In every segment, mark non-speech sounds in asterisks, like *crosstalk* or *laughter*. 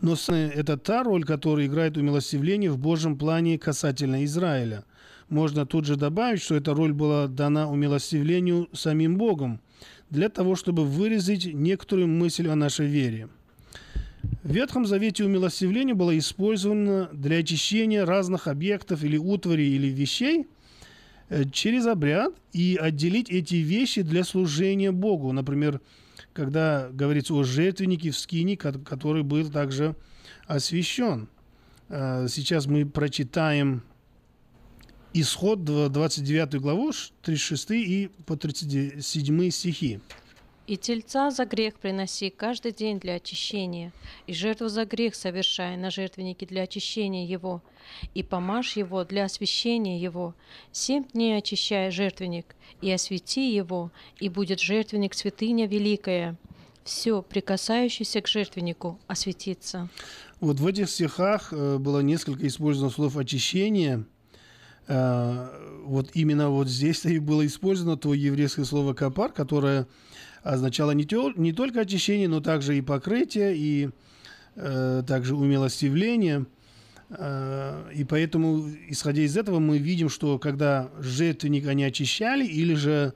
Но это та роль, которую играет умилостивление в Божьем плане касательно Израиля. Можно тут же добавить, что эта роль была дана умилостивлению самим Богом, для того, чтобы выразить некоторую мысль о нашей вере. В Ветхом Завете умилостивление было использовано для очищения разных объектов или утварей или вещей э, через обряд и отделить эти вещи для служения Богу. Например, когда говорится о жертвеннике в скине, который был также освящен. Э, сейчас мы прочитаем Исход 29 главу, 36 и по 37 стихи. «И тельца за грех приноси каждый день для очищения, и жертву за грех совершай на жертвеннике для очищения его, и помажь его для освящения его. Семь дней очищай жертвенник, и освети его, и будет жертвенник святыня великая. Все, прикасающееся к жертвеннику, осветится». Вот в этих стихах э, было несколько использовано слов очищения – Э, вот именно вот здесь и было использовано то еврейское слово «капар», которое означало не, тел, не только очищение, но также и покрытие, и э, также умилостивление. Э, и поэтому, исходя из этого, мы видим, что когда жертвенник они очищали или же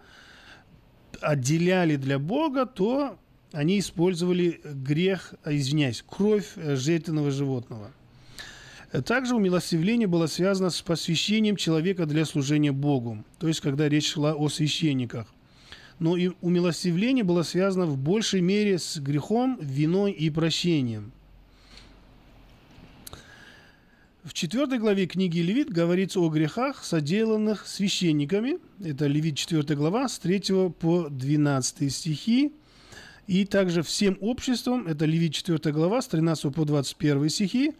отделяли для Бога, то они использовали грех, извиняюсь, кровь жертвенного животного – также умилостивление было связано с посвящением человека для служения Богу, то есть когда речь шла о священниках. Но и умилостивление было связано в большей мере с грехом, виной и прощением. В четвертой главе книги Левит говорится о грехах, соделанных священниками. Это Левит 4 глава с 3 по 12 стихи. И также всем обществом, это Левит 4 глава с 13 по 21 стихи,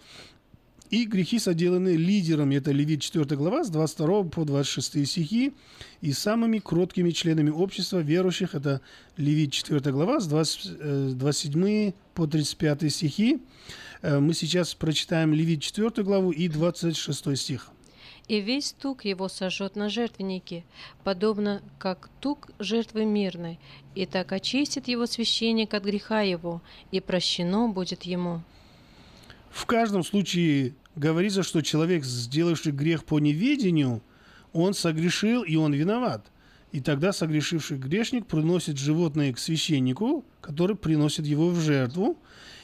и грехи соделаны лидерами, это Левит 4 глава, с 22 по 26 стихи, и самыми кроткими членами общества верующих, это Левит 4 глава, с 20, 27 э, по 35 стихи. Э, мы сейчас прочитаем Левит 4 главу и 26 стих. И весь тук его сожжет на жертвеннике, подобно как тук жертвы мирной, и так очистит его священник от греха его, и прощено будет ему. В каждом случае говорится, что человек, сделавший грех по неведению, он согрешил и он виноват. И тогда согрешивший грешник приносит животное к священнику, который приносит его в жертву.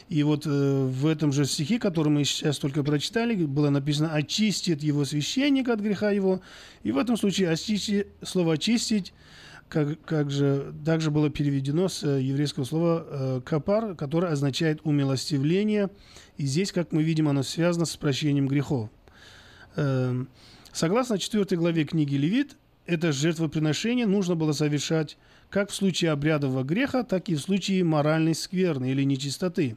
И вот э, в этом же стихе, который мы сейчас только прочитали, было написано «очистит его священник от греха его». И в этом случае очистить, слово «очистить» как, как же также было переведено с э, еврейского слова э, «капар», которое означает «умилостивление». И здесь, как мы видим, оно связано с прощением грехов. Э, согласно 4 главе книги Левит, это жертвоприношение нужно было совершать как в случае обрядового греха, так и в случае моральной скверны или нечистоты.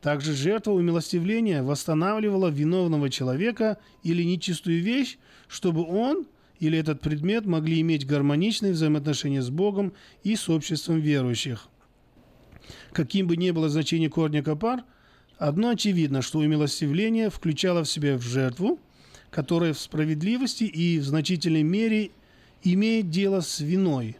Также жертва умилостивления восстанавливала виновного человека или нечистую вещь, чтобы он – или этот предмет могли иметь гармоничные взаимоотношения с Богом и с обществом верующих. Каким бы ни было значение корня копар, одно очевидно, что умилостивление включало в себя в жертву, которая в справедливости и в значительной мере имеет дело с виной,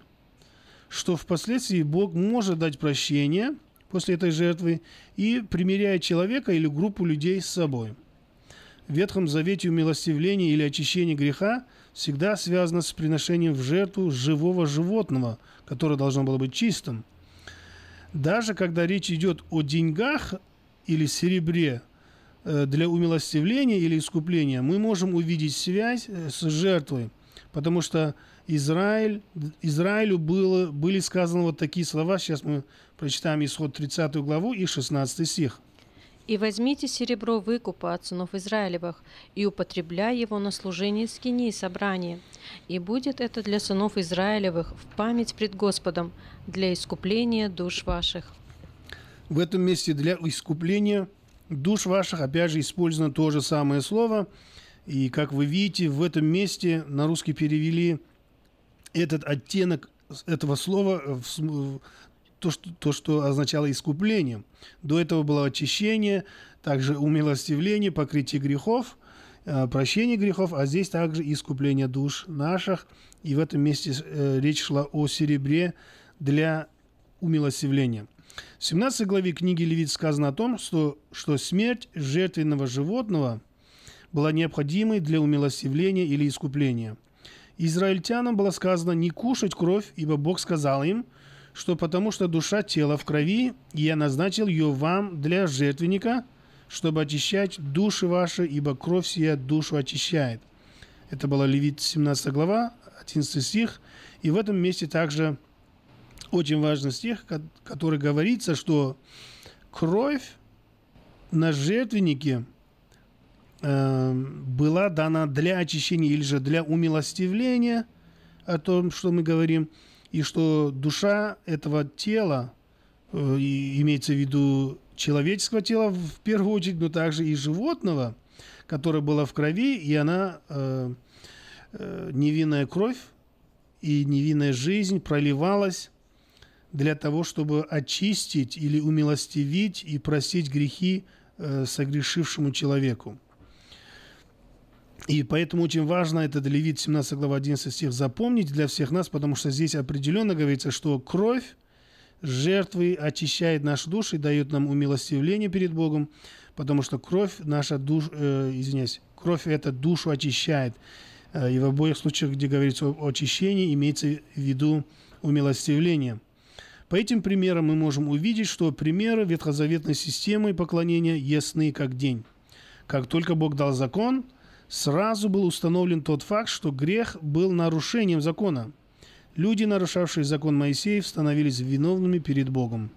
что впоследствии Бог может дать прощение после этой жертвы и примиряет человека или группу людей с собой – в Ветхом Завете умилостивление или очищение греха всегда связано с приношением в жертву живого животного, которое должно было быть чистым. Даже когда речь идет о деньгах или серебре э, для умилостивления или искупления, мы можем увидеть связь э, с жертвой, потому что Израиль, Израилю было, были сказаны вот такие слова, сейчас мы прочитаем исход 30 главу и 16 стих. И возьмите серебро выкупа от сынов Израилевых, и употребляй его на служение скини и собрания. И будет это для сынов Израилевых в память пред Господом, для искупления душ ваших. В этом месте для искупления душ ваших, опять же, использовано то же самое слово. И, как вы видите, в этом месте на русский перевели этот оттенок этого слова в, то, что, то, что означало искупление. До этого было очищение, также умилостивление, покрытие грехов, э, прощение грехов, а здесь также искупление душ наших. И в этом месте э, речь шла о серебре для умилостивления. В 17 главе книги Левит сказано о том, что, что смерть жертвенного животного была необходимой для умилостивления или искупления. Израильтянам было сказано не кушать кровь, ибо Бог сказал им, что потому что душа тела в крови, я назначил ее вам для жертвенника, чтобы очищать души ваши, ибо кровь сия душу очищает. Это была Левит 17 глава, 11 стих. И в этом месте также очень важный стих, который говорится, что кровь на жертвеннике э, была дана для очищения или же для умилостивления о том, что мы говорим, и что душа этого тела, э, имеется в виду человеческого тела в первую очередь, но также и животного, которое было в крови, и она э, э, невинная кровь и невинная жизнь проливалась для того, чтобы очистить или умилостивить и простить грехи э, согрешившему человеку. И поэтому очень важно это Левит 17 глава 11 стих запомнить для всех нас, потому что здесь определенно говорится, что кровь жертвы очищает нашу душу и дает нам умилостивление перед Богом, потому что кровь наша душ, э, извиняюсь, кровь эта душу очищает. Э, и в обоих случаях, где говорится о очищении, имеется в виду умилостивление – по этим примерам мы можем увидеть, что примеры ветхозаветной системы поклонения ясны как день. Как только Бог дал закон, сразу был установлен тот факт, что грех был нарушением закона. Люди, нарушавшие закон Моисеев, становились виновными перед Богом.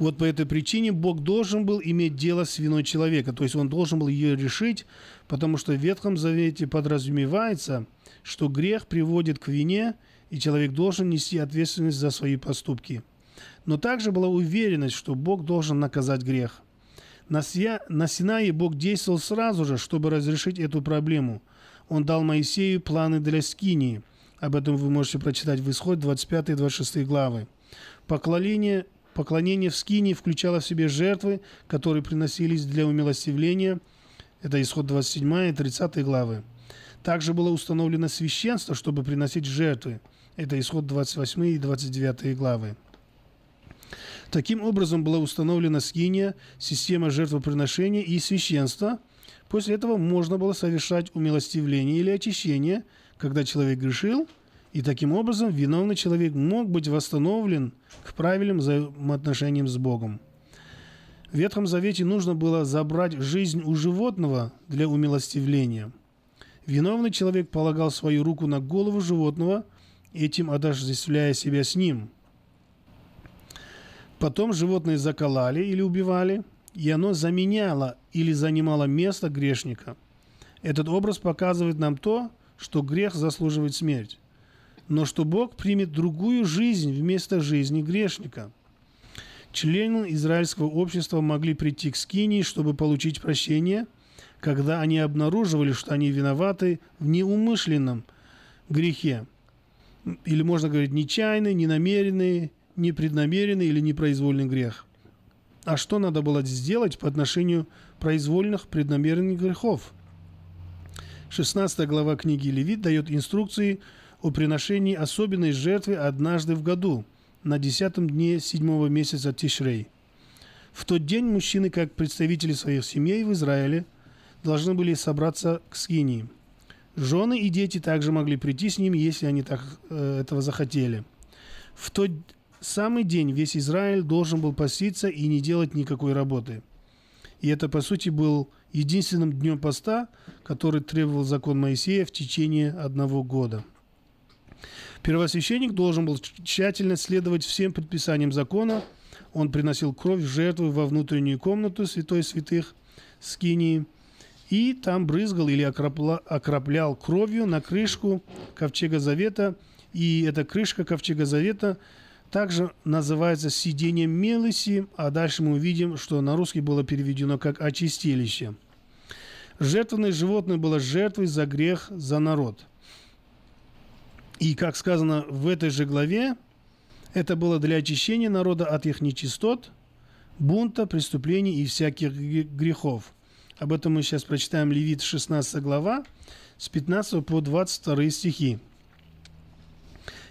Вот по этой причине Бог должен был иметь дело с виной человека, то есть он должен был ее решить, потому что в Ветхом Завете подразумевается, что грех приводит к вине – и человек должен нести ответственность за свои поступки. Но также была уверенность, что Бог должен наказать грех. На, Сия, на Синае Бог действовал сразу же, чтобы разрешить эту проблему. Он дал Моисею планы для Скинии. Об этом вы можете прочитать в Исход 25-26 главы. Поклонение, поклонение в Скинии включало в себе жертвы, которые приносились для умилостивления. Это Исход 27 и 30 главы. Также было установлено священство, чтобы приносить жертвы – это исход 28 и 29 главы. Таким образом была установлена скиния, система жертвоприношения и священства. После этого можно было совершать умилостивление или очищение, когда человек грешил, и таким образом виновный человек мог быть восстановлен к правильным взаимоотношениям с Богом. В Ветхом Завете нужно было забрать жизнь у животного для умилостивления. Виновный человек полагал свою руку на голову животного – этим отождествляя себя с ним. Потом животные заколали или убивали, и оно заменяло или занимало место грешника. Этот образ показывает нам то, что грех заслуживает смерть, но что Бог примет другую жизнь вместо жизни грешника. Члены израильского общества могли прийти к Скинии, чтобы получить прощение, когда они обнаруживали, что они виноваты в неумышленном грехе – или можно говорить нечаянный, ненамеренный, непреднамеренный или непроизвольный грех. А что надо было сделать по отношению произвольных преднамеренных грехов? 16 глава книги Левит дает инструкции о приношении особенной жертвы однажды в году, на десятом дне седьмого месяца Тишрей. В тот день мужчины, как представители своих семей в Израиле, должны были собраться к скинии – Жены и дети также могли прийти с ним, если они так, э, этого захотели. В тот самый день весь Израиль должен был поститься и не делать никакой работы. И это, по сути, был единственным днем поста, который требовал закон Моисея в течение одного года. Первосвященник должен был тщательно следовать всем предписаниям закона. Он приносил кровь в жертву во внутреннюю комнату святой святых скинии – и там брызгал или окропла, окроплял кровью на крышку ковчега завета. И эта крышка ковчега завета также называется сидением милости, а дальше мы увидим, что на русский было переведено как очистилище. Жертвенное животное было жертвой за грех, за народ. И, как сказано в этой же главе, это было для очищения народа от их нечистот, бунта, преступлений и всяких грехов. Об этом мы сейчас прочитаем Левит 16 глава с 15 по 22 стихи.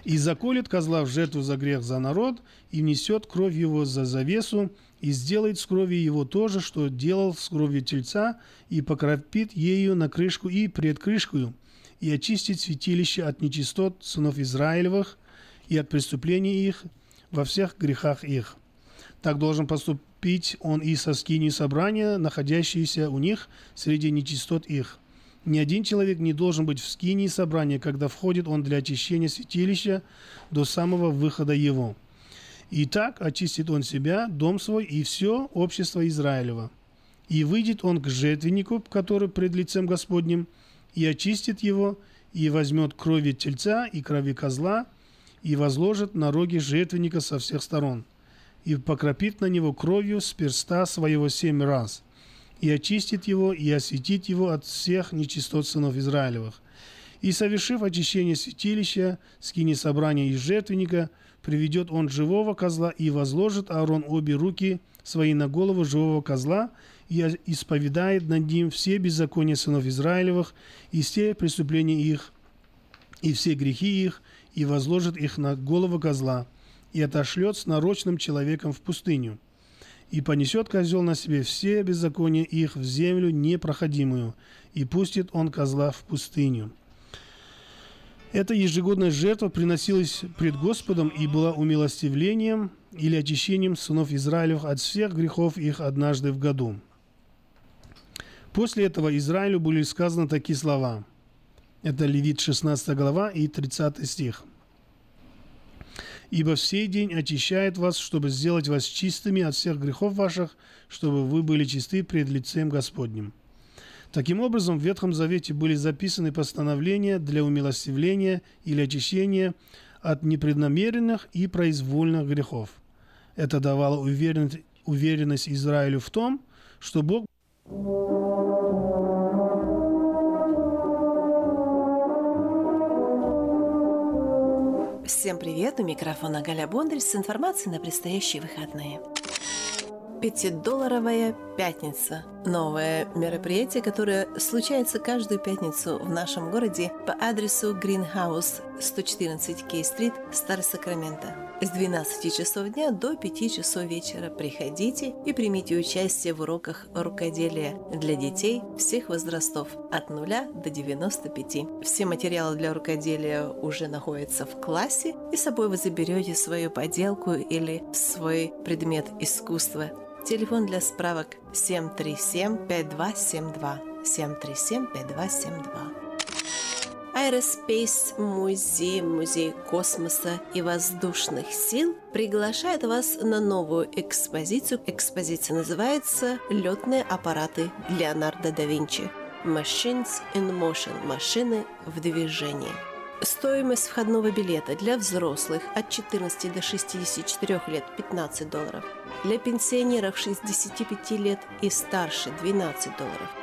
И заколет козла в жертву за грех за народ, и внесет кровь его за завесу, и сделает с кровью его то же, что делал с кровью тельца, и покропит ею на крышку и пред крышкою, и очистит святилище от нечистот сынов Израилевых и от преступлений их во всех грехах их. Так должен поступить он и со скинью собрания, находящиеся у них среди нечистот их. Ни один человек не должен быть в скинии собрания, когда входит он для очищения святилища до самого выхода его. И так очистит он себя, дом свой и все общество Израилева. И выйдет он к жертвеннику, который пред лицем Господним, и очистит его, и возьмет крови тельца и крови козла, и возложит на роги жертвенника со всех сторон, и покропит на него кровью с перста своего семь раз – и очистит его, и осветит его от всех нечистот сынов Израилевых. И, совершив очищение святилища, скини собрания из жертвенника, приведет он живого козла и возложит Аарон обе руки свои на голову живого козла и исповедает над ним все беззакония сынов Израилевых и все преступления их, и все грехи их, и возложит их на голову козла, и отошлет с нарочным человеком в пустыню и понесет козел на себе все беззакония их в землю непроходимую, и пустит он козла в пустыню. Эта ежегодная жертва приносилась пред Господом и была умилостивлением или очищением сынов Израилев от всех грехов их однажды в году. После этого Израилю были сказаны такие слова. Это Левит 16 глава и 30 стих – ибо в сей день очищает вас, чтобы сделать вас чистыми от всех грехов ваших, чтобы вы были чисты пред лицем Господним». Таким образом, в Ветхом Завете были записаны постановления для умилостивления или очищения от непреднамеренных и произвольных грехов. Это давало уверенность, уверенность Израилю в том, что Бог Всем привет! У микрофона Галя Бондарь с информацией на предстоящие выходные. Пятидолларовая пятница. Новое мероприятие, которое случается каждую пятницу в нашем городе по адресу Greenhouse 114 Кей-стрит, Старый Сакраменто. С 12 часов дня до 5 часов вечера приходите и примите участие в уроках рукоделия для детей всех возрастов от 0 до 95. Все материалы для рукоделия уже находятся в классе, и с собой вы заберете свою поделку или свой предмет искусства. Телефон для справок 737-5272. 737-5272. Aerospace Музей, Музей космоса и воздушных сил приглашает вас на новую экспозицию. Экспозиция называется «Летные аппараты Леонардо да Винчи». Machines in Motion – машины в движении. Стоимость входного билета для взрослых от 14 до 64 лет – 15 долларов. Для пенсионеров 65 лет и старше – 12 долларов –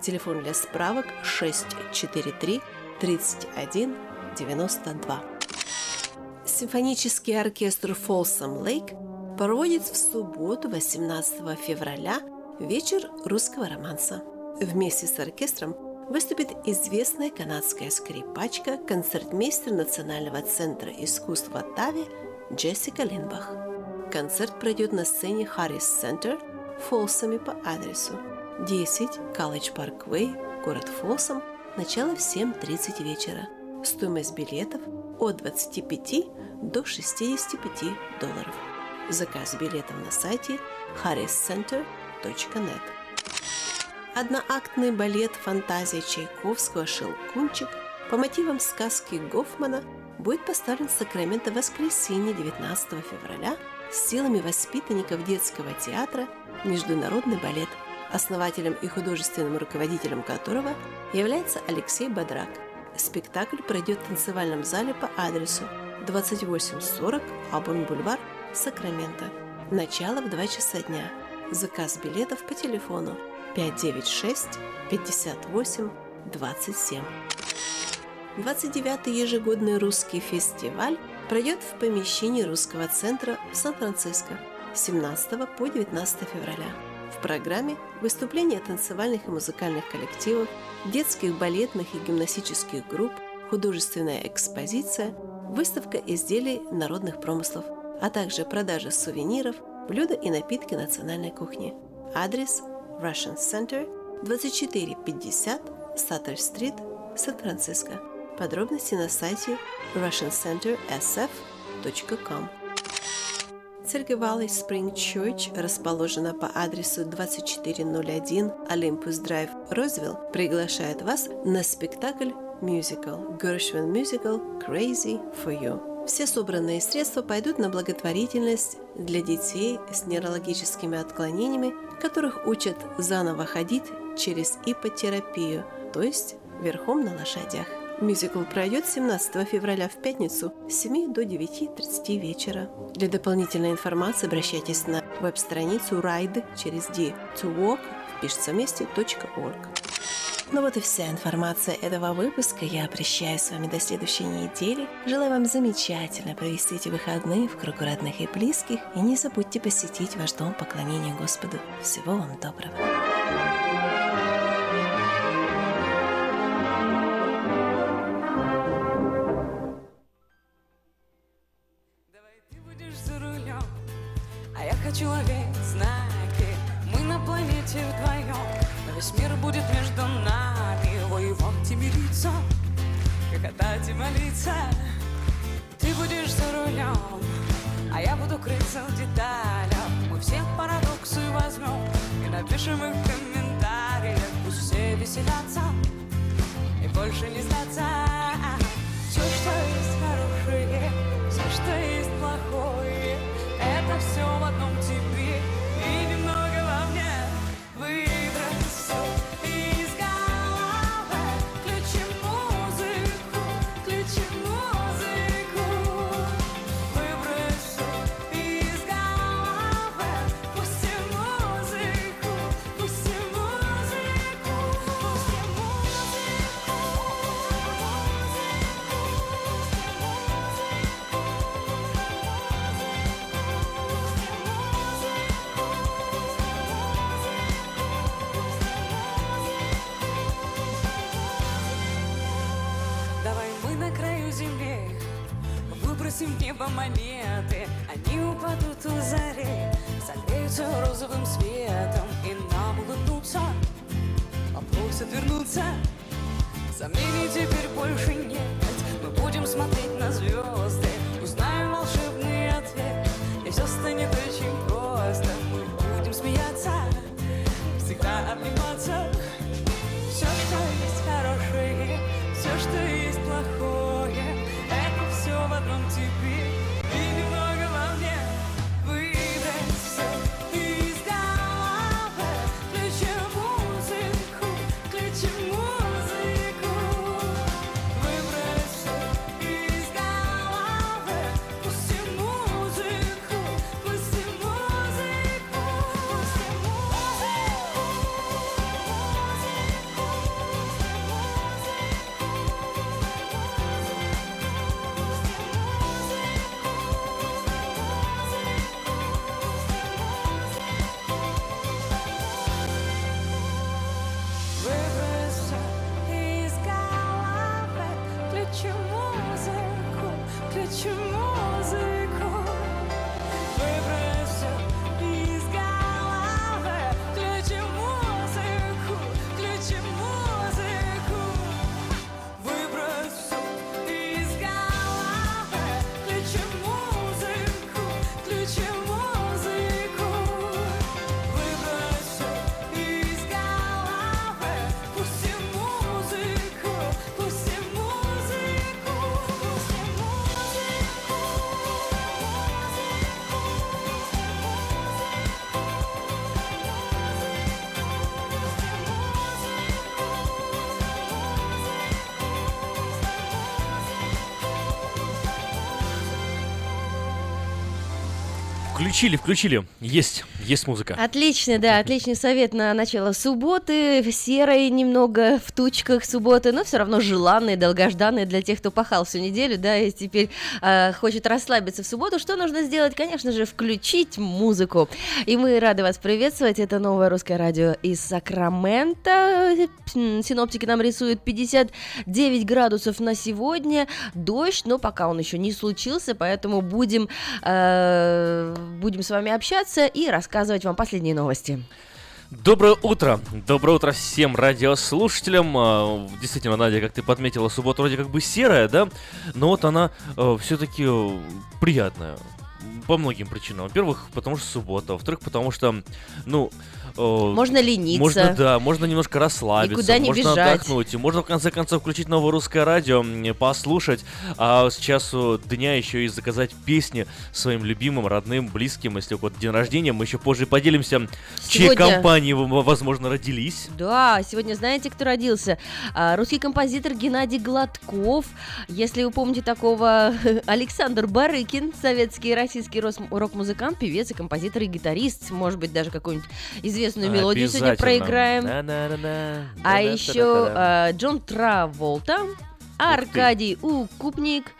Телефон для справок 643 31 92. Симфонический оркестр Folsom Lake проводит в субботу 18 февраля вечер русского романса. Вместе с оркестром выступит известная канадская скрипачка, концертмейстер Национального центра искусства Тави Джессика Линбах. Концерт пройдет на сцене Харрис Центр в Фолсами по адресу 10. Колледж Парквей, город Фолсом. Начало в 7.30 вечера. Стоимость билетов от 25 до 65 долларов. Заказ билетов на сайте harriscenter.net. Одноактный балет «Фантазия Чайковского. Шелкунчик» по мотивам сказки Гофмана будет поставлен в Сакраменто в воскресенье 19 февраля с силами воспитанников детского театра «Международный балет» основателем и художественным руководителем которого является Алексей Бодрак. Спектакль пройдет в танцевальном зале по адресу 2840 Абон-Бульвар, Сакраменто. Начало в 2 часа дня. Заказ билетов по телефону 596 58 27. 29-й ежегодный русский фестиваль пройдет в помещении Русского центра в Сан-Франциско с 17 по 19 февраля. Программе выступления танцевальных и музыкальных коллективов, детских балетных и гимнастических групп, художественная экспозиция, выставка изделий народных промыслов, а также продажа сувениров, блюда и напитки национальной кухни. Адрес Russian Center 2450 Саттер-стрит, Сан-Франциско. Подробности на сайте russiancentersf.com. Церковь Valley Spring Church расположена по адресу 2401 Olympus Drive, Розвилл, приглашает вас на спектакль мюзикл Gershwin Musical Crazy for You. Все собранные средства пойдут на благотворительность для детей с нейрологическими отклонениями, которых учат заново ходить через ипотерапию, то есть верхом на лошадях. Мюзикл пройдет 17 февраля в пятницу с 7 до 9.30 вечера. Для дополнительной информации обращайтесь на веб-страницу ride через d to walk пишется вместе .org. Ну вот и вся информация этого выпуска. Я прощаюсь с вами до следующей недели. Желаю вам замечательно провести эти выходные в кругу родных и близких. И не забудьте посетить ваш дом поклонения Господу. Всего вам доброго. Хочу ловить знаки. Мы на планете вдвоем Но весь мир будет между нами. Воевать и мириться Хохотать и молиться. Ты будешь за рулем А я буду крыться в деталях. Мы все парадоксы возьмем И напишем их в комментариях. Пусть все веселятся И больше не злятся. Все, что есть хорошее Все, что есть плохое Это все в одном тебе Выбросим в небо монеты. Они упадут у зари Согреются розовым светом И нам улыбнутся. Попросят вернуться Сомнений теперь больше нет. Мы будем смотреть на звезды Включили, включили. Есть, есть музыка. Отлично, да, отличный совет на начало субботы. Серой немного в тучках субботы, но все равно желанные, долгожданные для тех, кто пахал всю неделю, да, и теперь э, хочет расслабиться в субботу. Что нужно сделать? Конечно же, включить музыку. И мы рады вас приветствовать. Это новое русское радио из Сакрамента. Синоптики нам рисуют 59 градусов на сегодня. Дождь, но пока он еще не случился, поэтому будем... Э, будем с вами общаться и рассказывать вам последние новости. Доброе утро! Доброе утро всем радиослушателям. А, действительно, Надя, как ты подметила, суббота вроде как бы серая, да? Но вот она э, все-таки э, приятная. По многим причинам. Во-первых, потому что суббота. Во-вторых, потому что, ну, можно лениться. Можно, да, можно немножко расслабиться. Никуда не можно бежать. отдохнуть. И можно, в конце концов, включить новое русское радио, послушать. А с часу дня еще и заказать песни своим любимым, родным, близким. Если у кого-то день рождения, мы еще позже поделимся, в чьей компании возможно, родились. Да, сегодня знаете, кто родился? А, русский композитор Геннадий Гладков. Если вы помните такого, *laughs* Александр Барыкин, советский и российский рок-музыкант, певец и композитор и гитарист. Может быть, даже какой-нибудь известный известную мелодию сегодня проиграем. А еще э, Джон Траволта, Аркадий Укупник.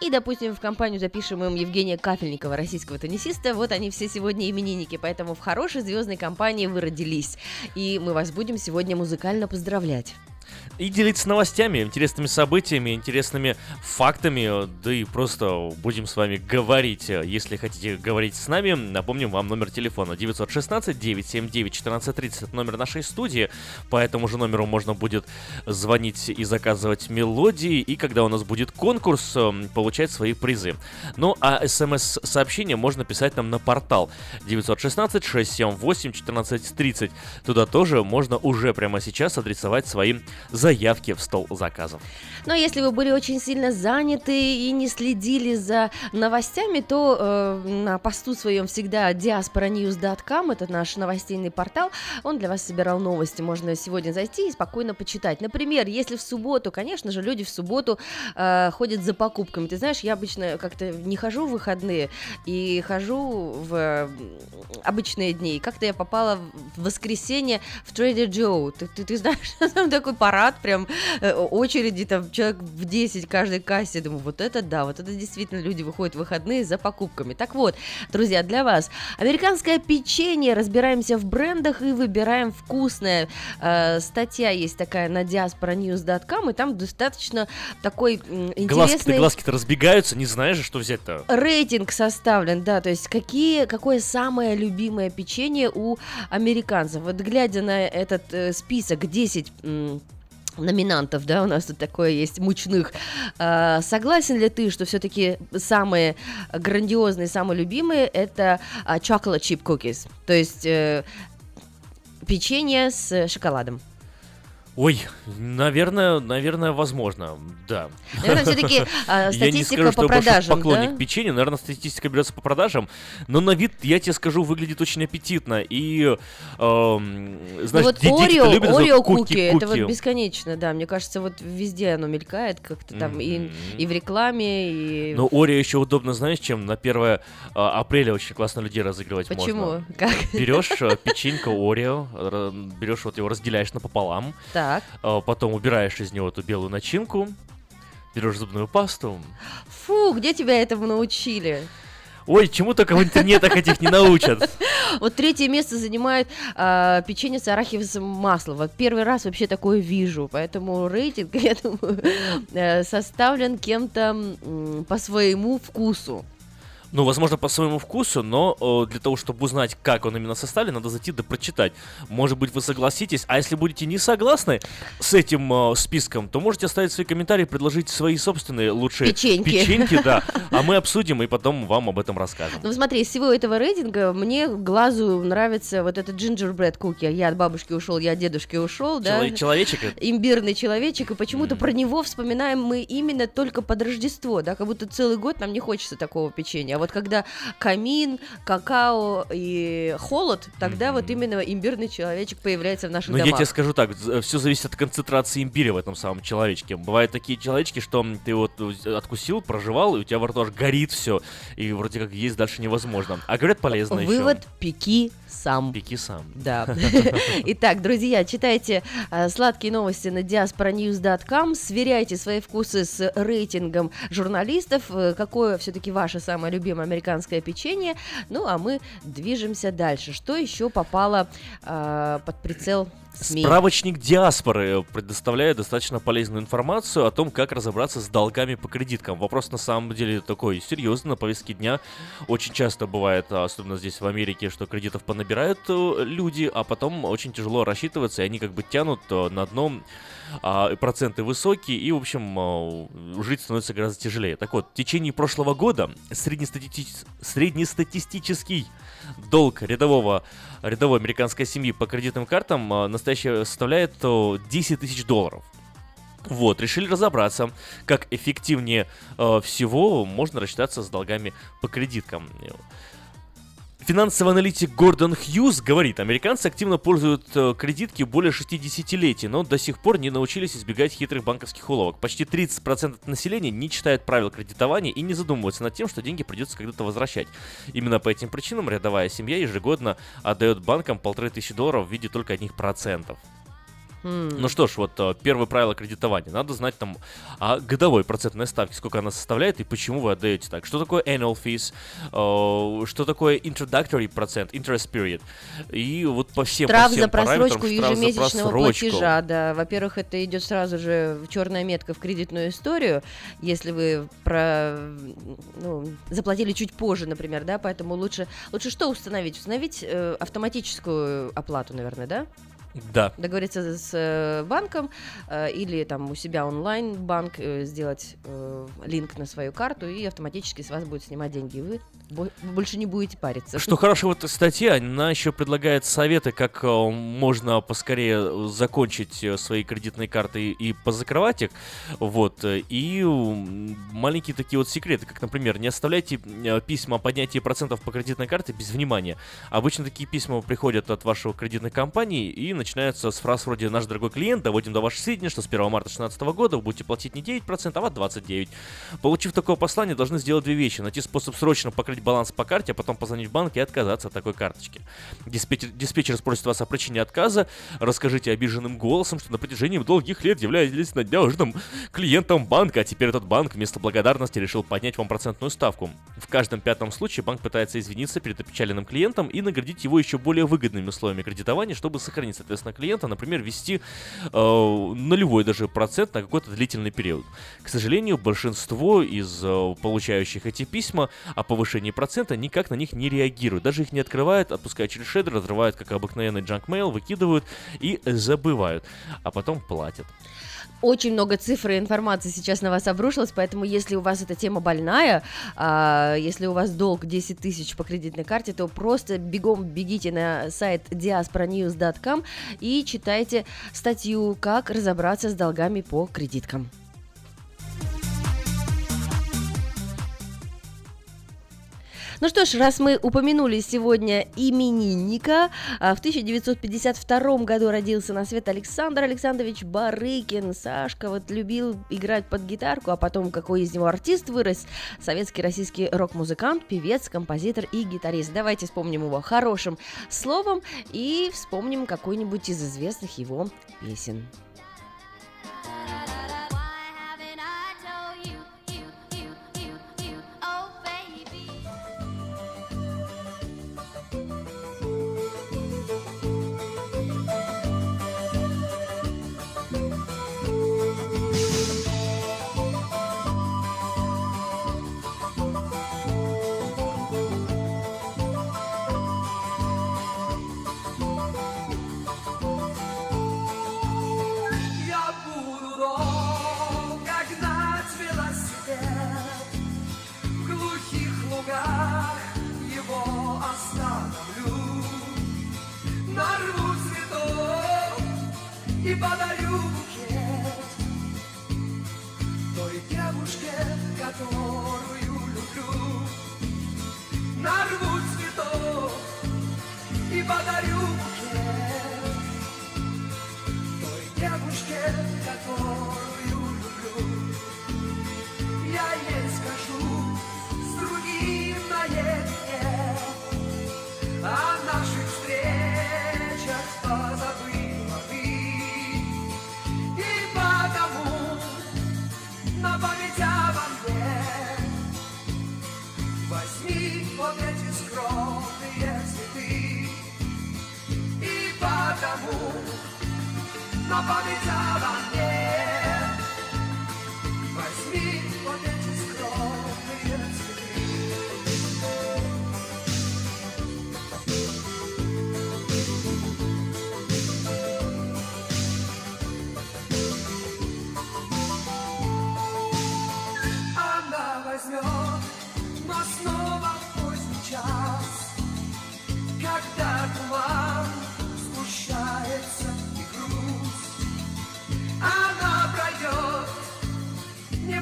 И, допустим, в компанию запишем им Евгения Кафельникова, российского теннисиста. Вот они все сегодня именинники, поэтому в хорошей звездной компании вы родились. И мы вас будем сегодня музыкально поздравлять и делиться новостями, интересными событиями, интересными фактами, да и просто будем с вами говорить. Если хотите говорить с нами, напомним вам номер телефона 916-979-1430, это номер нашей студии, по этому же номеру можно будет звонить и заказывать мелодии, и когда у нас будет конкурс, получать свои призы. Ну а смс-сообщение можно писать нам на портал 916-678-1430, туда тоже можно уже прямо сейчас адресовать свои заявки в стол заказов. Но если вы были очень сильно заняты и не следили за новостями, то э, на посту своем всегда diasporanews.com, это наш новостейный портал, он для вас собирал новости. Можно сегодня зайти и спокойно почитать. Например, если в субботу, конечно же, люди в субботу э, ходят за покупками. Ты знаешь, я обычно как-то не хожу в выходные и хожу в обычные дни. Как-то я попала в воскресенье в Trader Joe. Ты, ты, ты знаешь, *laughs* там такой парад, прям э, очереди, там человек в 10 каждой кассе. Думаю, вот это да, вот это действительно люди выходят в выходные за покупками. Так вот, друзья, для вас американское печенье. Разбираемся в брендах и выбираем вкусное. Э, статья есть такая на diasporanews.com, и там достаточно такой интересный... Глазки-то, глазки-то разбегаются, не знаешь, что взять-то. Рейтинг составлен, да, то есть какие, какое самое любимое печенье у американцев. Вот глядя на этот э, список 10 номинантов, да, у нас тут такое есть мучных. А, согласен ли ты, что все-таки самые грандиозные, самые любимые это а, chocolate chip cookies, то есть э, печенье с шоколадом? Ой, наверное, наверное, возможно, да. Наверное, все-таки э, *laughs* статистика я не скажу, по продажам, что поклонник да? печенья, наверное, статистика берется по продажам, но на вид, я тебе скажу, выглядит очень аппетитно. И, э, знаешь, ну вот Орео, любят Орео куки, куки, это вот бесконечно, да, мне кажется, вот везде оно мелькает как-то там mm-hmm. и, и в рекламе, и... Но Орео еще удобно, знаешь, чем на 1 э, апреля очень классно людей разыгрывать Почему? можно. Как? Берешь э, печенька Орео, берешь вот его, разделяешь напополам, так так. А, потом убираешь из него эту белую начинку, берешь зубную пасту. Фу, где тебя этому научили? Ой, чему только в интернетах этих не научат. *laughs* Вот третье место занимает э, печенье с арахисовым маслом. Вот первый раз вообще такое вижу, поэтому рейтинг, *laughs* я думаю, э, составлен кем-то э, по своему вкусу. Ну, возможно, по своему вкусу, но э, для того, чтобы узнать, как он именно составлен, надо зайти да прочитать. Может быть, вы согласитесь, а если будете не согласны с этим э, списком, то можете оставить свои комментарии, предложить свои собственные лучшие печеньки. печеньки, да. А мы *laughs* обсудим и потом вам об этом расскажем. Ну, смотри, из всего этого рейтинга мне глазу нравится вот этот gingerbread куки. Я от бабушки ушел, я от дедушки ушел, да. Человечек? Имбирный человечек, и почему-то mm. про него вспоминаем мы именно только под Рождество, да, как будто целый год нам не хочется такого печенья. А Вот когда камин, какао и холод, тогда вот Мгм. именно имбирный человечек появляется в наших Но домах. я тебе скажу так, все зависит от концентрации имбиря в этом самом человечке. Бывают такие человечки, что ты вот э, откусил, прожевал, и у тебя во рту аж горит все, и вроде как есть дальше невозможно. А говорят, полезно еще. Вывод пеки сам. Пеки сам. Да. *laughs* Итак, друзья, читайте а, сладкие новости на diasporanews.com, сверяйте свои вкусы с рейтингом журналистов, э, какое все-таки ваше самое любимое американское печенье. Ну, а мы движемся дальше. Что еще попало а, под прицел СМИ? Справочник диаспоры предоставляет достаточно полезную информацию о том, как разобраться с долгами по кредиткам. Вопрос на самом деле такой серьезный, на повестке дня. Очень часто бывает, особенно здесь в Америке, что кредитов понабирают э, люди, а потом очень тяжело рассчитываться, и они как бы тянут э, на дно а, проценты высокие, и, в общем, а, жить становится гораздо тяжелее. Так вот, в течение прошлого года среднестатистич- среднестатистический долг рядового, рядовой американской семьи по кредитным картам а, настоящее составляет о, 10 тысяч долларов. Вот, решили разобраться, как эффективнее э, всего можно рассчитаться с долгами по кредиткам. Финансовый аналитик Гордон Хьюз говорит, американцы активно пользуют э, кредитки более 60-летий, но до сих пор не научились избегать хитрых банковских уловок. Почти 30% населения не читает правил кредитования и не задумывается над тем, что деньги придется когда-то возвращать. Именно по этим причинам рядовая семья ежегодно отдает банкам полторы тысячи долларов в виде только одних процентов. Ну что ж, вот э, первое правило кредитования. Надо знать там о годовой процентной ставке, сколько она составляет и почему вы отдаете так. Что такое annual fees, э, что такое introductory процент, interest period. И вот по всем, по Штраф всем за просрочку штраф за ежемесячного просрочку. платежа, да. Во-первых, это идет сразу же черная метка в кредитную историю, если вы про, ну, заплатили чуть позже, например, да, поэтому лучше, лучше что установить? Установить э, автоматическую оплату, наверное, да? Да. Договориться с банком или там у себя онлайн банк э, сделать э, линк на свою карту и автоматически с вас будет снимать деньги, и вы бо- больше не будете париться. Что хорошо в этой статье, она еще предлагает советы, как э, можно поскорее закончить свои кредитные карты и позакрывать их. Вот. И маленькие такие вот секреты, как, например, не оставляйте письма о поднятии процентов по кредитной карте без внимания. Обычно такие письма приходят от вашего кредитной компании и начинаются с фраз вроде «Наш дорогой клиент, доводим до вашей сведения, что с 1 марта 2016 года вы будете платить не 9%, а вот 29%. Получив такое послание, должны сделать две вещи. Найти способ срочно покрыть баланс по карте, а потом позвонить в банк и отказаться от такой карточки. Диспетчер, диспетчер спросит вас о причине отказа. Расскажите обиженным голосом, что на протяжении долгих лет являлись надежным клиентом банка, а теперь этот банк вместо благодарности решил поднять вам процентную ставку. В каждом пятом случае банк пытается извиниться перед опечаленным клиентом и наградить его еще более выгодными условиями кредитования, чтобы сохранить, соответственно, клиента, например, ввести э, нулевой даже процент на какой-то длительный период. К сожалению, большинство из э, получающих эти письма о повышении процента никак на них не реагируют. Даже их не открывают, отпускают через шедер, разрывают как обыкновенный junk mail, выкидывают и забывают. А потом платят. Очень много цифр и информации сейчас на вас обрушилось, поэтому если у вас эта тема больная, а, если у вас долг 10 тысяч по кредитной карте, то просто бегом бегите на сайт diasporanews.com и читайте статью «Как разобраться с долгами по кредиткам». Ну что ж, раз мы упомянули сегодня именинника, а, в 1952 году родился на свет Александр Александрович Барыкин. Сашка вот любил играть под гитарку, а потом какой из него артист вырос. Советский российский рок-музыкант, певец, композитор и гитарист. Давайте вспомним его хорошим словом и вспомним какой-нибудь из известных его песен. На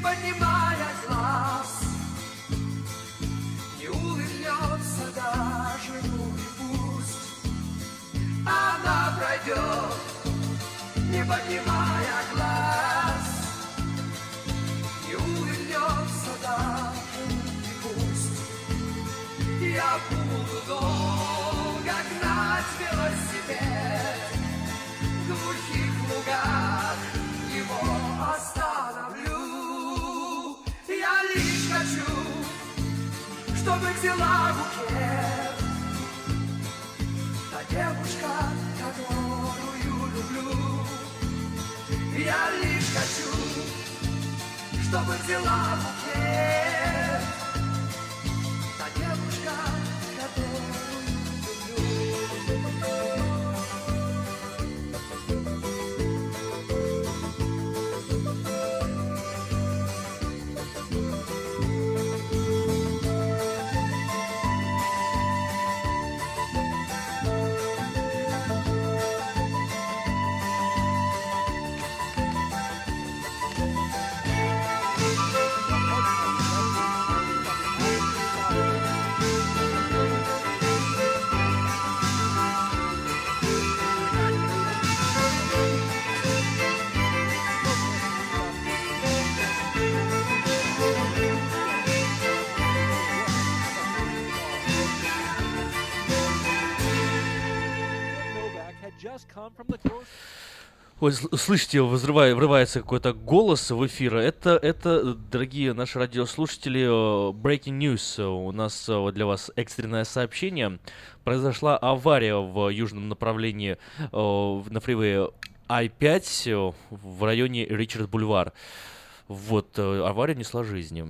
поднимая глаз, Не улыбнется даже, ну пусть. Она пройдет, не поднимая взяла букет Та девушка, которую люблю Я лишь хочу чтобы взяла букет Ой, сл- слышите, взрывая, врывается какой-то голос в эфир. Это, это, дорогие наши радиослушатели, э, breaking news. У нас э, для вас экстренное сообщение. Произошла авария в южном направлении э, на фривее I-5 э, в районе Ричард Бульвар. Вот, э, авария несла жизни.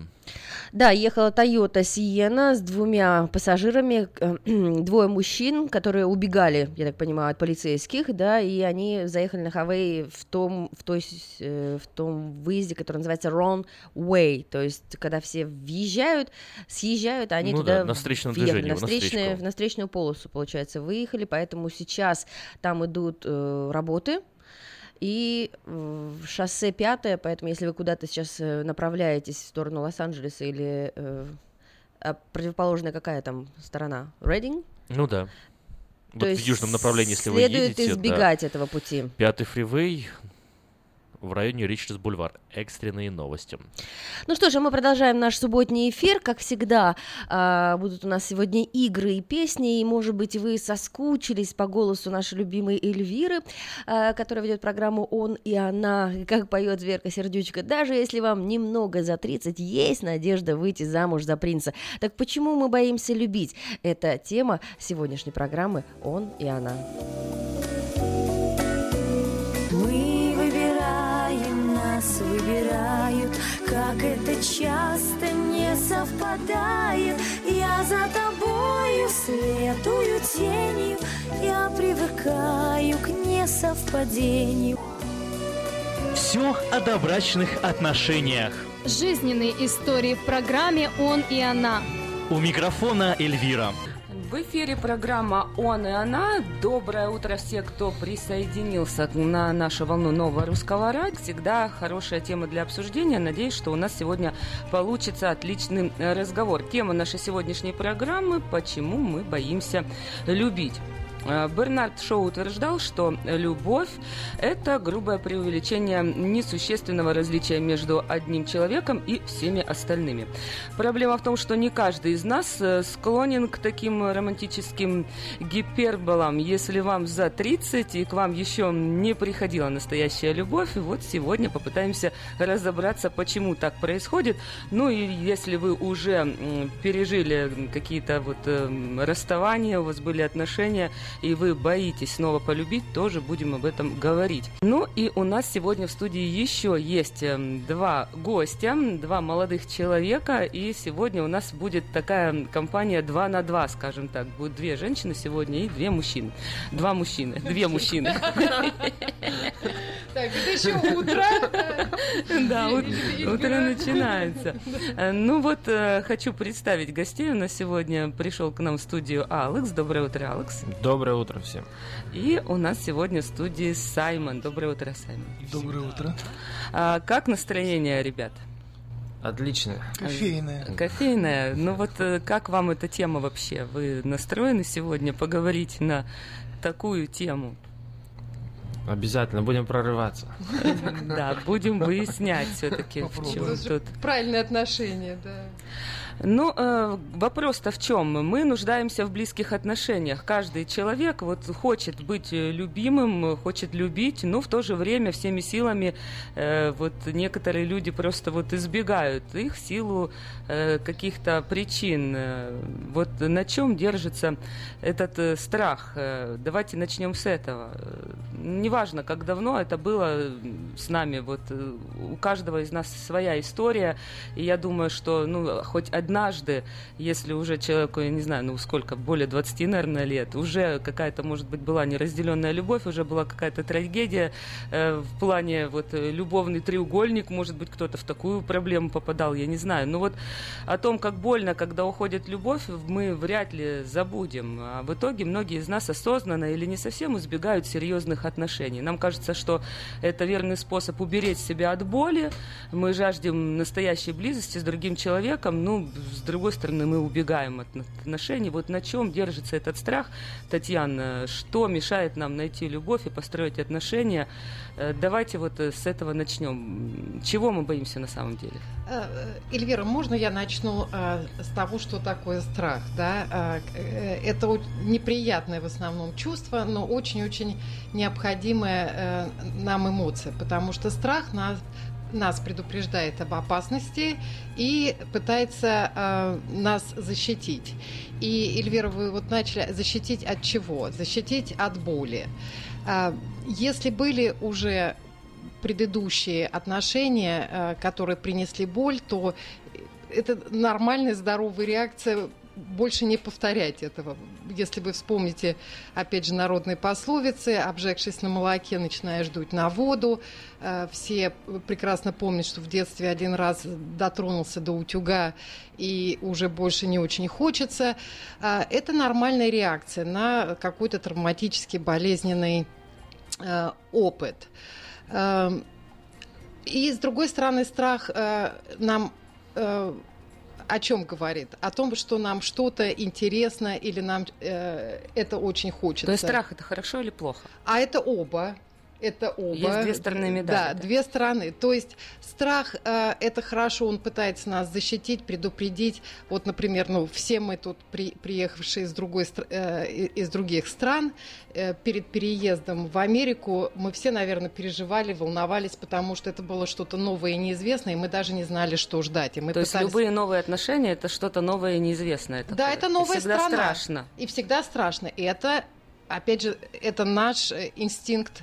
Да, ехала Toyota Sienna с двумя пассажирами, э, *clears throat* двое мужчин, которые убегали, я так понимаю, от полицейских, да, и они заехали на Хавей в том, в той, э, в том выезде, который называется wrong way, то есть когда все въезжают, съезжают, а они Ну туда да, на встречном въехали, движении, на, встречную, на встречную полосу, получается, выехали, поэтому сейчас там идут э, работы, и шоссе пятое, поэтому если вы куда-то сейчас э, направляетесь в сторону Лос-Анджелеса или э, а противоположная какая там сторона? Рейдинг? Ну да. То Вот в есть южном направлении, если вы следует едете, да. избегать этого пути. Пятый фривей в районе Ричардс Бульвар. Экстренные новости. Ну что же, мы продолжаем наш субботний эфир. Как всегда, а, будут у нас сегодня игры и песни, и, может быть, вы соскучились по голосу нашей любимой Эльвиры, а, которая ведет программу «Он и она», как поет Верка Сердючка. Даже если вам немного за 30, есть надежда выйти замуж за принца. Так почему мы боимся любить? Это тема сегодняшней программы «Он и она». Мы выбирают, как это часто не совпадает. Я за тобою следую тенью, я привыкаю к несовпадению. Все о добрачных отношениях. Жизненные истории в программе «Он и она». У микрофона Эльвира. В эфире программа «Он и она». Доброе утро все, кто присоединился на нашу волну нового русского радио. Всегда хорошая тема для обсуждения. Надеюсь, что у нас сегодня получится отличный э, разговор. Тема нашей сегодняшней программы «Почему мы боимся любить». Э, Бернард Шоу утверждал, что любовь – это грубое преувеличение несущественного различия между одним человеком и всеми остальными. Проблема в том, что не каждый из нас э, склонен к таким романтическим гиперболам. Если вам за 30 и к вам еще не приходила настоящая любовь, вот сегодня попытаемся разобраться, почему так происходит. Ну и если вы уже пережили какие-то вот эм, расставания, у вас были отношения, и вы боитесь снова полюбить, тоже будем об этом говорить. Ну и у нас сегодня в студии еще есть эм, два гостя, два молодых человека, и сегодня у нас будет такая компания 2 на 2, скажем так. Будет две женщины сегодня и две мужчины. Два мужчины, две мужчины. Так, это еще утро. Да, ут- утро начинается. Э, Ну вот, э, хочу представить гостей. У нас сегодня пришел к нам в студию Алекс. Доброе утро, Алекс. Доброе утро всем. И у нас сегодня в студии Саймон. Доброе утро, Саймон. Доброе утро. А, как настроение, ребят? Отлично. Кофейная. Кофейная. Ну вот э, как вам эта тема вообще? Вы настроены сегодня поговорить на такую тему? Обязательно будем прорываться. Да, будем выяснять все-таки, в чем тут. Правильные отношения, да. Ну, э, вопрос-то в чем? Мы нуждаемся в близких отношениях. Каждый человек вот хочет быть э, любимым, хочет любить, но в то же время всеми силами э, вот некоторые люди просто вот избегают их в силу э, каких-то причин. Э, Вот на чем держится этот э, страх? Давайте начнем с этого. Неважно, как давно это было с нами, вот у каждого из нас своя история, и я думаю, что ну хоть однажды, если уже человеку, я не знаю, ну сколько, более 20, наверное, лет, уже какая-то, может быть, была неразделенная любовь, уже была какая-то трагедия э, в плане вот э, любовный треугольник, может быть, кто-то в такую проблему попадал, я не знаю. Но вот о том, как больно, когда уходит любовь, мы вряд ли забудем. А в итоге многие из нас осознанно или не совсем избегают серьезных отношений. Нам кажется, что это верный способ уберечь себя от боли. Мы жаждем настоящей близости с другим человеком, ну, с другой стороны, мы убегаем от отношений. Вот на чем держится этот страх, Татьяна? Что мешает нам найти любовь и построить отношения? Э, Давайте вот э, с этого начнем. Чего мы боимся на самом деле? Э, Эльвира, можно я начну с того, что такое страх? Да? Это неприятное в основном чувство, но очень-очень необходимая нам эмоция, потому что страх нас нас предупреждает об опасности и пытается э, нас защитить. И, Эльвира, вы вот начали защитить от чего? Защитить от боли. А, Если были уже предыдущие отношения, э, которые принесли боль, то это нормальная здоровая реакция больше не повторять этого. Если вы вспомните, опять же, народные пословицы, обжегшись на молоке, начинаешь дуть на воду. Э, Все прекрасно помнят, что в детстве один раз дотронулся до утюга и уже больше не очень хочется. А, Это нормальная реакция на какой-то травматический болезненный э, опыт. Эм, И с другой стороны, страх э, нам э, о чем говорит? О том, что нам что-то интересно или нам э, это очень хочется. То есть страх это хорошо или плохо? А это оба. Это оба. Есть две стороны медали, Да, две стороны. То есть страх э, это хорошо, он пытается нас защитить, предупредить. Вот, например, ну все мы тут при- приехавшие из другой э, и- из других стран э, перед переездом в Америку мы все, наверное, переживали, волновались, потому что это было что-то новое и неизвестное, и мы даже не знали, что ждать. И мы То есть пытались- любые новые отношения это что-то новое и неизвестное. да, это новая всегда страна. страшно. И всегда страшно. И это, опять же, это наш э, инстинкт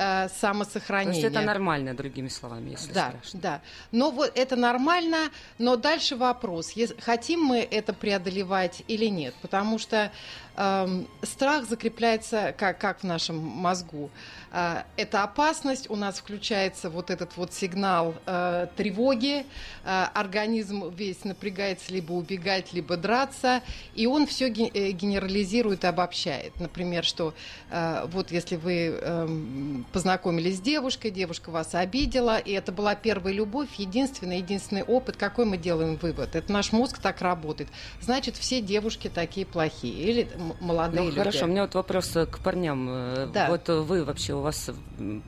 э, То самосохранения. есть это нормально, другими словами, если Да, страшно. да. Но вот это нормально, но дальше вопрос, хотим мы это преодолевать или нет, потому что эм, страх закрепляется как, как в нашем мозгу. Э, это опасность, у нас включается вот этот вот сигнал э, тревоги, э, организм весь напрягается либо убегать, либо драться, и он все генерализирует и обобщает. Например, что э, вот если вы эм, познакомились с девушкой, девушка вас обидела, и это была первая любовь, единственный, единственный опыт. Какой мы делаем вывод? Это наш мозг так работает. Значит, все девушки такие плохие или молодые Ну, люди. хорошо, у меня вот вопрос э, к парням. Э, Да. Вот вы вообще, у вас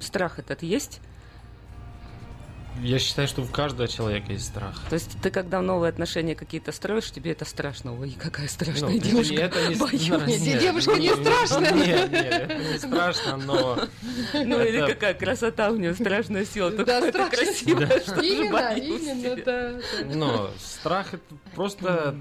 страх этот есть? Я считаю, что у каждого человека есть страх. То есть ты, когда новые отношения какие-то строишь, тебе это страшно. Ой, какая страшная Ну, это девушка. не- это не Боюсь. страшно. Эти девушки не страшные. Нет, нет, это не страшно, но... Ну или это- какая красота у нее, страшная сила. Да, страшно. красивое, что же Именно, боюсь именно, тебя. да. да. Но страх это просто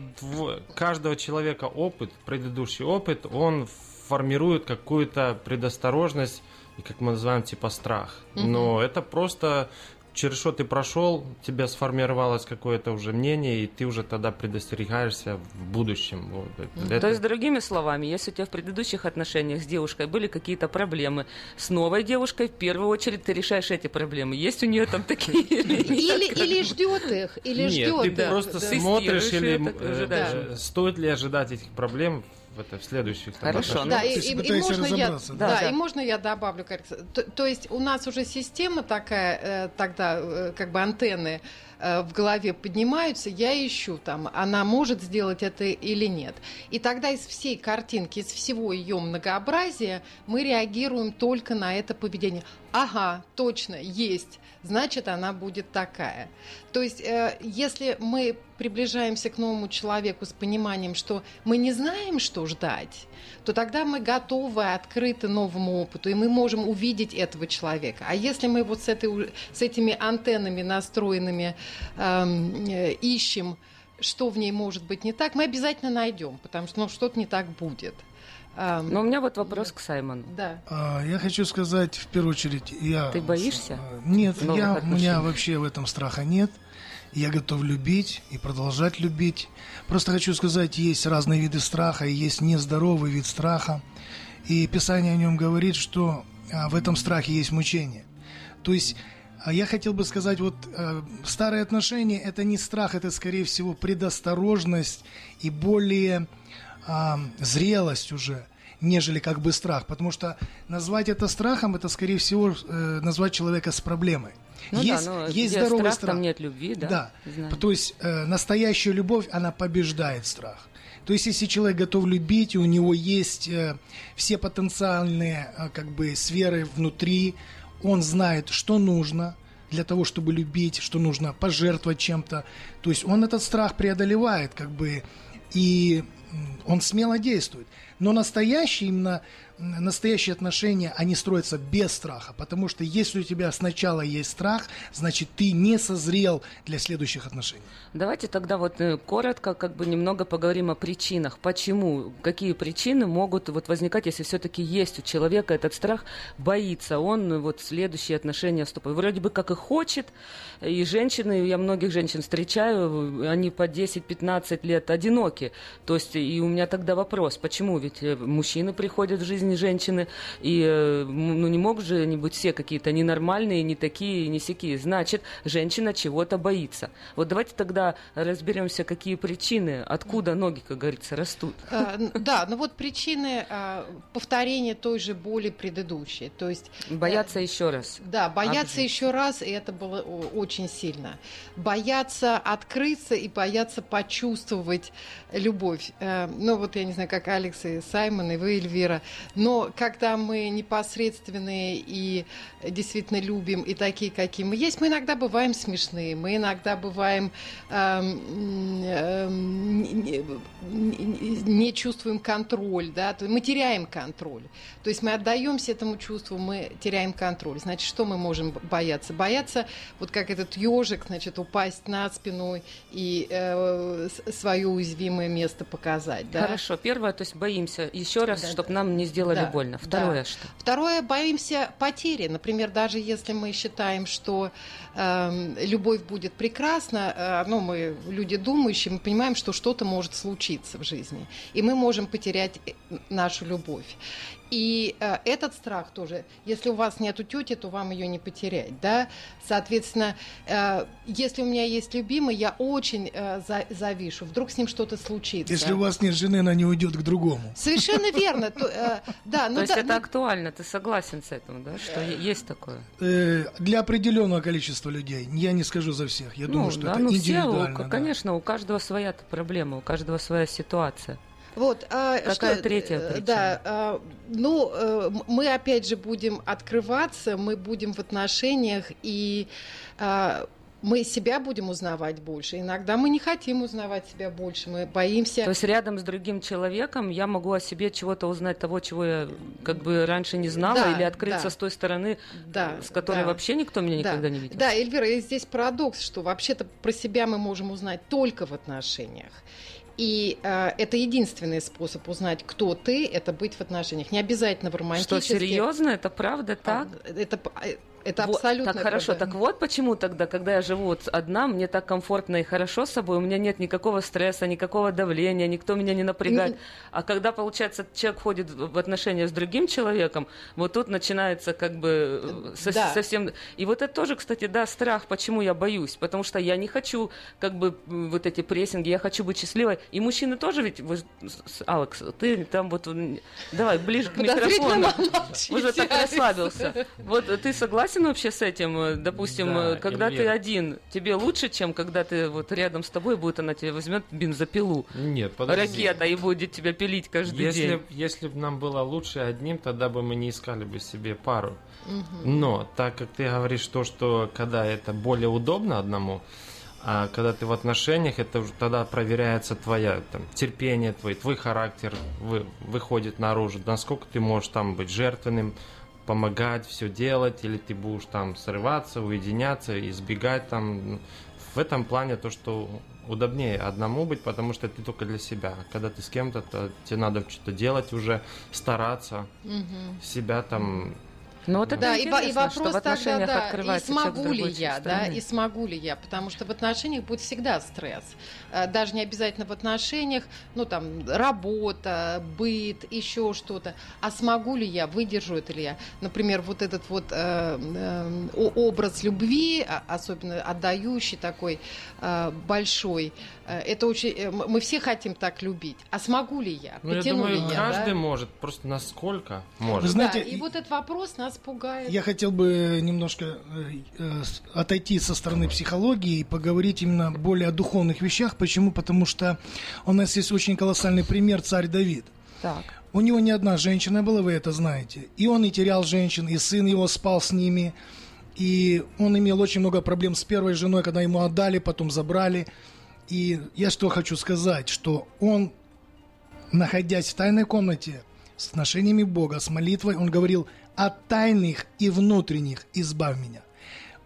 каждого человека опыт, предыдущий опыт, он формирует какую-то предосторожность и, как мы называем, типа страх. Но это просто через что ты прошел, у тебя сформировалось какое-то уже мнение, и ты уже тогда предостерегаешься в будущем. Вот это- То это- есть, другими словами, если у тебя в предыдущих отношениях с девушкой были какие-то проблемы, с новой девушкой в первую очередь ты решаешь эти проблемы. Есть у нее там такие *laughs* или? Или, или ждет их, или Нет, ждет. ты просто смотришь или э, ожидаешь. э, стоит ли ожидать этих проблем в, это, в следующих там, Хорошо, отношениях. Да, Ну, и, и- и можно я, да, да. Да. и можно я добавлю, как, то, то есть у нас уже система такая, э, тогда э, как бы антенны э, в голове поднимаются, я ищу там, она может сделать это или нет. И тогда из всей картинки, из всего ее многообразия мы реагируем только на это поведение. Ага, точно, есть, значит, она будет такая. То есть, э, если мы приближаемся к новому человеку с пониманием, что мы не знаем, что ждать, то тогда мы готовы, открыты новому опыту, и мы можем увидеть этого человека. А если мы вот с, этой, с этими антеннами настроенными эм, э, ищем, что в ней может быть не так, мы обязательно найдем, потому что ну, что-то не так будет. Но у меня вот вопрос к Саймону. да. А, Я хочу сказать, в первую очередь, я... Ты боишься А, Нет, я, у меня вообще в этом страха нет. Я готов любить и продолжать любить. Просто хочу сказать, есть разные виды страха, и есть нездоровый вид страха. И Писание о нем говорит, что а, в этом страхе есть мучение. То есть я хотел бы сказать, вот э, старые отношения это не страх, это скорее всего предосторожность и более а, зрелость уже, нежели как бы страх. Потому что назвать это страхом, это скорее всего э, назвать человека с проблемой. Ну есть да, есть где здоровый страх, страх. там нет любви, да? Да. Знаю. То есть э, настоящая любовь, она побеждает страх. То есть если человек готов любить, и у него есть э, все потенциальные э, как бы сферы внутри, он знает, что нужно для того, чтобы любить, что нужно пожертвовать чем-то. То есть он этот страх преодолевает, как бы, и он смело действует. Но настоящие именно настоящие отношения, они строятся без страха, потому что если у тебя сначала есть страх, значит ты не созрел для следующих отношений. Давайте тогда вот э, коротко, как бы немного поговорим о причинах. Почему, какие причины могут вот возникать, если все-таки есть у человека этот страх, боится он э, вот следующие отношения вступать. Вроде бы как и хочет, и женщины, я многих женщин встречаю, они по 10-15 лет одиноки. То есть и у меня тогда вопрос, почему? Ведь э, мужчины приходят в жизнь женщины, и э, ну, не могут же они быть все какие-то ненормальные, не такие, не сякие. Значит, женщина чего-то боится. Вот давайте тогда разберемся, какие причины, откуда ноги, как говорится, растут. Э, Да, ну вот причины э, повторения той же боли предыдущей. То есть Бояться еще раз. Да, бояться Обжить. еще раз, и это было очень сильно. Бояться открыться и бояться почувствовать любовь. Ну вот я не знаю, как Алекс и Саймон, и вы, Эльвира, но когда мы непосредственные и действительно любим, и такие, какие мы есть, мы иногда бываем смешные, мы иногда бываем эм, эм, не- не чувствуем контроль, да, мы теряем контроль. То есть мы отдаемся этому чувству, мы теряем контроль. Значит, что мы можем бояться? Бояться, вот как этот ежик, значит, упасть на спину и э, свое уязвимое место показать. Да? Хорошо, первое, то есть боимся еще раз, Да, чтобы нам не сделали Да, больно. да. Второе что? Второе, боимся потери. Например, даже если мы считаем, что любовь будет прекрасна, э, ну, мы люди думающие, мы понимаем, что что-то может случиться в жизни, и мы можем потерять э, нашу любовь. И э, этот страх тоже, если у вас нету тети, то вам ее не потерять, да. Соответственно, э, если у меня есть любимый, я очень э, за- завишу. Вдруг с ним что-то случится. Если у вас нет жены, она не уйдет к другому. Совершенно *laughs* верно. То, э, да, ну То есть да, это ну, актуально, ты согласен с этим, да, что есть такое? Э, Для определенного количества людей. Я не скажу за всех. Я думаю, что да, это ну все, индивидуально. у- да. конечно, у каждого своя проблема, у каждого своя ситуация. Вот, а, Какая что, третья э, причина? Да, а, ну, м- мы опять же будем открываться, мы будем в отношениях, и а, мы себя будем узнавать больше. Иногда мы не хотим узнавать себя больше, мы боимся. То есть рядом с другим человеком я могу о себе чего-то узнать того, чего я как бы раньше не знала, Да, или открыться да. с той стороны, Да, с которой да. вообще никто меня Да. никогда не видел. Да, Эльвира, и здесь парадокс, что вообще-то про себя мы можем узнать только в отношениях. И э, это единственный способ узнать, кто ты, это быть в отношениях. Не обязательно в Что, романтических. серьезно? Это правда так? Это, э, это Вот, абсолютно Так хорошо, правда. так вот почему тогда, когда я живу вот одна, мне так комфортно и хорошо с собой, у меня нет никакого стресса, никакого давления, никто меня не напрягает. А когда, получается, человек входит в отношения с другим человеком, вот тут начинается как бы э, со- Да. совсем... И вот это тоже, кстати, да, страх, почему я боюсь, потому что я не хочу как бы вот эти прессинги, я хочу быть счастливой. И мужчины тоже ведь, вы Алекс, ты там вот, давай, ближе к микрофону. Уже так расслабился. Вот ты согласен вообще с этим? Э, Допустим, Да, э, когда ты Эльвира. один, тебе лучше, чем когда ты вот рядом с тобой будет, она тебе возьмет бензопилу, Нет, подожди. ракета и будет тебя пилить каждый Если, день. если бы нам было лучше одним, тогда бы мы не искали бы себе пару. Мгм. Но так как ты говоришь то, что когда это более удобно одному, а когда ты в отношениях, это уже тогда проверяется твоя там, терпение, твой, твой характер вы, выходит наружу, насколько ты можешь там быть жертвенным, помогать, все делать, или ты будешь там срываться, уединяться, избегать там. В этом плане то, что удобнее одному быть, потому что ты только для себя. Когда ты с кем-то, то тебе надо что-то делать уже, стараться, Мгм. себя там Ну вот это да, и, и интересно, что вопрос в тогда, да, и открывается смогу ли я, да, и смогу ли я, потому что в отношениях будет всегда стресс, Э, даже не обязательно в отношениях, ну там работа, быт, еще что-то, а смогу ли я, выдержу это ли я, например, вот этот вот э, э, образ любви, а- особенно отдающий такой э, большой, это очень, э, мы все хотим так любить, а смогу ли я, Ну, я думаю, ли я, каждый да? может, просто насколько может. Вы знаете, Да, и вот этот вопрос нас пугает. Я хотел бы немножко э, э, отойти со стороны психологии и поговорить именно более о духовных вещах. Почему? Потому что у нас есть очень колоссальный пример царь Давид. Так. У него не одна женщина была, вы это знаете. И он и терял женщин, и сын его спал с ними. И он имел очень много проблем с первой женой, когда ему отдали, потом забрали. И я что хочу сказать, что он, находясь в тайной комнате с отношениями Бога, с молитвой, он говорил от тайных и внутренних избавь меня.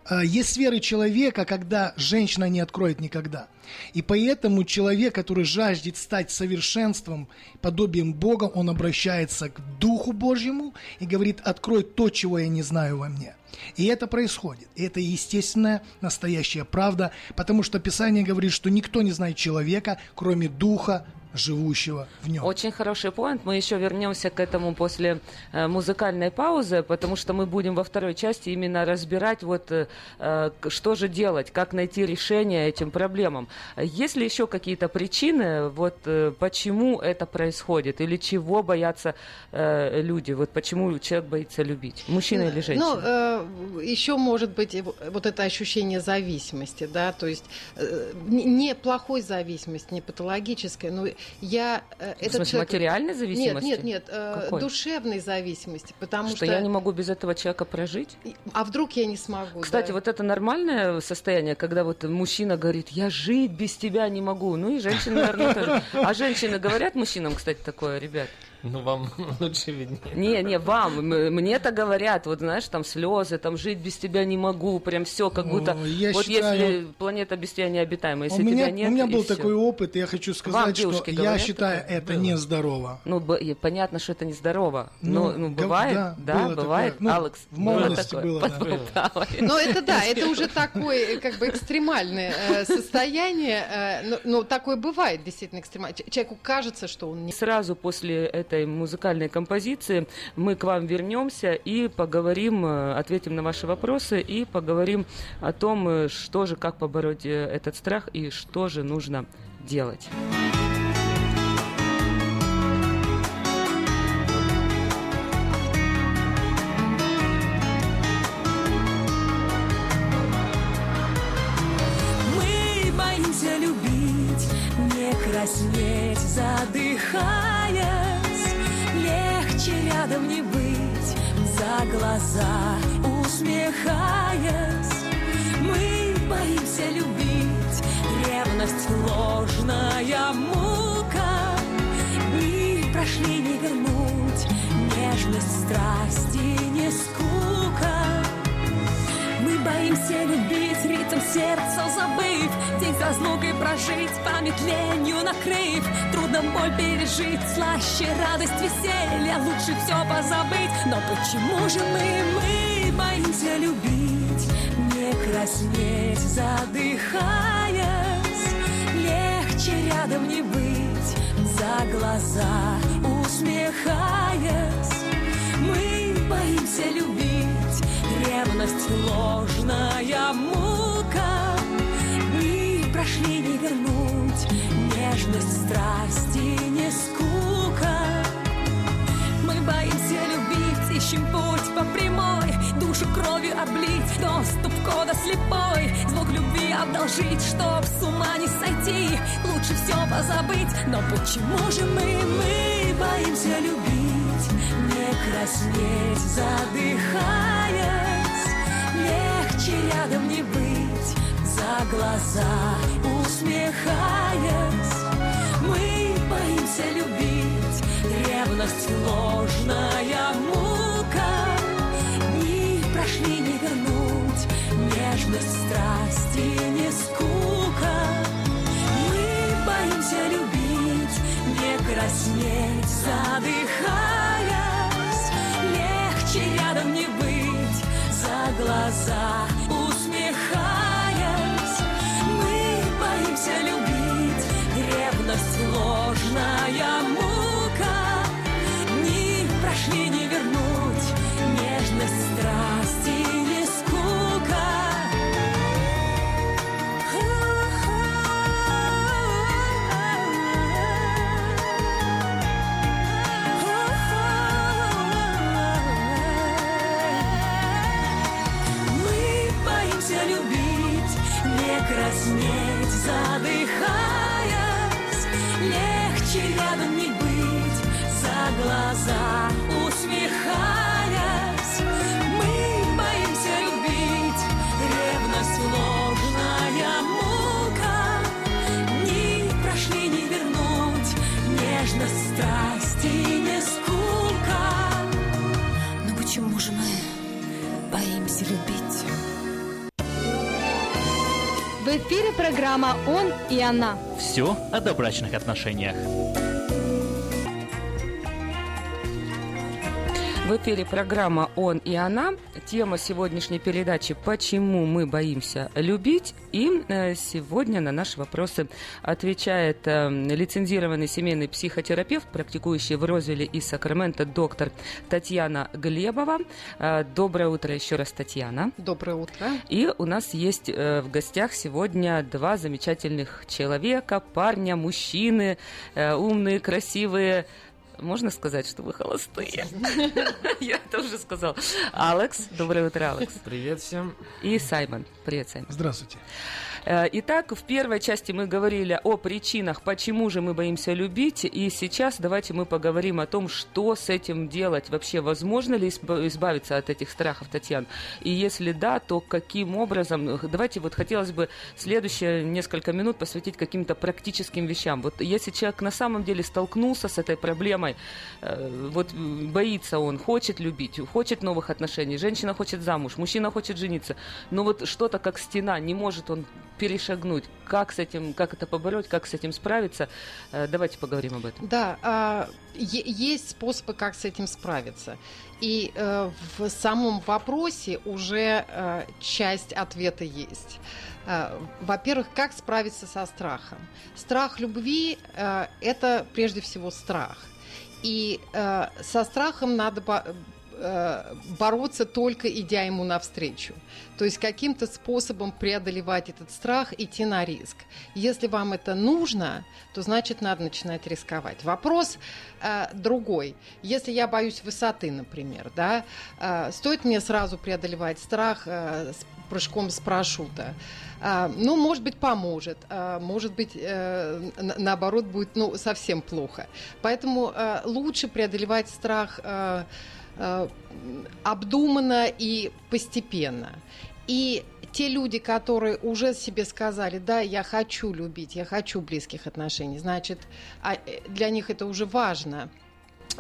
А, Есть сферы человека, когда женщина не откроет никогда. И поэтому человек, который жаждет стать совершенством, подобием Бога, он обращается к Духу Божьему и говорит, открой то, чего я не знаю во мне. И это происходит. И это естественная, настоящая правда, потому что Писание говорит, что никто не знает человека, кроме Духа, живущего в нем. Очень хороший поинт. Мы еще вернемся к этому после э, музыкальной паузы, потому что мы будем во второй части именно разбирать, вот, э, э, что же делать, как найти решение этим проблемам. Есть ли еще какие-то причины, вот, почему это происходит, или чего боятся люди, вот почему человек боится любить, мужчина или женщина? Ну, еще может быть вот это ощущение зависимости, да, то есть не не плохой зависимости, не патологической, но я... э, В этот смысле, человек- материальной зависимости? Нет, нет, нет, э, Какой? душевной зависимости, потому что... что я не могу без этого человека прожить? А вдруг я не смогу? Кстати, да? вот это нормальное состояние, когда вот мужчина говорит, я жить без тебя не могу. Ну и женщины, наверное, тоже. А женщины говорят мужчинам, кстати, такое, ребят? Ну, вам *laughs* лучше виднее. Не, не, вам, мне-то говорят, вот знаешь, там слезы, там жить без тебя не могу, прям все, как будто О, я вот считаю- если планета без тебя необитаема, если у меня, тебя нет, у меня был такой опыт, и я хочу сказать, что девушки я говорят считаю такое? это нездорово. Ну, понятно, что это нездорово. Ну, Ну, ну, бывает, да, да, было бывает. такое. Ну, Алекс, в молодости было было, такое. да. Полтавой. Ну, это да, это уже такое, как бы, экстремальное э, состояние. э, но, но такое бывает, действительно, экстремальное. Человеку кажется, что он не... Сразу после этой этой музыкальной композиции мы к вам вернемся и поговорим, э, ответим на ваши вопросы и поговорим о том, э, что же, как побороть э, этот страх и что же нужно делать. Глаза усмехаясь. Мы боимся любить, ревность ложная мука. Дни прошли не вернуть, нежность, страсти, не скука. Боимся любить, ритм сердца забыв День разлукой прожить, память ленью накрыв. Трудно боль пережить, слаще радость, веселье Лучше все позабыть, но почему же мы, мы боимся любить? Не краснеть, задыхаясь. Легче рядом не быть, за глаза усмехаясь. Мы боимся любить Ревность ложная мука. Дни прошли не вернуть Нежность, страсти, не скука. Мы боимся любить Ищем путь по прямой Душу кровью облить Доступ кода слепой. Звук любви одолжить Чтоб с ума не сойти. Лучше все позабыть Но почему же мы, мы боимся любить Не краснеть, задыхаясь Легче рядом не быть. За глаза усмехаясь Мы боимся любить. Ревность ложная мука. Дни прошли не вернуть. Нежность, страсти, не скука. Мы боимся любить. Не краснеть, задыхаясь. Легче рядом не быть. За глаза усмехаясь Мы боимся любить. Ревность ложная мука. Дни прошли не вернуть рядом не быть, за глаза усмехаясь. Мы боимся любить, ревность ложная мука. Дни прошли не вернуть, нежность, страсти, не скука. Но почему же мы боимся любить? В эфире программа «Он и она». Все о добрачных отношениях. В эфире программа «Он и она». Тема сегодняшней передачи «Почему мы боимся любить?» И э, сегодня на наши вопросы отвечает э, лицензированный семейный психотерапевт, практикующий в Розвилле и Сакраменто доктор Татьяна Глебова. Э, Доброе утро еще раз, Татьяна. Доброе утро. И у нас есть в гостях сегодня два замечательных человека, парня, мужчины, умные, красивые. Можно сказать, что вы холостые? *laughs* Я это уже сказал. Алекс, доброе утро, Алекс. Привет всем. И Саймон. Привет, Саймон. Здравствуйте. Э, Итак, в первой части мы говорили о причинах, почему же мы боимся любить, и сейчас давайте мы поговорим о том, что с этим делать. Вообще, возможно ли изб- избавиться от этих страхов, Татьяна? И если да, то каким образом? Давайте вот хотелось бы следующие несколько минут посвятить каким-то практическим вещам. Вот если человек на самом деле столкнулся с этой проблемой, э, вот боится он, хочет любить, хочет новых отношений, женщина хочет замуж, мужчина хочет жениться, но вот что-то как стена, не может он перешагнуть. Как с этим, как это побороть, как с этим справиться? Э, Давайте поговорим об этом. Да, а, есть способы, как с этим справиться. И э, в самом вопросе уже э, часть ответа есть. Во-первых, как справиться со страхом? Страх любви это прежде всего страх. И э, со страхом надо бороться только идя ему навстречу. То есть каким-то способом преодолевать этот страх, идти на риск. Если вам это нужно, то значит надо начинать рисковать. Вопрос э, другой. Если я боюсь высоты, например, да, э, стоит мне сразу преодолевать страх э, с прыжком с парашюта? А, ну, может быть, поможет. А, может быть, э, на- наоборот, будет ну, совсем плохо. Поэтому э, лучше преодолевать страх э, э, обдуманно и постепенно. И те люди, которые уже себе сказали, да, я хочу любить, я хочу близких отношений, значит, а, э, для них это уже важно.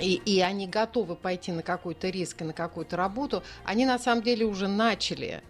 И, и они готовы пойти на какой-то риск и на какую-то работу, они на самом деле уже начали э,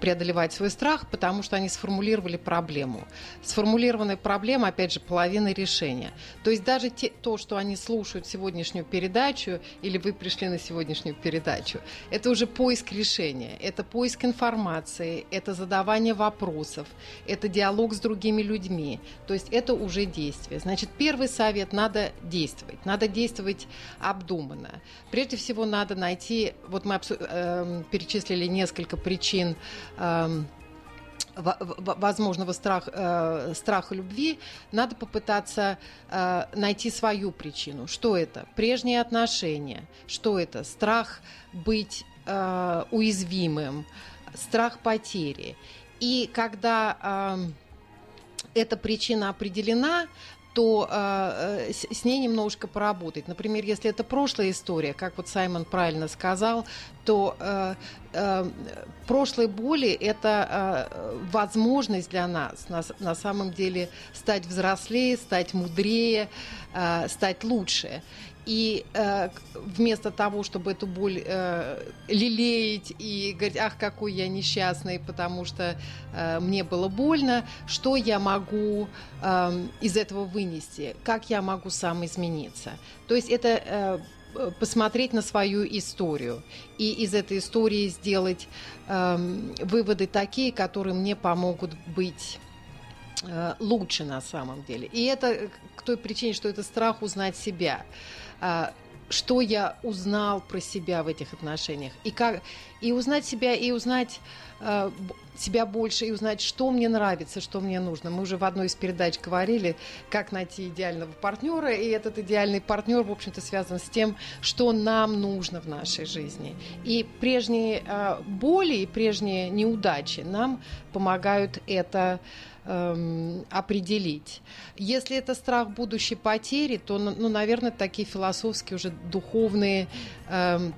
преодолевать свой страх, потому что они сформулировали проблему. Сформулированная проблема, опять же, половина решения. То есть даже те, то, что они слушают сегодняшнюю передачу, или вы пришли на сегодняшнюю передачу, это уже поиск решения, это поиск информации, это задавание вопросов, это диалог с другими людьми. То есть это уже действие. Значит, первый совет – надо действовать. Надо действовать обдуманно. Прежде всего, надо найти, вот мы эм, перечислили несколько причин возможного страх, э, страха любви, надо попытаться э, найти свою причину. Что это? Прежние отношения. Что это? Страх быть э, уязвимым, страх потери. И когда эм, эта причина определена, то э, э, с, ней немножко поработать. Например, если это прошлая история, как вот Саймон правильно сказал, то э, э, прошлые боли – это э, возможность для нас на, на самом деле стать взрослее, стать мудрее, э, стать лучше. И э, вместо того, чтобы эту боль э, лелеять и говорить, ах, какой я несчастный, потому что э, мне было больно, что я могу э, из этого вынести, как я могу сам измениться. То есть это э, э, посмотреть на свою историю и из этой истории сделать эм, выводы такие, которые мне помогут быть э, лучше на самом деле. И это к той причине, что это страх узнать себя. А, Что я узнал про себя в этих отношениях. И, как, и узнать себя, и узнать б- себя больше, и узнать, что мне нравится, что мне нужно. Мы уже в одной из передач говорили, как найти идеального партнера, и этот идеальный партнер, в общем-то, связан с тем, что нам нужно в нашей жизни. И прежние э, боли, и прежние неудачи нам помогают это эм, определить. Если это страх будущей потери, то, ну, ну, наверное, такие философские уже духовные эм,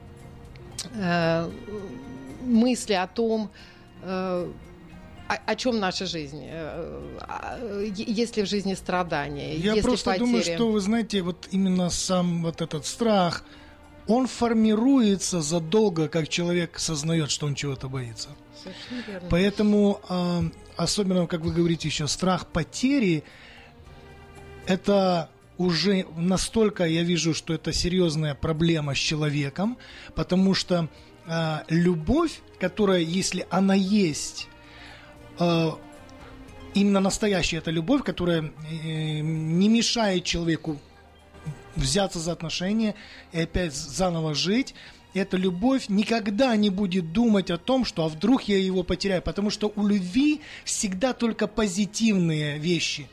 э, мысли о том, о, о чем наша жизнь, э, а, э, если в жизни страдания, Я если просто потери. думаю, что вы знаете, вот именно сам вот этот страх, он формируется задолго, как человек сознает, что он чего-то боится. Совершенно верно. Поэтому, а, особенно, как вы говорите еще, страх потери, это уже настолько я вижу, что это серьезная проблема с человеком, потому что а, любовь, которая, если она есть, а, именно настоящая эта любовь, которая э, не мешает человеку взяться за отношения и опять заново жить, эта любовь никогда не будет думать о том, что а вдруг я его потеряю, потому что у любви всегда только позитивные вещи.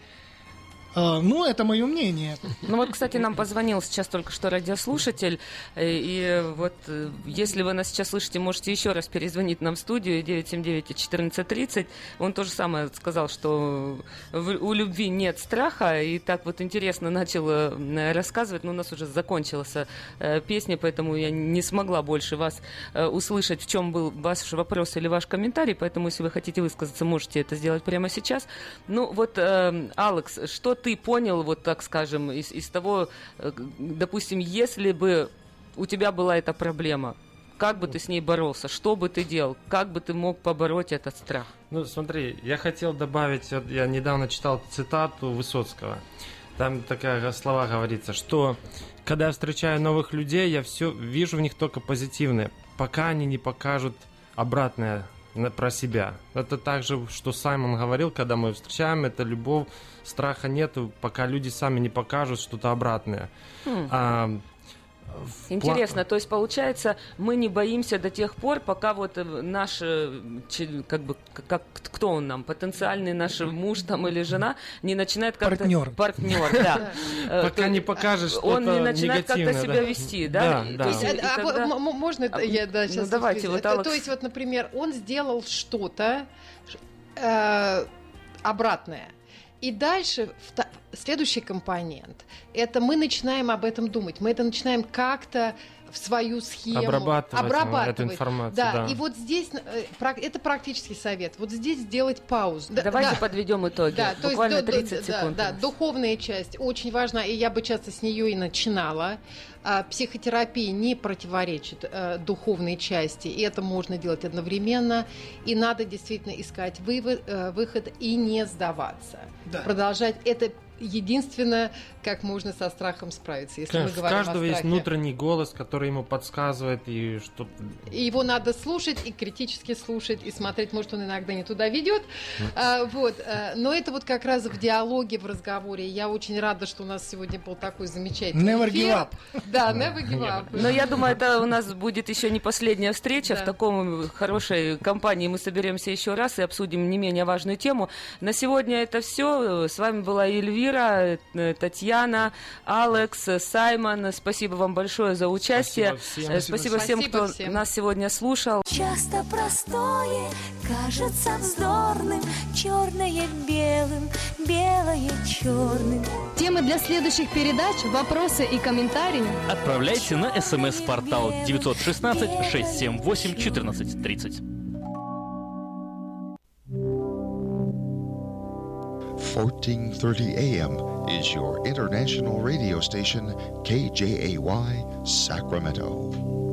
А, ну, это мое мнение. Ну вот, кстати, нам позвонил сейчас только что радиослушатель, э, и вот э, если вы нас сейчас слышите, можете еще раз перезвонить нам в студию 979-1430. Он тоже самое сказал, что у любви нет страха, и так вот интересно начал э, рассказывать, но у нас уже закончилась песня, поэтому я не смогла больше вас услышать, в чем был ваш вопрос или ваш комментарий, поэтому если вы хотите высказаться, можете это сделать прямо сейчас. Ну вот, Алекс, что ты понял, вот так скажем, из, из того, э, допустим, если бы у тебя была эта проблема, как бы ты с ней боролся, что бы ты делал, как бы ты мог побороть этот страх? Ну, смотри, я хотел добавить, вот я недавно читал цитату Высоцкого. Там такая слова говорится, что когда я встречаю новых людей, я все вижу в них только позитивное, пока они не покажут обратное про себя. Это также, что Саймон говорил, когда мы встречаем, это любовь, страха нету, пока люди сами не покажут что-то обратное. Хм. А, Интересно, то есть получается, мы не боимся до тех пор, пока вот э, наш, э, как бы, как, кто он нам, потенциальный наш муж там или жена, не начинает как-то... Партнер. Партнер, да. *laughs* Э, Пока не покажешь Он не начинает как-то себя вести, да? Да, да. можно это я да, сейчас давайте, вот то, есть вот, например, он сделал что-то обратное. И дальше следующий компонент – это мы начинаем об этом думать, мы это начинаем как-то в свою схему Обрабатывать, э, эту информацию, да. и вот здесь э, это практический совет. Вот здесь сделать паузу. Да, Давайте да. подведем итоги. Да, то есть Буквально ду- ду- 30 да, секунд. Да, духовная часть очень важна, и я бы часто с нее и начинала. А, психотерапия не противоречит э, духовной части, и это можно делать одновременно. И надо действительно искать вывод, э, выход и не сдаваться. Да. Продолжать это единственное, как можно со страхом справиться, если мы Конечно, у говорим о каждого есть страхе. внутренний голос, который ему подсказывает, и что И его надо слушать и критически слушать и смотреть, может, он иногда не туда ведет. А, вот, а, но это вот как раз в диалоге, в разговоре. Я очень рада, что у нас сегодня был такой замечательный Never эфир. give up. Да, never give up. Но я думаю, это у нас будет еще не последняя встреча. В таком хорошей компании мы соберемся еще раз и обсудим не менее важную тему. На сегодня это все. С вами была Эльвира, э, Татьяна, Алекс, Саймон. Спасибо вам большое за участие. Спасибо всем. Э, Спасибо всем, Спасибо кто всем. нас сегодня слушал. Часто простое кажется вздорным, черное белым, белое черным. Темы для следующих передач, вопросы и комментарии Отправляйте на смс-портал 916 678 1430. 1430 AM is your international radio station, KJAY, Sacramento.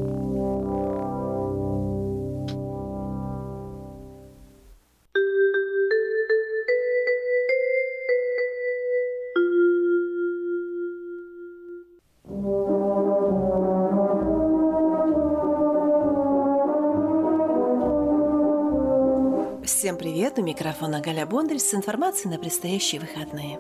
Привет! У микрофона Галя Бондарь с информацией на предстоящие выходные.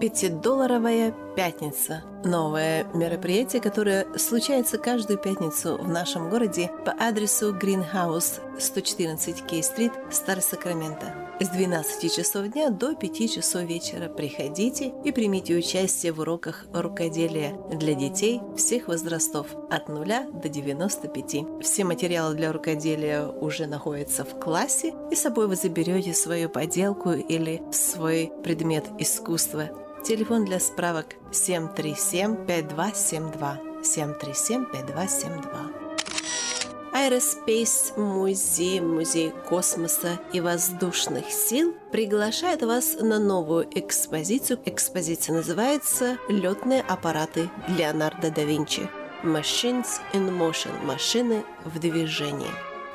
Пятидолларовая пятница. Новое мероприятие, которое случается каждую пятницу в нашем городе по адресу Greenhouse 114 Кей-стрит, Старый Сакраменто. С 12 часов дня до 5 часов вечера приходите и примите участие в уроках рукоделия для детей всех возрастов от 0 до 95. Все материалы для рукоделия уже находятся в классе, и с собой вы заберете свою поделку или свой предмет искусства. Телефон для справок 737-5272. 737-5272. Aerospace Музей, Музей космоса и воздушных сил приглашает вас на новую экспозицию. Экспозиция называется «Летные аппараты Леонардо да Винчи». Machines in Motion – машины в движении.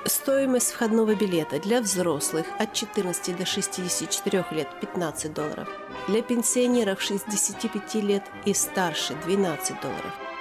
Стоимость входного билета для взрослых от 14 до 64 лет – 15 долларов. Для пенсионеров 65 лет и старше – 12 долларов.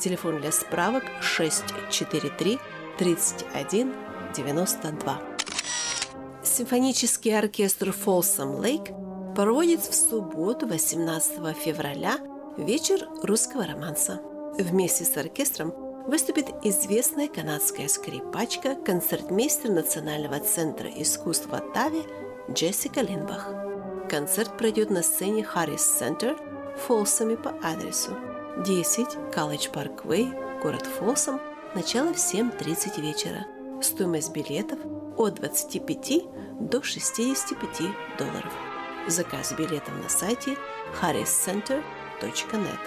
Телефон для справок 643 31 92. Симфонический оркестр Folsom Lake проводит в субботу 18 февраля вечер русского романса. Вместе с оркестром выступит известная канадская скрипачка, концертмейстер Национального центра искусства Тави Джессика Линбах. Концерт пройдет на сцене Харрис Центр в Фолсоме по адресу 10 College Parkway, город Фолсом, начало в 7.30 вечера. Стоимость билетов от 25 до 65 долларов. Заказ билетов на сайте harriscenter.net.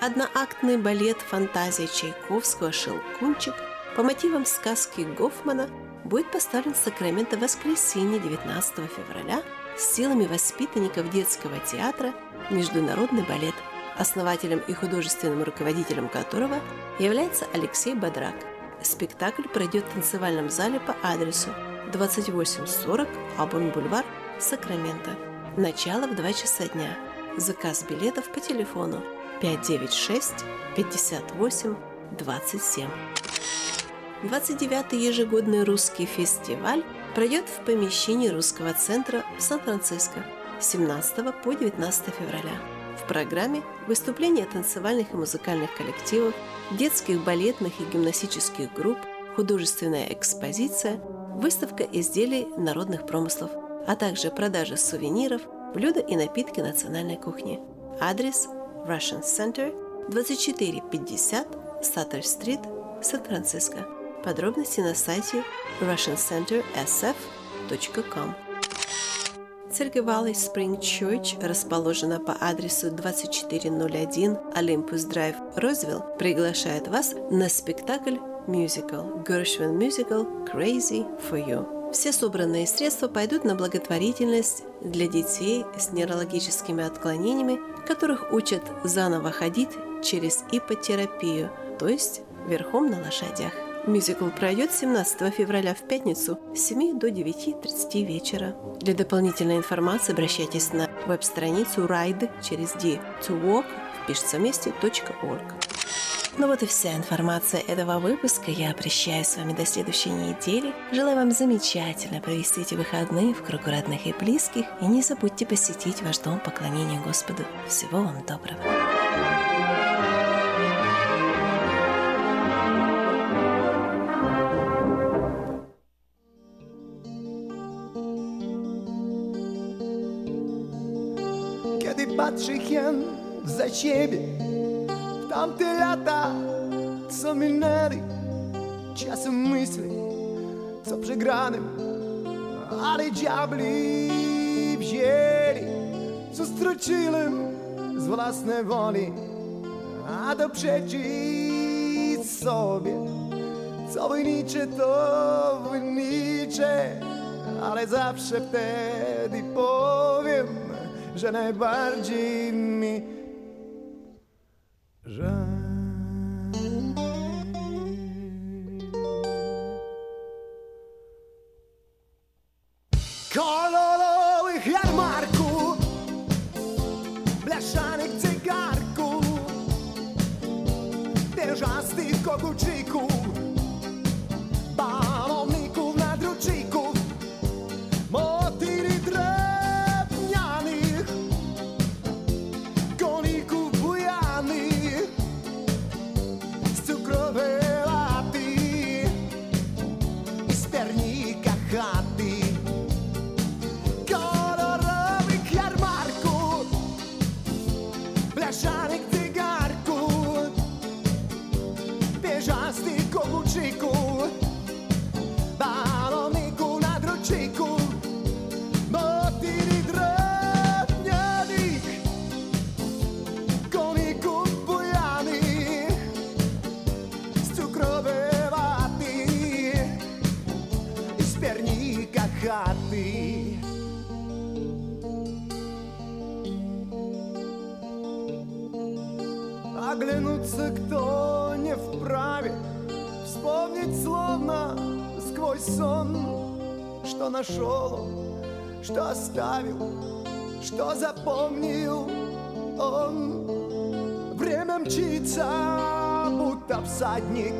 Одноактный балет «Фантазия Чайковского. Шелкунчик» по мотивам сказки Гофмана будет поставлен в Сакраменто в воскресенье 19 февраля с силами воспитанников детского театра «Международный балет», основателем и художественным руководителем которого является Алексей Бодрак. Спектакль пройдет в танцевальном зале по адресу 2840 Абон-Бульвар, Сакраменто. Начало в 2 часа дня. Заказ билетов по телефону 596 58 27. 29-й ежегодный русский фестиваль пройдет в помещении Русского центра в Сан-Франциско с 17 по 19 февраля. В программе выступления танцевальных и музыкальных коллективов, детских балетных и гимнастических групп, художественная экспозиция, выставка изделий народных промыслов, а также продажа сувениров, блюда и напитки национальной кухни. Адрес Russian Center 2450 Саттер-стрит, Сан-Франциско. Подробности на сайте russiancentersf.com. Церковь Valley Spring Church расположена по адресу 2401 Olympus Drive, Розвилл, приглашает вас на спектакль мюзикл Gershwin Musical Crazy for You. Все собранные средства пойдут на благотворительность для детей с нейрологическими отклонениями, которых учат заново ходить через ипотерапию, то есть верхом на лошадях. Мюзикл пройдет 17 февраля в пятницу с 7 до 9.30 вечера. Для дополнительной информации обращайтесь на веб-страницу ride через d to walk пишется вместе .org. Ну вот и вся информация этого выпуска. Я прощаюсь с вами до следующей недели. Желаю вам замечательно провести эти выходные в кругу родных и близких. И не забудьте посетить ваш дом поклонения Господу. Всего вам доброго. Patrzy hien za siebie w tamte lata, co minęli, czasem myśli, co przegranym, ale diabli wzięli, co straciłem z własnej woli, a to przeczyć sobie, co wynicze, to wynicze, ale zawsze wtedy powiem, że najbardziej mi żal. Оставил Что запомнил он. Время мчится, будто всадник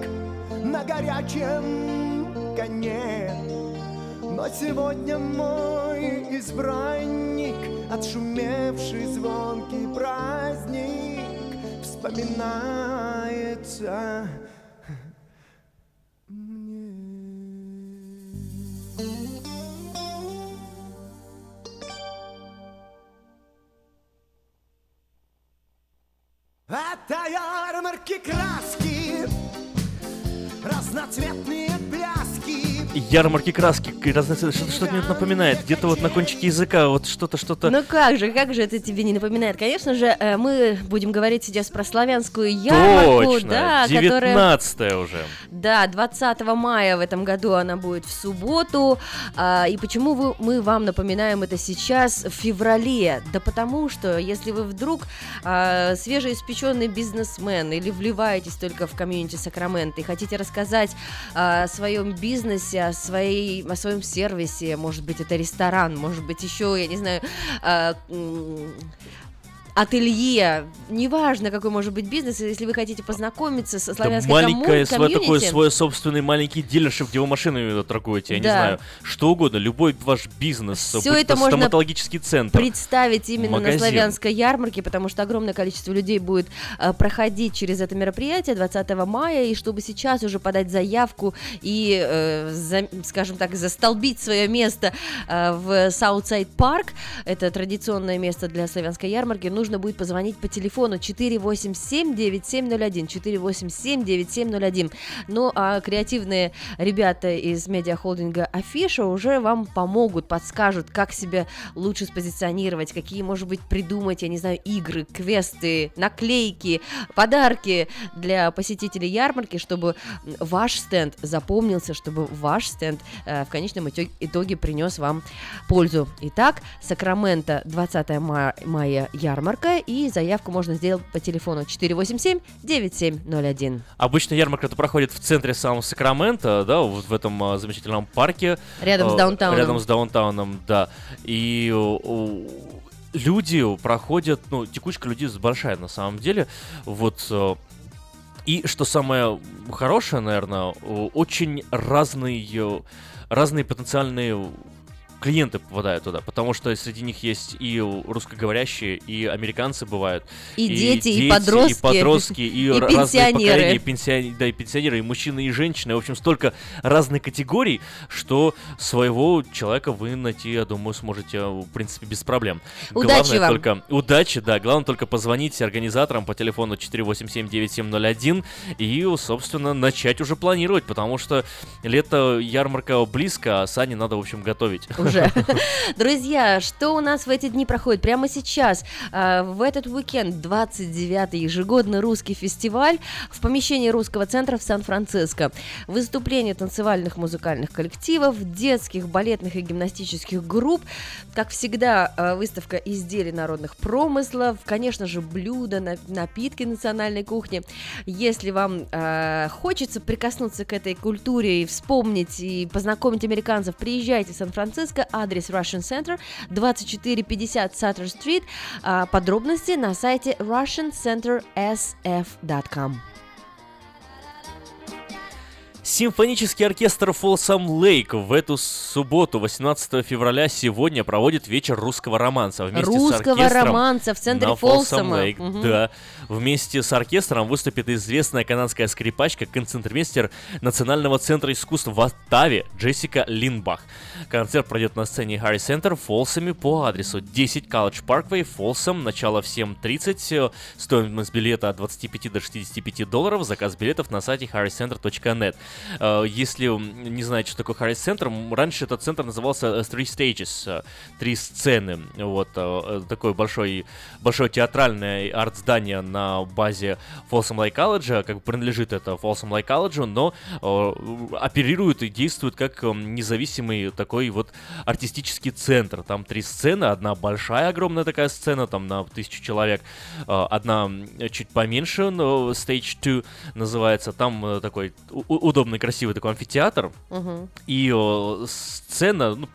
На горячем коне. Но сегодня мой избранник Отшумевший звонкий праздник Вспоминается ярмарки краски, что-то, мне напоминает. Где-то вот на кончике языка, вот что-то, что-то. Ну как же, как же это тебе не напоминает? Конечно же, э, мы будем говорить сейчас про славянскую ярмарку, Точно, да, которая 19 уже. Да, 20 мая в этом году она будет в субботу. А, и почему вы, мы вам напоминаем это сейчас, в феврале? Да потому что, если вы вдруг а, свежеиспеченный бизнесмен или вливаетесь только в комьюнити Сакраменто и хотите рассказать а, о своем бизнесе, о, своей, о своем сервисе, может быть, это ресторан, может быть, еще, я не знаю, а, ателье, неважно, какой может быть бизнес, если вы хотите познакомиться со славянской маленькое, комму- свой, такой свой собственный маленький дилершип, где вы машинами торгуете, я не Да. знаю, что угодно, любой ваш бизнес, Всё будь это то можно стоматологический центр. представить именно магазин. на славянской ярмарке, потому что огромное количество людей будет э, проходить через это мероприятие 20 мая, и чтобы сейчас уже подать заявку и, э, за- скажем так, застолбить свое место э, в Southside Park, это традиционное место для славянской ярмарки, нужно будет позвонить по телефону 487-9701, 487-9701. Ну, а креативные ребята из медиахолдинга Афиша уже вам помогут, подскажут, как себя лучше спозиционировать, какие, может быть, придумать, я не знаю, игры, квесты, наклейки, подарки для посетителей ярмарки, чтобы ваш стенд запомнился, чтобы ваш стенд э, в конечном итоге принес вам пользу. Итак, Сакраменто 20 ма- мая ярмарка, и заявку можно сделать по телефону 487-9701. Обычно ярмарка это проходит в центре самого Сакрамента, да, вот в этом а, замечательном парке. Рядом с Э, даунтауном. Рядом с даунтауном, да. И люди проходят, ну, текучка людей большая на самом деле. Вот э, и что самое хорошее, наверное, очень разные, разные потенциальные клиенты попадают туда, потому что среди них есть и русскоговорящие, и американцы бывают. И дети, и подростки, И подростки, и, *laughs* и пенсионеры. и пенсионеры, да, и пенсионеры, и мужчины, и женщины. В общем, столько разных категорий, что своего человека вы найти, я думаю, сможете, в принципе, без проблем. Удачи Главное вам. только удачи, да. Главное только позвонить организаторам по телефону 487-9701 и, собственно, начать уже планировать, потому что лето, ярмарка близко, а сани надо, в общем, готовить. уже. *laughs* Друзья, что у нас в эти дни проходит? Прямо сейчас, э, в этот уикенд, 29-й ежегодный русский фестиваль в помещении русского центра в Сан-Франциско. Выступления танцевальных музыкальных коллективов, детских, балетных и гимнастических групп. Как всегда, э, выставка изделий народных промыслов, конечно же, блюда, на- напитки национальной кухни. Если вам э, хочется прикоснуться к этой культуре и вспомнить и познакомить американцев, приезжайте в Сан-Франциско, адрес Russian Center, 2450 Sutter Street. А, подробности на сайте russiancentersf.com. Симфонический оркестр Folsom Lake в эту субботу, 18 февраля, сегодня проводит вечер русского романса. Вместе с Русского оркестром романса в центре на Фолсома. Lake, Мгм. Да. Вместе с оркестром выступит известная канадская скрипачка, концертмейстер Национального центра искусств в Оттаве Джессика Линбах. Концерт пройдет на сцене Центр в Фолсоме по адресу 10 College Parkway, Фолсом, начало в 7.30, э, стоимость билета от 25 до 65 долларов, заказ билетов на сайте harrycenter.net. Э, Если не знаете, что такое Harris Center, раньше этот центр назывался э, Three Stages, три сцены. Вот такое большое, большое театральное арт-здание на базе Folsom Lake College, как бы принадлежит это Folsom Lake College, но э, оперирует и действует как э, независимый такой вот артистический центр. Там три сцены, одна большая, огромная такая сцена, там на тысячу человек, э, одна чуть поменьше, но Stage 2 называется, там э, такой удобный, красивый такой амфитеатр, Мгм. и э, сцена, ну,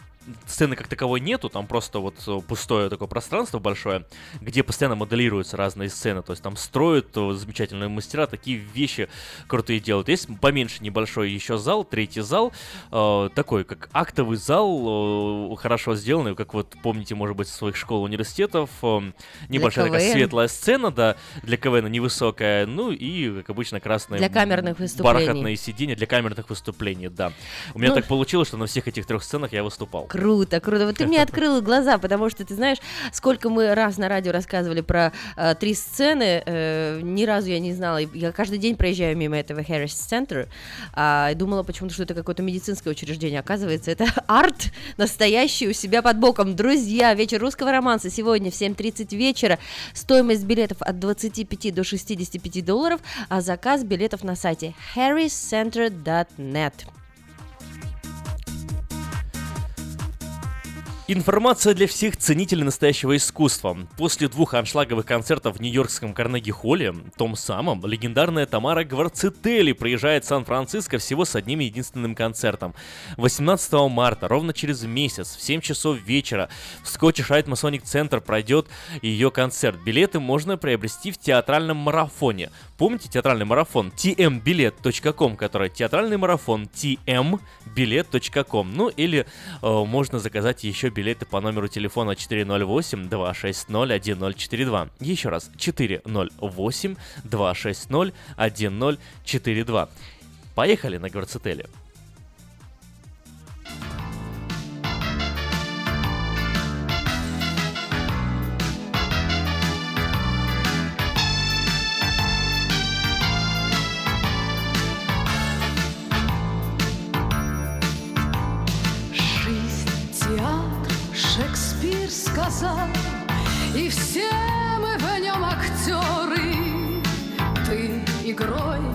сцены как таковой нету, там просто вот э, пустое такое пространство большое, где постоянно моделируются разные сцены, то есть там строят э, замечательные мастера, такие вещи крутые делают. Есть поменьше небольшой еще зал, третий зал, э, такой как актовый зал, э, хорошо сделанный, как вот помните, может быть, своих школ, университетов, э, небольшая такая КВН. светлая сцена, да, для КВН невысокая, ну и, как обычно, красные Для камерных выступлений. бархатные сиденья для камерных выступлений, да. У меня Ну, так получилось, что на всех этих трех сценах я выступал. Круто, круто. Вот ты мне открыл глаза, потому что ты знаешь, сколько мы раз на радио рассказывали про э, три сцены, э, ни разу я не знала. Я каждый день проезжаю мимо этого Harris Center, и думала почему-то, что это какое-то медицинское учреждение. Оказывается, это арт настоящий у себя под боком. Друзья, вечер русского романса сегодня в 7.30 вечера. Стоимость билетов от 25 до 65 долларов, а заказ билетов на сайте harriscenter.net. Информация для всех ценителей настоящего искусства. После двух аншлаговых концертов в нью-йоркском Карнеги-холле, том самом, легендарная Тамара Гварцетели приезжает в Сан-Франциско всего с одним единственным концертом. 18 марта, ровно через месяц, в 7 часов вечера, в Center пройдет ее концерт. Билеты можно приобрести в театральном марафоне. Помните театральный марафон? tmbilet.com, который театральный марафон tmbilet.com. Ну или э, можно заказать еще билеты по номеру телефона 408-260-1042. Еще раз, 408-260-1042. Поехали на Гварцетели. Сказал, И все мы в нем актеры. Ты игрой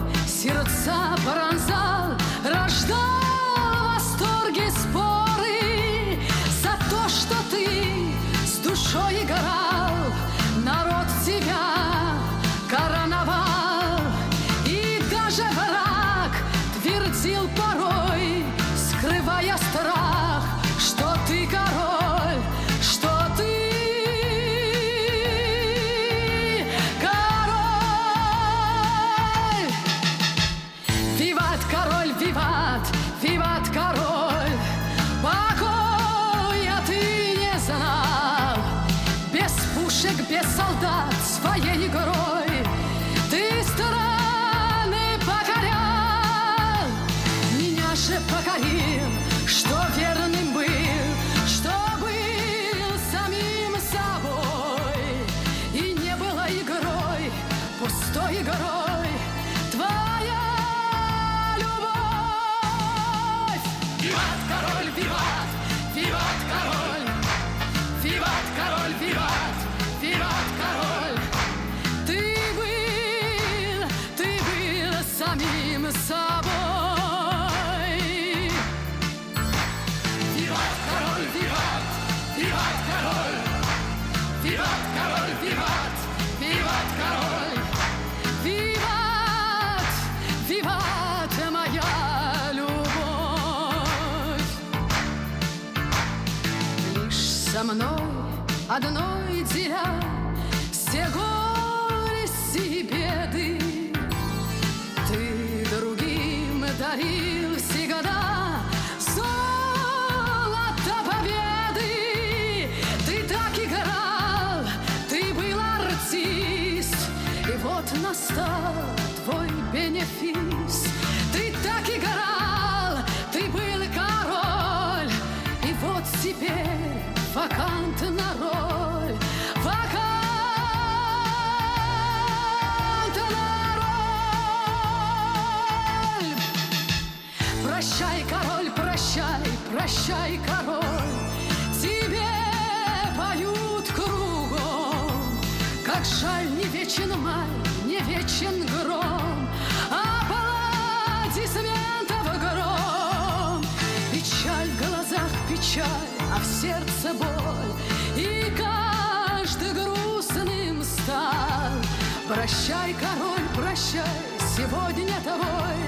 Прощай, король, прощай, сегодня твой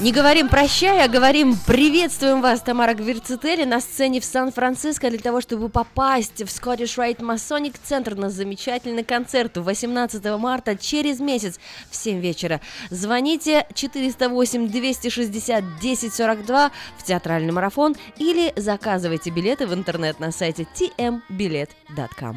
Не говорим прощай, а говорим приветствуем вас, Тамара Гверцители, на сцене в Сан-Франциско для того, чтобы попасть в Scottish Rite Masonic Center на замечательный концерт 18 марта через месяц в 7 вечера. Звоните 408-260-1042 в театральный марафон или заказывайте билеты в интернет на сайте tmbilet.com.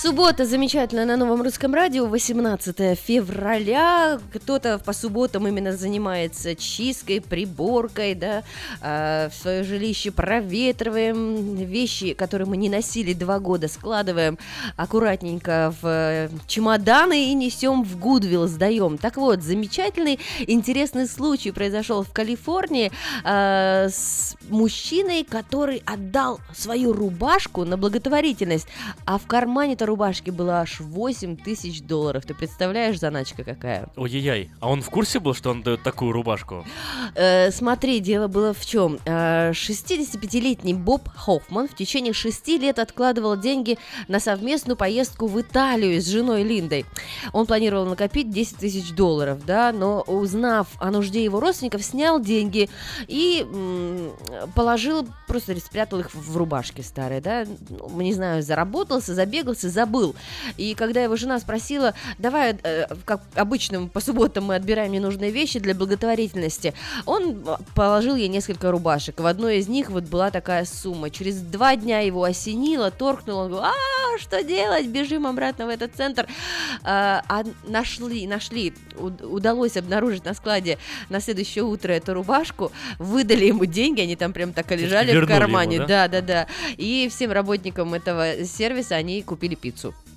Суббота замечательно на новом русском радио, 18 февраля. Кто-то по субботам именно занимается чисткой, приборкой, да, а, в свое жилище проветриваем вещи, которые мы не носили два года, складываем аккуратненько в чемоданы и несем в Гудвилл, сдаем. Так вот, замечательный, интересный случай произошел в Калифорнии а, с мужчиной, который отдал свою рубашку на благотворительность, а в кармане-то рубашки было аж 8 тысяч долларов. Ты представляешь, заначка какая? Ой-яй-яй, а он в курсе был, что он дает такую рубашку? Э, смотри, дело было в чем. Э, 65-летний Боб Хоффман в течение 6 лет откладывал деньги на совместную поездку в Италию с женой Линдой. Он планировал накопить 10 тысяч долларов, да, но узнав о нужде его родственников, снял деньги и м, положил, просто спрятал их в рубашке старые, да, ну, не знаю, заработался, забегался, забыл. И когда его жена спросила, давай, э, как обычно по субботам мы отбираем ненужные вещи для благотворительности, он положил ей несколько рубашек. В одной из них вот была такая сумма. Через два дня его осенило, торкнуло, он говорил, а, что делать, бежим обратно в этот центр. А, а нашли, нашли, уд- удалось обнаружить на складе на следующее утро эту рубашку, выдали ему деньги, они там прям так и лежали в вернули ему, кармане. да? да, да, да. И всем работникам этого сервиса они купили пиццу.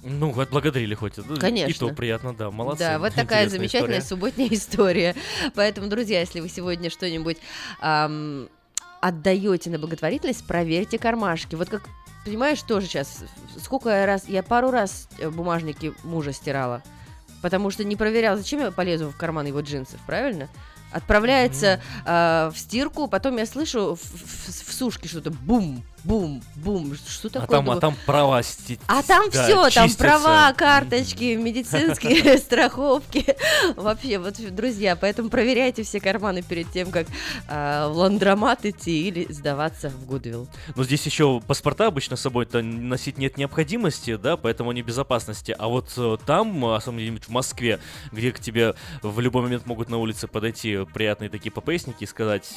Ну, отблагодарили хоть. Ну, И Конечно. то приятно, да, молодцы. Да, вот такая Интересная замечательная история. субботняя история. Поэтому, друзья, если вы сегодня что-нибудь ам, отдаете на благотворительность, проверьте кармашки. Вот как понимаешь, тоже сейчас, сколько я раз, я пару раз э, бумажники мужа стирала, потому что не проверяла, зачем я полезу в карман его джинсов, правильно? Отправляется а, в стирку, потом я слышу в, в- в сушке что-то бум, бум, бум, что А такое? там, а Думаю, там права а там да, все, там чистятся. права, карточки, медицинские *laughs* страховки. Вообще, вот, друзья, поэтому проверяйте все карманы перед тем, как а, в ландромат идти или сдаваться в Гудвилл. Но здесь еще паспорта обычно с собой-то носить нет необходимости, да, поэтому они безопасности. А вот э, там, э, особенно где-нибудь в Москве, где к тебе в любой момент могут на улице подойти приятные такие ППСники и сказать...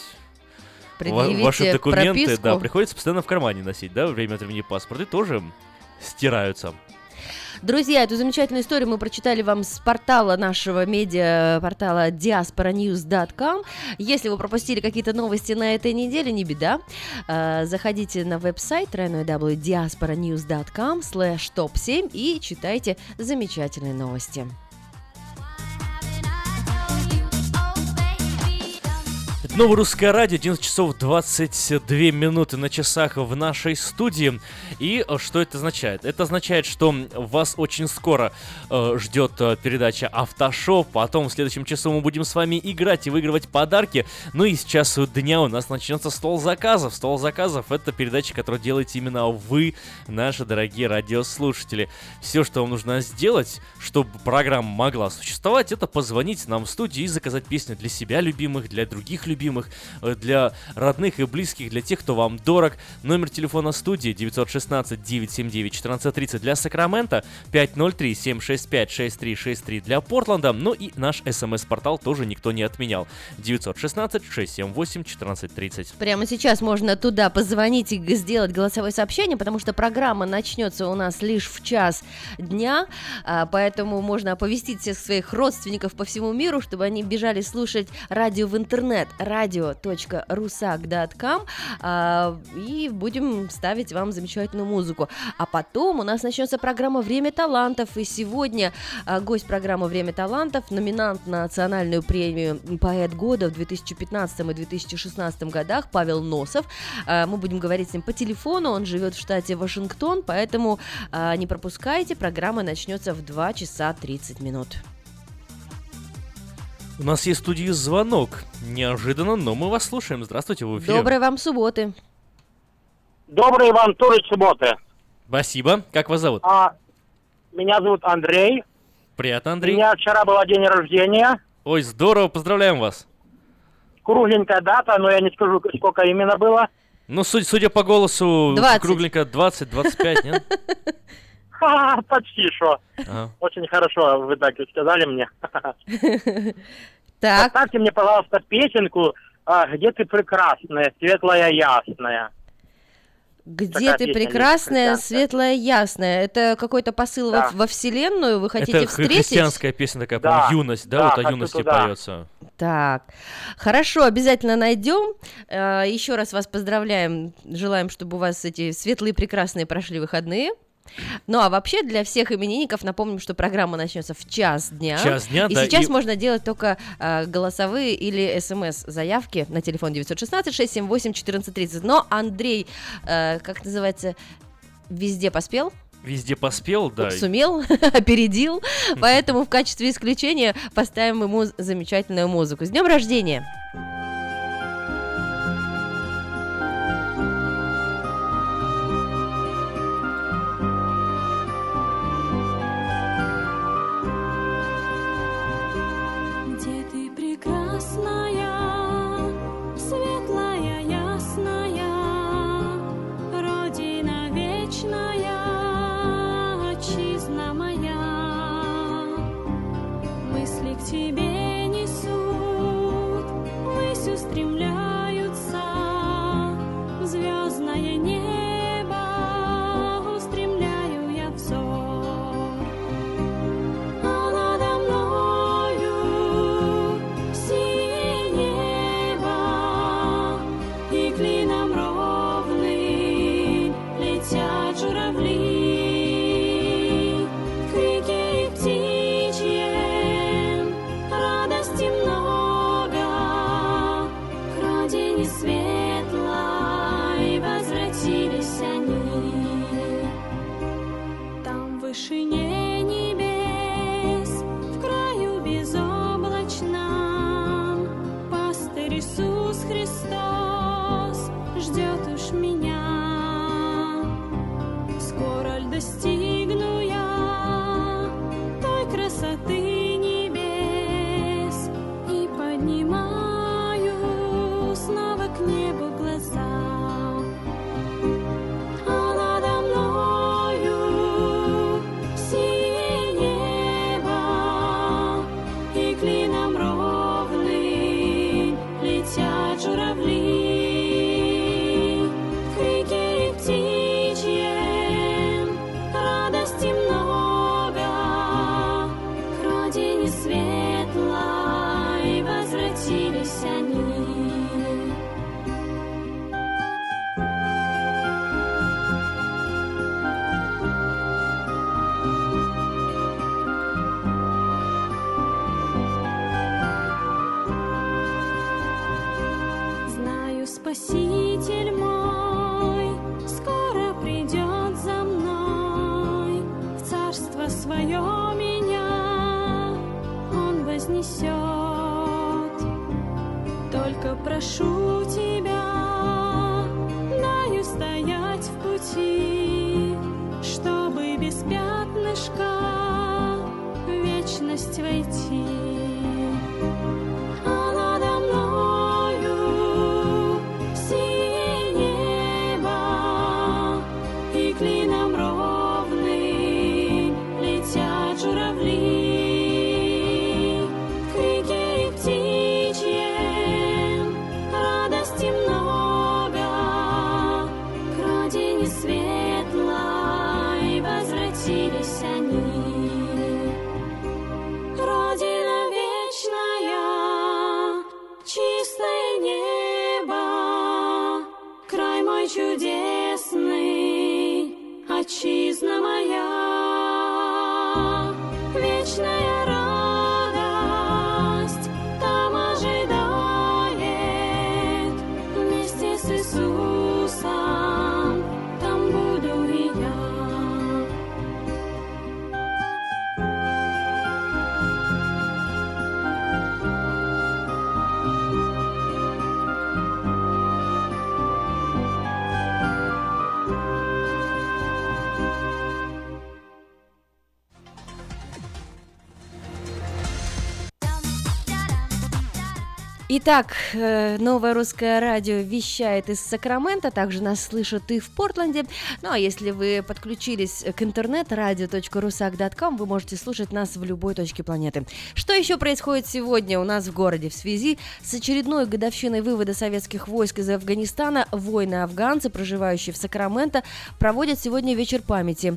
«Ва- Предъявите Ваши документы, прописку». да, приходится постоянно в кармане носить, да, время от времени паспорты тоже стираются. Друзья, эту замечательную историю мы прочитали вам с портала нашего медиа, портала diasporanews.com. Если вы пропустили какие-то новости на этой неделе, не беда. А, Заходите на веб-сайт www.diasporanews.com slash топ-7 и читайте замечательные новости. Новое русское радио, 11 часов 22 минуты на часах в нашей студии. И э, что это означает? Это означает, что вас очень скоро э, ждет э, передача Автошоп. Потом в следующем часу мы будем с вами играть и выигрывать подарки. Ну и с часу дня у нас начнется стол заказов. Стол заказов это передача, которую делаете именно вы, наши дорогие радиослушатели. Все, что вам нужно сделать, чтобы программа могла существовать, это позвонить нам в студию и заказать песню для себя любимых, для других любимых любимых, э, для родных и близких, для тех, кто вам дорог. Номер телефона студии 916-979-1430 для Сакрамента, 503-765-6363 для Портленда, ну и наш смс-портал тоже никто не отменял. 916-678-1430. Прямо сейчас можно туда позвонить и сделать голосовое сообщение, потому что программа начнется у нас лишь в час дня, а, поэтому можно оповестить всех своих родственников по всему миру, чтобы они бежали слушать радио в интернет radio.rusak.com а, и будем ставить вам замечательную музыку. А потом у нас начнется программа «Время талантов», и сегодня а, гость программы «Время талантов», номинант на национальную премию «Поэт года» в 2015 и 2016 годах Павел Носов. А, Мы будем говорить с ним по телефону, он живет в штате Вашингтон, поэтому не пропускайте, программа начнется в 2 часа 30 минут. У нас есть в студии звонок. Неожиданно, но мы вас слушаем. Здравствуйте, вы в эфире. Доброй вам субботы. Доброй вам тоже субботы. Спасибо. Как вас зовут? А, меня зовут Андрей. Приятно, У Андрей. меня вчера был день рождения. Ой, здорово, поздравляем вас. Кругленькая дата, но я не скажу, сколько именно было. Ну, судя, судя по голосу, 20. кругленько 20-25, нет? *laughs* Ха, почти что. Ага. Очень хорошо вы так и сказали мне. *laughs* Так. Поставьте мне, пожалуйста, песенку а, «Где ты прекрасная, светлая, ясная». Где Такая ты прекрасная, светлая, ясная. Это какой-то посыл во, Да. во вселенную? Вы хотите Это встретить? христианская песня такая, Да, юность, да, да, вот о юности туда. поется. Так, хорошо, обязательно найдем. Э, Еще раз вас поздравляем, желаем, чтобы у вас эти светлые, прекрасные прошли выходные. Ну а вообще для всех именинников напомним, что программа начнется в час дня. Час дня, и да, сейчас и- можно делать только э, голосовые или смс-заявки на телефон 916-678-1430. Но Андрей, э, как называется, везде поспел? Везде поспел, да. сумел, *laughs* опередил, поэтому в качестве исключения поставим ему замечательную музыку. С днем рождения! Итак, э, новое русское радио вещает из Сакрамента, также нас слышат и в Портленде. Ну а если вы подключились к интернету radio.rusak.com, вы можете слушать нас в любой точке планеты. Что еще происходит сегодня у нас в городе? В связи с очередной годовщиной вывода советских войск из Афганистана, воины-афганцы, проживающие в Сакраменто, проводят сегодня вечер памяти.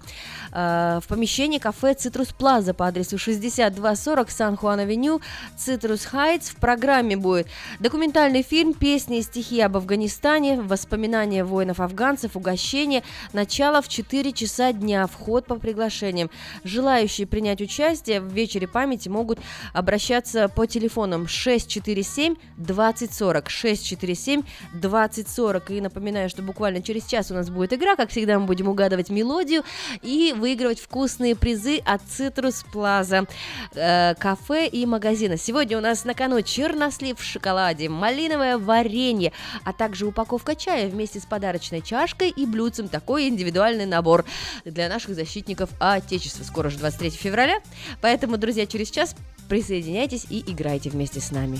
Э, В помещении кафе «Цитрус Плаза» по адресу 6240 Сан-Хуан-Авеню, «Цитрус Хайтс». В программе будет документальный фильм, песни и стихи об Афганистане, воспоминания воинов-афганцев, угощение. Начало в 4 часа дня, вход по приглашениям. Желающие принять участие в вечере памяти могут обращаться по телефонам 647 2040 647 2040. И напоминаю, что буквально через час у нас будет игра. Как всегда, мы будем угадывать мелодию и выигрывать вкусные призы от Citrus Plaza э, кафе и магазина. Сегодня у нас на кону чернослив шоколаде, малиновое варенье, а также упаковка чая вместе с подарочной чашкой и блюдцем. Такой индивидуальный набор для наших защитников Отечества. Скоро же 23 февраля, поэтому, друзья, через час присоединяйтесь и играйте вместе с нами.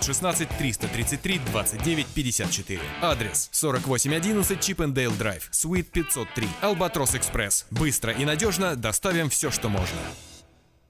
916 333 29 54. Адрес 4811 Чипендейл Драйв, Суит 503. Албатрос Экспресс. Быстро и надежно доставим все, что можно.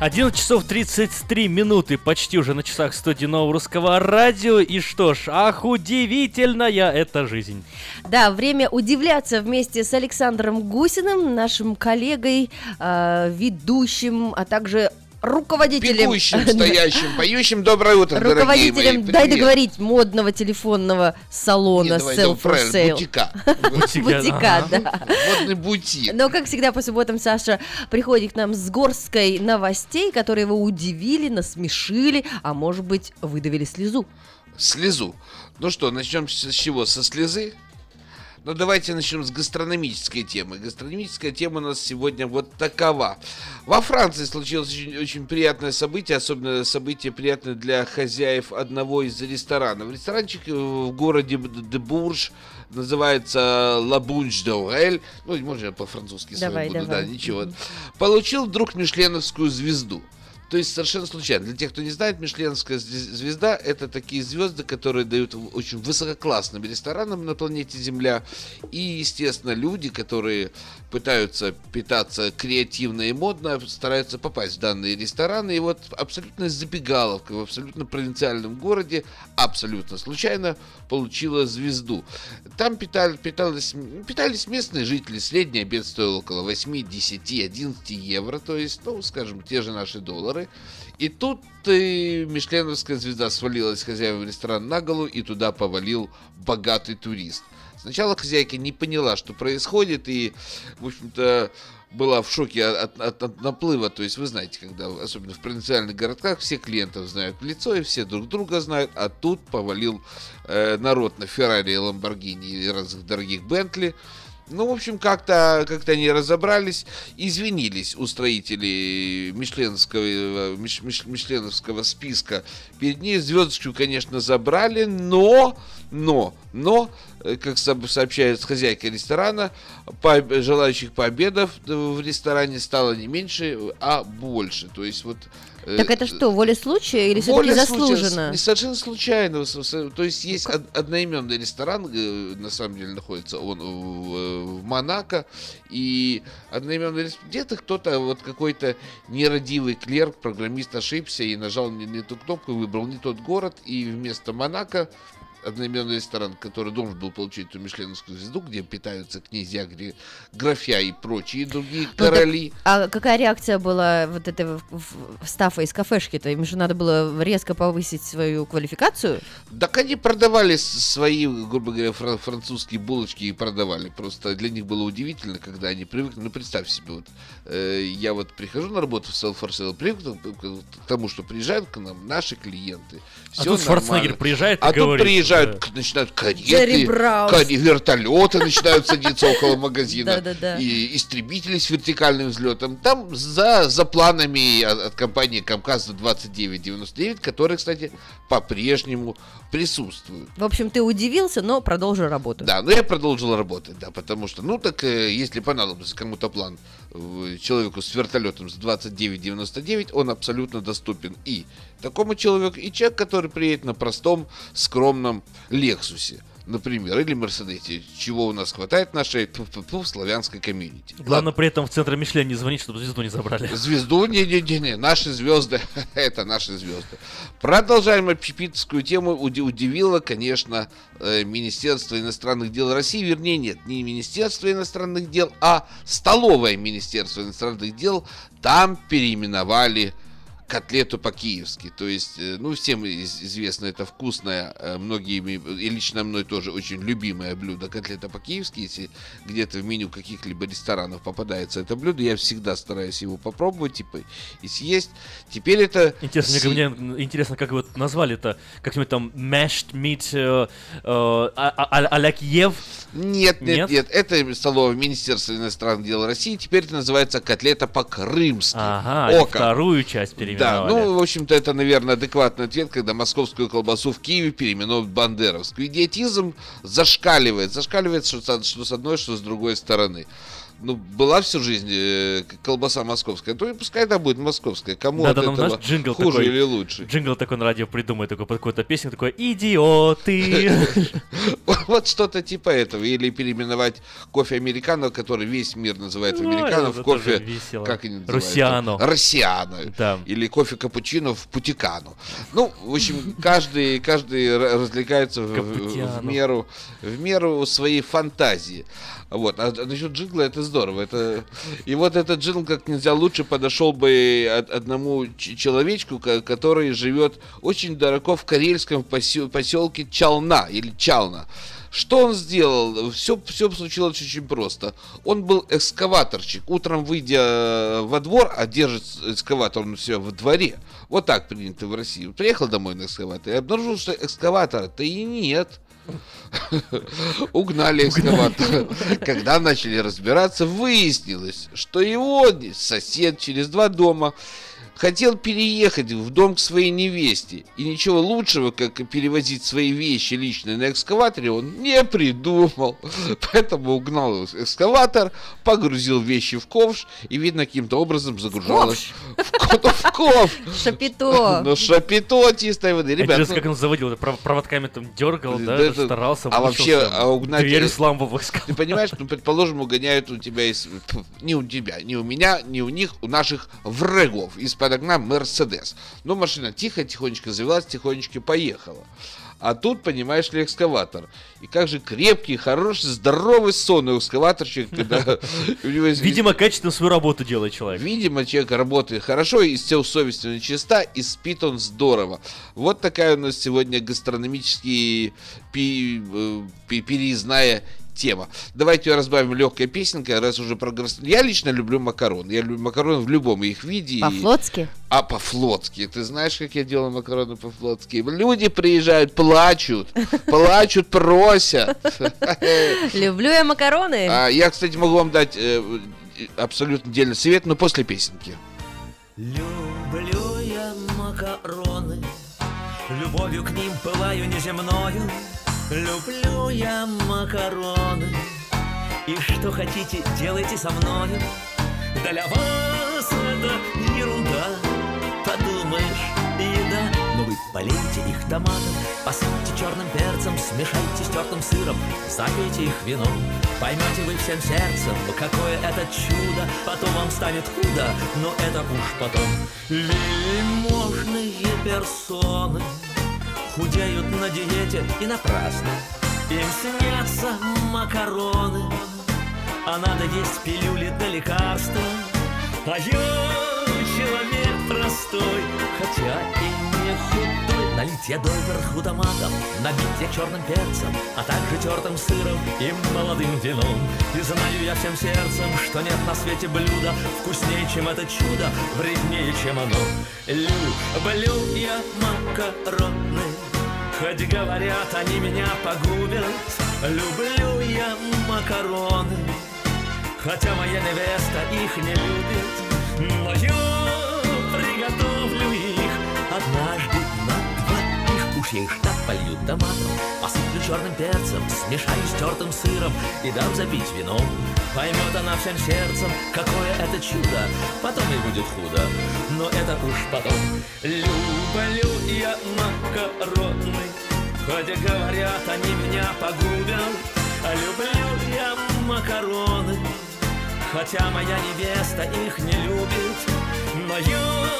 11 часов 33 минуты, почти уже на часах студии Нового Русского Радио. И что ж, ах, удивительная эта жизнь. Да, время удивляться вместе с Александром Гусиным, нашим коллегой, э, ведущим, а также руководителем... Бегущим, *laughs* стоящим, поющим «Доброе утро, дорогие мои». Руководителем, дай договорить, модного телефонного салона Не, давай, Sell for Sale. бутика. *laughs* Бутика, да. Модный бутик. Но, как всегда, по субботам Саша приходит к нам с горсткой новостей, которые его удивили, насмешили, а может быть, выдавили слезу. Слезу. Ну что, начнем с чего? Со слезы? Но давайте начнем с гастрономической темы. Гастрономическая тема у нас сегодня вот такова. Во Франции случилось очень, очень приятное событие, особенно событие приятное для хозяев одного из ресторанов. Ресторанчик в городе Дебурж называется La Bunge d'Orel. Ну, можно я по-французски с Давай, вами буду, давай. да, ничего. Получил вдруг Мишленовскую звезду. То есть совершенно случайно. Для тех, кто не знает, Мишленская звез- звезда – это такие звезды, которые дают очень высококлассным ресторанам на планете Земля. И, естественно, люди, которые пытаются питаться креативно и модно, стараются попасть в данные рестораны. И вот абсолютно забегаловка в абсолютно провинциальном городе, абсолютно случайно получила звезду. Там питали, питались, питались местные жители. Средний обед стоил около 8, 10, 11 евро, то есть, ну, скажем, те же наши доллары. И тут э, Мишленовская звезда свалилась хозяевам ресторана на голову, и туда повалил богатый турист. Сначала хозяйка не поняла, что происходит, и, в общем-то, была в шоке от, от- от наплыва. То есть, вы знаете, когда, особенно в провинциальных городках, все клиентов знают лицо, и все друг друга знают, а тут повалил э, народ на Феррари и Ламборгини и разных дорогих Бентли. Ну, в общем, как-то как они разобрались, извинились у строителей Мишленского, э, Миш- Миш- Мишленовского списка. Перед ней звездочку, конечно, забрали, но, но, но, э, как со- сообщает хозяйка ресторана, по- желающих пообедов в ресторане стало не меньше, а больше. То есть вот... э, Так это что, воля случая или все-таки случая, заслуженно? с- Совершенно случайно. То есть есть од- одноименный ресторан, э, на самом деле находится он в, в Монако, и одноименный рес- где-то кто-то, вот какой-то нерадивый клерк, программист ошибся и нажал не, не ту кнопку, выбрал не тот город, и вместо Монако одноименный ресторан, который должен был получить эту Мишленовскую звезду, где питаются князья, где графья и прочие другие Ну, так, короли. а какая реакция была вот этого стафа из кафешки-то? Им же надо было резко повысить свою квалификацию? Так они продавали свои, грубо говоря, фра- французские булочки и продавали. Просто для них было удивительно, когда они привыкли. Ну, представь себе, вот э, я вот прихожу на работу в Sell for Sale, привык к тому, что приезжают к нам наши клиенты. А Всё тут Шварценеггер нормально. приезжает и А тут говорит, приезжают, да. К- начинают Джерри кареты, каре- вертолеты начинают садиться около магазина. И истребители с вертикальным взлетом. Там за, за планами от, компании Камказ 2999, которые, кстати, по-прежнему присутствуют. В общем, ты удивился, но продолжил работу. Да, но я продолжил работать, да, потому что, ну так, э, если понадобится кому-то план э, человеку с вертолетом с 2999, он абсолютно доступен и такому человеку, и человек, который приедет на простом, скромном Лексусе, например, или Мерседесе, чего у нас хватает в нашей тьфу-тьфу-тьфу, славянской комьюнити. Главное при этом в центр Мишлен не звонить, чтобы звезду не забрали. Звезду? Не-не-не, наши звезды. *laughs* Это наши звезды. Продолжаем общепитовскую тему. Уди- Удивило, конечно, э, Министерство иностранных дел России. Вернее, нет, не Министерство иностранных дел, а столовое Министерство иностранных дел. Там переименовали котлету по-киевски. То есть, э, ну, всем из- известно, это вкусное, э, многими, и лично мной тоже очень любимое блюдо котлета по-киевски. Если где-то в меню каких-либо ресторанов попадается это блюдо, я всегда стараюсь его попробовать, типа, и съесть. Теперь это... Интересно, си- мне, мне интересно, как его назвали-то? Как-нибудь там mashed meat э, э, а- а- а-ля Киев? Нет, нет, Нет? нет, это столовое Министерство иностранных дел России. Теперь это называется котлета по-крымски. Ага, вторую часть переименовали. Да, ну, в общем-то, это, наверное, адекватный ответ, когда московскую колбасу в Киеве переименуют в бандеровскую. Идиотизм зашкаливает. Зашкаливает, что, что с одной, что с другой стороны. Ну, была всю жизнь э, колбаса московская, то и пускай это будет московская. Кому Надо от нам, этого знаешь, джингл хуже такой, или лучше? Джингл такой на радио придумает, такой под какую-то песню, такой «Идиоты!» *laughs* Вот что-то типа этого. Или переименовать кофе американо, который весь мир называет Ну, американо, в кофе... Как они называют? Руссиано. Россиано. Да. Или кофе капучино в путикану. Ну, в общем, каждый, каждый развлекается в меру, в меру своей фантазии. Вот. А насчет джингла это здорово. Это... И вот этот джингл как нельзя лучше подошел бы одному человечку, ко- который живет очень далеко в карельском посел- поселке Чална или Чална. Что он сделал? Все, все случилось очень просто. Он был экскаваторщик. Утром, выйдя во двор, а держит экскаватор он себя во дворе. Вот так принято в России. Приехал домой на экскаватор и обнаружил, что экскаватора-то и нет. Угнали экскаватор. Когда начали разбираться, выяснилось, что его сосед через два дома хотел переехать в дом к своей невесте. И ничего лучшего, как перевозить свои вещи личные на экскаваторе, он не придумал. *laughs* Поэтому угнал экскаватор, погрузил вещи в ковш и, видно, каким-то образом загружалось в, ко- в ковш. *laughs* Шапито. Ну, шапито чистой воды. Ребят, Интересно, ну, как он заводил, проводками там дергал, да, старался, а вообще, а угнать- Дверь взламывал. Ты понимаешь, ну, предположим, угоняют у тебя из... *laughs* Не у тебя, не у меня, не у них, у наших врагов из-под окна Мерседес. Ну, машина тихо, тихонечко завелась, тихонечко поехала. А тут, понимаешь ли, экскаватор. И как же крепкий, хороший, здоровый, сонный экскаваторщик, когда у него есть- Видимо, качественно свою работу делает человек. Видимо, человек работает хорошо, и сел совестью чиста, и спит он здорово. Вот такая у нас сегодня гастрономический э, переездная тема. Давайте разбавим легкой песенкой, раз уже про Я лично люблю макароны. Я люблю макароны в любом их виде. и- По-флотски? А по-флотски. Ты знаешь, как я делаю макароны по-флотски? Люди приезжают, плачут, плачут, просят. Люблю я макароны. А, Я, кстати, могу вам дать э, абсолютно отдельный совет, но после песенки. Люблю я макароны, любовью к ним пылаю неземною. Люблю я макароны, и что хотите, делайте со мною. Для вас это ерунда, подумаешь, еда. Но вы полейте их томатом, посыпьте черным перцем, смешайте с тертым сыром, запейте их вином. Поймете вы всем сердцем, какое это чудо, потом вам станет худо, но это уж потом. Вельможные персоны худеют на диете и напрасно. Им снятся макароны, а надо есть пилюли для лекарства. А я человек простой, Налить я доверху томатом, набить я черным перцем, а также тертым сыром и молодым вином. И знаю я всем сердцем, что нет на свете блюда вкуснее, чем это чудо, вреднее, чем оно. Люблю я макароны, Хоть говорят, они меня погубят Люблю я макароны Хотя моя невеста их не любит Но я приготовлю их Однажды их так полью томатом. Посыплю черным перцем Смешаю с тертым сыром И дам запить вином. Поймет она всем сердцем Какое это чудо Потом и будет худо. Но это уж потом. Люблю я макароны Хотя говорят, они меня погубят. Люблю я макароны Хотя моя невеста их не любит. Но я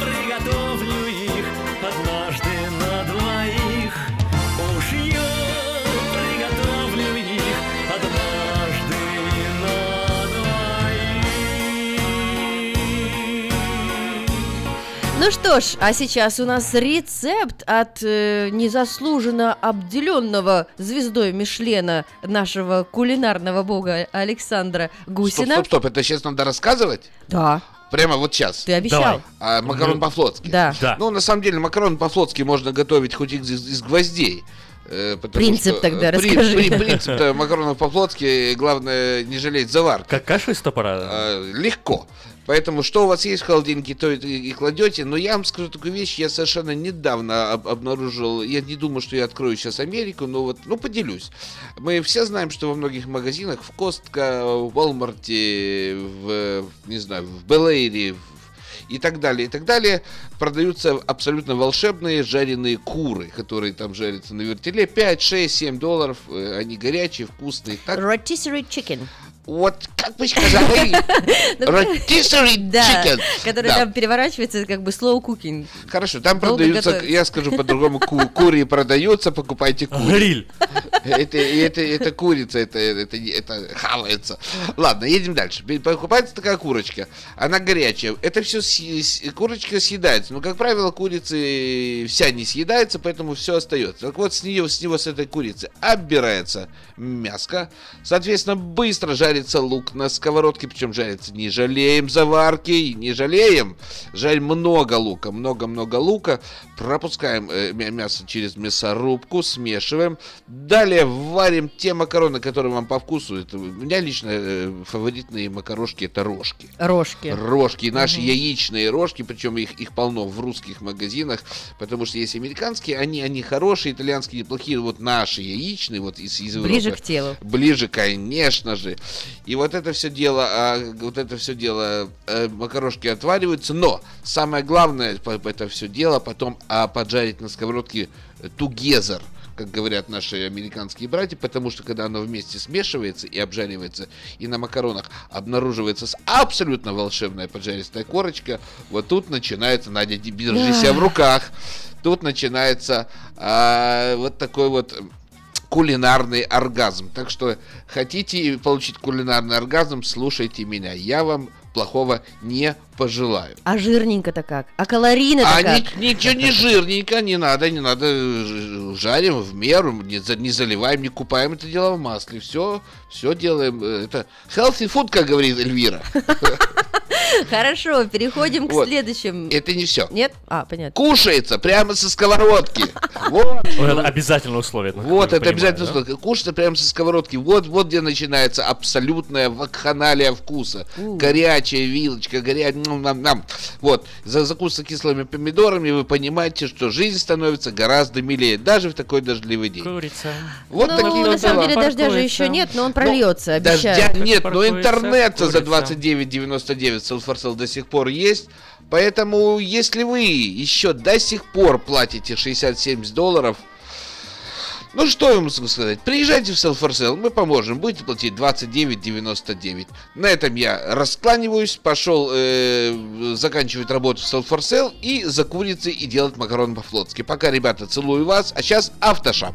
приготовлю Ну что ж, а сейчас у нас рецепт от э, незаслуженно обделенного звездой Мишлена нашего кулинарного бога Александра Стоп, Гусина. стоп, стоп, это сейчас надо рассказывать? Да. Прямо вот сейчас. Ты обещал. Давай. А, макарон Мгм. по-флотски. Да. Да. Ну, на самом деле, макарон по-флотски можно готовить хоть из, из гвоздей. э, потому Принцип что, тогда э, при- расскажи. при- принцип макаронов по-флотски, главное, не жалеть заварки. Как каша из топора? Э, легко. Поэтому что у вас есть в холодильнике, то и, кладете. Но я вам скажу такую вещь, я совершенно недавно об- обнаружил, я не думаю, что я открою сейчас Америку, но вот, ну, поделюсь. Мы все знаем, что во многих магазинах, в Костка, в Walmart, в, не знаю, в Белэйре, и так далее, и так далее, продаются абсолютно волшебные жареные куры, которые там жарятся на вертеле. 5, 6, 7 долларов, э, они горячие, вкусные. Так, Rotisserie chicken. Вот, как бы сказали, *laughs* rotisserie Да, chicken. который там переворачивается как бы slow cooking. Хорошо, там продаются, я скажу по-другому, ку- кури продаются, покупайте кури. Гриль. Это, это, это курица, это, это, это хавается. Ладно, едем дальше. Покупается такая курочка, она горячая. Это все курочка съедается. Но, как правило, курицы вся не съедается, поэтому все остается. Так вот, с нее, с него, с этой курицы оббирается мяско. Соответственно, быстро жарится лук на сковородке, причем жарится не жалеем заварки, не жалеем. Жарим много лука, много-много лука. Пропускаем э, мя- мясо через мясорубку, смешиваем. Далее варим те макароны, которые вам по вкусу. Это, у меня лично э, фаворитные макарошки это рожки. Рожки. Рожки, наши Мгм. яичные рожки, причем их, их полно в русских магазинах, потому что есть американские, они, они хорошие, итальянские неплохие, вот наши яичные, вот из, из Ближе Европы. к телу. Ближе, конечно же. И вот это все дело, а, вот это все дело, э, макарошки отвариваются, но самое главное это все дело потом а, поджарить на сковородке тугезер как говорят наши американские братья, потому что когда оно вместе смешивается и обжаривается, и на макаронах обнаруживается абсолютно волшебная поджаристая корочка, вот тут начинается, Надя, держи себя в руках, тут начинается а, вот такой вот кулинарный оргазм. Так что хотите получить кулинарный оргазм, слушайте меня. Я вам плохого не пожелаю. А жирненько-то как? А калорийно-то А как? ни- ничего не жирненько, не надо, не надо, жарим в меру, не, не заливаем, не купаем это дело в масле. Все, все делаем. э, Это healthy food, как говорит Эльвира. *laughs* *laughs* Хорошо, переходим к Вот. следующему. Это не все. Нет? А, понятно. Кушается прямо со сковородки. *laughs* Вот. Вот это обязательное условие. Вот, это понимаю, обязательно да? условие. Кушать прямо со сковородки. Вот, вот где начинается абсолютная вакханалия вкуса. Горячая вилочка, горячая... нам, нам. Вот, за закуска кислыми помидорами вы понимаете, что жизнь становится гораздо милее, даже в такой дождливый день. Курица. Вот ну, такие на самом деле дождя же еще нет, но он прольется, обещаю. Дождя нет, но интернет за курица. 29.99 Селфорсел до сих пор есть. Поэтому, если вы еще до сих пор платите 60-70 долларов, ну что я могу сказать? Приезжайте в Селфорсел, мы поможем. Будете платить 29.99. На этом я раскланиваюсь, пошел э, заканчивать работу в Селфорсел и за курицей и делать макароны по-флотски. Пока, ребята, целую вас. А сейчас автошап.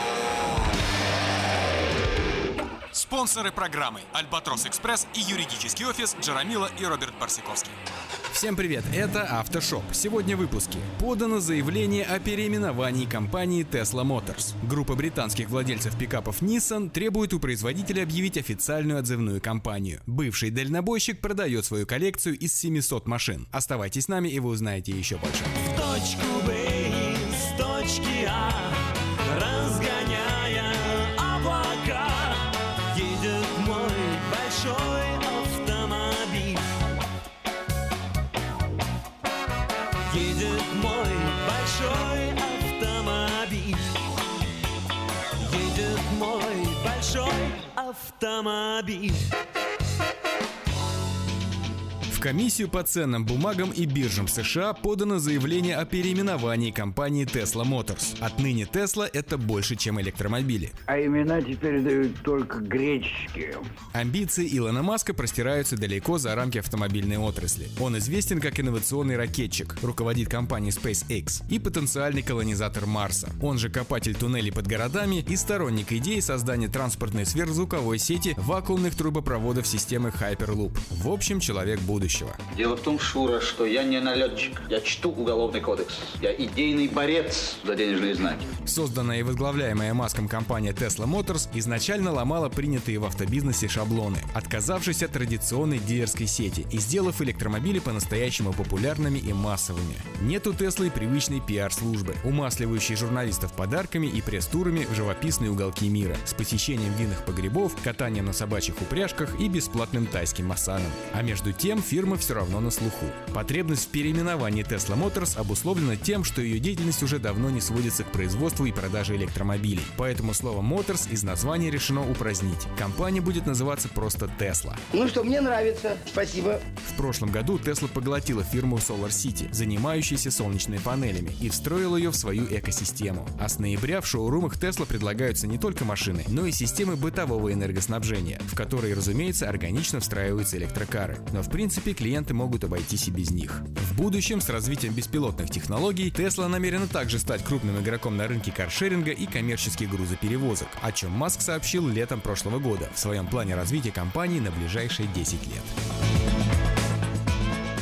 Спонсоры программы «Альбатрос Экспресс» и юридический офис Джарамила и Роберт Барсиковский. Всем привет, это Автошоп. Сегодня в выпуске. Подано заявление о переименовании компании Tesla Motors. Группа британских владельцев пикапов Nissan требует у производителя объявить официальную отзывную кампанию. Бывший дальнобойщик продает свою коллекцию из 700 машин. Оставайтесь с нами и вы узнаете еще больше. В точку Б с точки А автомобиль В комиссию по ценным бумагам и биржам США подано заявление о переименовании компании Tesla Motors. Отныне Tesla это больше, чем электромобили. А имена теперь дают только греческие. Амбиции Илона Маска простираются далеко за рамки автомобильной отрасли. Он известен как инновационный ракетчик, руководит компанией SpaceX и потенциальный колонизатор Марса. Он же копатель туннелей под городами и сторонник идеи создания транспортной сверхзвуковой сети вакуумных трубопроводов системы Hyperloop. В общем, человек будущего. Дело в том, Шура, что я не налетчик. Я чту уголовный кодекс. Я идейный борец за денежные знаки. Созданная и возглавляемая Маском компания Tesla Motors изначально ломала принятые в автобизнесе шаблоны, отказавшись от традиционной дилерской сети и сделав электромобили по-настоящему популярными и массовыми. Нет у Теслы привычной пиар-службы, умасливающей журналистов подарками и пресс-турами в живописные уголки мира, с посещением винных погребов, катанием на собачьих упряжках и бесплатным тайским массажем. А между тем фирма фирма все равно на слуху. Потребность в переименовании Tesla Motors обусловлена тем, что ее деятельность уже давно не сводится к производству и продаже электромобилей. Поэтому слово Motors из названия решено упразднить. Компания будет называться просто Tesla. Ну что, мне нравится. Спасибо. В прошлом году Tesla поглотила фирму Solar City, занимающуюся солнечными панелями, и встроила ее в свою экосистему. А с ноября в шоурумах Tesla предлагаются не только машины, но и системы бытового энергоснабжения, в которые, разумеется, органично встраиваются электрокары. Но в принципе клиенты могут обойтись и без них. В будущем с развитием беспилотных технологий Tesla намерена также стать крупным игроком на рынке каршеринга и коммерческих грузоперевозок, о чем Маск сообщил летом прошлого года в своем плане развития компании на ближайшие 10 лет.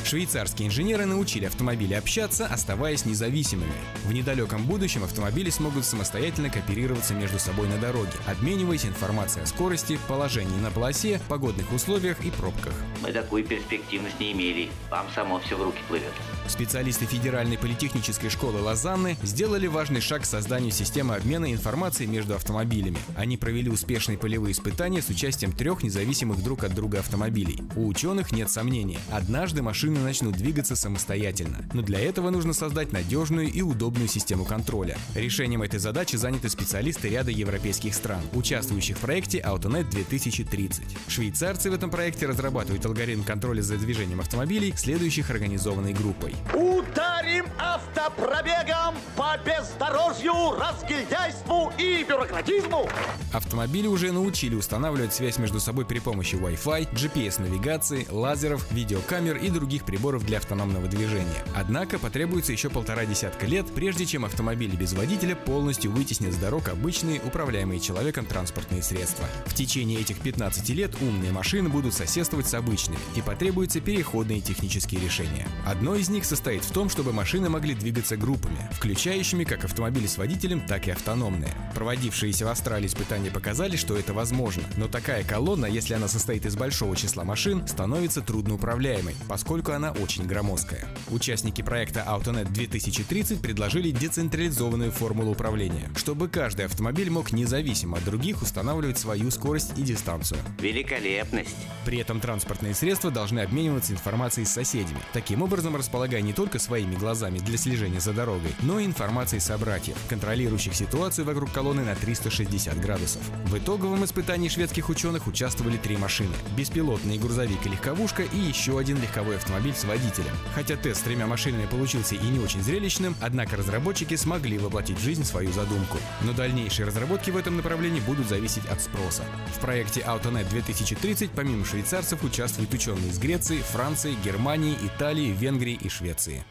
Швейцарские инженеры научили автомобили общаться, оставаясь независимыми. В недалеком будущем автомобили смогут самостоятельно кооперироваться между собой на дороге, обмениваясь информацией о скорости, положении на полосе, погодных условиях и пробках. Мы такую перспективность не имели. Вам само все в руки плывет. Специалисты Федеральной политехнической школы Лозанны сделали важный шаг к созданию системы обмена информацией между автомобилями. Они провели успешные полевые испытания с участием трех независимых друг от друга автомобилей. У ученых нет сомнений, однажды машины начнут двигаться самостоятельно. Но для этого нужно создать надежную и удобную систему контроля. Решением этой задачи заняты специалисты ряда европейских стран, участвующих в проекте AutoNet 2030. Швейцарцы в этом проекте разрабатывают алгоритм контроля за движением автомобилей, следующих организованной группой. Ударим автопробегом по бездорожью, разгильдяйству и бюрократизму! Автомобили уже научили устанавливать связь между собой при помощи Wi-Fi, GPS-навигации, лазеров, видеокамер и других приборов для автономного движения. Однако потребуется еще полтора десятка лет, прежде чем автомобили без водителя полностью вытеснят с дорог обычные, управляемые человеком транспортные средства. В течение этих 15 лет умные машины будут соседствовать с обычными, и потребуются переходные технические решения. Одно из них состоит в том, чтобы машины могли двигаться группами, включающими как автомобили с водителем, так и автономные. Проводившиеся в Австралии испытания показали, что это возможно, но такая колонна, если она состоит из большого числа машин, становится трудноуправляемой, поскольку она очень громоздкая. Участники проекта AutoNet 2030 предложили децентрализованную формулу управления, чтобы каждый автомобиль мог независимо от других устанавливать свою скорость и дистанцию. Великолепность. При этом транспортные средства должны обмениваться информацией с соседями, таким образом располагая не только своими глазами для слежения за дорогой, но и информацией собратьев, контролирующих ситуацию вокруг колонны на 360 градусов. В итоговом испытании шведских ученых участвовали три машины – беспилотный грузовик и легковушка и еще один легковой автомобиль с водителем. Хотя тест с тремя машинами получился и не очень зрелищным, однако разработчики смогли воплотить в жизнь свою задумку. Но дальнейшие разработки в этом направлении будут зависеть от спроса. В проекте AutoNet 2030 помимо швейцарцев участвуют ученые из Греции, Франции, Германии, Италии, Венгрии и Швеции.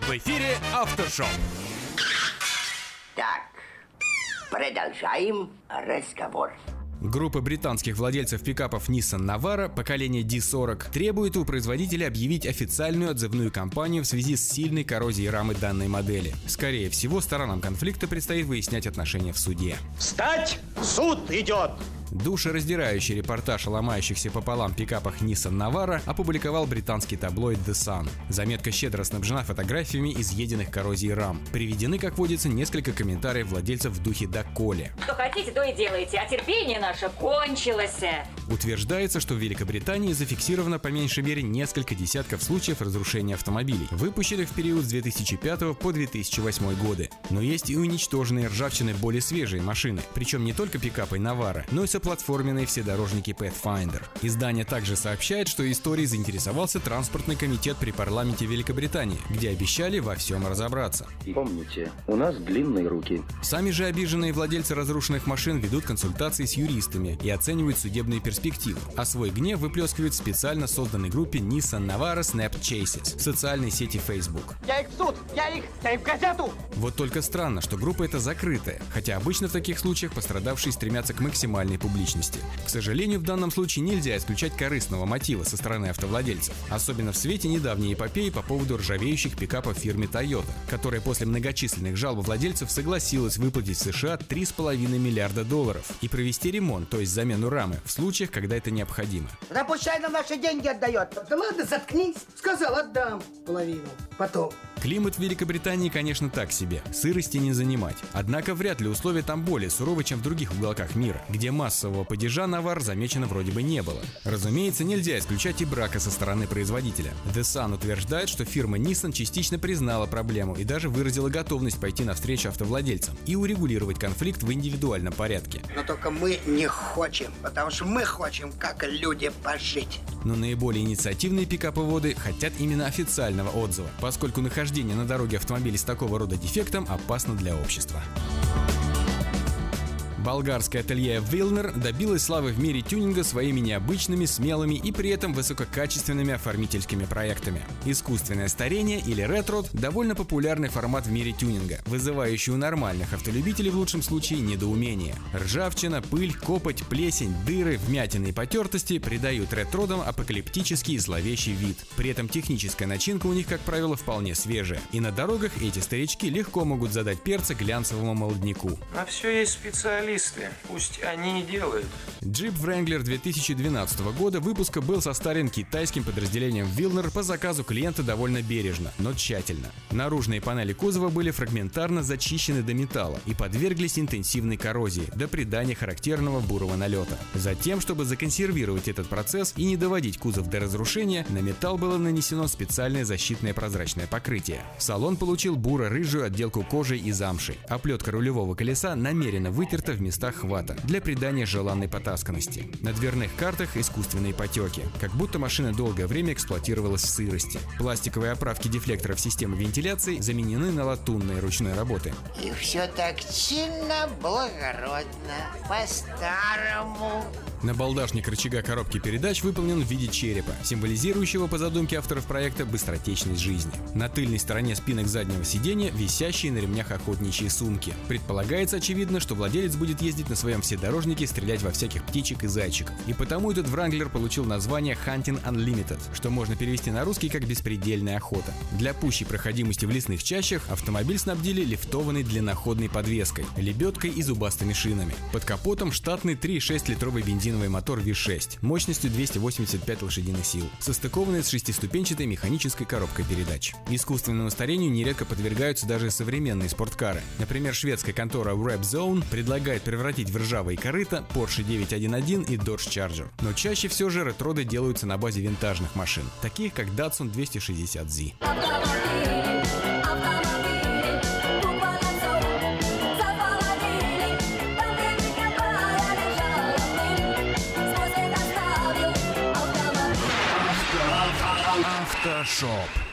В эфире Автошоп. Так, продолжаем разговор. Группа британских владельцев пикапов Nissan Navara поколения D40 требует у производителя объявить официальную отзывную кампанию в связи с сильной коррозией рамы данной модели. Скорее всего, сторонам конфликта предстоит выяснять отношения в суде. Встать! Суд идет! Душераздирающий репортаж о ломающихся пополам пикапах Nissan Navara опубликовал британский таблоид The Sun. Заметка щедро снабжена фотографиями изъеденных коррозией рам. Приведены, как водится, несколько комментариев владельцев в духе «доколе». Что хотите, то и делайте, а терпение наше кончилось. Утверждается, что в Великобритании зафиксировано по меньшей мере несколько десятков случаев разрушения автомобилей, выпущенных в период с 2005 по 2008 годы. Но есть и уничтоженные ржавчины более свежие машины, причем не только пикапы Navara, но и соплатформенные вседорожники Pathfinder. Издание также сообщает, что историей заинтересовался транспортный комитет при парламенте Великобритании, где обещали во всем разобраться. Помните, у нас длинные руки. Сами же обиженные владельцы разрушенных машин ведут консультации с юристами и оценивают судебные перспективы, а свой гнев выплескивают в специально созданной группе Nissan Navara Snap Chases в социальной сети Facebook. Я их в суд! Я их! Я их в газету! Вот только странно, что группа эта закрытая, хотя обычно в таких случаях пострадавшие стремятся к максимальной публичности. К сожалению, в данном случае нельзя исключать корыстного мотива со стороны автовладельцев, особенно в свете недавней эпопеи по поводу ржавеющих пикапов фирмы Toyota, которая после многочисленных жалоб владельцев согласилась выплатить в США 3,5 миллиарда долларов и провести ремонт, то есть замену рамы, в случаях, когда это необходимо. Да пущай нам наши деньги отдает. Да ладно, заткнись. Сказал, отдам половину. Потом. Климат в Великобритании, конечно, так себе. Сырости не занимать. Однако вряд ли условия там более суровы, чем в других уголках мира, где массового падежа навар замечено вроде бы не было. Разумеется, нельзя исключать и брака со стороны производителя. The Sun утверждает, что фирма Nissan частично признала проблему и даже выразила готовность пойти навстречу автовладельцам и урегулировать конфликт в индивидуальном порядке. Но только мы не хотим, потому что мы хотим, как люди, пожить. Но наиболее инициативные пикаповоды хотят именно официального отзыва, поскольку нахождение на дороге автомобилей с такого рода дефектом опасно для общества. Болгарское ателье Вилнер добилось славы в мире тюнинга своими необычными, смелыми и при этом высококачественными оформительскими проектами. Искусственное старение или ретро – довольно популярный формат в мире тюнинга, вызывающий у нормальных автолюбителей в лучшем случае недоумение. Ржавчина, пыль, копоть, плесень, дыры, вмятины и потертости придают ретродам апокалиптический и зловещий вид. При этом техническая начинка у них, как правило, вполне свежая. И на дорогах эти старички легко могут задать перца глянцевому молодняку. На все есть специалисты. Пусть они и делают. Джип Wrangler 2012 года выпуска был состарен китайским подразделением Wilner по заказу клиента довольно бережно, но тщательно. Наружные панели кузова были фрагментарно зачищены до металла и подверглись интенсивной коррозии до придания характерного бурого налета. Затем, чтобы законсервировать этот процесс и не доводить кузов до разрушения, на металл было нанесено специальное защитное прозрачное покрытие. Салон получил буро-рыжую отделку кожи и замши. Оплетка рулевого колеса намеренно вытерта в местах хвата для придания желанной потасканности. На дверных картах искусственные потеки, как будто машина долгое время эксплуатировалась в сырости. Пластиковые оправки дефлекторов системы вентиляции заменены на латунные ручной работы. И все так чинно, благородно, по-старому. Набалдашник рычага коробки передач выполнен в виде черепа, символизирующего по задумке авторов проекта быстротечность жизни. На тыльной стороне спинок заднего сиденья висящие на ремнях охотничьи сумки. Предполагается, очевидно, что владелец будет ездить на своем вседорожнике стрелять во всяких птичек и зайчиков. И потому этот Вранглер получил название Hunting Unlimited, что можно перевести на русский как «беспредельная охота». Для пущей проходимости в лесных чащах автомобиль снабдили лифтованной длинноходной подвеской, лебедкой и зубастыми шинами. Под капотом штатный 3,6 литровый бензиновый мотор V6 мощностью 285 лошадиных сил, состыкованный с шестиступенчатой механической коробкой передач. Искусственному старению нередко подвергаются даже современные спорткары. Например, шведская контора Rap Zone предлагает превратить в ржавые корыта Porsche 911 и Dodge Charger. Но чаще все же ретроды делаются на базе винтажных машин, таких как Datsun 260Z. Автошоп.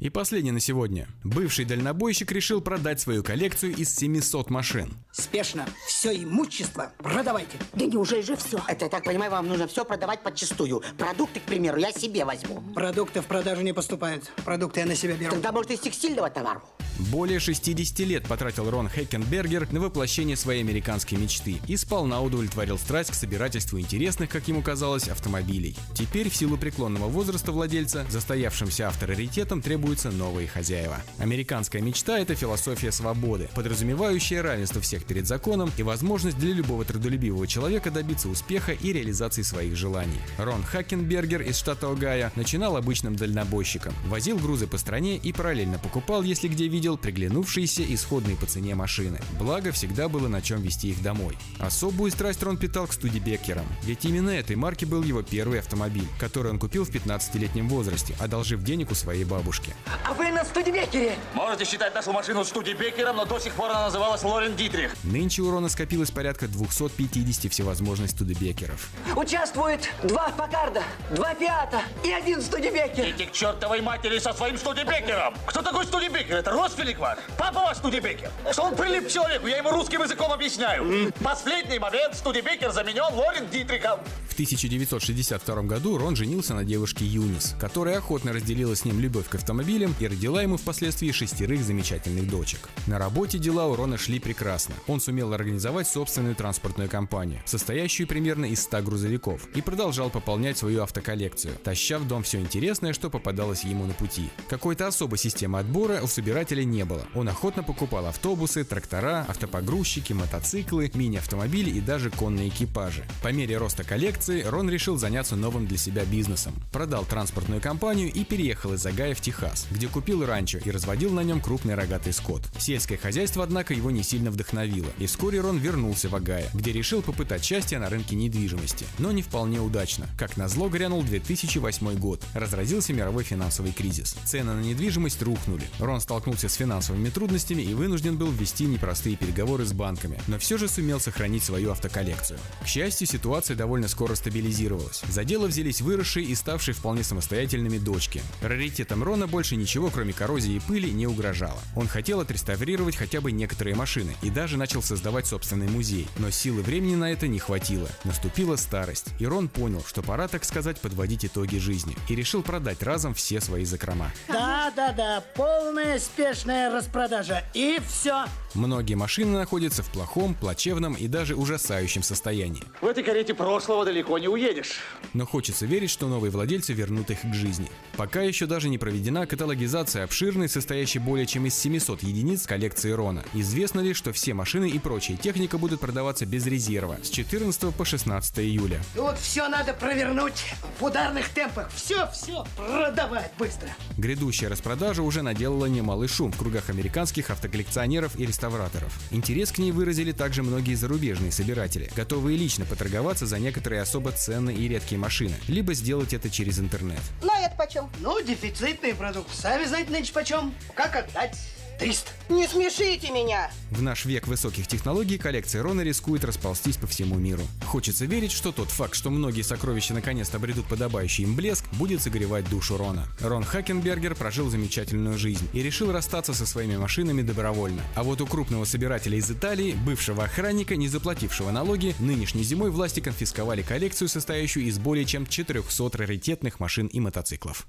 И последний на сегодня. Бывший дальнобойщик решил продать свою коллекцию из 700 машин. Спешно. Все имущество продавайте. Да неужели же все? Это, я так понимаю, вам нужно все продавать подчистую. Продукты, к примеру, я себе возьму. Продукты в продажу не поступают. Продукты я на себя беру. Тогда, может, из текстильного товара? Более 60 лет потратил Рон Хеккенбергер на воплощение своей американской мечты и сполна удовлетворил страсть к собирательству интересных, как ему казалось, автомобилей. Теперь, в силу преклонного возраста владельца, застоявшимся авторитетом требуются новые хозяева. Американская мечта – это философия свободы, подразумевающая равенство всех перед законом и возможность для любого трудолюбивого человека добиться успеха и реализации своих желаний. Рон Хакенбергер из штата Огайо начинал обычным дальнобойщиком, возил грузы по стране и параллельно покупал, если где видел, приглянувшиеся исходные по цене машины. Благо, всегда было на чем везти их домой. Особую страсть Рон питал к студибекерам, ведь именно этой марки был его первый автомобиль, который он купил в 15-летнем возрасте, одолжив денег у своей бабушки. А вы на студибекере? Можете считать нашу машину студибекером, но до сих пор она называлась Лорен Дитрих. Нынче у Рона скопилось порядка 250 всевозможных студебекеров. Участвует два Пакарда, два Фиата и один студибекер. Идите к чертовой матери со своим студибекером. Кто такой студибекер? Это родственник ваш? Папа ваш студибекер? Что он прилип к человеку? Я ему русским языком объясняю. Последний момент. Студибекер заменен Лорен Дитрихом. В 1962 году Рон женился на девушке Юнис, которая охотно разделила с ним любовь к автомобилям и родила ему впоследствии шестерых замечательных дочек. На работе дела у Рона шли прекрасно. Он сумел организовать собственную транспортную компанию, состоящую примерно из 100 грузовиков, и продолжал пополнять свою автоколлекцию, таща в дом все интересное, что попадалось ему на пути. Какой-то особой системы отбора у собирателей не было. Он охотно покупал автобусы, трактора, автопогрузчики, мотоциклы, мини-автомобили и даже конные экипажи. По мере роста коллекции Рон решил заняться новым для себя бизнесом. Продал транспортную компанию и переехал из Агая в Техас, где купил ранчо и разводил на нем крупный рогатый скот. Сельское хозяйство, однако, его не сильно вдохновило, и вскоре Рон вернулся в Агая, где решил попытать счастье на рынке недвижимости, но не вполне удачно. Как назло грянул 2008 год, разразился мировой финансовый кризис. Цены на недвижимость рухнули. Рон столкнулся с финансовыми трудностями и вынужден был вести непростые переговоры с банками, но все же сумел сохранить свою автоколлекцию. К счастью, ситуация довольно скоро стабилизировалась. За дело взялись выросшие и ставшие вполне самостоятельными дочки. Раритетом Рона больше ничего, кроме коррозии и пыли, не угрожало. Он хотел отреставрировать хотя бы некоторые машины и даже начал создавать собственный музей, но силы времени на это не хватило. Наступила старость, и Рон понял, что пора, так сказать, подводить итоги жизни, и решил продать разом все свои закрома. Да-да-да, полная спешная распродажа. И все. Многие машины находятся в плохом, плачевном и даже ужасающем состоянии. В этой карете прошлого далеко не уедешь. Но хочется верить, что новые владельцы вернут их к жизни. Пока еще даже не проведена каталогизация обширной, состоящей более чем из 700 единиц коллекции Рона. Известно лишь, что все машины и прочая техника будут продаваться без резерва с 14 по 16 июля. Тут все надо провернуть в ударных темпах. Все, все, продавать быстро. Грядущая распродажа уже наделала немалый шум в кругах американских автоколлекционеров и реставраторов. Интерес к ней выразили также многие зарубежные собиратели, готовые лично поторговаться за некоторые особо ценные и редкие машины, либо сделать это через интернет. Ну, это почем? Ну, дефицитный продукт. Сами знаете, нынче почем. Как отдать? 300. Не смешите меня! В наш век высоких технологий коллекция Рона рискует расползтись по всему миру. Хочется верить, что тот факт, что многие сокровища наконец-то обретут подобающий им блеск, будет согревать душу Рона. Рон Хакенбергер прожил замечательную жизнь и решил расстаться со своими машинами добровольно. А вот у крупного собирателя из Италии, бывшего охранника, не заплатившего налоги, нынешней зимой власти конфисковали коллекцию, состоящую из более чем 400 раритетных машин и мотоциклов.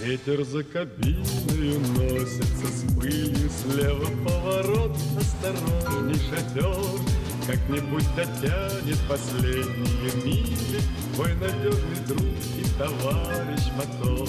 Ветер за кабиной носится с пылью Слева поворот, осторожней шофер Как-нибудь дотянет последние мили Твой надежный друг и товарищ мотор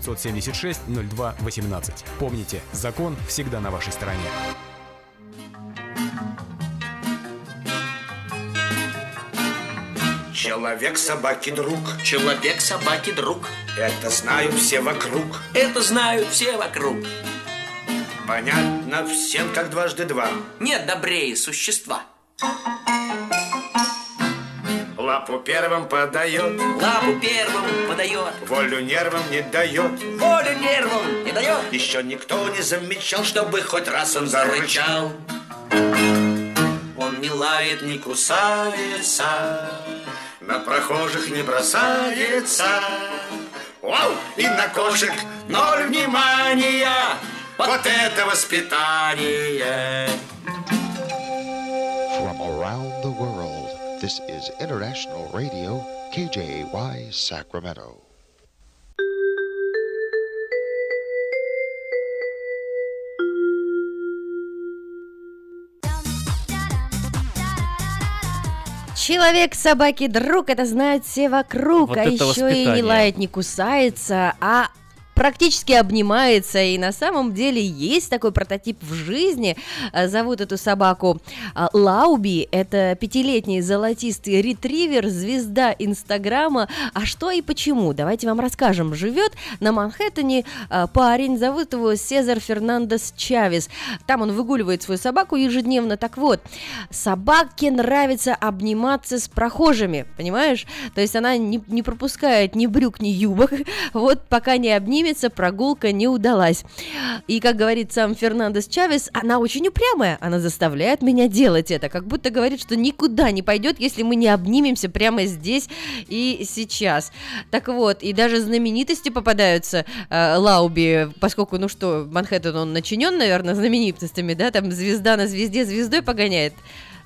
576 02 18. Помните, закон всегда на вашей стороне. Человек собаки друг. Человек собаки друг. Это знают все вокруг. Это знают все вокруг. Понятно всем, как дважды два. Нет добрее существа. Лапу первым подает. Лапу первым подает. Волю нервам не дает. Волю нервам не дает. Еще никто не замечал, чтобы хоть раз он зарычал. Он не лает, не кусается, на прохожих не бросается. Вау! И на кошек ноль внимания. Вот это воспитание! This is International Radio, KJY Sacramento. Человек, собаки, друг, это знают все вокруг, Вот а еще и не воспитание. лает, не кусается, а практически обнимается, и на самом деле есть такой прототип в жизни. Э, Зовут эту собаку а, Лауби. Это пятилетний золотистый ретривер, звезда Инстаграма. А что и почему? Давайте вам расскажем. Живет на Манхэттене а, парень, зовут его Сезар Фернандес Чавес. Там он выгуливает свою собаку ежедневно. Так вот, собаке нравится обниматься с прохожими, понимаешь? То есть она не, не пропускает ни брюк, ни юбок. *laughs* Вот пока не обнимется, прогулка не удалась. И, как говорит сам Фернандес Чавес, она очень упрямая, она заставляет меня делать это, как будто говорит, что никуда не пойдет, если мы не обнимемся прямо здесь и сейчас. Так вот, и даже знаменитости попадаются э, Лауби, поскольку, ну что, Манхэттен, он начинен, наверное, знаменитостями, да, там звезда на звезде звездой погоняет.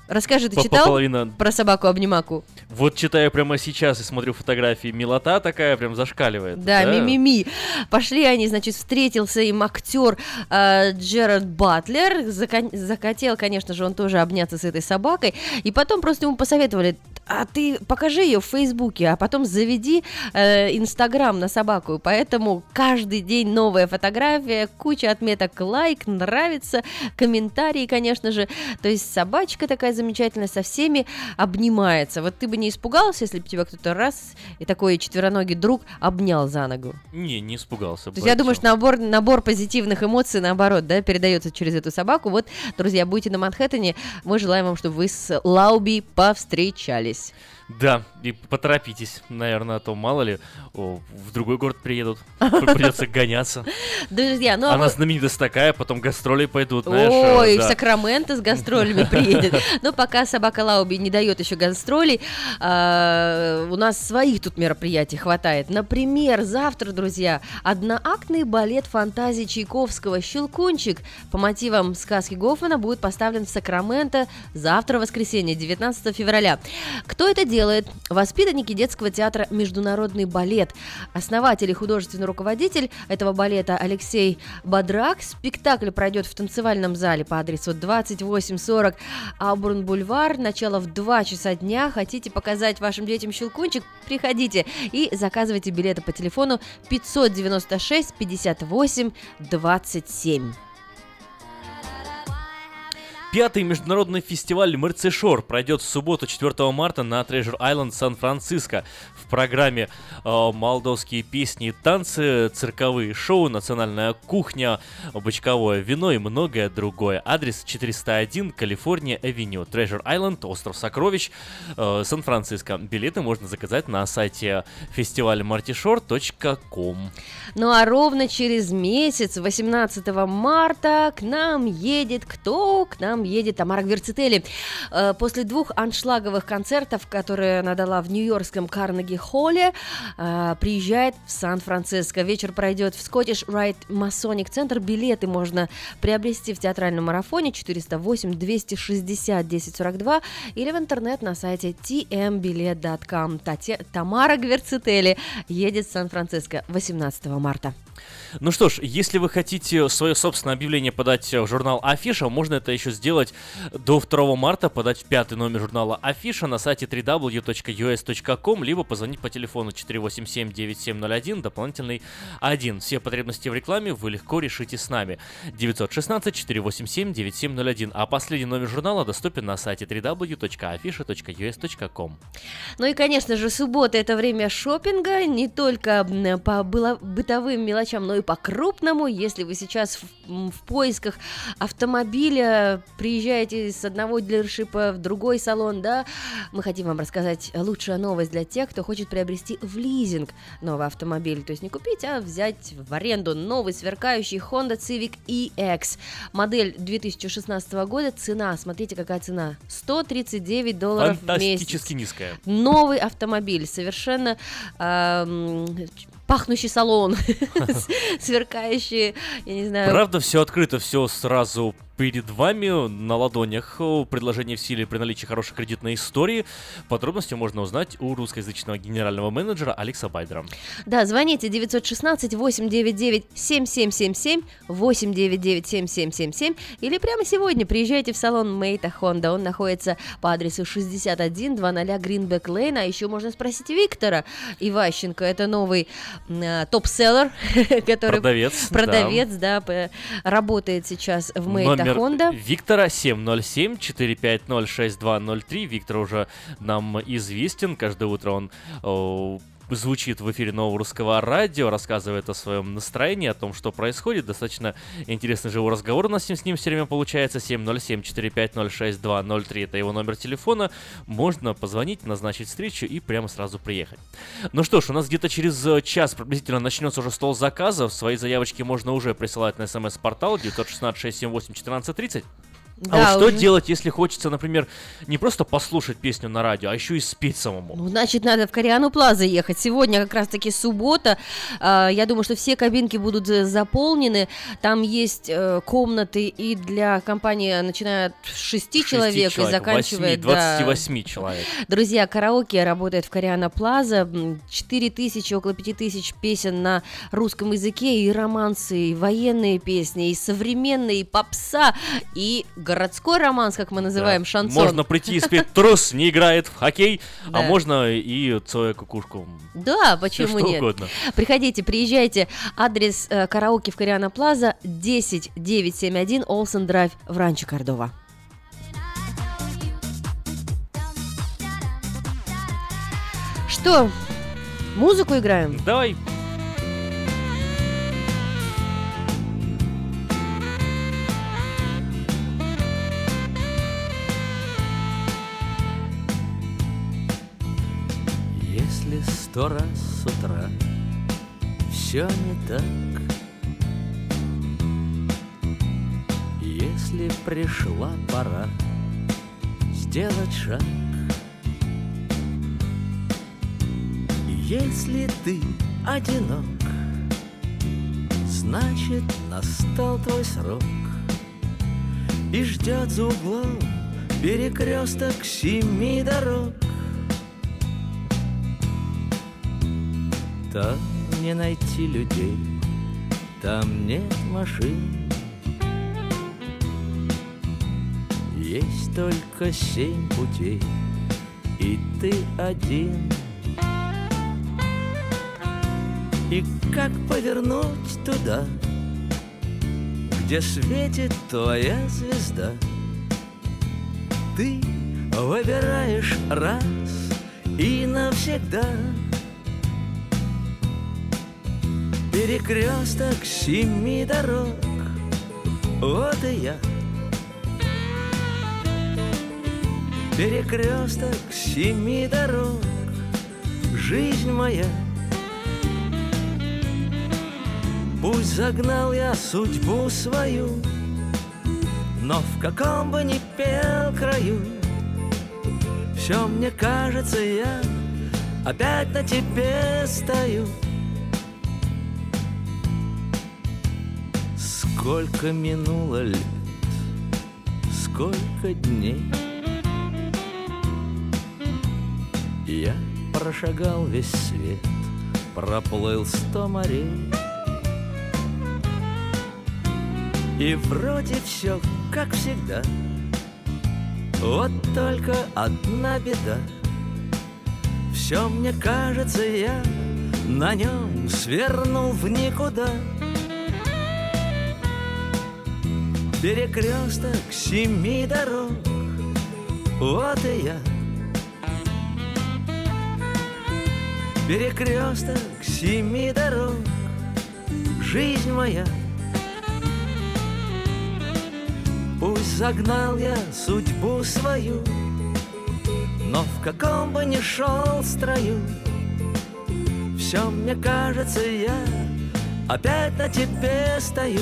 Расскажи, ты читал половина. про собаку-обнимаку? Вот читаю прямо сейчас и смотрю фотографии. Милота такая прям зашкаливает. Да, ми-ми-ми. Пошли они, значит, встретился им актер э, Джерард Батлер. Зака- захотел, конечно же, он тоже обняться с этой собакой. И потом просто ему посоветовали, а ты покажи ее в Фейсбуке, а потом заведи э, Инстаграм на собаку. Поэтому каждый день новая фотография, куча отметок лайк, нравится, комментарии, конечно же. То есть собачка такая замечательная, со всеми обнимается. Вот ты бы не испугался, если бы тебя кто-то раз и такой четвероногий друг обнял за ногу. Не, не испугался. То есть я думаю, что набор, набор позитивных эмоций, наоборот, да, передается через эту собаку. Вот, друзья, будете на Манхэттене, мы желаем вам, чтобы вы с Лауби повстречались. Да, и поторопитесь, наверное, а то мало ли, о, в другой город приедут, придется *laughs* гоняться. Друзья, ну а Она знаменитость такая, потом гастроли пойдут, знаешь. Ой, э, в да. Сакраменто с гастролями приедет. *laughs* Но пока собака Лауби не дает еще гастролей, а, у нас своих тут мероприятий хватает. Например, завтра, друзья, одноактный балет фантазии Чайковского «Щелкунчик» по мотивам сказки Гофмана будет поставлен в Сакраменто завтра, воскресенье, 19 февраля. Кто это делает? Воспитанники детского театра «Международный балет». Основатель и художественный руководитель этого балета Алексей Бодрак. Спектакль пройдет в танцевальном зале по адресу 2840 Абурн-Бульвар. Начало в 2 часа дня. Хотите показать вашим детям щелкунчик? Приходите и заказывайте билеты по телефону 596 58 27. Пятый международный фестиваль Мерцешор пройдет в субботу 4 марта на Treasure Island, Сан-Франциско. В программе э, молдовские песни и танцы, цирковые шоу, национальная кухня, бочковое вино и многое другое. Адрес 401 Калифорния Авеню, Treasure Island, остров Сокровищ, э, Сан-Франциско. Билеты можно заказать на сайте фестиваль.martishore.com. Ну а ровно через месяц, 18 марта, к нам едет кто? К нам едет Тамара Гверцители. Э, После двух аншлаговых концертов, которые она дала в нью-йоркском Карнеги-холле, э, приезжает в Сан-Франциско. Вечер пройдет в Scottish Rite Masonic Center. Билеты можно приобрести в театральном марафоне 408-260-1042 или в интернет на сайте tmbilet.com. Тамара Гверцители едет в Сан-Франциско 18 марта. Ну что ж, если вы хотите свое собственное объявление подать в журнал Афиша, можно это еще сделать до 2 марта, подать в пятый номер журнала Афиша на сайте www.us.com, либо позвонить по телефону 487-9701, дополнительный 1. Все потребности в рекламе вы легко решите с нами. 916-487-9701, а последний номер журнала доступен на сайте www.afisha.us.com. Ну и, конечно же, суббота – это время шопинга, не только по бытовым мелочам, но и по крупному. Если вы сейчас в, в поисках автомобиля, приезжаете с одного дилершипа в другой салон, да, мы хотим вам рассказать лучшая новость для тех, кто хочет приобрести в лизинг новый автомобиль. То есть не купить, а взять в аренду новый сверкающий Honda Civic EX. Модель 2016 года, цена, смотрите, какая цена, 139 долларов в месяц. Фантастически низкая. Новый автомобиль, совершенно эм, пахнущий салон, *laughs* сверкающий, я не знаю, Правда, все открыто, все сразу перед вами на ладонях предложение в силе при наличии хорошей кредитной истории. Подробности можно узнать у русскоязычного генерального менеджера Алекса Байдера. Да, звоните 916-899-7777, 899-7777 или прямо сегодня приезжайте в салон Мейта Honda. Он находится по адресу 6100 Гринбек Лейн. А еще можно спросить Виктора Иващенко. Это новый э, топ-селлер, *laughs* который... Продавец. Продавец, да, п- работает сейчас в Мейта Номер Honda. Виктора 707-450-6203. Виктор уже нам известен. Каждое утро он о, звучит в эфире нового русского радио, рассказывает о своем настроении, о том, что происходит. Достаточно интересный живой разговор у нас с ним, с все время получается. 707-450-6203 это его номер телефона. Можно позвонить, назначить встречу и прямо сразу приехать. Ну что ж, у нас где-то через э, час приблизительно начнется уже стол заказов. Свои заявочки можно уже присылать на смс-портал 916-678-1430. а Да, вот что уже. делать, если хочется, например, не просто послушать песню на радио, а еще и спеть самому? Ну, значит, надо в Кориану Плаза ехать. Сегодня как раз-таки суббота. А, Я думаю, что все кабинки будут э, заполнены. Там есть э, комнаты и для компании, начиная от 6 Шести человек, и заканчивая... 8, да. 28 человек. Друзья, караоке работает в Кориана Плаза. М, 4 тысячи, около 5 тысяч песен на русском языке. И романсы, и военные песни, и современные, и попса, и городской романс, как мы называем, Да. шансон. Можно прийти и спеть «Трус не играет в хоккей», а Да. можно и Цоя Кукушку. Да, почему что нет? угодно. Приходите, приезжайте. Адрес э, караоке в Кориана Плаза 10971 Олсен Драйв в Ранчо Кордова. Что, музыку играем? Давай. Сто раз с утра. Все не так, Если пришла пора сделать шаг, Если ты одинок, значит настал твой срок, И ждет за углом перекресток семи дорог. Там не найти людей, там нет машин. Есть только семь путей, и ты один. И как повернуть туда, где светит твоя звезда? Ты выбираешь раз и навсегда. Перекресток семи дорог, вот и я. Перекресток семи дорог, жизнь моя. Пусть загнал я судьбу свою, но в каком бы ни пел краю, все мне кажется, я опять на тебе стою. Сколько минуло лет, сколько дней. Я прошагал весь свет, проплыл сто морей. И вроде все как всегда. Вот только одна беда. Все мне кажется, я на нем свернул в никуда Перекресток семи дорог. Вот и я. Перекресток семи дорог. Жизнь моя. Пусть загнал я судьбу свою Но в каком бы ни шел строю Все мне кажется, я опять на тебе стою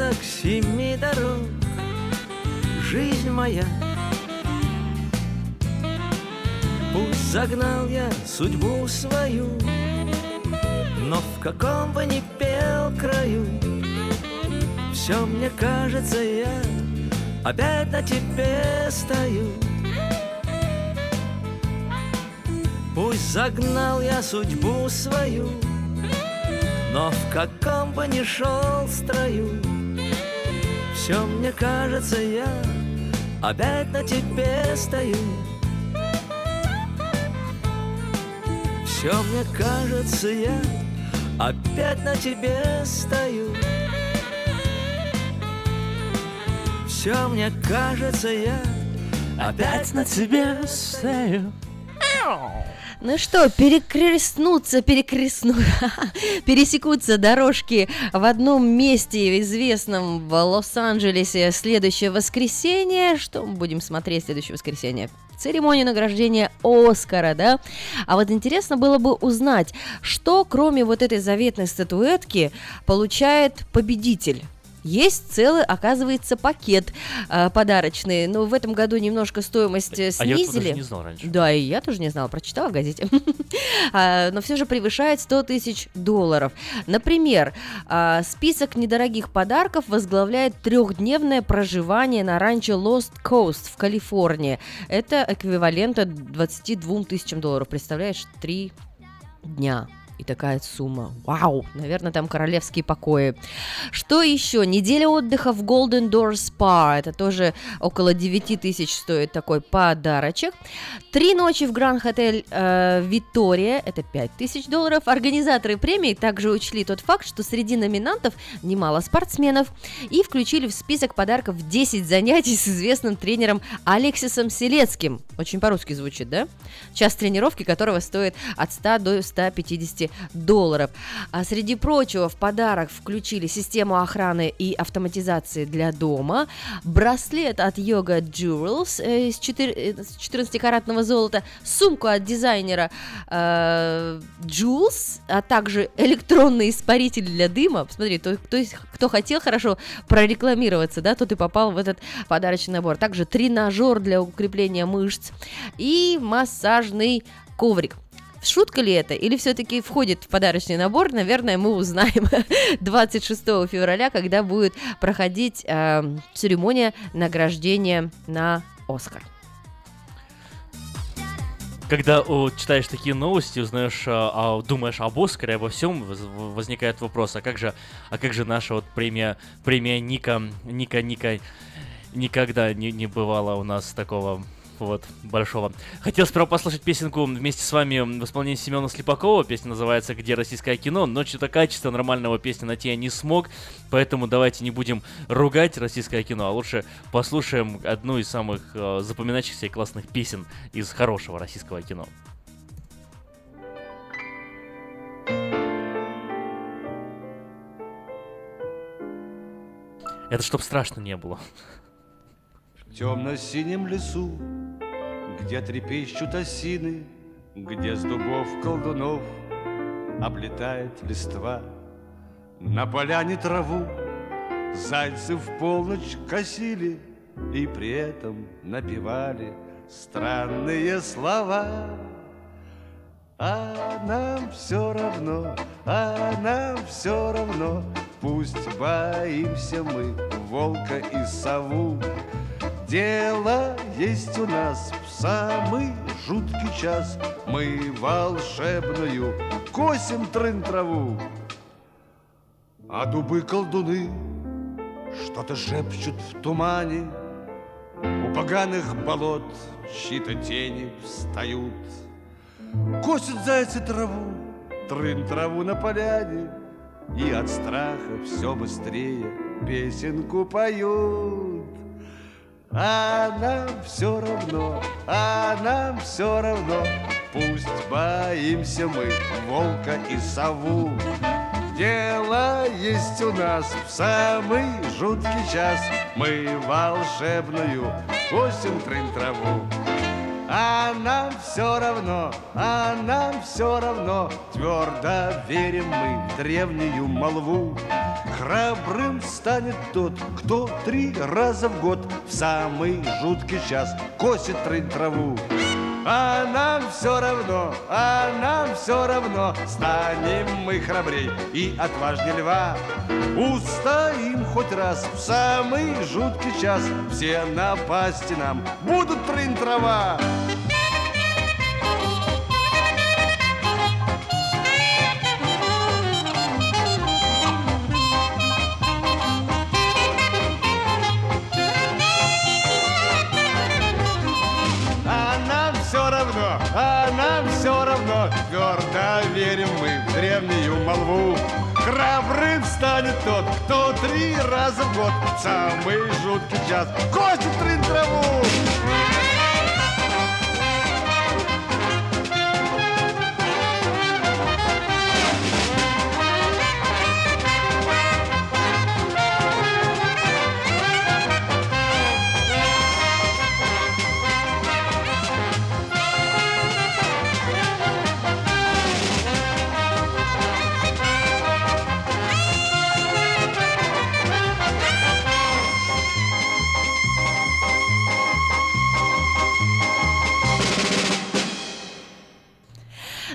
Перекресток семи дорог. Жизнь моя. Пусть загнал я судьбу свою Но в каком бы ни пел краю Все мне кажется, я опять на тебе стою. Пусть загнал я судьбу свою Но в каком бы ни шел строю Все мне кажется, я опять на тебе стою. Все мне кажется, я опять на тебе стою. Все мне кажется, я опять на тебе стою Ну что, перекрестнутся, перекрестну, *laughs* пересекутся дорожки в одном месте, известном в Лос-Анджелесе, следующее воскресенье. Что мы будем смотреть следующее воскресенье? Церемонию награждения Оскара, да? А вот интересно было бы узнать, что кроме вот этой заветной статуэтки получает победитель. Есть целый, оказывается, пакет э, подарочный. Но в этом году немножко стоимость э, А я снизили. даже не знал раньше. Да, и я тоже не знала, прочитала в газете. *laughs* А, Но все же превышает 100 тысяч долларов. Например, а, список недорогих подарков возглавляет трехдневное проживание на ранчо Lost Coast в Калифорнии. Это эквивалент от 22 тысячам долларов. Представляешь, три дня. И такая сумма. Вау! Наверное, там королевские покои. Что еще? Неделя отдыха в Golden Door Spa. Это тоже около 9 тысяч стоит такой подарочек. Три ночи в Гранд Хотель э, Виктория. Это 5 тысяч долларов. Организаторы премии также учли тот факт, что среди номинантов немало спортсменов. И включили в список подарков 10 занятий с известным тренером Алексисом Селецким. Очень по-русски звучит, да? Час тренировки которого стоит от 100 до 150 долларов. А среди прочего в подарок включили систему охраны и автоматизации для дома, браслет от Yoga Jewels э, из 14-каратного золота, сумку от дизайнера э, Jules, а также электронный испаритель для дыма. Посмотри, то, кто, кто хотел хорошо прорекламироваться, да, тот и попал в этот подарочный набор. Также тренажер для укрепления мышц и массажный коврик. Шутка ли это или все-таки входит в подарочный набор, наверное, мы узнаем *laughs* 26 февраля, когда будет проходить э, церемония награждения на Оскар. Когда о, читаешь такие новости, узнаешь, а, а, думаешь об Оскаре, обо всем, воз- возникает вопрос, а как же, а как же наша вот премия, премия Ника, Ника, Ника, никогда не, не бывало у нас такого вот, большого. Хотел сперва послушать песенку вместе с вами в исполнении Семена Слепакова. Песня называется «Где российское кино?», но что-то качество нормального песни найти я не смог, поэтому давайте не будем ругать российское кино, а лучше послушаем одну из самых э, запоминающихся и классных песен из хорошего российского кино. Это чтоб страшно не было. В темно-синем лесу, где трепещут осины, Где с дубов колдунов облетает листва, На поляне траву зайцы в полночь косили И при этом напевали странные слова. А нам все равно, а нам все равно, Пусть боимся мы волка и сову. Дело есть у нас в самый жуткий час, Мы волшебную косим трын траву. А дубы-колдуны что-то шепчут в тумане, У поганых болот чьи-то тени встают. Косят зайцы траву, трын траву на поляне, И от страха все быстрее песенку поют. А нам все равно, а нам все равно, Пусть боимся мы волка и сову. Дело есть у нас в самый жуткий час, Мы волшебную косим трын траву. А нам все равно, а нам все равно. Твердо верим мы в древнюю молву. Храбрым станет тот, кто три раза в год В самый жуткий час косит траву а нам все равно, а нам все равно. Станем мы храбрей и отважнее льва. Устоим хоть раз в самый жуткий час. Все напасти нам будут трын трава верим мы в древнюю молву. Храбрым станет тот, кто три раза в год в Самый жуткий час косит трын траву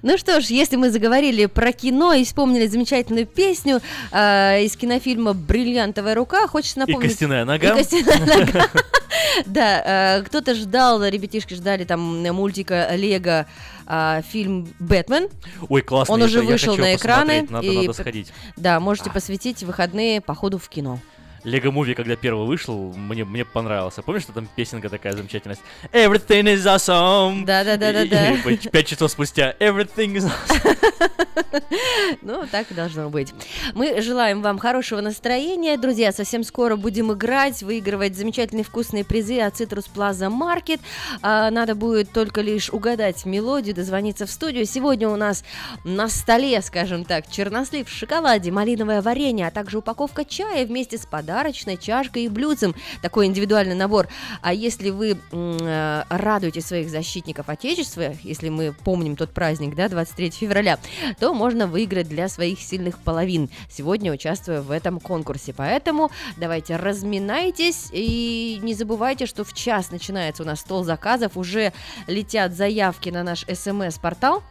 Ну что ж, если мы заговорили про кино и вспомнили замечательную песню э, из кинофильма «Бриллиантовая рука», хочется И напомнить... костяная нога. И костяная нога. *laughs* Да, э, кто-то ждал, ребятишки ждали там мультика Лего а, фильм «Бэтмен». Ой, классно. Он уже вышел на экраны. Надо, и сходить. Да, можете посвятить выходные походу в кино. Лего Муви, когда первый вышел, мне, мне понравился. Помнишь, что там песенка такая замечательная? Everything is awesome! Да-да-да-да-да. Пять часов спустя Everything is awesome. *laughs* Ну, так и должно быть. Мы желаем вам хорошего настроения. Друзья, совсем скоро будем играть, выигрывать замечательные вкусные призы от Citrus Plaza Market. Надо будет только лишь угадать мелодию, дозвониться в студию. Сегодня у нас на столе, скажем так, чернослив в шоколаде, малиновое варенье, а также упаковка чая вместе с подарочной чашкой и блюдцем. Такой индивидуальный набор. А если вы э, радуете своих защитников Отечества, если мы помним тот праздник, да, 23 февраля, то можно выиграть для своих сильных половин, сегодня участвуя в этом конкурсе. Поэтому давайте разминайтесь и не забывайте, что в час начинается у нас стол заказов, уже летят заявки на наш смс-портал.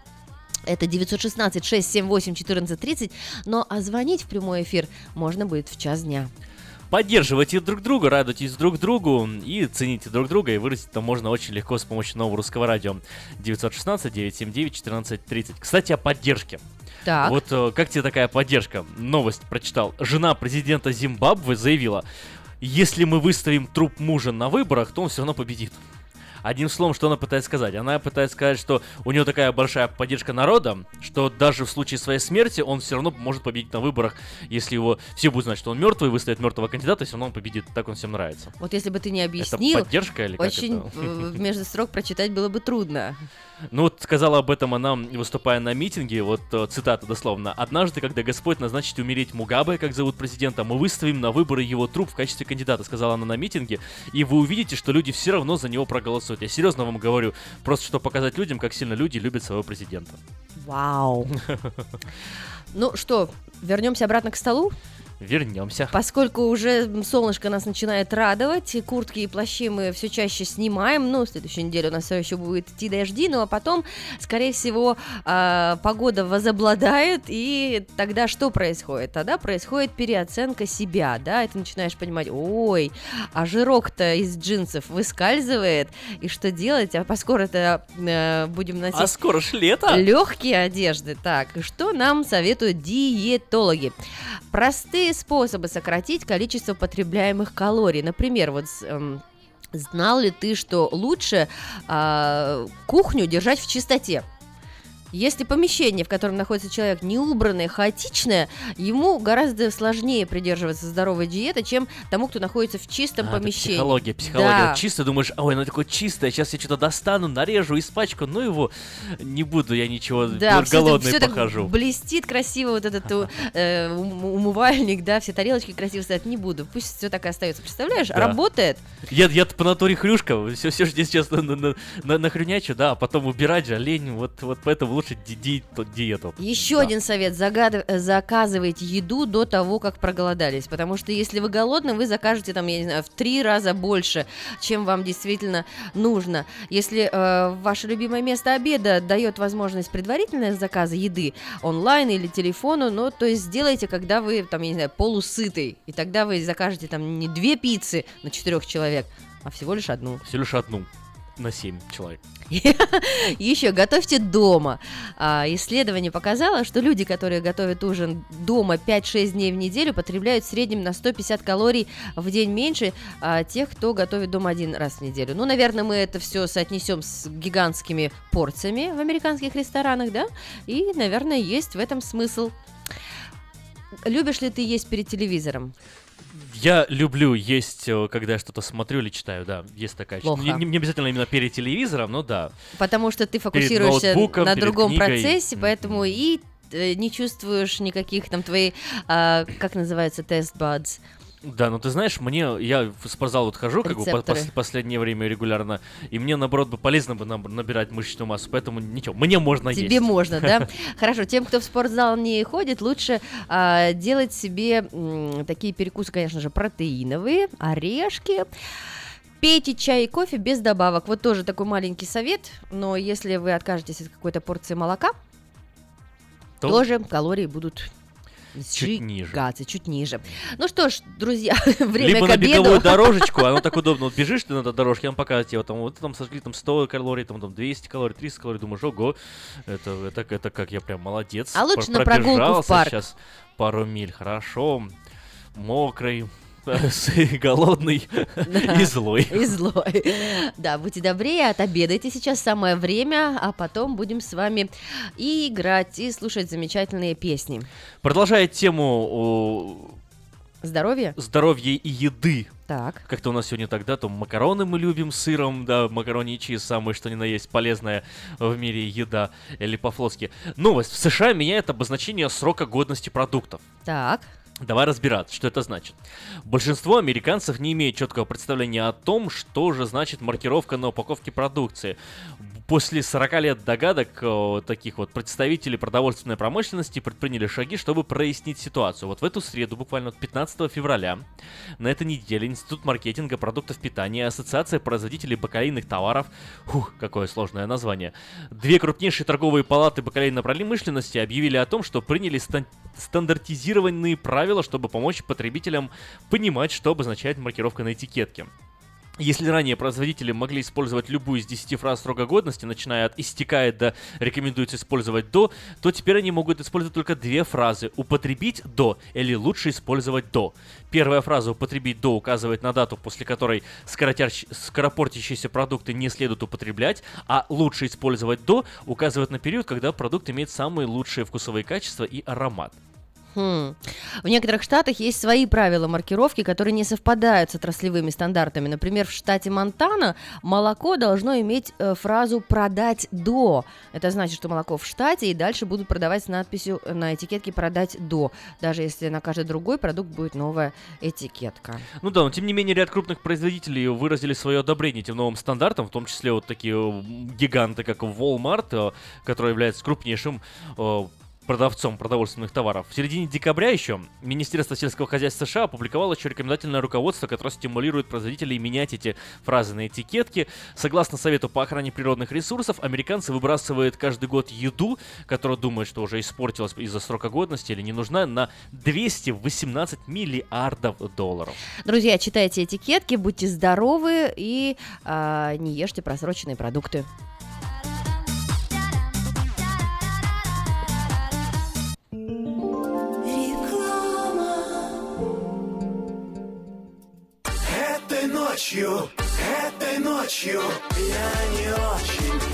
Это 916-678-1430, но а звонить в прямой эфир можно будет в час дня. Поддерживайте друг друга, радуйтесь друг другу и цените друг друга. И выразить это можно очень легко с помощью нового русского радио. 916-979-1430. Кстати, о поддержке. Так. Вот э, как тебе такая поддержка? Новость прочитал. Жена президента Зимбабве заявила, если мы выставим труп мужа на выборах, то он все равно победит. Одним словом, что она пытается сказать? Она пытается сказать, что у нее такая большая поддержка народа, что даже в случае своей смерти он все равно может победить на выборах, если его все будут знать, что он мертвый, выставят мертвого кандидата, все равно он победит. Так он всем нравится. Вот если бы ты не Это объяснил, поддержка или как очень это? э, между строк прочитать было бы трудно. Ну вот сказала об этом она, выступая на митинге, вот э, цитата дословно. «Однажды, когда Господь назначит умереть Мугабе, как зовут президента, мы выставим на выборы его труп в качестве кандидата», сказала она на митинге, и вы увидите, что люди все равно за него проголосуют. Я серьезно вам говорю, просто чтобы показать людям, как сильно люди любят своего президента. Вау. Ну что, вернемся обратно к столу? Вернемся. Поскольку уже солнышко нас начинает радовать, и куртки и плащи мы все чаще снимаем, ну, в следующую неделю у нас все еще будет идти дожди, ну, а потом, скорее всего, а, погода возобладает, и тогда что происходит? Тогда происходит переоценка себя, да, и ты начинаешь понимать, ой, а жирок-то из джинсов выскальзывает, и что делать? А поскоро-то э, будем носить... А скоро ж лето. Легкие одежды. Так, что нам советуют диетологи? Простые способы сократить количество потребляемых калорий. Например, вот эм, знал ли ты, что лучше а, кухню держать в чистоте? Если помещение, в котором находится человек, не убранное, хаотичное, ему гораздо сложнее придерживаться здоровой диеты, чем тому, кто находится в чистом А, помещении. психология, психология. Да. Вот Чисто думаешь, ой, оно такое чистое, сейчас я что-то достану, нарежу, испачкаю, ну его, не буду я ничего, Да, голодный все, так похожу. блестит красиво вот этот э, *laughs* ум- умывальник, да, все тарелочки красиво стоят, не буду, пусть все так и остается. Представляешь, Да. работает. Я, я по натуре хрюшка, все, все здесь сейчас на, на, на, нахрюнячу, да, а потом убирать же, лень, вот, вот поэтому лучше ди- ди- то- диету. Еще Да. один совет. Загад- э, Заказывайте еду до того, как проголодались. Потому что если вы голодны, вы закажете там, я не знаю, в три раза больше, чем вам действительно нужно. Если э, ваше любимое место обеда дает возможность предварительного заказа еды онлайн или телефону, ну, то есть сделайте, когда вы, там, я не знаю, полусытый. И тогда вы закажете там не две пиццы на четырех человек, а всего лишь одну. Всего лишь одну на 7 человек. *laughs* Еще готовьте дома. А, исследование показало, что люди, которые готовят ужин дома 5-6 дней в неделю, потребляют в среднем на 150 калорий в день меньше а, тех, кто готовит дома один раз в неделю. Ну, наверное, мы это все соотнесем с гигантскими порциями в американских ресторанах, да? И, наверное, есть в этом смысл. Любишь ли ты есть перед телевизором? Я люблю есть, э, когда я что-то смотрю или читаю, да, есть такая. Плохо. Не, не- обязательно именно перед телевизором, но да. Потому что ты фокусируешься на другом книгой. процессе, поэтому и э, не чувствуешь никаких там твои, а, как называется, тест buds. Да, ну ты знаешь, мне, я в спортзал вот хожу, как бы по- Рецепторы. пос- последнее время регулярно, и мне, наоборот, бы полезно бы наб- набирать мышечную массу, поэтому ничего, мне можно Тебе есть. можно, да? *laughs* Хорошо, тем, кто в спортзал не ходит, лучше а, делать себе м, такие перекусы, конечно же, протеиновые, орешки. Пейте чай и кофе без добавок. Вот тоже такой маленький совет, но если вы откажетесь от какой-то порции молока, То- тоже калории будут Чуть ниже. чуть ниже. Ну что ж, друзья, *laughs* время Либо к на обеду. беговую *laughs* дорожечку, оно так удобно. Вот бежишь ты на этой дорожке, он показывает тебе, вот там, вот там сожгли там 100 калорий, там, там 200 калорий, 300 калорий, думаешь, ого, это, это, это как я прям молодец. А лучше на прогулку в парк. сейчас пару миль, хорошо, мокрый, *laughs* голодный *laughs* и злой. И злой. Да, будьте добрее, отобедайте сейчас самое время, а потом будем с вами и играть, и слушать замечательные песни. Продолжая тему Здоровье? о здоровья и еды. Так. Как-то у нас сегодня тогда, то макароны мы любим с сыром, да, макарони и чиз, самое что ни на есть полезная в мире еда, или по-флотски. Новость. В США меняет обозначение срока годности продуктов. Так. Давай разбираться, что это значит. Большинство американцев не имеет четкого представления о том, что же значит маркировка на упаковке продукции. После 40 лет догадок э, таких вот представителей продовольственной промышленности предприняли шаги, чтобы прояснить ситуацию. Вот в эту среду, буквально вот 15 февраля, на этой неделе Институт маркетинга продуктов питания Ассоциация производителей бакалейных товаров, хух, какое сложное название, две крупнейшие торговые палаты бакалейной промышленности объявили о том, что приняли стан- стандартизированные правила, чтобы помочь потребителям понимать, что обозначает маркировка на этикетке. Если ранее производители могли использовать любую из 10 фраз срока годности, начиная от «истекает» до «рекомендуется использовать до», то теперь они могут использовать только две фразы «употребить до» или «лучше использовать до». Первая фраза «употребить до» указывает на дату, после которой скоротящ- скоропортящиеся продукты не следует употреблять, а «лучше использовать до» указывает на период, когда продукт имеет самые лучшие вкусовые качества и аромат. Хм. В некоторых штатах есть свои правила маркировки, которые не совпадают с отраслевыми стандартами. Например, в штате Монтана молоко должно иметь э, фразу «продать до». Это значит, что молоко в штате и дальше будут продавать с надписью на этикетке «продать до», даже если на каждый другой продукт будет новая этикетка. Ну да, но тем не менее ряд крупных производителей выразили свое одобрение этим новым стандартам, в том числе вот такие э, гиганты, как Walmart, э, который является крупнейшим э, продавцом продовольственных товаров. В середине декабря еще Министерство сельского хозяйства США опубликовало еще рекомендательное руководство, которое стимулирует производителей менять эти фразы на этикетке. Согласно Совету по охране природных ресурсов, американцы выбрасывают каждый год еду, которую думают, что уже испортилась из-за срока годности или не нужна, на 218 миллиардов долларов. Друзья, читайте этикетки, будьте здоровы и а, не ешьте просроченные продукты. Этой ночью, этой ночью я не очень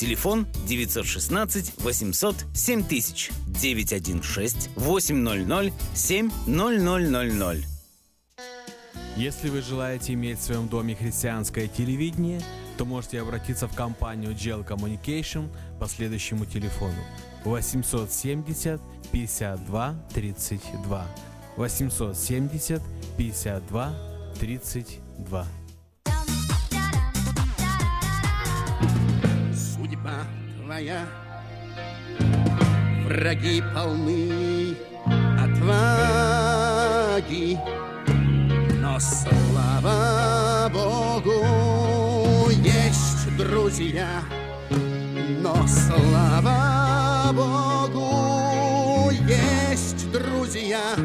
Телефон 916 800 7000 916 800 7000. Если вы желаете иметь в своем доме христианское телевидение, то можете обратиться в компанию Gel Communication по следующему телефону. 870 52 32 870 52 32 Судьба твоя. Враги полны отваги. Но слава Богу есть друзья. Но слава Богу есть друзья.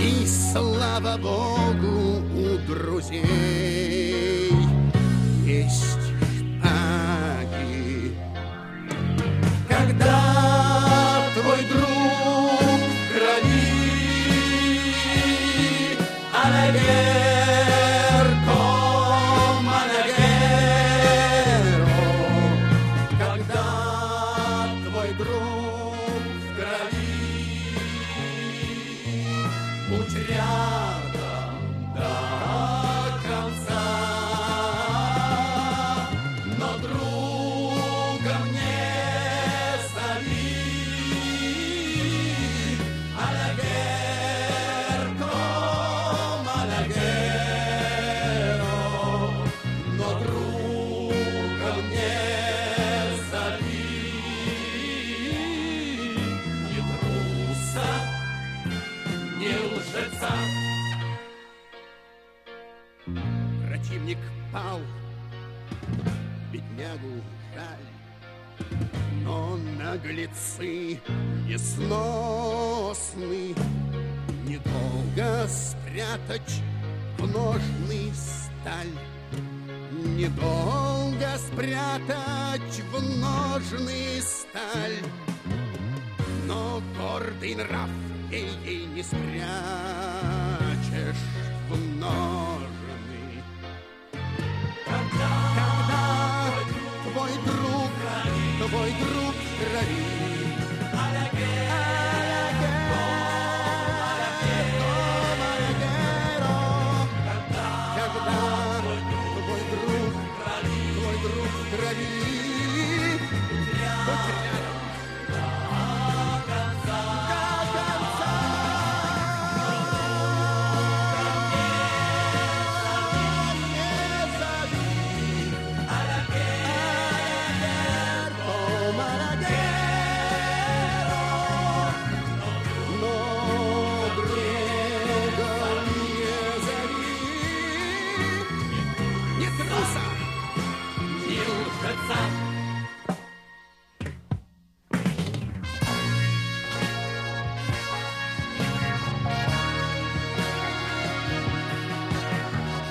И слава Богу у друзей. Есть Когда твой друг в крови, Алаверко, наглецы несносны. Недолго спрятать в ножны сталь, Недолго спрятать в ножны сталь, Но гордый нрав ей, ей не спрячешь в ножны. Друг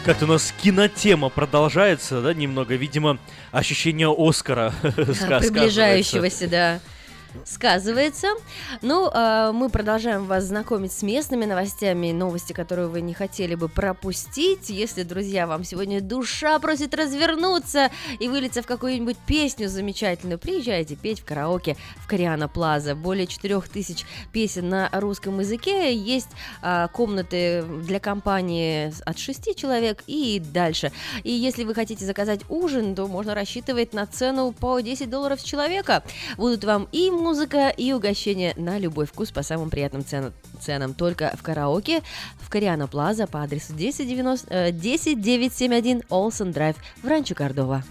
Как-то у нас кинотема продолжается, да, немного. Видимо, ощущение Оскара *laughs* ска- Приближающегося, да. Сказывается. Ну, а, мы продолжаем вас знакомить с местными новостями, новости, которые вы не хотели бы пропустить. Если, друзья, вам сегодня душа просит развернуться и вылиться в какую-нибудь песню замечательную, приезжайте петь в караоке в Кориана Плаза. Более 4000 песен на русском языке. Есть а, комнаты для компании от 6 человек и дальше. И если вы хотите заказать ужин, то можно рассчитывать на цену по 10 долларов с человека. Будут вам и музыка, и угощение на любой вкус по самым приятным цен- ценам. Только в караоке в Кориана Плаза по адресу 1090, э, 10971 Олсен Драйв в Ранчо Кордова.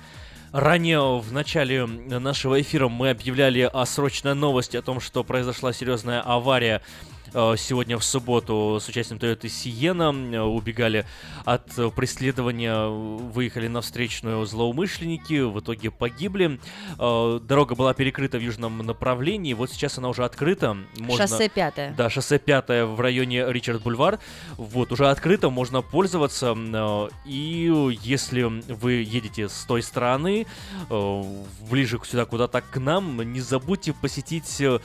Ранее в начале нашего эфира мы объявляли о срочной новости о том, что произошла серьезная авария э, сегодня в субботу с участием Toyota Сиена. Э, Убегали от э, преследования, выехали на встречную злоумышленники, в итоге погибли. Э, Дорога была перекрыта в южном направлении, вот сейчас она уже открыта. Можно- Шоссе пятое. Да, шоссе 5 в районе Ричард Бульвар. Вот, уже открыто, можно пользоваться. э, И если вы едете с той стороны, э, ближе сюда куда-то к нам, не забудьте посетить э,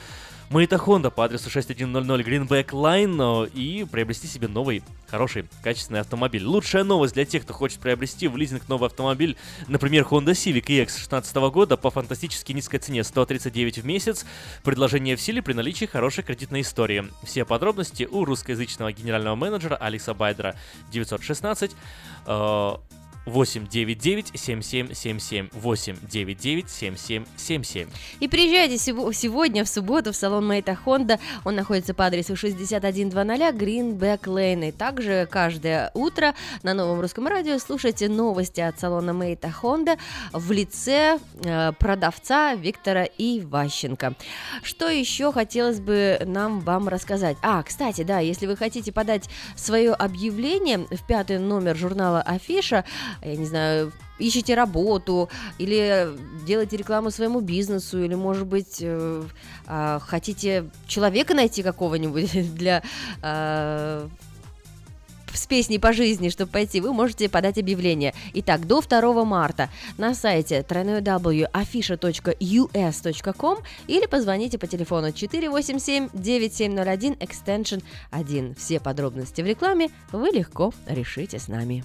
Мэйта Хонда по адресу 6100 Greenback Line э, и приобрести себе новый, хороший, качественный автомобиль. Лучшая новость для тех, кто хочет приобрести в лизинг новый автомобиль, например, Honda Civic EX 2016 года по фантастически низкой цене 139 в месяц. Предложение в силе при наличии хорошей кредитной истории. Все подробности у русскоязычного генерального менеджера Алекса Байдера 916 э, 899-7777. 899-7777. И приезжайте сего- сегодня в субботу в салон Мэйта Хонда. Он находится по адресу 6100 Greenback Lane. И также каждое утро на новом русском радио слушайте новости от салона Мэйта Хонда в лице э, продавца Виктора Иващенко. Что еще хотелось бы нам вам рассказать? А, кстати, да, если вы хотите подать свое объявление в пятый номер журнала Афиша, я не знаю, ищете работу или делаете рекламу своему бизнесу, или, может быть, э, а, хотите человека найти какого-нибудь *laughs* для а, с песней по жизни, чтобы пойти, вы можете подать объявление. Итак, до 2 марта на сайте www.afisha.us.com или позвоните по телефону 487-9701 extension 1. Все подробности в рекламе вы легко решите с нами.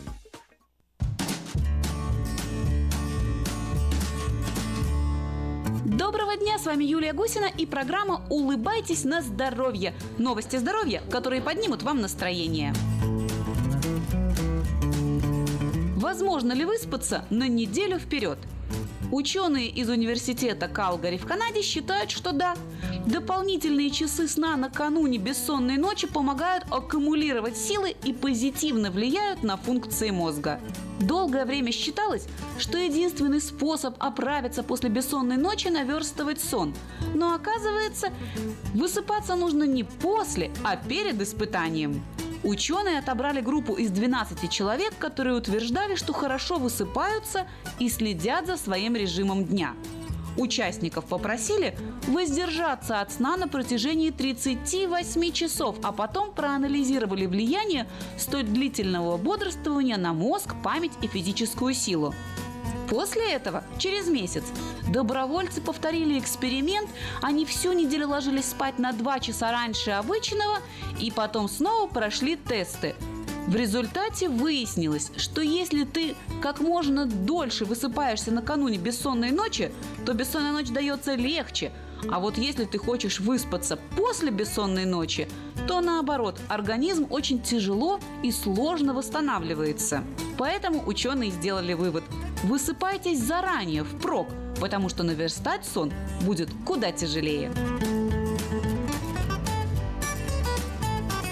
Доброго дня, с вами Юлия Гусина и программа «Улыбайтесь на здоровье». Новости здоровья, которые поднимут вам настроение. Возможно ли выспаться на неделю вперед? Ученые из университета Калгари в Канаде считают, что да. Дополнительные часы сна накануне бессонной ночи помогают аккумулировать силы и позитивно влияют на функции мозга. Долгое время считалось, что единственный способ оправиться после бессонной ночи – наверстывать сон. Но оказывается, высыпаться нужно не после, а перед испытанием. Ученые отобрали группу из 12 человек, которые утверждали, что хорошо высыпаются и следят за своим режимом дня. Участников попросили воздержаться от сна на протяжении 38 часов, а потом проанализировали влияние столь длительного бодрствования на мозг, память и физическую силу. После этого, через месяц, добровольцы повторили эксперимент, они всю неделю ложились спать на 2 часа раньше обычного и потом снова прошли тесты. В результате выяснилось, что если ты как можно дольше высыпаешься накануне бессонной ночи, то бессонная ночь дается легче. А вот если ты хочешь выспаться после бессонной ночи, то наоборот, организм очень тяжело и сложно восстанавливается. Поэтому ученые сделали вывод – Высыпайтесь заранее, впрок, потому что наверстать сон будет куда тяжелее.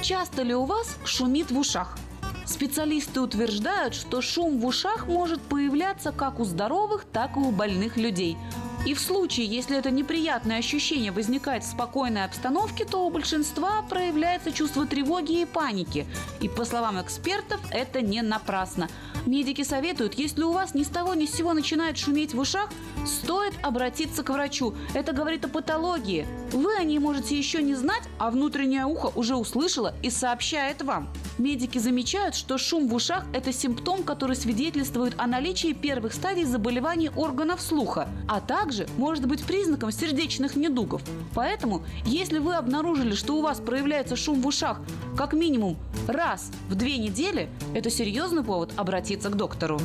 Часто ли у вас шумит в ушах? Специалисты утверждают, что шум в ушах может появляться как у здоровых, так и у больных людей. И в случае, если это неприятное ощущение возникает в спокойной обстановке, то у большинства проявляется чувство тревоги и паники. И по словам экспертов, это не напрасно. Медики советуют, если у вас ни с того ни с сего начинает шуметь в ушах, стоит обратиться к врачу. Это говорит о патологии. Вы о ней можете еще не знать, а внутреннее ухо уже услышало и сообщает вам. Медики замечают, что шум в ушах – это симптом, который свидетельствует о наличии первых стадий заболеваний органов слуха, а также может быть признаком сердечных недугов. Поэтому, если вы обнаружили, что у вас проявляется шум в ушах как минимум раз в две недели, это серьезный повод обратиться к доктору.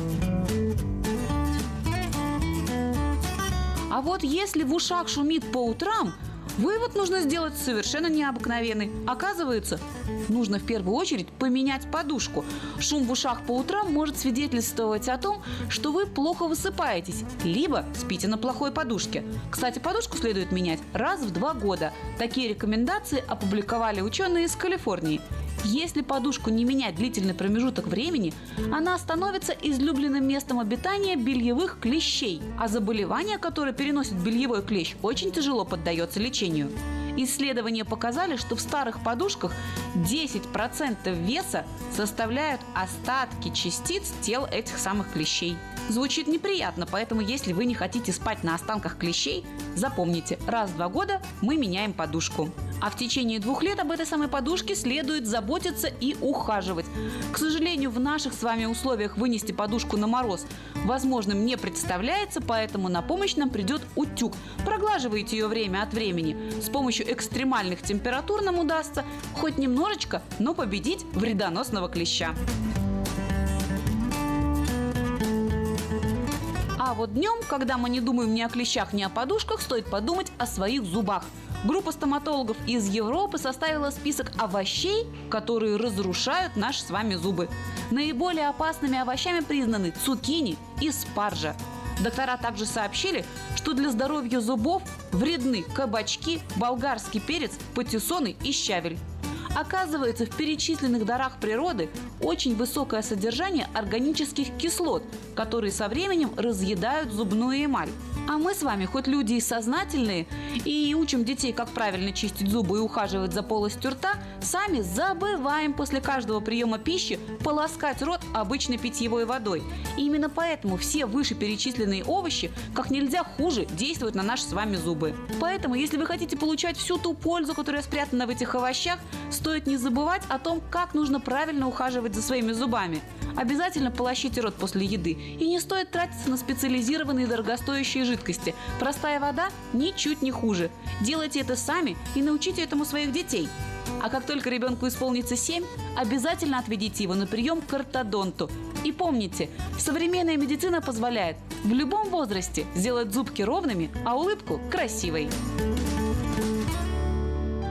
А вот если в ушах шумит по утрам, Вывод нужно сделать совершенно необыкновенный. Оказывается, нужно в первую очередь поменять подушку. Шум в ушах по утрам может свидетельствовать о том, что вы плохо высыпаетесь, либо спите на плохой подушке. Кстати, подушку следует менять раз в два года. Такие рекомендации опубликовали ученые из Калифорнии. Если подушку не менять длительный промежуток времени, она становится излюбленным местом обитания бельевых клещей, а заболевание, которое переносит бельевой клещ, очень тяжело поддается лечению. Исследования показали, что в старых подушках 10% веса составляют остатки частиц тел этих самых клещей. Звучит неприятно, поэтому если вы не хотите спать на останках клещей, запомните, раз в два года мы меняем подушку. А в течение двух лет об этой самой подушке следует заботиться и ухаживать. К сожалению, в наших с вами условиях вынести подушку на мороз возможным не представляется, поэтому на помощь нам придет утюг. Проглаживайте ее время от времени. С помощью экстремальных температур нам удастся хоть немножечко, но победить вредоносного клеща. А вот днем, когда мы не думаем ни о клещах, ни о подушках, стоит подумать о своих зубах – Группа стоматологов из Европы составила список овощей, которые разрушают наши с вами зубы. Наиболее опасными овощами признаны цукини и спаржа. Доктора также сообщили, что для здоровья зубов вредны кабачки, болгарский перец, патиссоны и щавель. Оказывается, в перечисленных дарах природы очень высокое содержание органических кислот, которые со временем разъедают зубную эмаль. А мы с вами, хоть люди и сознательные, и учим детей, как правильно чистить зубы и ухаживать за полостью рта, сами забываем после каждого приема пищи полоскать рот обычной питьевой водой. И именно поэтому все вышеперечисленные овощи как нельзя хуже действуют на наши с вами зубы. Поэтому, если вы хотите получать всю ту пользу, которая спрятана в этих овощах, стоит не забывать о том, как нужно правильно ухаживать за своими зубами. Обязательно полощите рот после еды. И не стоит тратиться на специализированные дорогостоящие жидкости. Простая вода ничуть не хуже. Делайте это сами и научите этому своих детей. А как только ребенку исполнится 7, обязательно отведите его на прием к ортодонту. И помните, современная медицина позволяет в любом возрасте сделать зубки ровными, а улыбку красивой.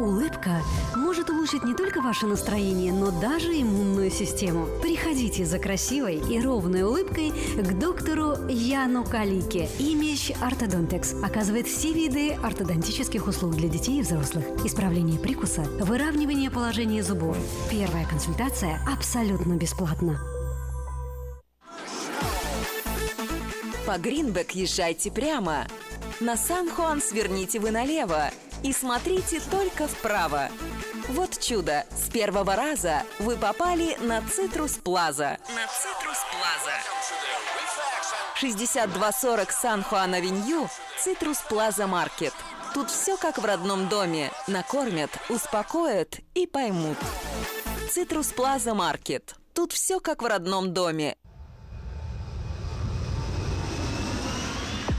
Улыбка может улучшить не только ваше настроение, но даже иммунную систему. Приходите за красивой и ровной улыбкой к доктору Яну Калике. Имидж Ортодонтекс оказывает все виды ортодонтических услуг для детей и взрослых. Исправление прикуса, выравнивание положения зубов. Первая консультация абсолютно бесплатна. По Greenback езжайте прямо. На Сан-Хуан сверните вы налево и смотрите только вправо. Вот чудо! С первого раза вы попали на Citrus Plaza. На Citrus Plaza. 6240 Сан-Хуан-Авеню, Citrus Plaza Market. Тут все как в родном доме. Накормят, успокоят и поймут. Цитрус Плаза Маркет. Тут все как в родном доме.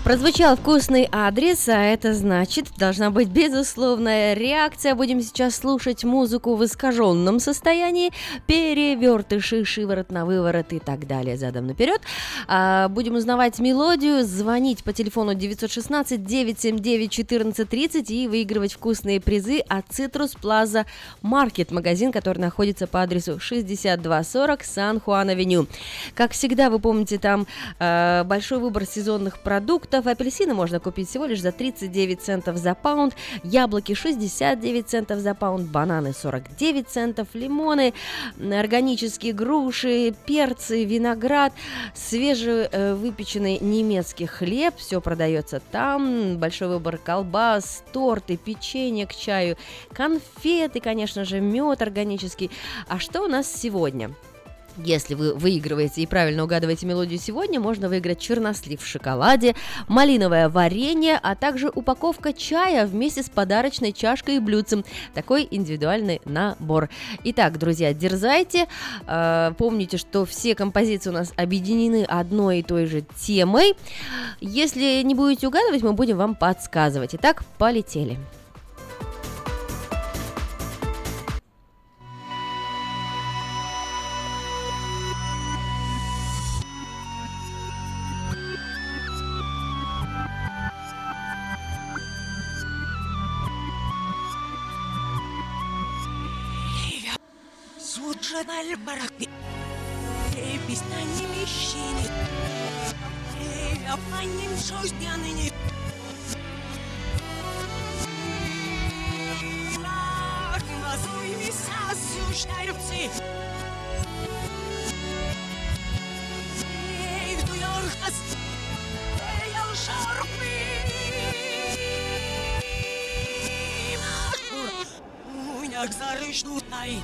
Прозвучал вкусный адрес, а это значит, должна быть безусловная реакция. Будем сейчас слушать музыку в искаженном состоянии, перевертыши, шиворот на выворот и так далее, задом наперед. А, будем узнавать мелодию, звонить по телефону 916-979-1430 и выигрывать вкусные призы от Citrus Plaza Market, магазин, который находится по адресу 6240 Сан-Хуан-Авеню. Как всегда, вы помните, там э, большой выбор сезонных продуктов, фруктов. Апельсины можно купить всего лишь за 39 центов за паунд, яблоки 69 центов за паунд, бананы 49 центов, лимоны, органические груши, перцы, виноград, свежевыпеченный немецкий хлеб, все продается там, большой выбор колбас, торты, печенье к чаю, конфеты, конечно же, мед органический. А что у нас сегодня? Если вы выигрываете и правильно угадываете мелодию сегодня, можно выиграть чернослив в шоколаде, малиновое варенье, а также упаковка чая вместе с подарочной чашкой и блюдцем. Такой индивидуальный набор. Итак, друзья, дерзайте. Э, помните, что все композиции у нас объединены одной и той же темой. Если не будете угадывать, мы будем вам подсказывать. Итак, полетели. Al baracchi e pistagni miscini e appagni sostianini Mazui mi sassu șterpsi Ei, tu jorkas Ei, al șarpi Uinak zarăși nu tai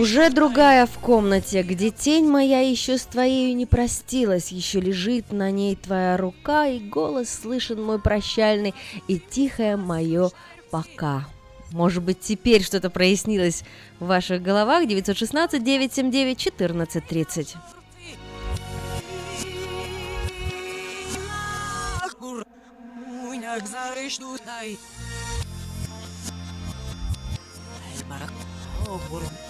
Уже другая в комнате, где тень моя еще с твоею не простилась, еще лежит на ней твоя рука, и голос слышен мой прощальный, и тихое мое «пока». Может быть, теперь что-то прояснилось в ваших головах. 916-979-1430. Oh,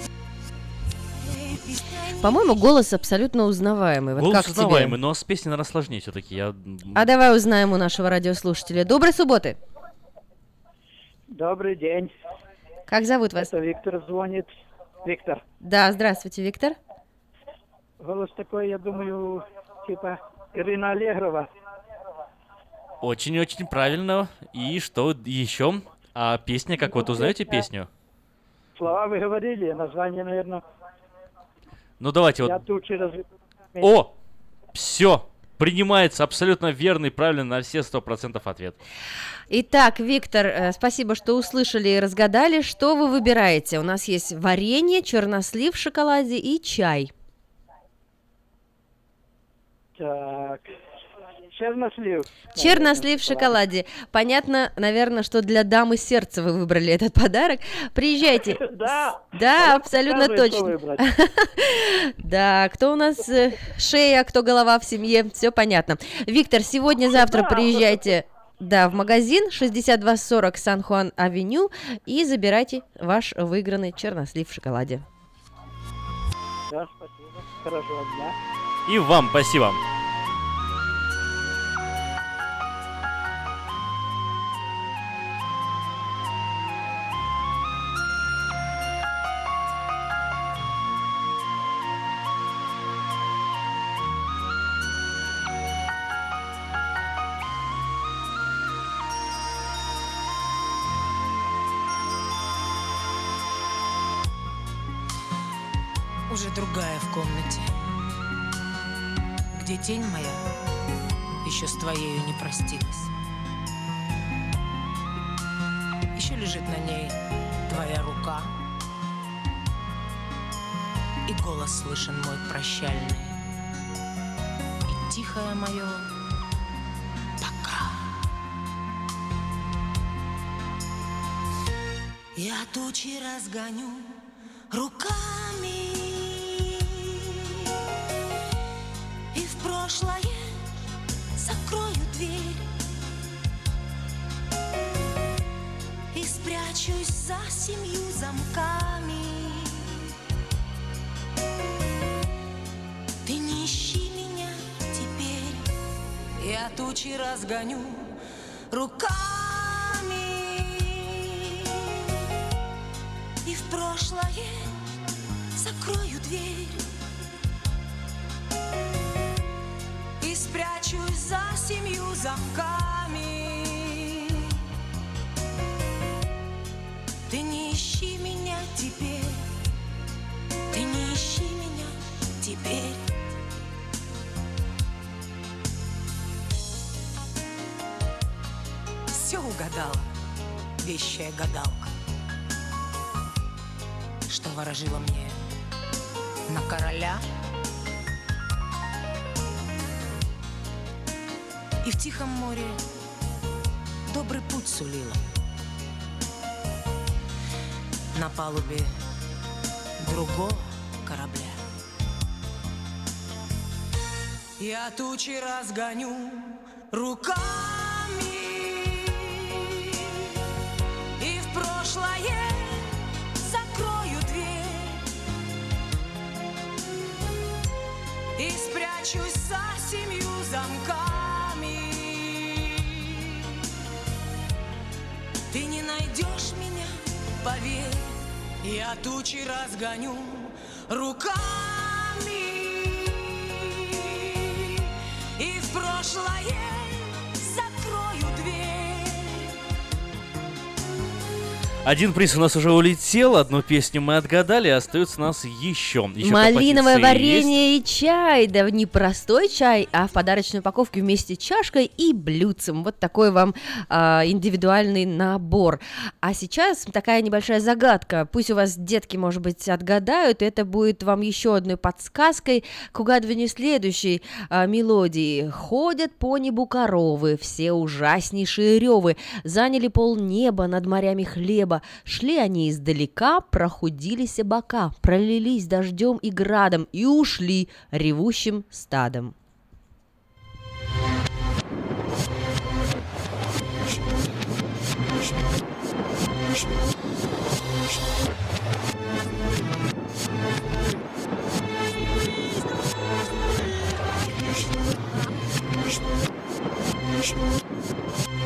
По-моему, голос абсолютно узнаваемый. Вот Голос как тебе? узнаваемый, но с песней, наверное, сложнее все-таки. Я... А давай узнаем у нашего радиослушателя. Доброй субботы. Добрый день. Как зовут вас? Это Виктор звонит. Виктор. Да, здравствуйте, Виктор. Голос такой, я думаю, типа Ирина Аллегрова. Очень-очень правильно. И что еще? А песня, как вот узнаете песню? Слова вы говорили, название, наверное. Ну давайте Я вот. тучи раз... О! Все! Принимается абсолютно верный, правильный на все сто процентов ответ. Итак, Виктор, э, спасибо, что услышали и разгадали. Что вы выбираете? У нас есть варенье, чернослив в шоколаде и чай. Так. Чернослив. Чернослив в шоколаде. Понятно, наверное, что для дамы сердца вы выбрали этот подарок. Приезжайте. *laughs* Да. Да, абсолютно точно. *laughs* Да, кто у нас э, шея, кто голова в семье, все понятно. Виктор, сегодня-завтра приезжайте да, в магазин 6240 Сан-Хуан-Авеню и забирайте ваш выигранный чернослив в шоколаде. Да, спасибо. Хорошего дня. И вам спасибо. Уже другая в комнате, где тень моя еще с твоею не простилась. Еще лежит на ней твоя рука, и голос слышен мой прощальный, и тихое мое пока. Я тучи разгоню за семью замками. Ты не ищи меня теперь Я тучи разгоню руками. И в прошлое закрою дверь. И спрячусь за семью замками теперь Ты не ищи меня теперь Все угадала, вещая гадалка что ворожила мне на короля. И в тихом море добрый путь сулила. На палубе другого корабля. Я тучи разгоню руками И в прошлое закрою дверь И спрячусь за семью замками Ты не найдешь меня, поверь Я тучи разгоню руками. И в прошлое Один приз у нас уже улетел, одну песню мы отгадали, остается у нас еще. еще Малиновое варенье и чай. Да не простой чай, а в подарочной упаковке вместе с чашкой и блюдцем. Вот такой вам а, индивидуальный набор. А сейчас такая небольшая загадка. Пусть у вас детки, может быть, отгадают. Это будет вам еще одной подсказкой к угадыванию следующей а, мелодии. Ходят по небу коровы, все ужаснейшие ревы. Заняли пол неба над морями хлеба. Шли они издалека, прохудились бока, пролились дождем и градом и ушли ревущим стадом. Ну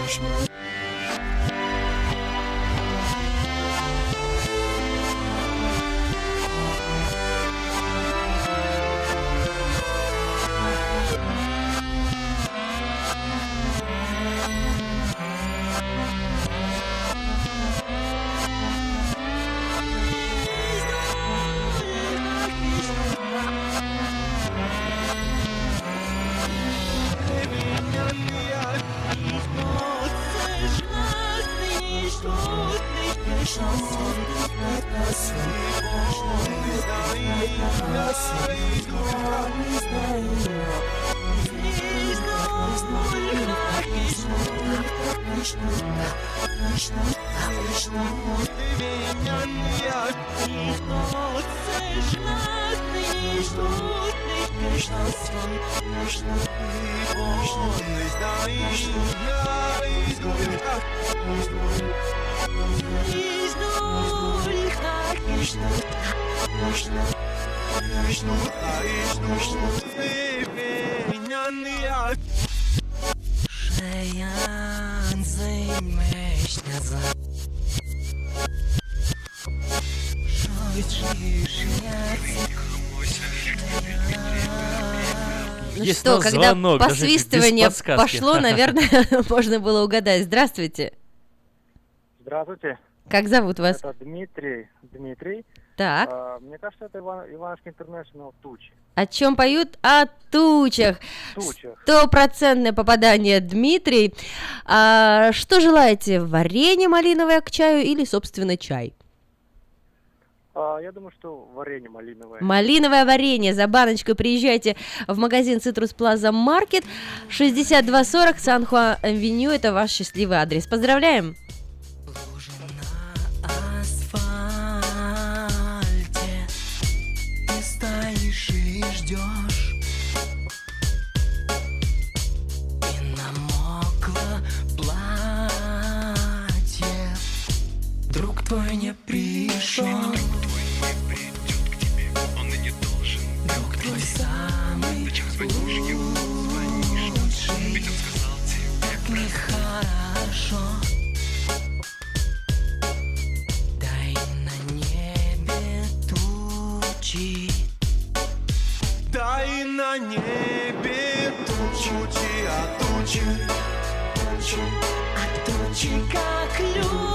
Есть что, когда звонок, посвистывание пошло, наверное, *laughs* можно было угадать. Здравствуйте. Здравствуйте. Как зовут вас? Это Дмитрий. Дмитрий. Так. А, мне кажется, это Иван, Ивановский интернешнл Тучи. О чем поют? О тучах. Тучах. Стопроцентное попадание, Дмитрий. А, что желаете, варенье малиновое к чаю или, собственно, чай? А, я думаю, что варенье малиновое. Малиновое варенье за баночкой приезжайте в магазин Citrus Plaza Market 6240 Сан-Хуа Авеню. Это ваш счастливый адрес. Поздравляем! асфальте Ты стоишь и ждешь И намокло платье Друг твой не пришел Дай на небе тучи, а тучи, тучи, А тучи как люди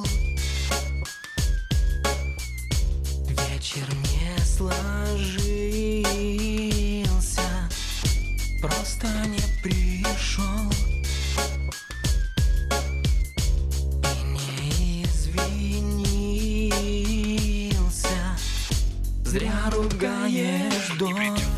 多。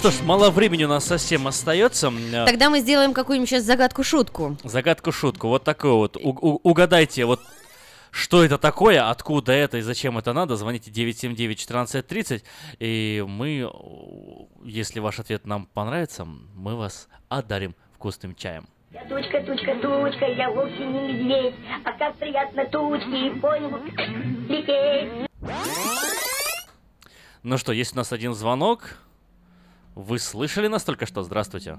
Что ж, мало времени у нас совсем остается. Тогда мы сделаем какую-нибудь сейчас загадку-шутку. Загадку-шутку. Вот такую вот. У- у- угадайте, вот что это такое, откуда это и зачем это надо. Звоните 979-1430. И мы, э, если ваш ответ нам понравится, мы вас одарим вкусным чаем. Я тучка, тучка, тучка, я вовсе не медведь, а как приятно тучки по небу лететь. Ну что, есть у нас один звонок. Вы слышали нас только что? Здравствуйте.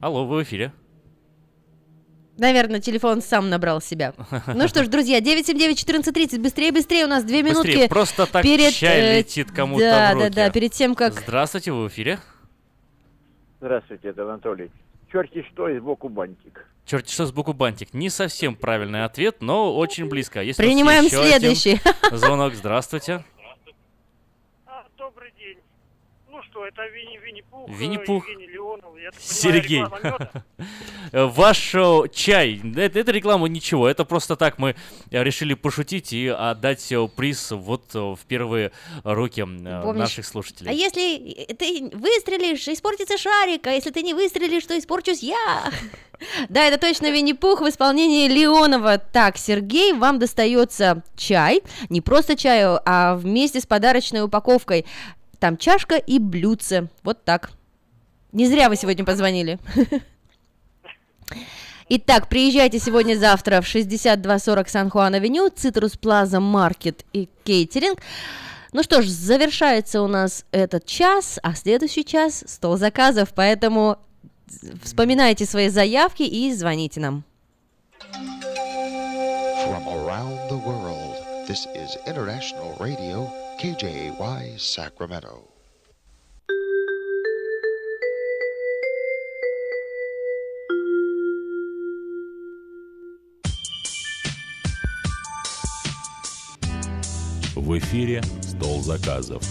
Алло, вы в эфире. Наверное, телефон сам набрал себя. *laughs* Ну что ж, друзья, 979-1430, быстрее, быстрее, у нас две Быстрее, минутки. просто так перед, чай э, летит кому-то Да, в да, руки. да, перед тем, как... Здравствуйте, вы в эфире. Здравствуйте, это Анатолий. Черти что и сбоку бантик. Черт, что сбоку бантик? Не совсем правильный ответ, но очень близко. Нас Принимаем следующий. *laughs* Звонок, здравствуйте. А, добрый день. Ну что, это Винни, Винни-Пух, э, Винни-Пух. Евгений Леонов. Я так понимаю, Сергей. *laughs* Ваш чай, это, это реклама ничего, это просто так мы решили пошутить и отдать приз вот э, в первые руки э, Помнишь? наших слушателей. А если ты выстрелишь, испортится шарик, а если ты не выстрелишь, то испорчусь я. *laughs* Да, это точно Винни-Пух в исполнении Леонова. Так, Сергей, вам достается чай, не просто чай, а вместе с подарочной упаковкой. Там чашка и блюдце. Вот так. Не зря вы сегодня позвонили. *laughs* Итак, приезжайте сегодня-завтра в 6240 Сан-Хуан-Авеню, Цитрус Плаза Маркет и Кейтеринг. Ну что ж, завершается у нас этот час, а следующий час – стол заказов, поэтому вспоминайте свои заявки и звоните нам. From around the world, this is International Radio, KJY Sacramento. В эфире «Стол заказов».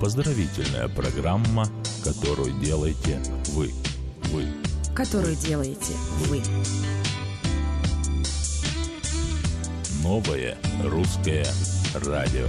Поздравительная программа, которую делаете вы. Вы. которую делаете вы. Новое русское радио.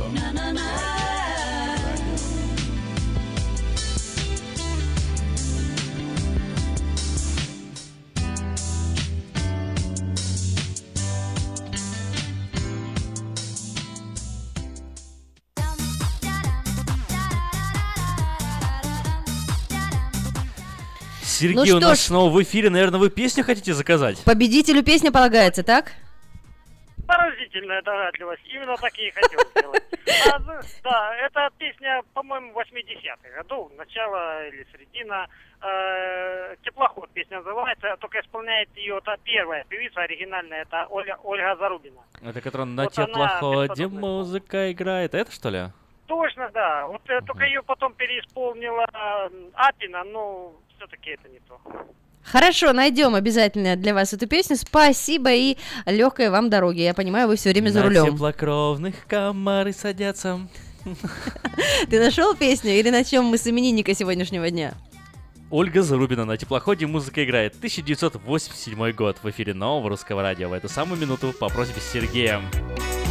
Сергей Ну у что нас ж. снова в эфире, наверное, вы песню хотите заказать? Победителю песня полагается, так? Поразительная догадливость. Именно так я и хотел сделать. А, ну, да, это песня, по-моему, 80-х годов, начало или середина. Э, Теплоход песня называется, только исполняет ее та первая певица оригинальная, это Ольга, Ольга Зарубина. Это которая на Вот она теплоходе бесподобная. музыка играет. Это что ли? Точно, да. Вот э, только ее потом переисполнила э, Апина, но все-таки это не то. Хорошо, найдем обязательно для вас эту песню. Спасибо и легкой вам дороги. Я понимаю, вы все время за На рулем. теплокровных комары садятся. *laughs* Ты нашел песню или на чем мы с именинника сегодняшнего дня? Ольга Зарубина на теплоходе музыка играет. 1987 год в эфире нового русского радио. В эту самую минуту по просьбе Сергея. Теплоходный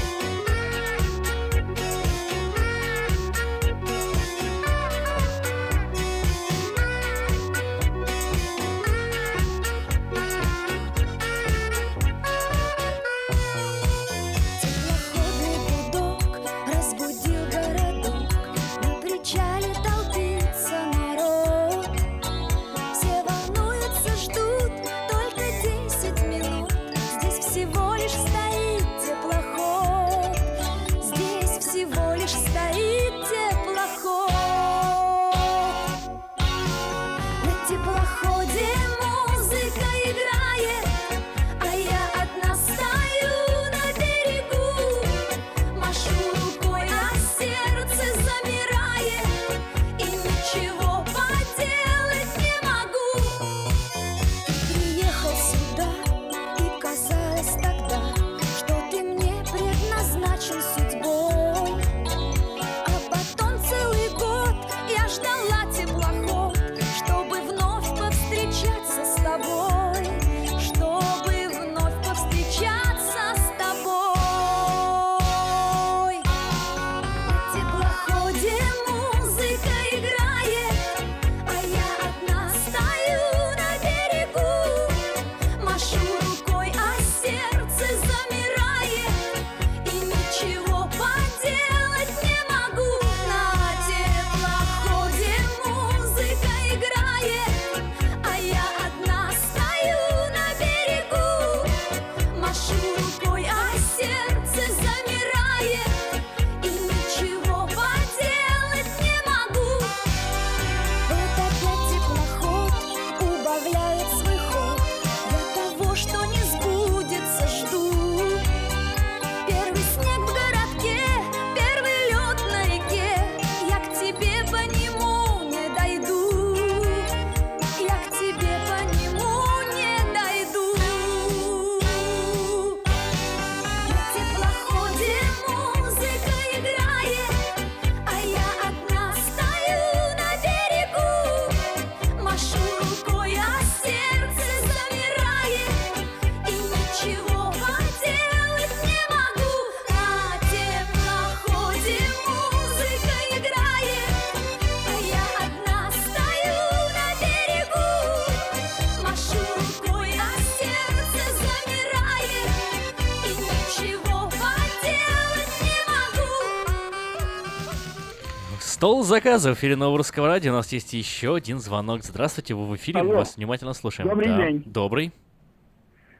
Стол заказов в эфире нового русского радио. У нас есть еще один звонок. Здравствуйте, вы в эфире. Мы Алло. вас внимательно слушаем. Добрый Да. день. Добрый.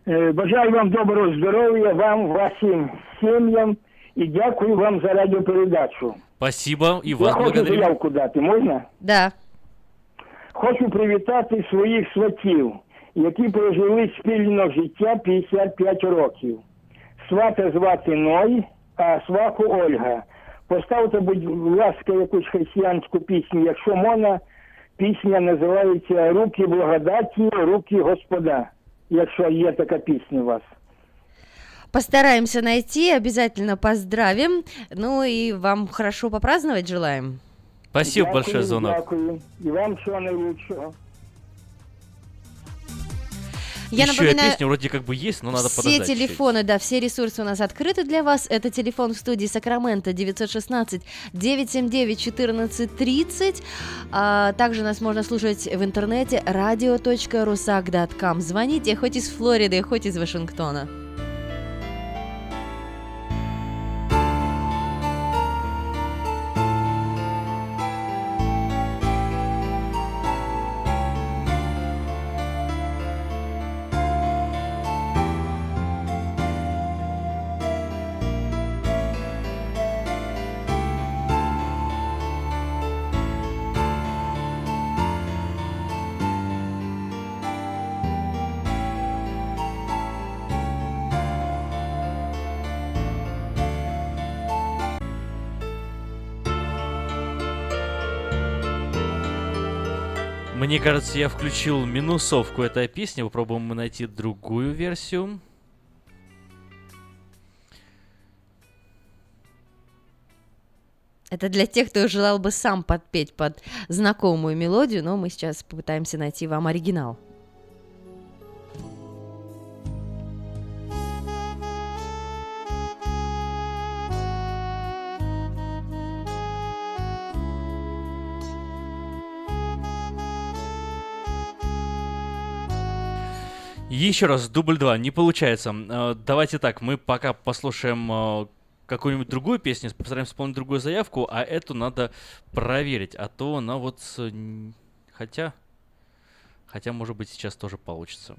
Е, Бажаю вам доброго здоров'я, вам, вашим сім'ям і дякую вам за радіопередачу. Спасибо. И Я вас хочу благодарим. заявку дати, можна? Да. Хочу привітати своїх сватів, які прожили спільно життя 55 років. Свата звати Ной, а сваху Ольга. Поставте, будь ласка, якусь християнську пісню. Якщо можна, пісня називається Руки благодаті, руки Господа. Якщо є така пісня у вас. Постараемся найти, обязательно поздравим. Ну и вам хорошо попраздновать желаем. Спасибо Дякую, большое за звонок. Дякую. І вам всього найкращого. Я Еще напоминаю, песня вроде как бы есть, но надо все подождать. чуть-чуть. телефоны, да, все ресурсы у нас открыты для вас. Это телефон в студии Сакраменто 916 979 1430. А, также нас можно слушать в интернете radio.rusak.com. Звоните хоть из Флориды, хоть из Вашингтона. Мне кажется, я включил минусовку этой песни. Попробуем мы найти другую версию. Это для тех, кто желал бы сам подпеть под знакомую мелодию, но мы сейчас попытаемся найти вам оригинал. Еще раз, дубль 2, не получается. Э, Давайте так, мы пока послушаем э, какую-нибудь другую песню, постараемся вспомнить другую заявку, а эту надо проверить, а то она вот... Хотя... Хотя, может быть, сейчас тоже получится.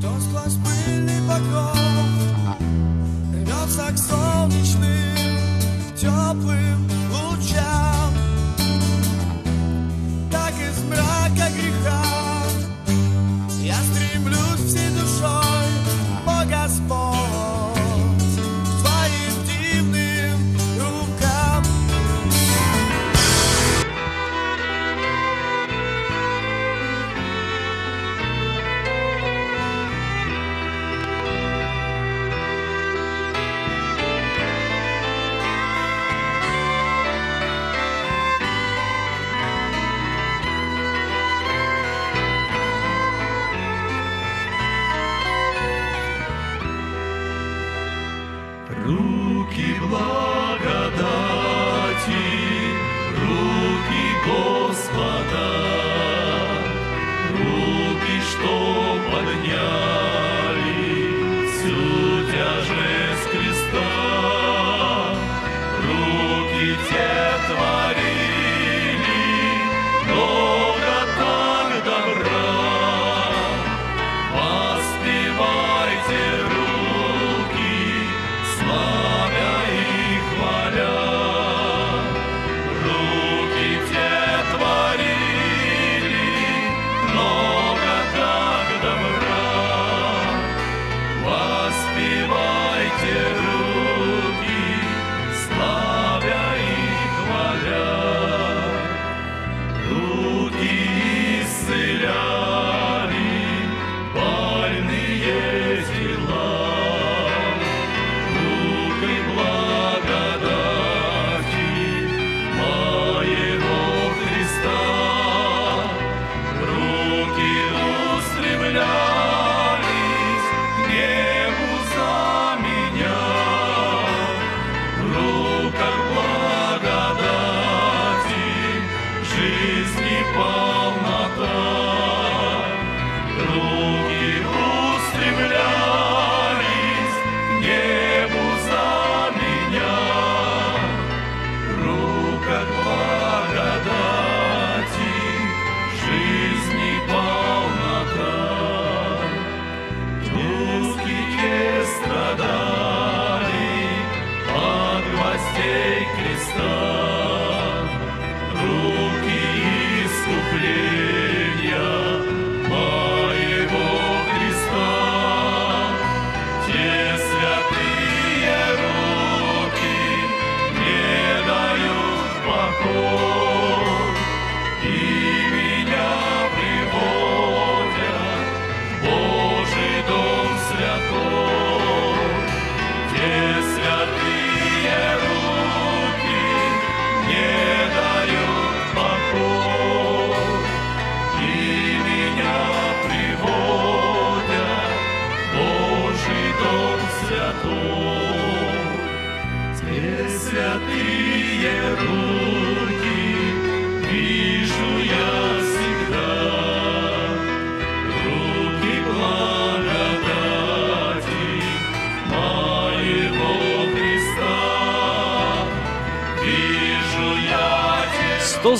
Что сквозь пыльный покров рвется к солнечным теплым лучам. Так из мрака греха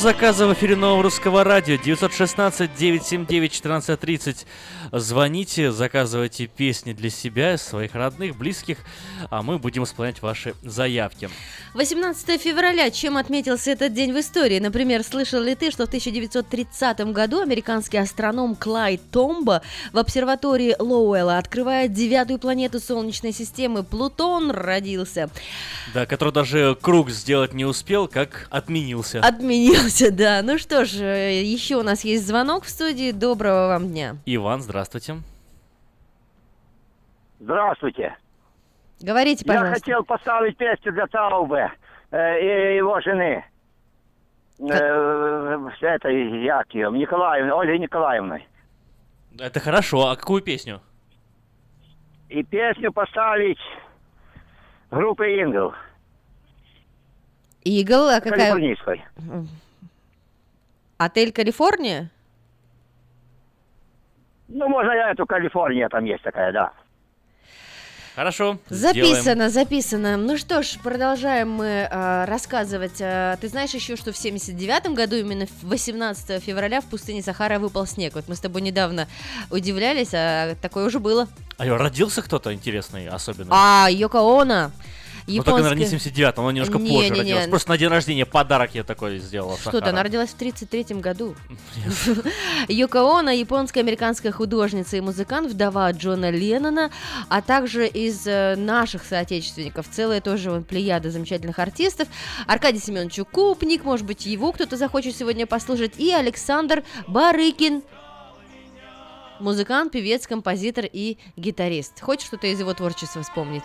заказа в эфире Нового Русского Радио 916-979-1430. Звоните, заказывайте песни для себя, своих родных, близких, а мы будем исполнять ваши заявки. 18 февраля. Чем отметился этот день в истории? Например, слышал ли ты, что в 1930 году американский астроном Клайд Томбо в обсерватории Лоуэлла открывает девятую планету Солнечной системы Плутон родился. Да, который даже круг сделать не успел, как отменился. Отменился, *laughs* да. Ну что ж, еще у нас есть звонок в студии. Доброго вам дня. Иван, здравствуйте. Здравствуйте. Говорите, Я пожалуйста. хотел поставить песню для Таубе э, и его жены. Э, с этой, як ее, Николаевной, Ольгой Николаевной. Это хорошо, а какую песню? И песню поставить группы Ингл, Игл, а какая? калифорнийской. Отель Калифорния? Ну, можно я эту Калифорния, там есть такая, да. Хорошо. Записано, записано. Ну что ж, продолжаем мы э, рассказывать. Э, ты знаешь еще, что в 79 году, именно в 18 февраля в пустыне Сахара выпал снег. Вот мы с тобой недавно удивлялись, а такое уже было. А родился кто-то интересный, особенно? А, Йоко Оно. Ну, только, наверное, не в японская- 79 она немножко Не, позже не, не. родилась. Просто на день рождения подарок я такой сделала. Что ты, она родилась в 33 году. *laughs* Йоко Оно, японская американская художница и музыкант, вдова Джона Леннона, а также из э, наших соотечественников, целая тоже вон плеяда замечательных артистов. Аркадий Семенович Купник, может быть, его кто-то захочет сегодня послушать, и Александр Барыкин, музыкант, певец, композитор и гитарист. Хочешь что-то из его творчества вспомнить?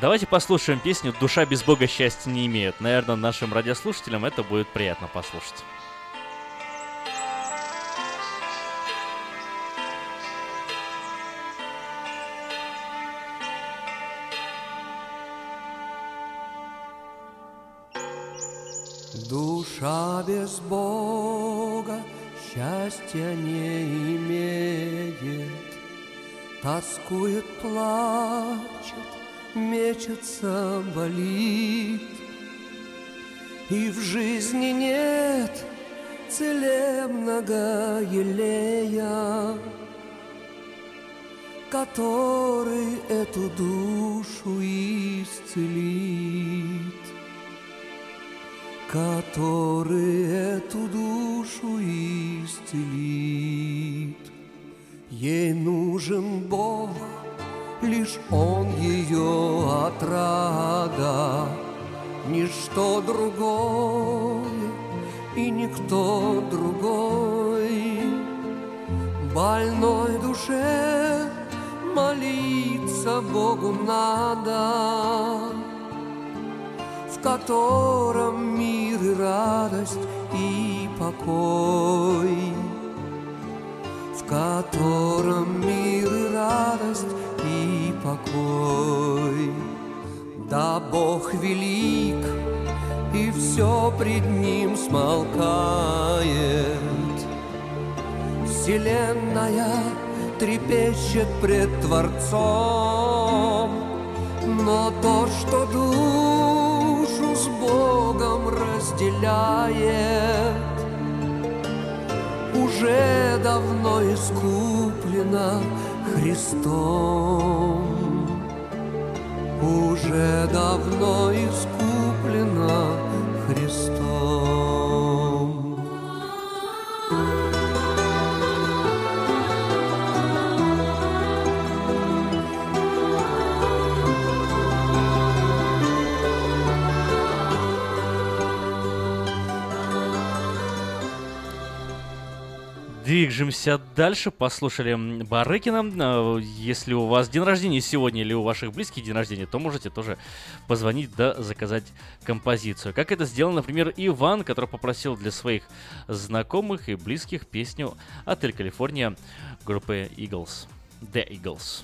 Давайте послушаем песню «Душа без Бога счастья не имеет». Наверное, нашим радиослушателям это будет приятно послушать. Душа без Бога счастья не имеет, Тоскует, плачет, мечется, болит, И в жизни нет целебного елея, Который эту душу исцелит. Который эту душу исцелит. Ей нужен Бог, лишь Он ее отрада, ничто другое и никто другой. Больной душе молиться Богу надо, в котором мир и радость и покой, в котором мир и радость покой. Да Бог велик, и все пред Ним смолкает. Вселенная трепещет пред Творцом, но то, что душу с Богом разделяет, уже давно искуплено Христом. Уже давно искуплено Христом. Движемся дальше, послушали Барыкина. Э, Если у вас день рождения сегодня или у ваших близких день рождения, то можете тоже позвонить да заказать композицию. Как это сделал, например, Иван, который попросил для своих знакомых и близких песню «Отель Калифорния» группы Eagles. The Eagles.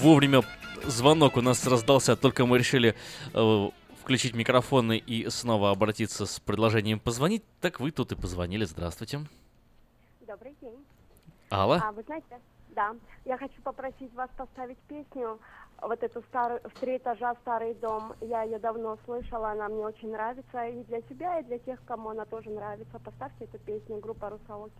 Вовремя звонок у нас раздался, только мы решили э, включить микрофоны и снова обратиться с предложением позвонить, так вы тут и позвонили. Здравствуйте. Добрый день. Алла? А, вы знаете, да, я хочу попросить вас поставить песню вот эту старую, в три этажа старый дом. Я ее давно слышала, она мне очень нравится. И для себя, и для тех, кому она тоже нравится. Поставьте эту песню, группа Русалоки.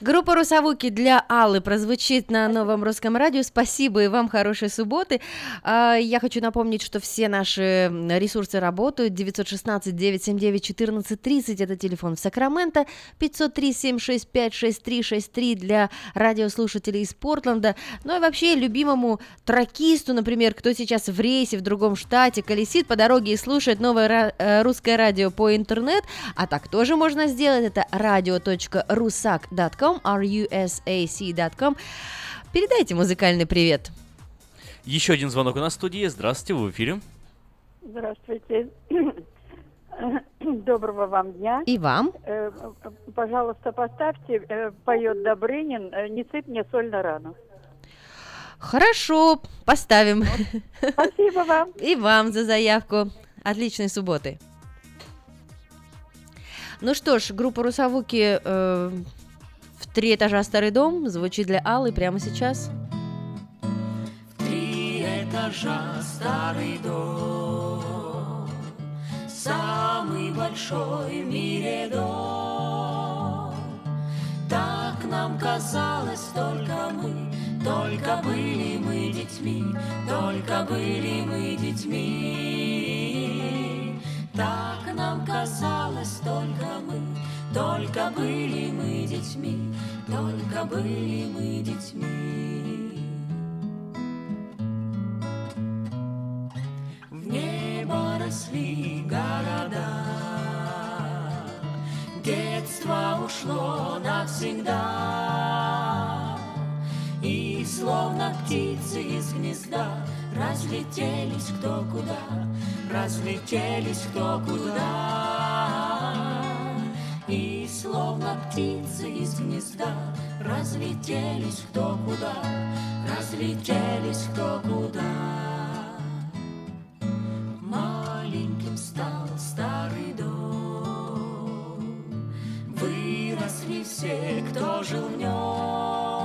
Группа «Русавуки» для Аллы прозвучит на новом русском радио. Спасибо и вам хорошей субботы. А, Я хочу напомнить, что все наши ресурсы работают. 916-979-1430 – это телефон в Сакраменто. 503-765-6363 для радиослушателей из Портленда. Ну и вообще любимому тракисту, например, кто сейчас в рейсе в другом штате, колесит по дороге и слушает новое ра- э, русское радио по интернет, а так тоже можно сделать. Это radio.rusak.com, rusac.com. Передайте музыкальный привет. Еще один звонок у нас в студии. Здравствуйте, вы в эфире. Здравствуйте. *coughs* Доброго вам дня. И вам. Э, э, Пожалуйста, поставьте, поет Добрынин, не сыпь мне соль на рану. Хорошо, поставим. Спасибо вам. *laughs* И вам за заявку. Отличной субботы. Ну что ж, группа Русавуки э, в три этажа старый дом звучит для Аллы прямо сейчас. Три этажа старый дом, самый большой в мире дом. Так нам казалось, только мы, только были мы детьми, только были мы детьми. Так нам казалось, только мы, только были мы детьми, только были мы детьми. В небо росли города, детство ушло навсегда. И словно птицы из гнезда разлетелись кто куда, разлетелись кто куда. И словно птицы из гнезда разлетелись кто куда, разлетелись кто куда. Маленьким стал старый дом, выросли все, кто жил в нем.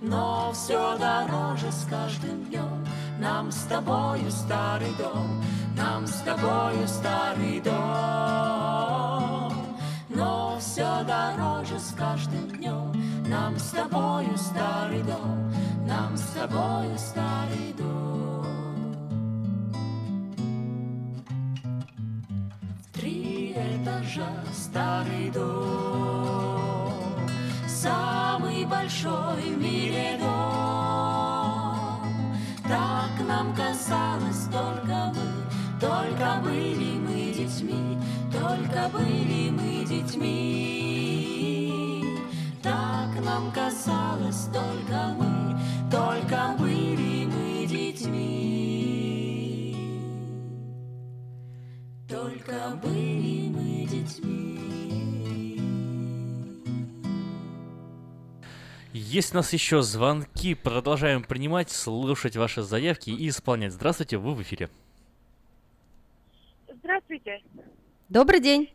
Но все дороже с каждым днем Нам с тобою старый дом Нам с тобою старый дом. Но все дороже с каждым днем Нам с тобою старый дом Нам с тобою старый дом. Три этажа старый дом Самый большой в мире дом. Так нам казалось только мы Только были мы детьми Только были мы детьми. Так нам казалось только мы Только были мы детьми. Только были мы детьми Есть у нас еще звонки, продолжаем принимать, слушать ваши заявки и исполнять. Здравствуйте, вы в эфире. Здравствуйте. Добрый день.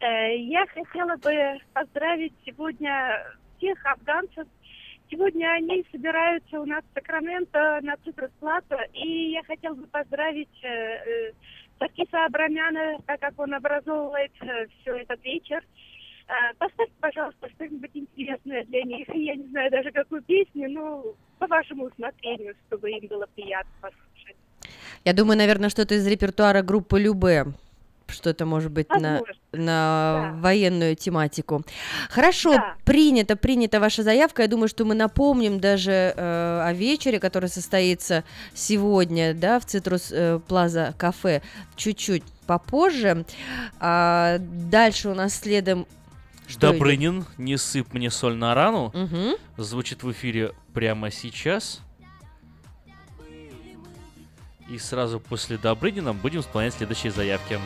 Э, Я хотела бы поздравить сегодня всех афганцев. Сегодня они собираются у нас в Сакраменто на Цитрус Плато, и я хотела бы поздравить э, э, Саркиса Абрамяна, так как он образовывает все этот вечер. Э, Поставьте, пожалуйста, что-нибудь интересное для них. Я не знаю даже какую песню, но по вашему усмотрению, чтобы им было приятно послушать. Я думаю, наверное, что-то из репертуара группы Любе. Что-то может быть на, Возможно. на военную тематику. Хорошо, Да. принято, принята ваша заявка. Я думаю, что мы напомним даже э, о вечере, который состоится сегодня, да, в Цитрус э, Плаза кафе чуть-чуть попозже. А дальше у нас следом что идет? Добрынин, не сыпь мне соль на рану. Мгм. Звучит в эфире прямо сейчас. И сразу после Добрынина будем исполнять следующие заявки.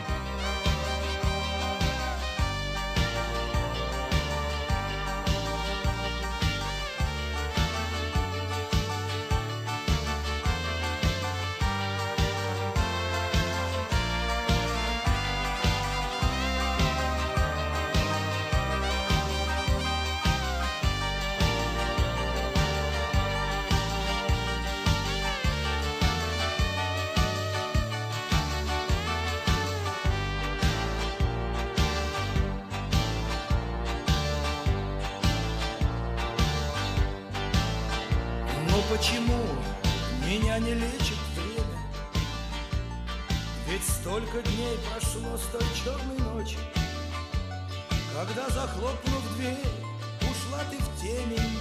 Меня не лечит время? Ведь столько дней прошло с той черной ночи, Когда, захлопнув дверь, ушла ты в темень,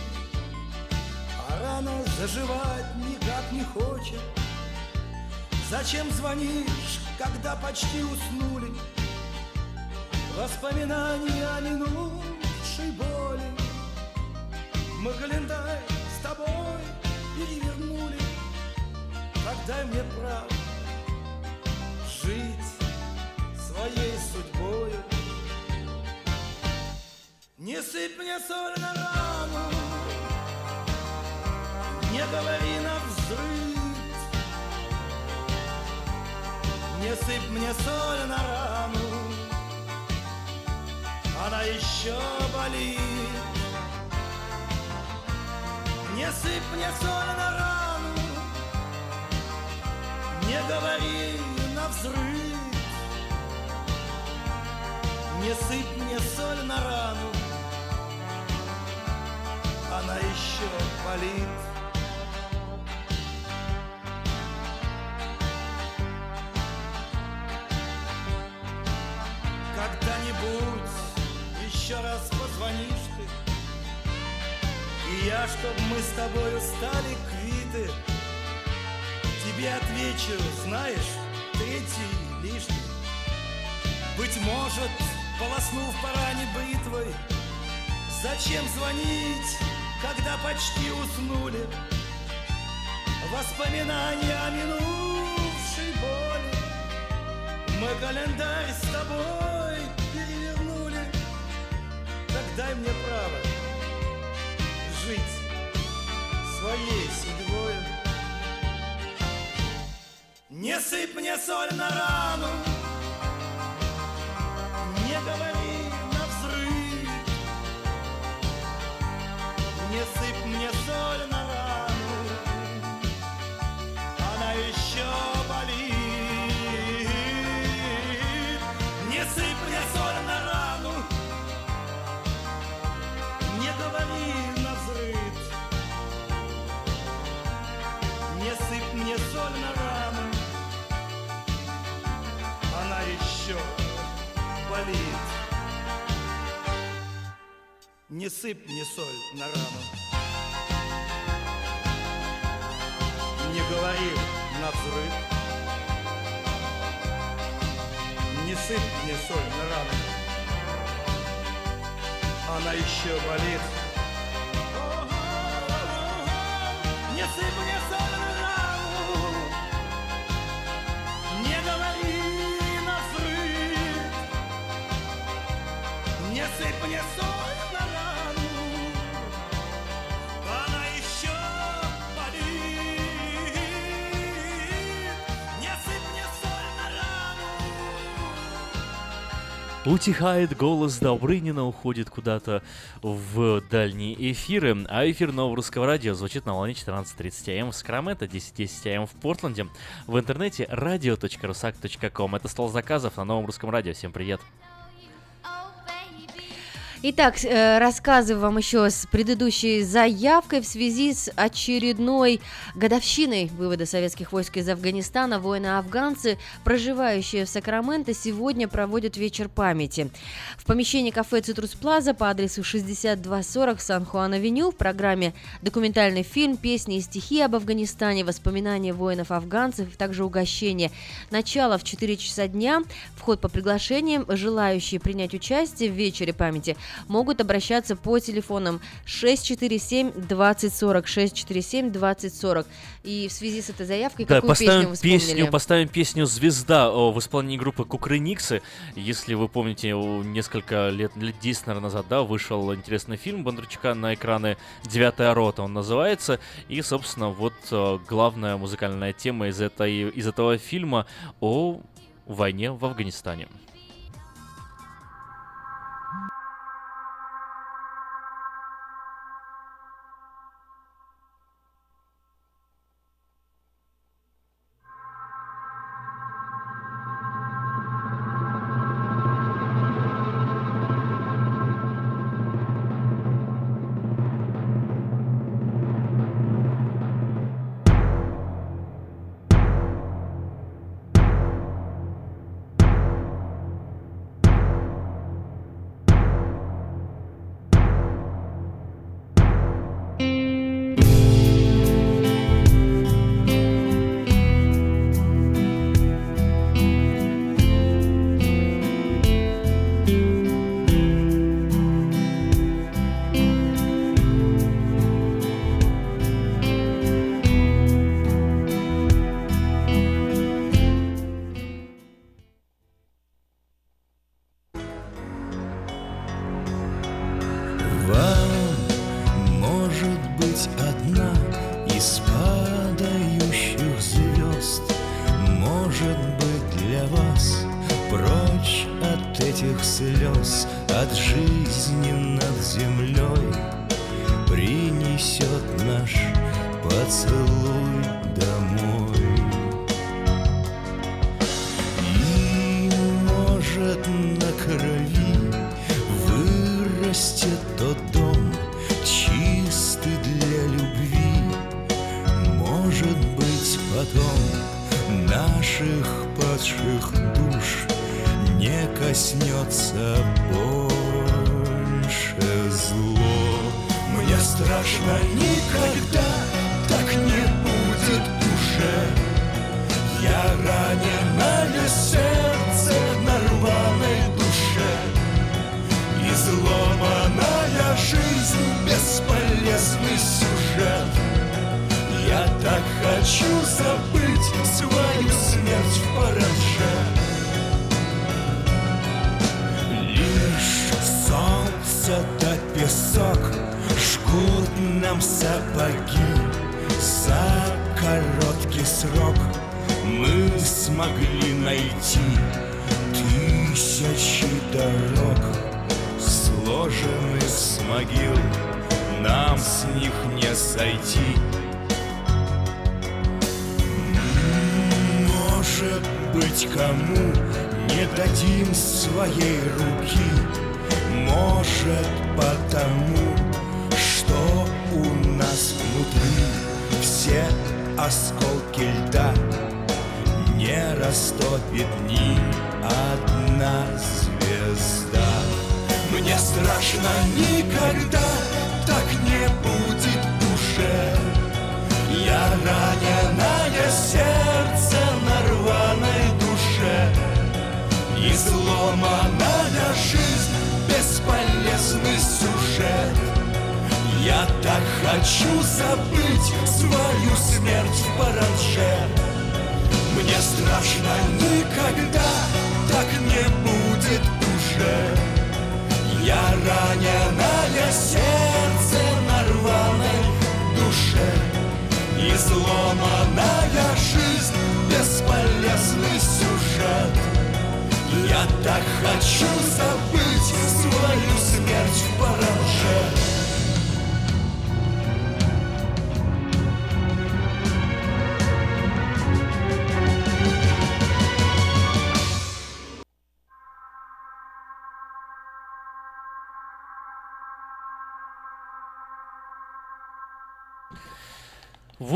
А рана заживать никак не хочет. Зачем звонишь, когда почти уснули? Воспоминания о минувшей боли Мы календарь с тобой перевернули дай мне право жить своей судьбою. Не сыпь мне соль на рану, не говори на взрыв. Не сыпь мне соль на рану, она еще болит. Не сыпь мне соль на рану, не говори на взрыв. Не сыпь мне соль на рану, она еще болит. Когда-нибудь еще раз позвонишь ты, И я, чтоб мы с тобою стали квиты, Тебе отвечу, знаешь, третий лишний. Быть может, полоснув по ране бритвой, Зачем звонить, когда почти уснули? Воспоминания о минувшей боли Мы календарь с тобой перевернули Так дай мне право жить своей Не сыпь мне соль на рану Не сыпь мне соль на рану. Не говори на взрыв. Не сыпь мне соль на рану. Она еще болит. Не сыпь мне соль на рану. Не говори на взрыв. Не сыпь мне соль Утихает голос Добрынина, уходит куда-то в дальние эфиры. А эфир нового русского радио звучит на волне 14.30 АМ в Сакраменто, 10.10 АМ в Портленде. В интернете radio.rusak.com. Это стол заказов на новом русском радио. Всем привет! Итак, э, рассказываю вам еще с предыдущей заявкой в связи с очередной годовщиной вывода советских войск из Афганистана. Воины-афганцы, проживающие в Сакраменто, сегодня проводят вечер памяти. В помещении кафе «Цитрус Плаза» по адресу 6240 Сан-Хуан-Авеню в программе документальный фильм, песни и стихи об Афганистане, воспоминания воинов-афганцев, также угощение. Начало в 4 часа дня, вход по приглашениям, желающие принять участие в вечере памяти могут обращаться по телефонам 647 2040 647 2040. И в связи с этой заявкой, Да, какую поставим песню вы вспомнили? песню, поставим песню «Звезда» в исполнении группы Кукрыниксы. Если вы помните, несколько лет, лет 10, наверное, назад, да, вышел интересный фильм Бондарчука на экраны «Девятая рота» он называется. И, собственно, вот э, главная музыкальная тема из, этой, из этого фильма о войне в Афганистане.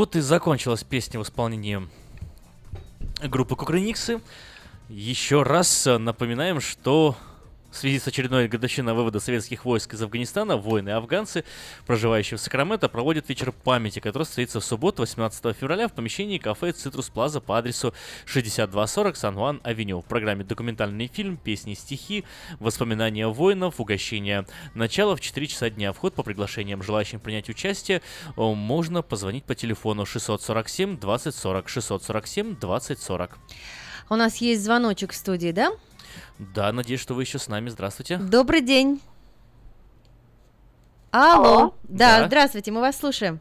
Вот и закончилась песня в исполнении группы Кукрыниксы. Еще раз э, напоминаем, что в связи с очередной годовщиной вывода советских войск из Афганистана воины афганцы, проживающие в Сакраменто, проводят вечер памяти, который состоится в субботу, 18 февраля, в помещении кафе «Цитрус Плаза» по адресу 6240 Сан-Хуан-Авеню. В программе документальный фильм, песни, стихи, воспоминания воинов, угощение начала в 4 часа дня. Вход по приглашениям желающим принять участие о, можно позвонить по телефону 647 2040 647 2040. У нас есть звоночек в студии, да? Да, надеюсь, что вы еще с нами. Здравствуйте. Добрый день. Алло. Алло. Да, Да. здравствуйте, мы вас слушаем.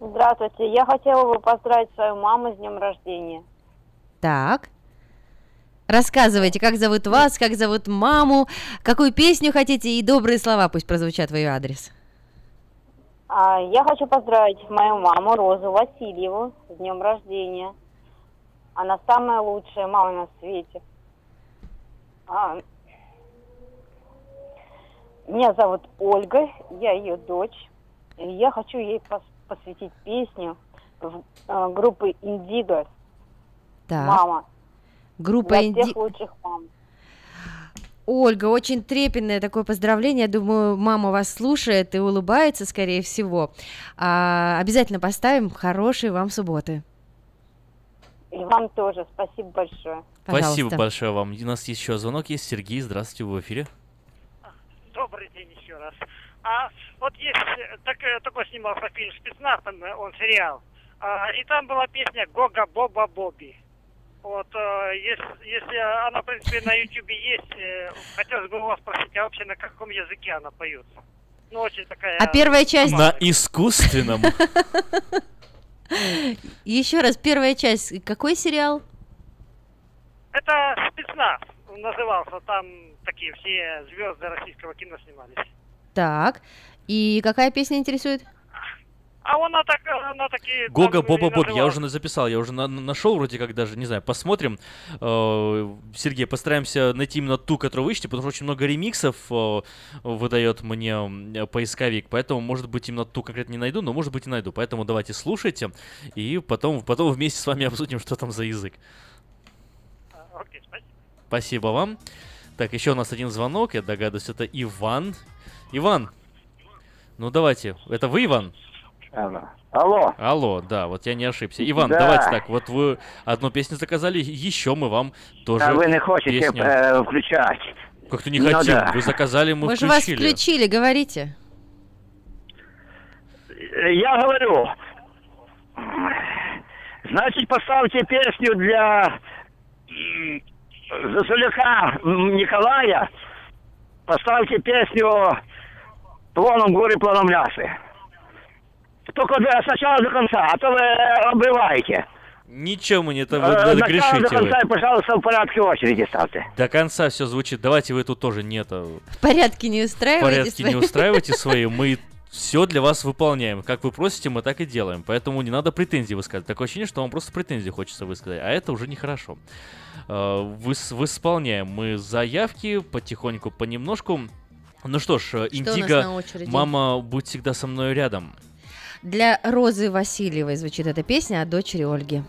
Здравствуйте, я хотела бы поздравить свою маму с днем рождения. Так. Рассказывайте, как зовут вас, как зовут маму, какую песню хотите и добрые слова пусть прозвучат в ее адрес. А, я хочу поздравить мою маму Розу Васильеву с днем рождения. Она самая лучшая мама на свете. А, меня зовут Ольга, я ее дочь. И я хочу ей пос- посвятить песню в- э, группы Индиго Так. «Мама». Группа Для Инди... всех лучших мам. Ольга, очень трепетное такое поздравление. Я думаю, мама вас слушает и улыбается, скорее всего. А, обязательно поставим хорошие вам субботы. И вам тоже спасибо большое. Спасибо большое вам. У нас еще звонок есть. Сергей, здравствуйте, вы в эфире. Добрый день еще раз. А вот есть э, так, э, такой снимался фильм «Спецназ», там, э, он сериал. А, и там была песня «Гога Боба Боби». Вот, э, если, если она, в принципе, на Ютубе есть, э, хотелось бы у вас спросить, а вообще на каком языке она поется? Ну, очень такая... А первая часть... На искусственном. *laughs* Еще раз, первая часть. Какой сериал? Это спецназ. назывался. Там такие все звезды российского кино снимались. Так. И какая песня интересует? А она так, она такие... Гога Боба Боб, я уже записал, я уже на- нашел вроде как даже, не знаю, посмотрим. Э, Сергей, постараемся найти именно ту, которую вы ищете, потому что очень много ремиксов э, выдает мне поисковик, поэтому, может быть, именно ту конкретно не найду, но, может быть, и найду. Поэтому давайте слушайте, и потом, потом вместе с вами *laughs* обсудим, что там за язык. Окей, спасибо. Спасибо вам. Так, еще у нас один звонок, я догадываюсь, это Иван. Иван, ну давайте, это вы, Иван? Алло. Алло, да, вот я не ошибся. Иван, Да. давайте так, вот вы одну песню заказали, еще мы вам тоже А вы не хотите песню. э, включать? Как-то не Ну хотим, да. вы заказали, мы, Мы же вас включили. включили, говорите. Я говорю, значит, поставьте песню для Засуляка Николая. Поставьте песню «Плоном горы, плоном лясы». Только до- сначала до конца, а то вы э, обрываете. Ничего мы не это Э, вы до грешите вы. конца, и, пожалуйста, в порядке очереди ставьте. До конца все звучит. Давайте вы тут тоже нет. э, В порядке не устраивайтесь. Порядки не устраивайте свои. Мы все для вас выполняем. Как вы просите, мы так и делаем. Поэтому не надо претензий высказывать. Такое ощущение, что вам просто претензии хочется высказать. А это уже нехорошо. Э, выс- Восполняем мы заявки потихоньку, понемножку. Ну что ж, э, Индиго, мама, будь всегда со мной рядом. Для Розы Васильевой звучит эта песня от дочери Ольги.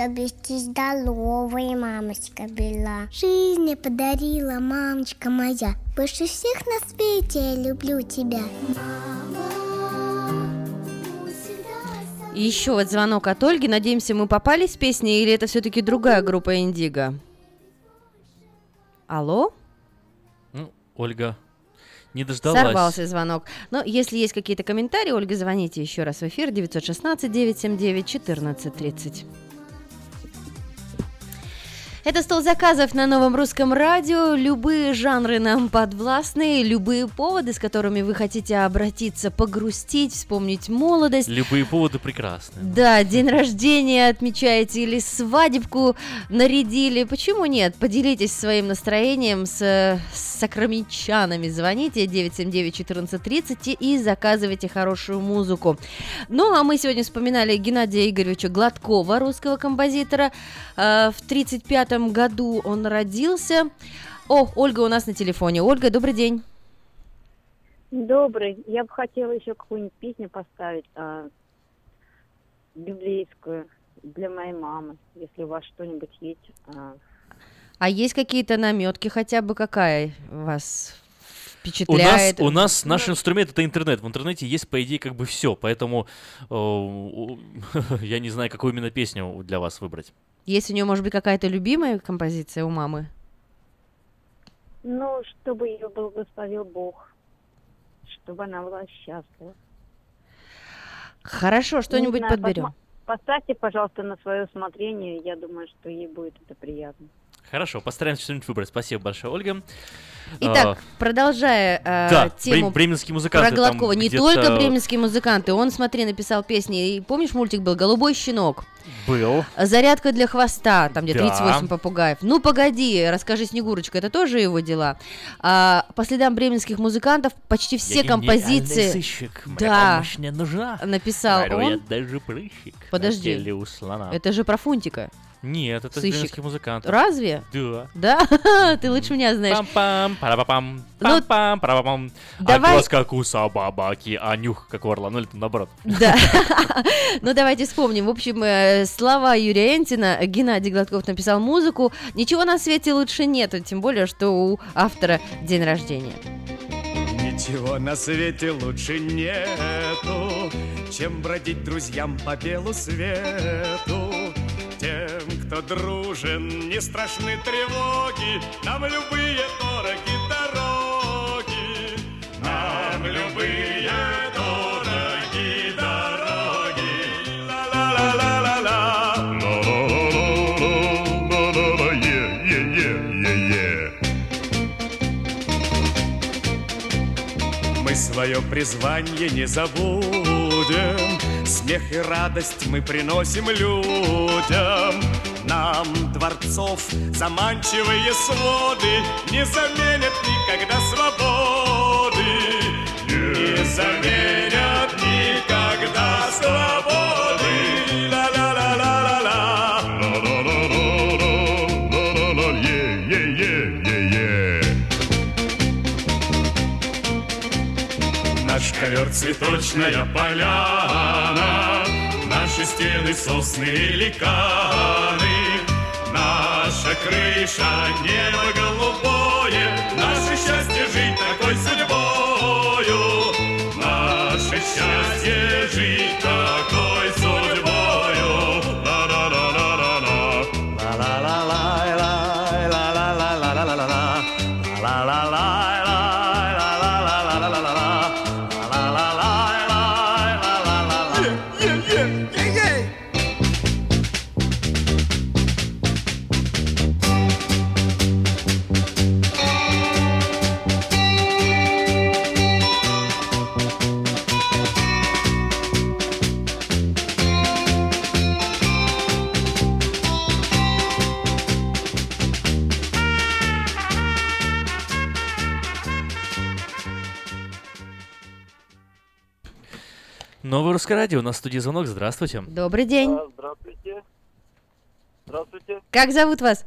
Чтобы ты здоровая, мамочка была. Жизнь мне подарила, мамочка моя. Больше всех на свете я люблю тебя. И еще вот звонок от Ольги. Надеемся, мы попались с песней, или это все-таки другая группа Индиго? Алло? Ну, Ольга не дождалась. Сорвался звонок. Но если есть какие-то комментарии, Ольга, звоните еще раз в эфир 916-979-1430. Это стол заказов на новом русском радио. Любые жанры нам подвластны, любые поводы, с которыми вы хотите обратиться, погрустить, вспомнить молодость. Любые поводы прекрасны. Да, день рождения отмечаете или свадебку нарядили. Почему нет? Поделитесь своим настроением с, с сокромичанами. Звоните 979-1430 и заказывайте хорошую музыку. Ну, а мы сегодня вспоминали Геннадия Игоревича Гладкова, русского композитора. А, в 35 1945 году он родился. О, Ольга у нас на телефоне. Ольга, добрый день. Добрый. Я бы хотела еще какую-нибудь песню поставить а, библейскую для моей мамы, если у вас что-нибудь есть. А, а есть какие-то наметки хотя бы какая вас впечатляет. У нас, у нас наш инструмент это интернет. В интернете есть, по идее, как бы все. Поэтому э, *laughs* я не знаю, какую именно песню для вас выбрать. Есть у нее, может быть, какая-то любимая композиция у мамы? Ну, чтобы ее благословил Бог, чтобы она была счастлива. Хорошо, что-нибудь подберем. посма- Поставьте, пожалуйста, на свое усмотрение. Я думаю, что ей будет это приятно. Хорошо, постараемся что-нибудь выбрать. Спасибо большое, Ольга. Итак, А, продолжая э, да, тему брем- бременские музыканты про Гладкова. Не только бременские музыканты. Он, смотри, написал песни. И помнишь, мультик был «Голубой щенок»? был. Зарядка для хвоста, там где Да. 38 попугаев. Ну, погоди, расскажи, Снегурочка, это тоже его дела. А, по следам бременских музыкантов почти все Я композиции... сыщик, Да, помощь не нужна. написал я он. даже прыщик Подожди, это же про Фунтика. Нет, это Сыщик. бременские музыканты. Разве? Да. Да? *laughs* Ты лучше меня знаешь. Пам-пам, парапапам, Ну, пам-пам, парапапам. давай- А глаз как у собаки, а нюх как у орла. Ну или там наоборот. Да. *laughs* Ну, давайте вспомним. В общем, э, слова Юрия Энтина. Геннадий Гладков написал музыку. Ничего на свете лучше нету, тем более, что у автора день рождения. Ничего на свете лучше нету, чем бродить друзьям по белу свету. Кто дружен, не страшны тревоги, нам любые дороги дороги. Нам любые дороги дороги. Ла-ла-ла-ла-ла. Ла-ла-ла-ла-ла-ла-ла, е-е-е-е-е. Мы свое призвание не забудем, Смех и радость мы приносим людям. Нам дворцов заманчивые своды Не заменят никогда свободы. Не заменят никогда свободы. Ла-ла-ла-ла-ла-ла. Ла-ла-ла-ла-ла-ла-ла, е-е-е-е-е. Наш ковер цветочная поляна, Наши стены сосны и ликаны, Наша крыша небо голубое, Наше счастье жить такой судьбою, Наше счастье радио, у нас в студии звонок, здравствуйте. Добрый день. Здравствуйте. Здравствуйте. Как зовут вас?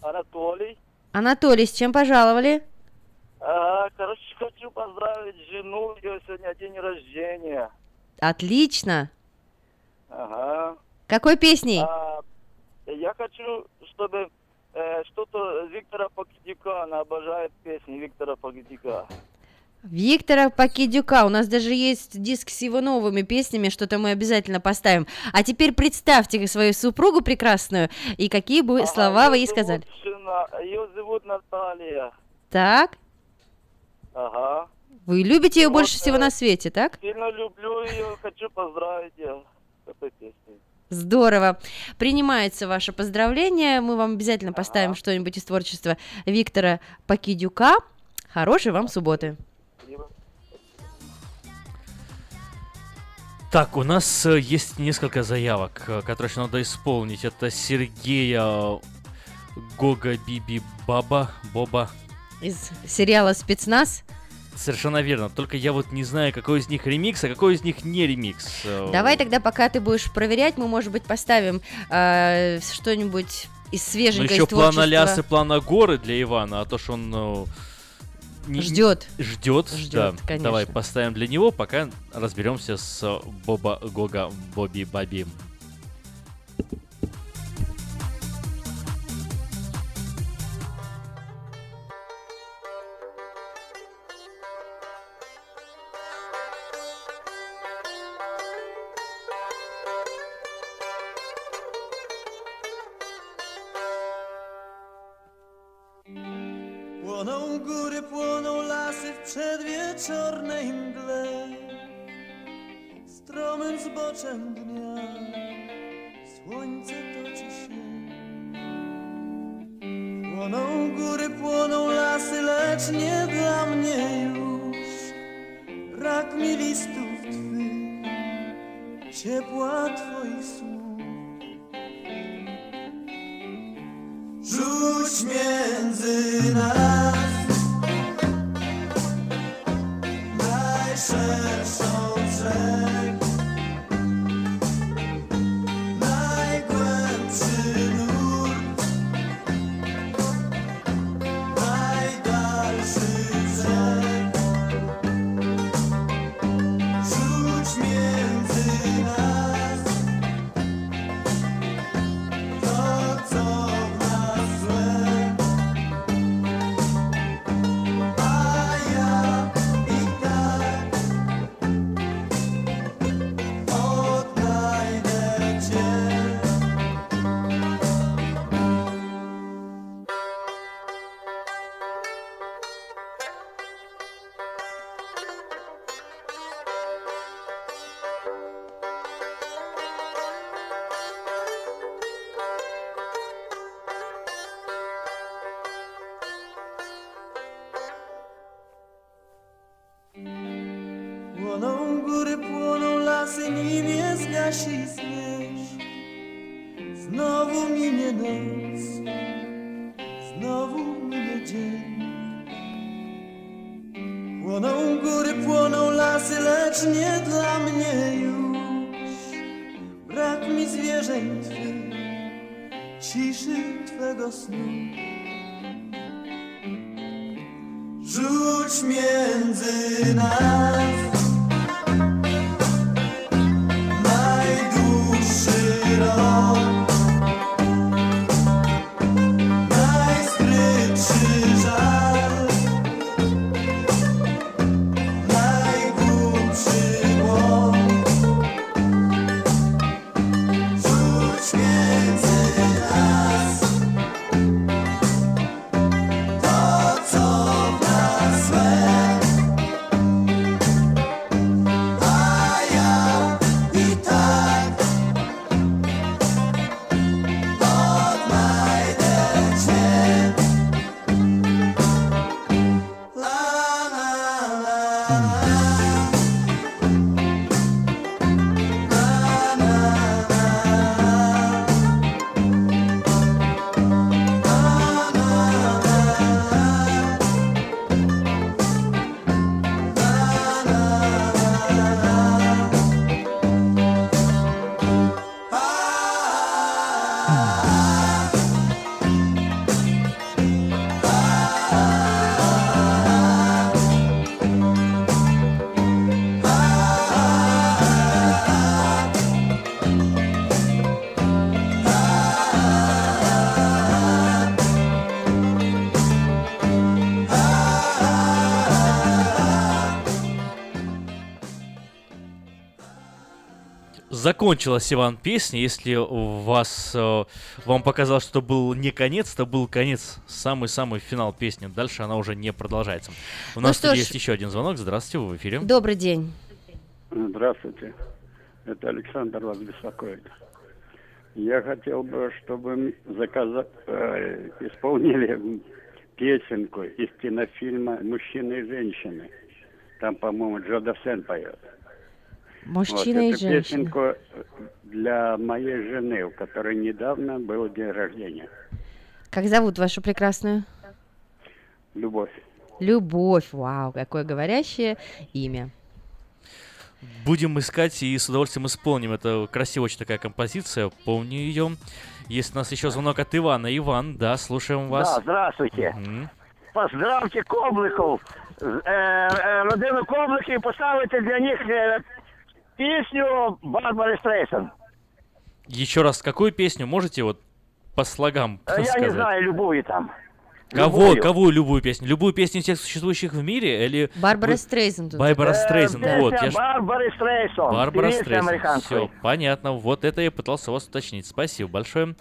Анатолий. Анатолий, с чем пожаловали? А, короче, хочу поздравить жену, ее сегодня день рождения. Отлично. Ага. Какой песней? А, я хочу, чтобы э, что-то Виктора Погдюка, она обожает песни Виктора Погдюка. Виктора Покидюка. У нас даже есть диск с его новыми песнями, что-то мы обязательно поставим. А теперь представьте свою супругу прекрасную и какие бы слова вы ей сказали. Жена, ее зовут Наталья. Так, Ага. вы любите ее Вот, больше всего э, на свете, так? Сильно люблю ее, хочу поздравить ее с этой песней. Здорово. Принимается ваше поздравление. Мы вам обязательно поставим что-нибудь из творчества Виктора Покидюка. Хорошей вам субботы. Так, у нас э, есть несколько заявок, э, которые еще надо исполнить. Это Сергея Гога Биби Баба Боба. Из сериала «Спецназ». Совершенно верно. Только я вот не знаю, какой из них ремикс, а какой из них не ремикс. Э, Давай тогда, пока ты будешь проверять, мы, может быть, поставим э, что-нибудь из Ну свеженького еще из плана лясы, плана горы для Ивана, а то, что он не- Ждет. Ждет, Ждет, да. конечно. Давай поставим для него, пока разберемся с Боба Гога Боби Баби. Zboczem dnia słońce toczy się. Płoną góry, płoną lasy, lecz nie dla mnie już. Brak mi listów twych, ciepła twoich słów. Rzuć między nas just know. Закончилась Иван песня. Если у вас э, вам показалось, что был не конец, то был конец, самый-самый финал песни. Дальше она уже не продолжается. У Ну нас тут ж. есть еще один звонок. Здравствуйте, вы в эфире. Добрый день. Здравствуйте. Это Александр вас беспокоит. Я хотел бы, чтобы заказа... э, исполнили песенку из кинофильма «Мужчины и женщины». Там, по-моему, Джо Дассен поет. Мужчина вот, и женщина. песенку для моей жены, у которой недавно был день рождения. Как зовут вашу прекрасную? Любовь. Любовь. Вау, какое говорящее имя. Будем искать и с удовольствием исполним. Это красивая очень такая композиция. Помню ее. Есть у нас еще звонок от Ивана. Иван, да, слушаем вас. Да, здравствуйте. Мгм. Поздравте Кобликов, е, е, родину Кобликів, і поставите для них е, пісню Барбари Стрейсон. Еще раз, какую песню можете вот по слогам Е, Я сказать? не знаю, любую там. Кого, Любую. кого любую песню? Любую песню всех существующих в мире или... Барбара вы- Стрейзен тут. Барбара Е, Стрейзен, вот. Я ж- Барбари Стрейсон. Барбара Стрейзен. Все, понятно. Вот это я пытался вас уточнить. Спасибо большое.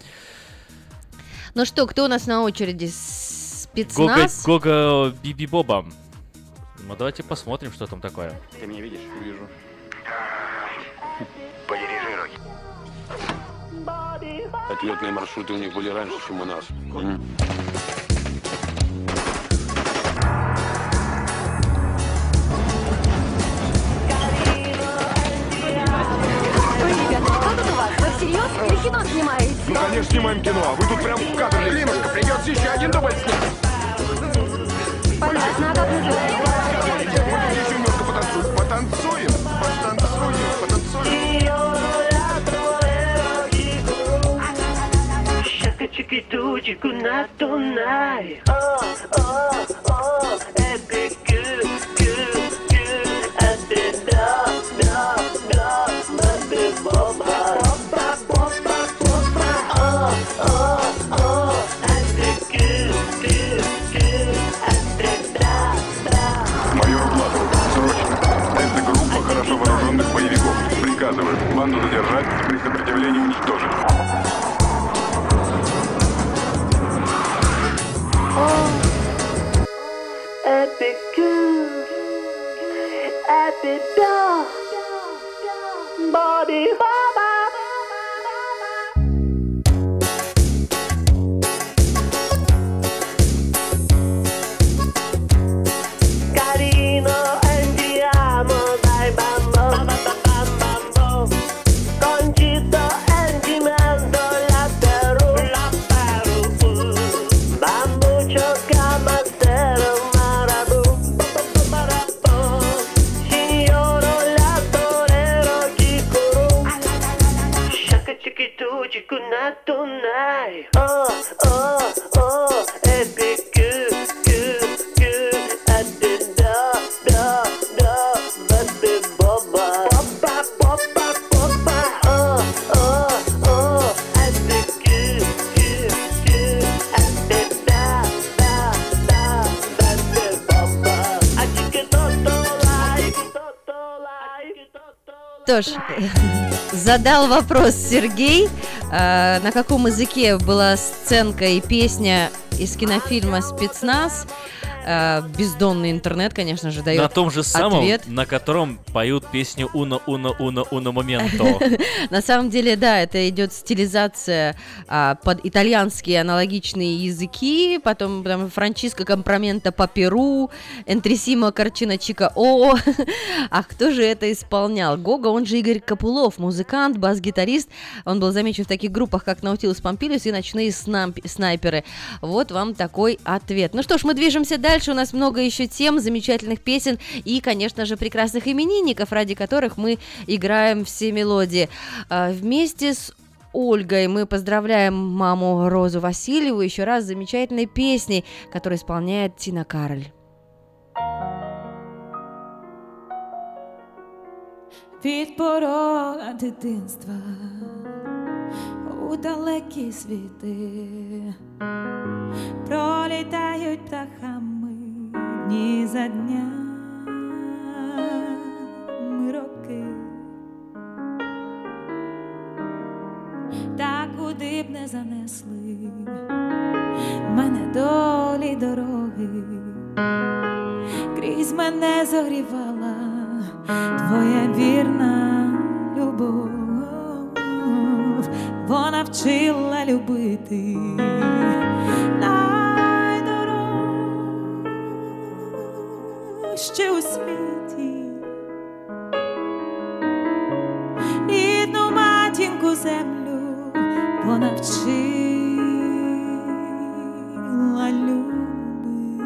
Ну что, кто у нас на очереди? Гога, Спецназ? Гога Биби Боба. Ну давайте посмотрим, что там такое. Ты меня видишь? Вижу. Ответные маршруты у них были раньше, чем у нас. Всерьез или кино снимаете? Ну, конечно, снимаем кино, а вы тут прям в кадре. Лимушка, придется еще один дубль снять. dude, you could not deny. Oh, oh. Задал вопрос Сергей, э, на каком языке была сценка и песня из кинофильма «Спецназ». Э, бездонный интернет, конечно же, дает На том же самом, ответ. на котором поют песню «Уно, уно, уно, уно моменто». *laughs* На самом деле, да, это идет стилизация а, под итальянские аналогичные языки, потом там Франчиско Компромента по Перу, Энтрисимо Корчина Чика О. *laughs* А кто же это исполнял? Гога, он же Игорь Капулов, музыкант, бас-гитарист. Он был замечен в таких группах, как Наутилус Помпилиус и Ночные снайперы. Вот вам такой ответ. Ну что ж, мы движемся дальше У нас много еще тем, замечательных песен и, конечно же, прекрасных именинников, ради которых мы играем все мелодии. А, Вместе с Ольгой мы поздравляем маму Розу Васильеву еще раз с замечательной песней, которую исполняет Тина Кароль. Від порога дитинства у далекі світи пролітають птахами Дні за днями роки. куди б не занесли мене долі дороги, крізь мене зогрівала твоя вірна любов, вона вчила любити. Найдорожче у світі рідну матінку землю вона вчила любить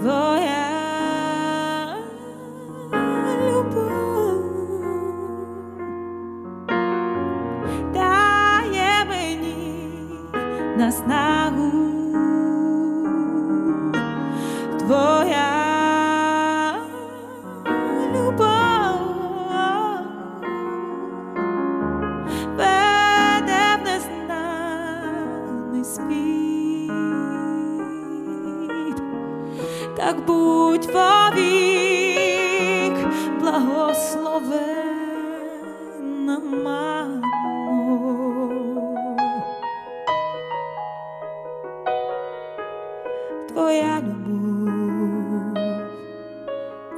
твоя любов дає мені наснагу Твоя любов веде в незнаний світ, так будь вовік благословенна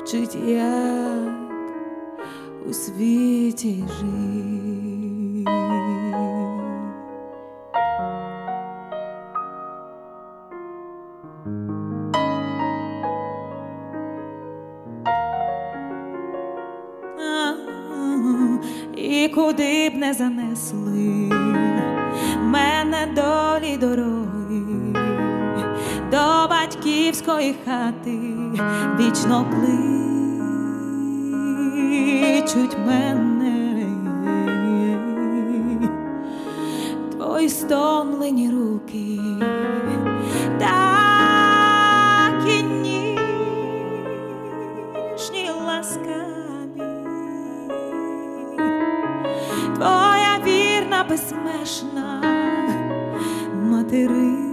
вчить як у світі жить. І куди б не занесли мене долі дороги до батьківської хати. Вічно кличуть мене, твої стомлені руки, твоя вірна безмежна материнська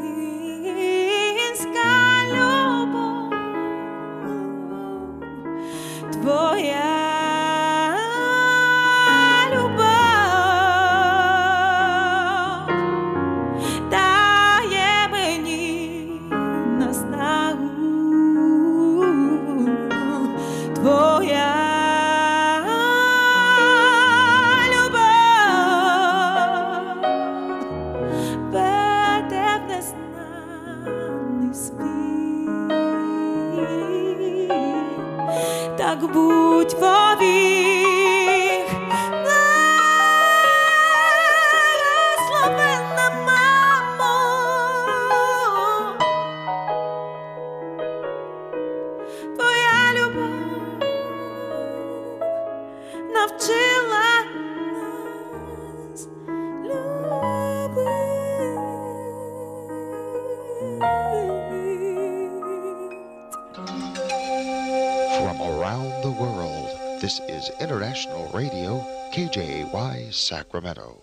Sacramento.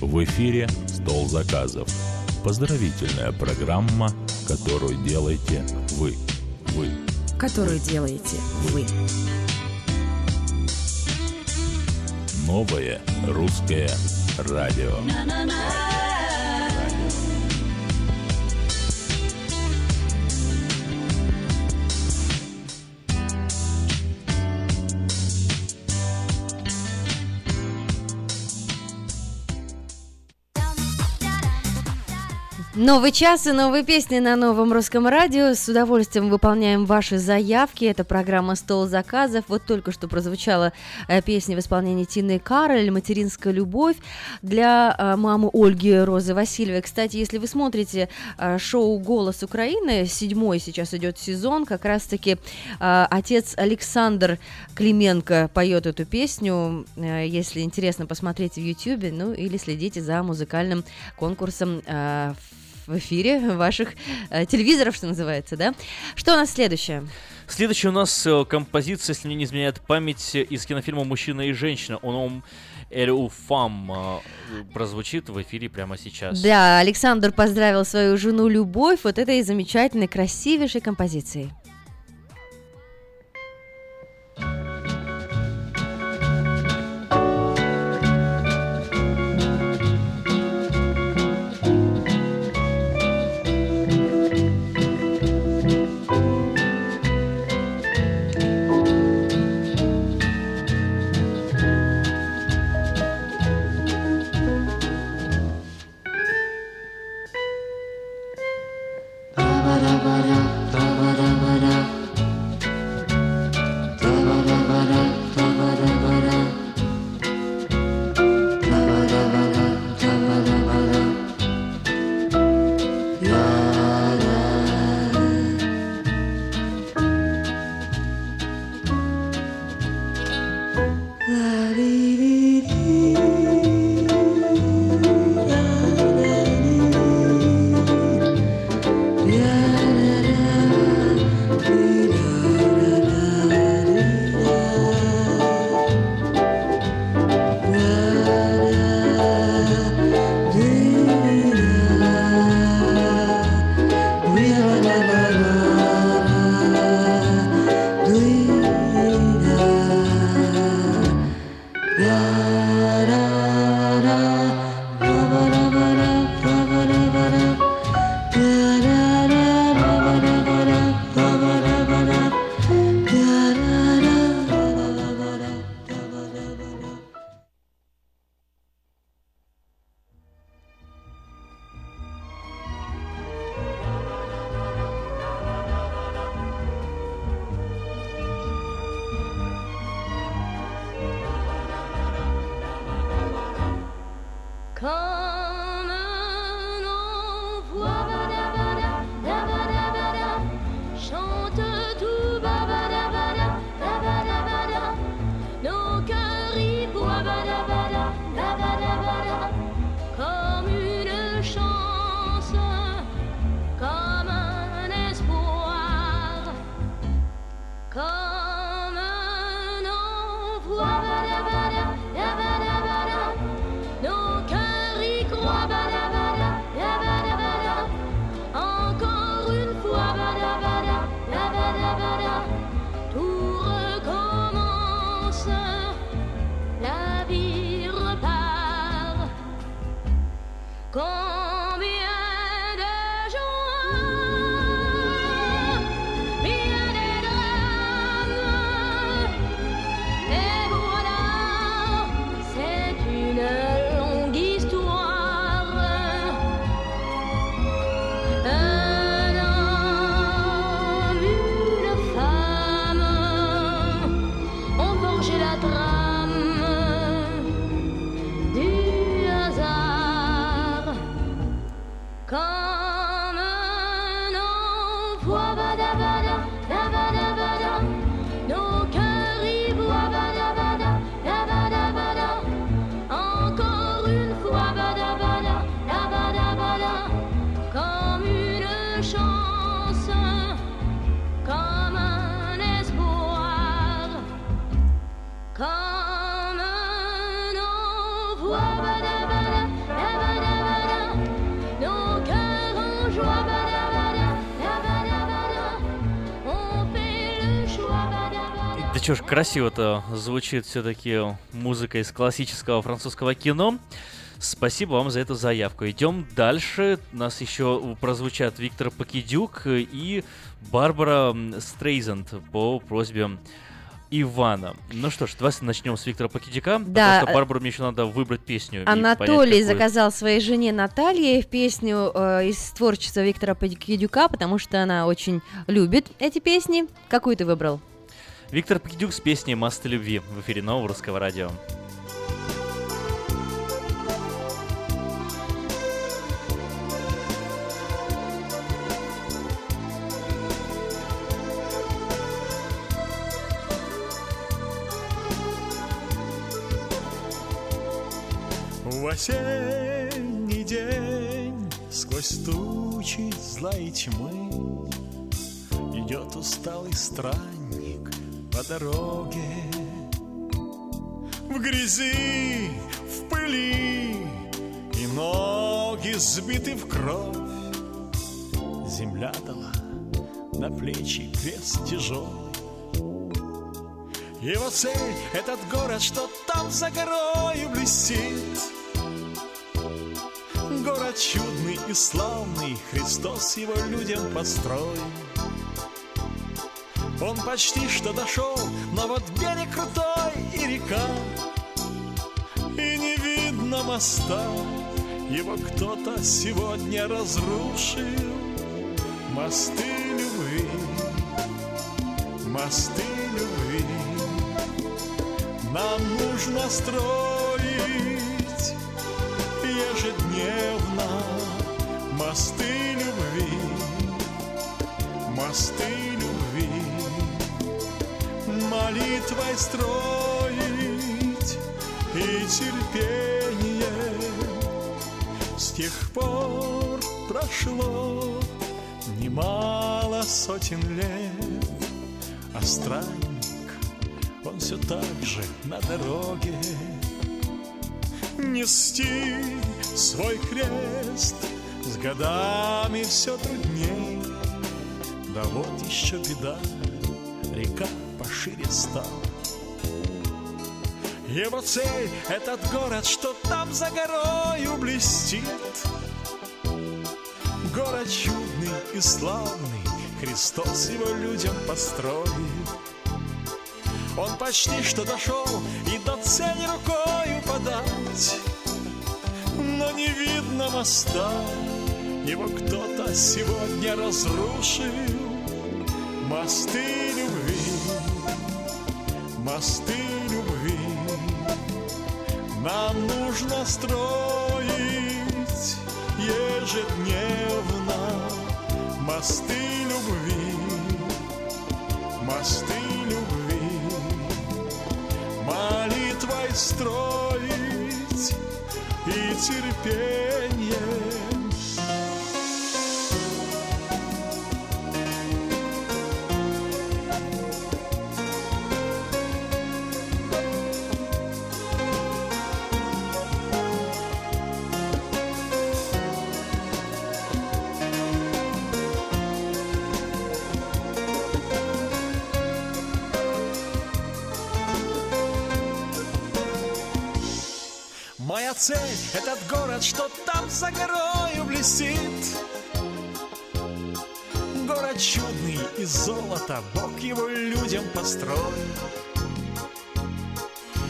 В эфире «Стол заказов». Поздравительная программа, которую делаете вы. Вы. Которую делаете вы. Новое русское радио. Новый час и новые песни на новом русском радио. С удовольствием выполняем ваши заявки. Это программа «Стол заказов». Вот только что прозвучала э, песня в исполнении Тины Кароль «Материнская любовь» для э, мамы Ольги Розы Васильевой. Кстати, если вы смотрите э, шоу «Голос Украины», седьмой сейчас идет сезон, как раз-таки отец Александр Клименко поет эту песню. Если интересно, посмотрите в YouTube, ну или следите за музыкальным конкурсом э, в эфире ваших э, телевизоров, что называется, да? Что у нас следующее? Следующая у нас э, композиция, если мне не изменяет память, из кинофильма «Мужчина и женщина». Он, он Эль Уфам э, прозвучит в эфире прямо сейчас. Да, Александр поздравил свою жену Любовь вот этой замечательной, красивейшей композицией. Ж, красиво-то звучит все-таки музыка из классического французского кино. Спасибо вам за эту заявку. Идем дальше. У нас еще прозвучат Виктор Покидюк и Барбара Стрейзанд по просьбе Ивана. Ну что ж, давайте начнем с Виктора Покидюка. Да, Потому что э, Барбару мне еще надо выбрать песню. понять, Анатолий какую. заказал своей жене Наталье песню э, из творчества Виктора Покидюка, потому что она очень любит эти песни. Какую ты выбрал? Виктор Покидюк с песней «Масты любви» в эфире нового русского радио. В осенний день сквозь тучи злой тьмы Идет усталый странник по дороге В грязи, в пыли И ноги сбиты в кровь. Земля дала на плечи крест тяжелый. Его цель — этот город, что там за горою блестит. Город чудный и славный, Христос его людям построил. Он почти что дошел, но вот берег крутой и река, И не видно моста, его кто-то сегодня разрушил. Мосты любви, мосты любви Нам нужно строить ежедневно Мосты любви, мосты Молитвой строить и терпением С тех пор прошло немало сотен лет А странник, он все так же на дороге. Нести свой крест С годами все трудней Да вот еще беда Река пошире стала. Его цель — этот город, что там за горою блестит. Город чудный и славный Христос его людям построил. Он почти что дошел И до цели рукою подать. Но не видно моста Его кто-то сегодня разрушил. Мосты Мосты любви. Нам нужно строить ежедневно Мосты любви, мосты любви. Молитвой строить и терпением Моя цель — этот город, что там за горою блестит. Город чудный из золота, Бог его людям построил.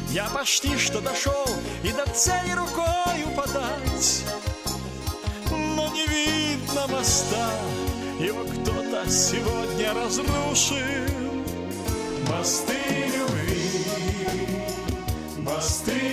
Я почти что дошел и до цели рукою подать Но не видно моста, его кто-то сегодня разрушил. Мосты любви, мосты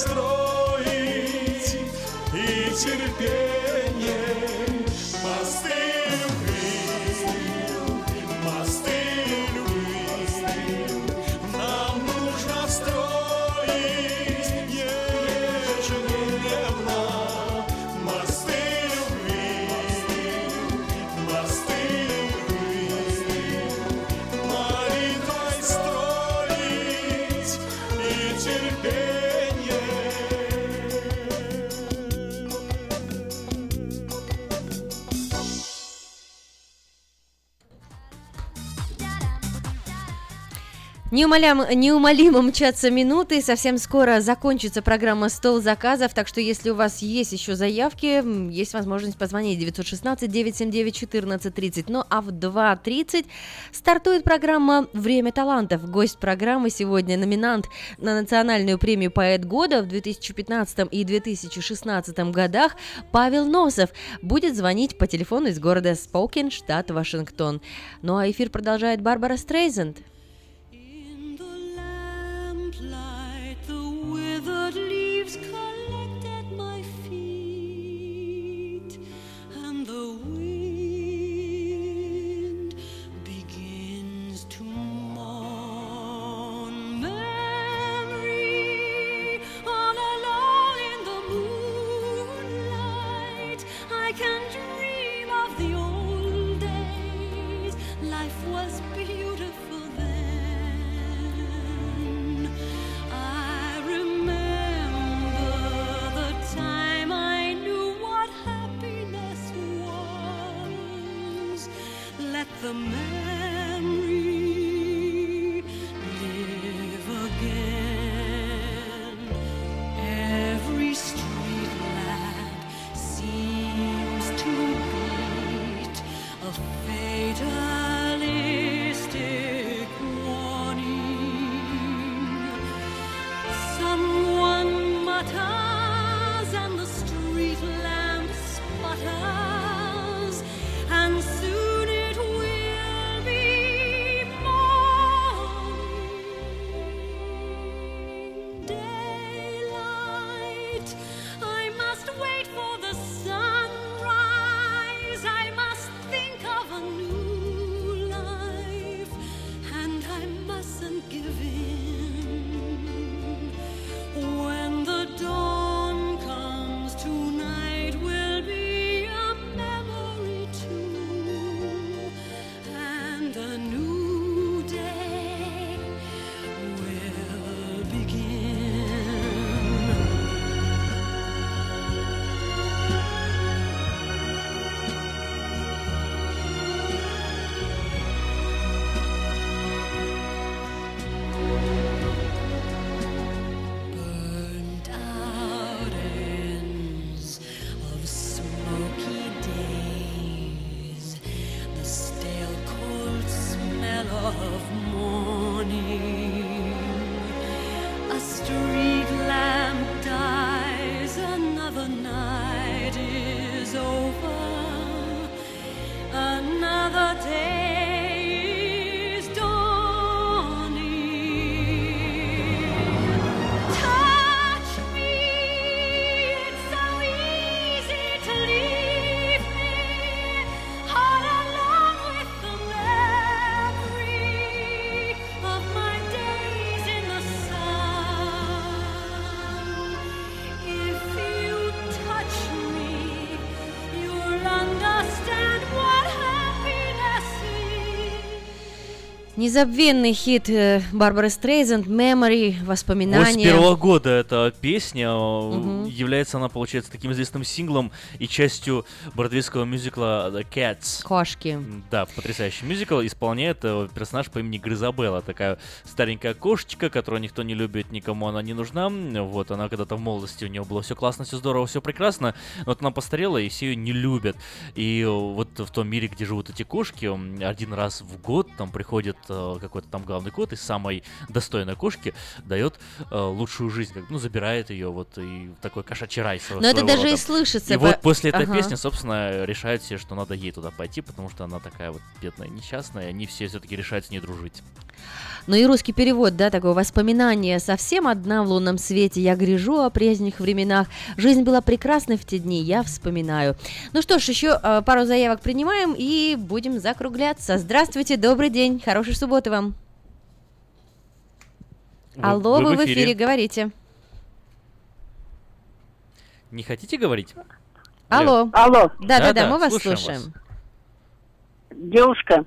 строить и терпением Неумолям, неумолимо мчатся минуты, совсем скоро закончится программа «Стол заказов», так что если у вас есть еще заявки, есть возможность позвонить 916-979-1430. Ну а в 2.30 стартует программа «Время талантов». Гость программы сегодня номинант на национальную премию «Поэт года» в 2015 и 2016 годах Павел Носов будет звонить по телефону из города Спокен, штат Вашингтон. Ну а эфир продолжает Барбара Стрейзенд. Незабвенный хит э, Барбары Стрейзенд «Memory», воспоминания. 81 года эта песня, Мгм. Является она, получается, таким известным синглом и частью бродвейского мюзикла The Cats. Кошки. Да, потрясающий мюзикл исполняет э, персонаж по имени Грызабелла, такая старенькая кошечка, которую никто не любит, никому она не нужна. Вот, она когда-то в молодости у нее было все классно, все здорово, все прекрасно, но вот она постарела, и все ее не любят. И э, вот в том мире, где живут эти кошки, один раз в год там приходит э, какой-то там главный кот из самой достойной кошки, дает лучшую жизнь, как, ну, забирает ее вот и такой кошачий рай. Но это даже и рода. слышится И по- вот после этой Ага. песни, собственно, решают все, что надо ей туда пойти, потому что она такая вот бедная, несчастная, и они все все-таки решают с ней дружить. Ну и русский перевод, да, такое воспоминание. Совсем одна в лунном свете. Я грежу о прежних временах. Жизнь была прекрасной в те дни, я вспоминаю. Ну что ж, еще э, пару заявок принимаем и будем закругляться. Здравствуйте, добрый день, хорошей субботы вам. Вы- Алло, вы вы, в эфире, говорите. Не хотите говорить? Алло. Алло. Да-да-да, Да-да, мы вас слушаем слушаем. Девушка,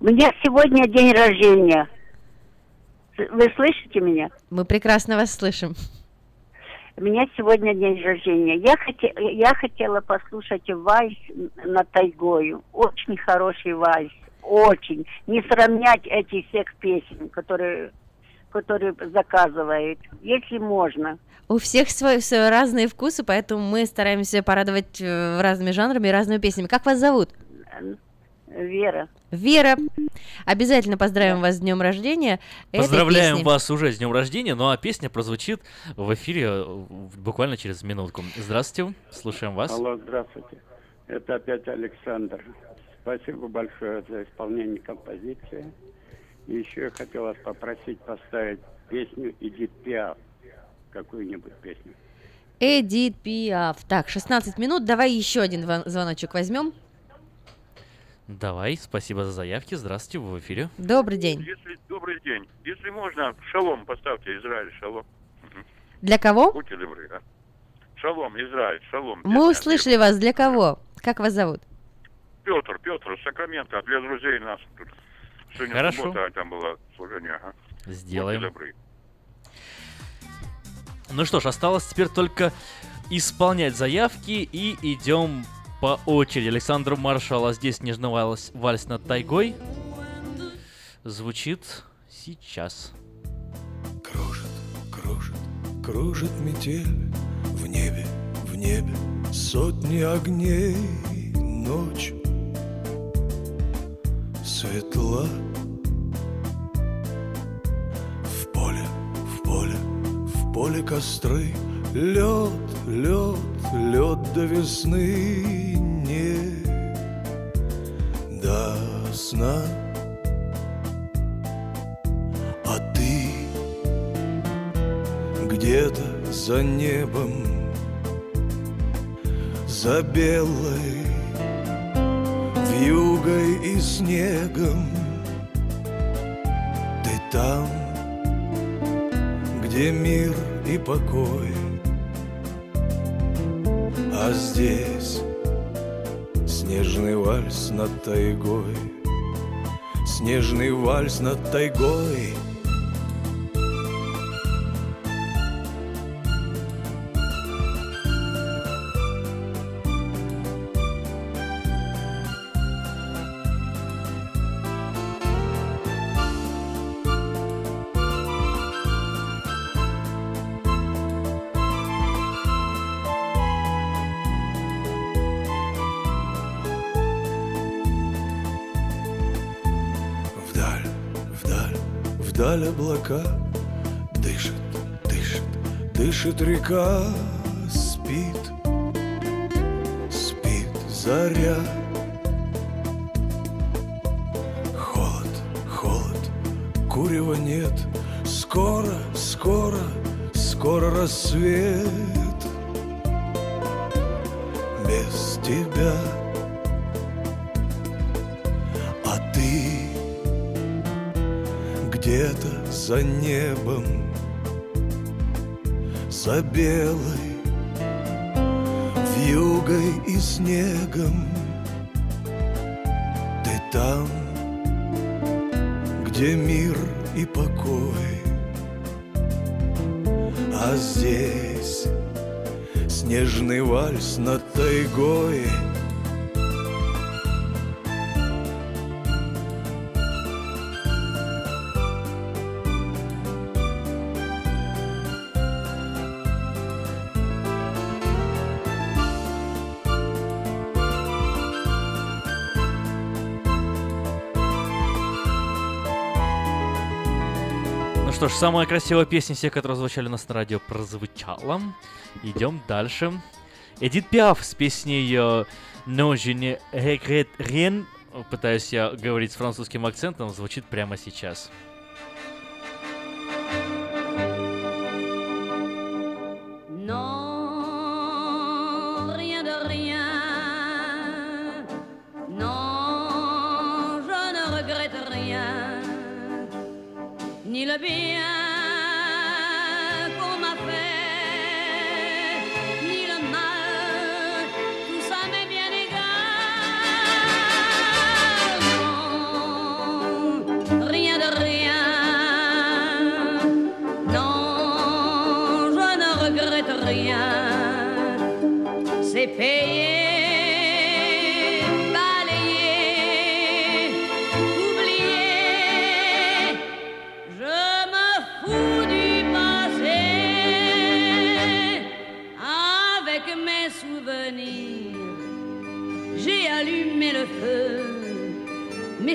у меня сегодня день рождения. Вы слышите меня? Мы прекрасно вас слышим. У меня сегодня день рождения. Я, хоте, я хотела послушать вальс на тайгою. Очень хороший вальс. Очень. Не сравнять этих всех песен, которые, которые заказывают. Если можно. У всех свои, свои разные вкусы, поэтому мы стараемся порадовать э, разными жанрами и разными песнями. Как вас зовут? Вера. Вера. Обязательно поздравим вас с днем рождения. этой Поздравляем песни. вас уже с днем рождения, ну а песня прозвучит в эфире э, буквально через минутку. Здравствуйте, слушаем вас. Алло, здравствуйте. Это опять Александр. Спасибо большое за исполнение композиции. И еще я хотел вас попросить поставить песню «Эдит Пиаф». Какую-нибудь песню. Эдит Пиаф. Так, 16 минут. Давай еще один звон- звоночек возьмем. Давай, спасибо за заявки. Здравствуйте, вы в эфире. Добрый день. Если, добрый день. Если можно, шалом поставьте, Израиль, шалом. Для кого? Будьте добры, а. Шалом, Израиль, шалом. Мы услышали вас. Для кого? Как вас зовут? Петр, Петр, Сакраменто, для друзей нас тут. Сегодня Хорошо. суббота, а там было служение, ага. Сделаем. Будьте добры. Ну что ж, осталось теперь только исполнять заявки и идем по очереди. Александр Маршала здесь нежно вальс, вальс над тайгой. Звучит сейчас. Кружит метель в небе, в небе Сотни огней ночь Светла В поле, в поле, в поле костры. Лед, лед, лед до весны Не до сна. А ты где-то за небом, за белой вьюгой и снегом. Ты там, где мир и покой, а здесь снежный вальс над тайгой, снежный вальс над тайгой. Вдаль облака Дышит, дышит, дышит река Спит, спит заря. Холод, холод, курева нет. Скоро, скоро, скоро рассвет за небом, за белой вьюгой и снегом. Ты там, где мир и покой. А здесь снежный вальс над что ж, самая красивая песня всех, которые звучали у нас на радио, прозвучала. Идем дальше. Эдит Пиаф с песней э, «Non je ne regrette rien». Пытаюсь я говорить с французским акцентом, звучит прямо сейчас. Non, Ni le bien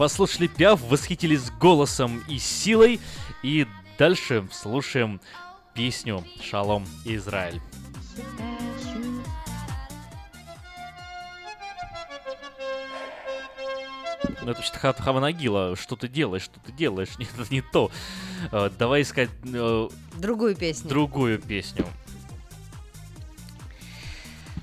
Послушали Пиаф, восхитились голосом и силой. И дальше слушаем песню «Шалом, Израиль». Ну, это что-то Ха- Хаванагила. Что ты делаешь? Что ты делаешь? *laughs* Нет, это не то. Э, Давай искать э, Другую песню. другую песню.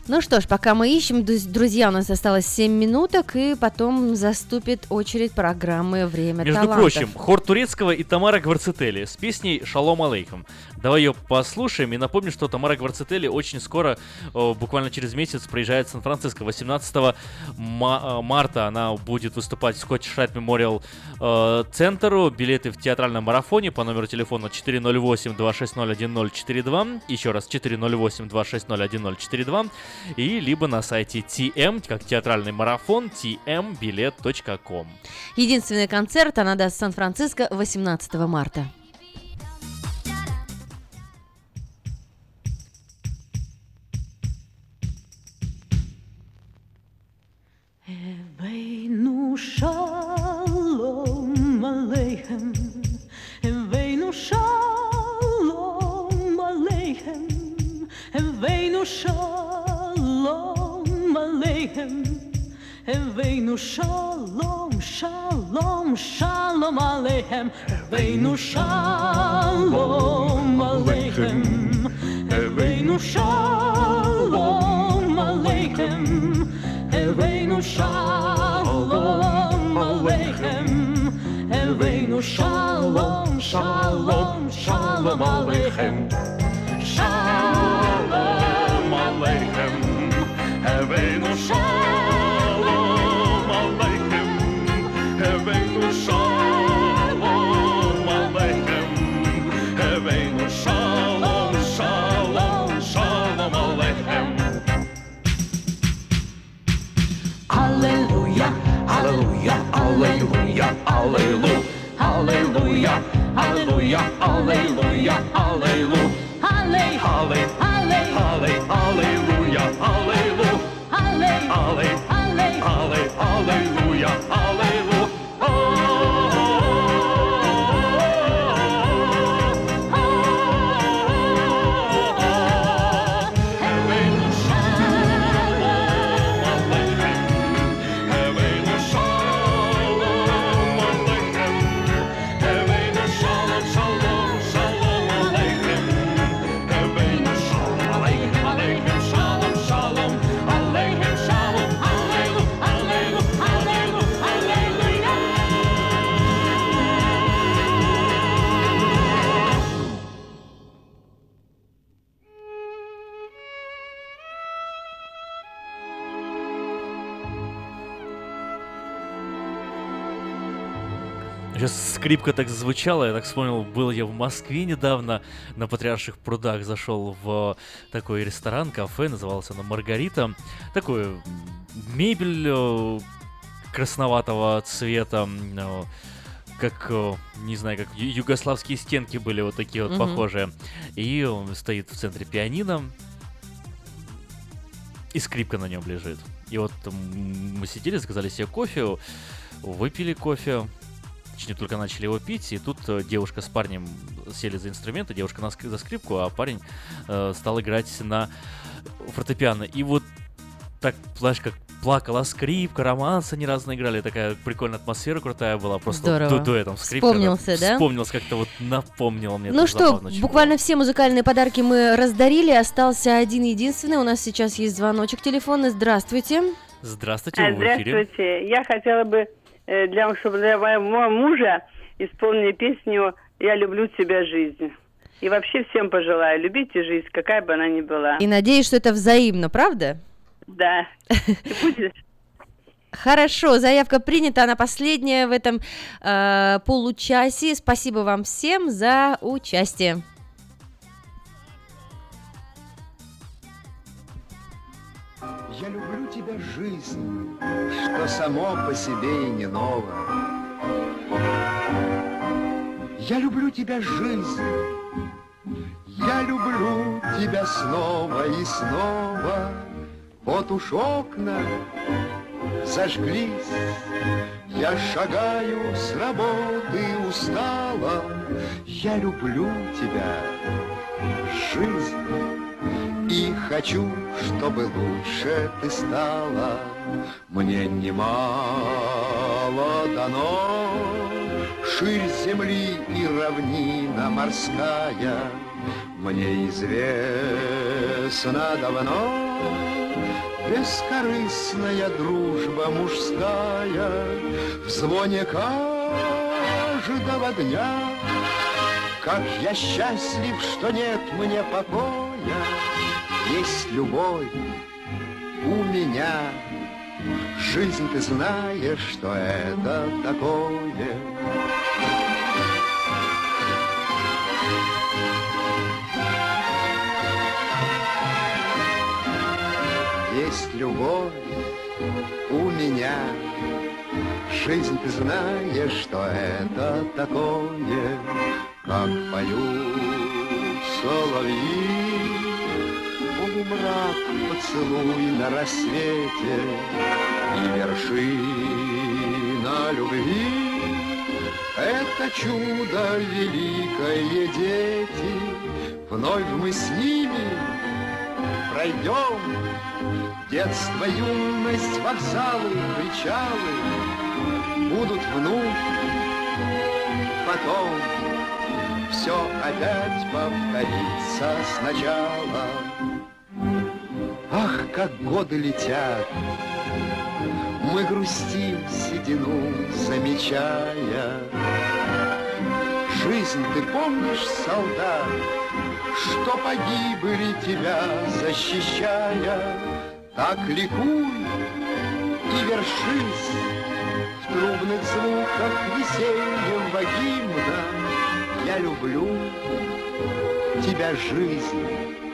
Ну что ж, пока мы ищем, друз- друзья, у нас осталось 7 минуток, и потом заступит очередь программы «Время Между талантов». прочим, хор турецкого и Тамара Гварцетели с песней «Шалом алейкум». Давай ее послушаем и напомню, что Тамара Гварцетели очень скоро, э, буквально через месяц, приезжает в Сан-Франциско. 18 ма- э, марта она будет выступать в Scottish Rite Memorial э, Центру. Билеты в театральном марафоне по номеру телефона 408-260-1042. Еще раз 408-260-1042. И либо на сайте TM, как театральный марафон, tmbilet.com. Единственный концерт она даст в Сан-Франциско 18 марта. Shalom aleichem. Eveinu shalom aleichem. Eveinu shalom aleichem. Eveinu shalom shalom shalom aleichem. Eveinu shalom aleichem. Eveinu shalom aleichem Eveinu shalom aleichem. Eveinu shalom shalom shalom aleichem. Shalom aleichem. Eveinu shalom Аллилуйя, Аллилу, Аллилуйя, Аллилуйя, Аллилуйя, Аллилу, Аллилуйя. Скрипка так звучала, я так вспомнил, был я в Москве недавно, на Патриарших прудах зашел в такой ресторан, кафе, назывался оно Маргарита. Такой мебель э, красноватого цвета, э, как, э, не знаю, как югославские стенки были вот такие вот Мгм. похожие. И он стоит в центре пианино, и скрипка на нем лежит. И вот мы сидели, заказали себе кофе, выпили кофе, точнее только начали его пить, и тут э, девушка с парнем сели за инструменты, девушка на ск- за скрипку, а парень э, стал играть на фортепиано. И вот так, знаешь, как плакала скрипка, романсы они разные играли, такая прикольная атмосфера крутая была, просто Здорово. ду- дуэтом скрипка. Вспомнился, да? Вспомнился как-то вот напомнило мне. Ну что, буквально все музыкальные подарки мы раздарили. Остался один единственный. У нас сейчас есть звоночек телефонный. Здравствуйте. было. Здравствуйте, А, вы в эфире. Здравствуйте. Я хотела бы, для, чтобы для моего мужа исполнили песню «Я люблю тебя, жизнь». И вообще всем пожелаю, любите жизнь, какая бы она ни была. И надеюсь, что это взаимно, правда? Да. *laughs* Хорошо, заявка принята, она последняя в этом э, получасе. Спасибо вам всем за участие. Я люблю тебя, жизнь, что само по себе и не ново. Я люблю тебя, жизнь, я люблю тебя снова и снова. Вот уж окна зажглись, я шагаю с работы устала. Я люблю тебя, жизнь. И хочу, чтобы лучше ты стала. Мне немало дано, Ширь земли и равнина морская Мне известно давно. Бескорыстная дружба мужская В звоне каждого дня Как я счастлив, что нет мне покоя есть любовь у меня. Жизнь, ты знаешь, что это такое. Есть любовь у меня. Жизнь, ты знаешь, что это такое, как поют соловьи. Полумрак поцелуй на рассвете И вершина любви Это чудо великое, дети Вновь мы с ними пройдем Детство, юность, вокзалы, причалы Будут вновь потом все опять повторится сначала. Ах, как годы летят, мы грустим седину, замечая. Жизнь, ты помнишь, солдат, что погибли тебя, защищая? Так ликуй и вершись в трубных звуках весеннего гимна. Я люблю тебя, жизнь,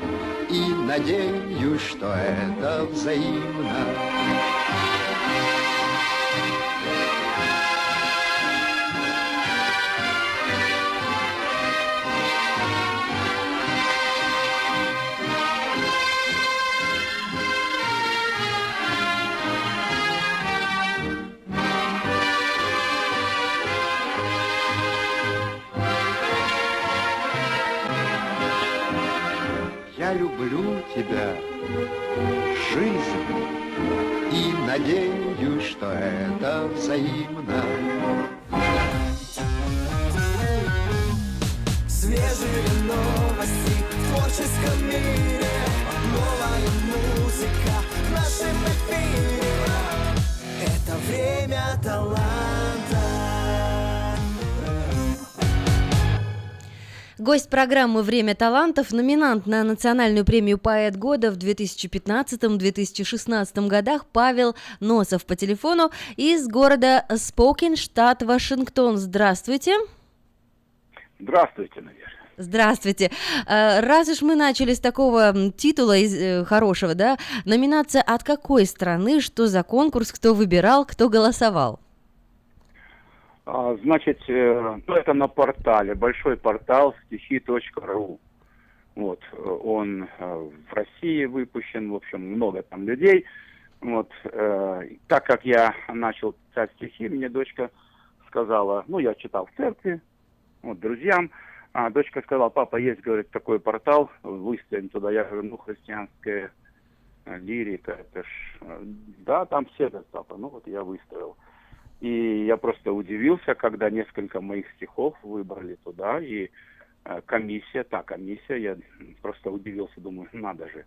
и надеюсь, что это взаимно. Надеюсь, что это взаимно. Свежие новости в творческом мире. Новая музыка в нашем эфире. Это время таланта Гость программы «Время талантов», номинант на национальную премию «Поэт года» в 2015-2016 годах Павел Носов по телефону из города Спокин, штат Вашингтон. Здравствуйте. Здравствуйте, Надежда. Здравствуйте. Э, Раз уж мы начали с такого титула из, э, хорошего, да, номинация от какой страны, что за конкурс, кто выбирал, кто голосовал? А, Значит, э, ну, это на портале, большой портал стихи.ру. Вот, он э, в России выпущен, в общем, много там людей. Вот, э, так как я начал писать стихи, мне дочка сказала, ну, я читал в церкви, вот, друзьям, а дочка сказала, папа, есть, говорит, такой портал, выставим туда. Я говорю, ну, христианская лирика, это ж, да, там все это, папа, ну, вот я выставил. И я просто удивился, когда несколько моих стихов выбрали туда, и э, комиссия, та комиссия, я просто удивился, думаю, надо же.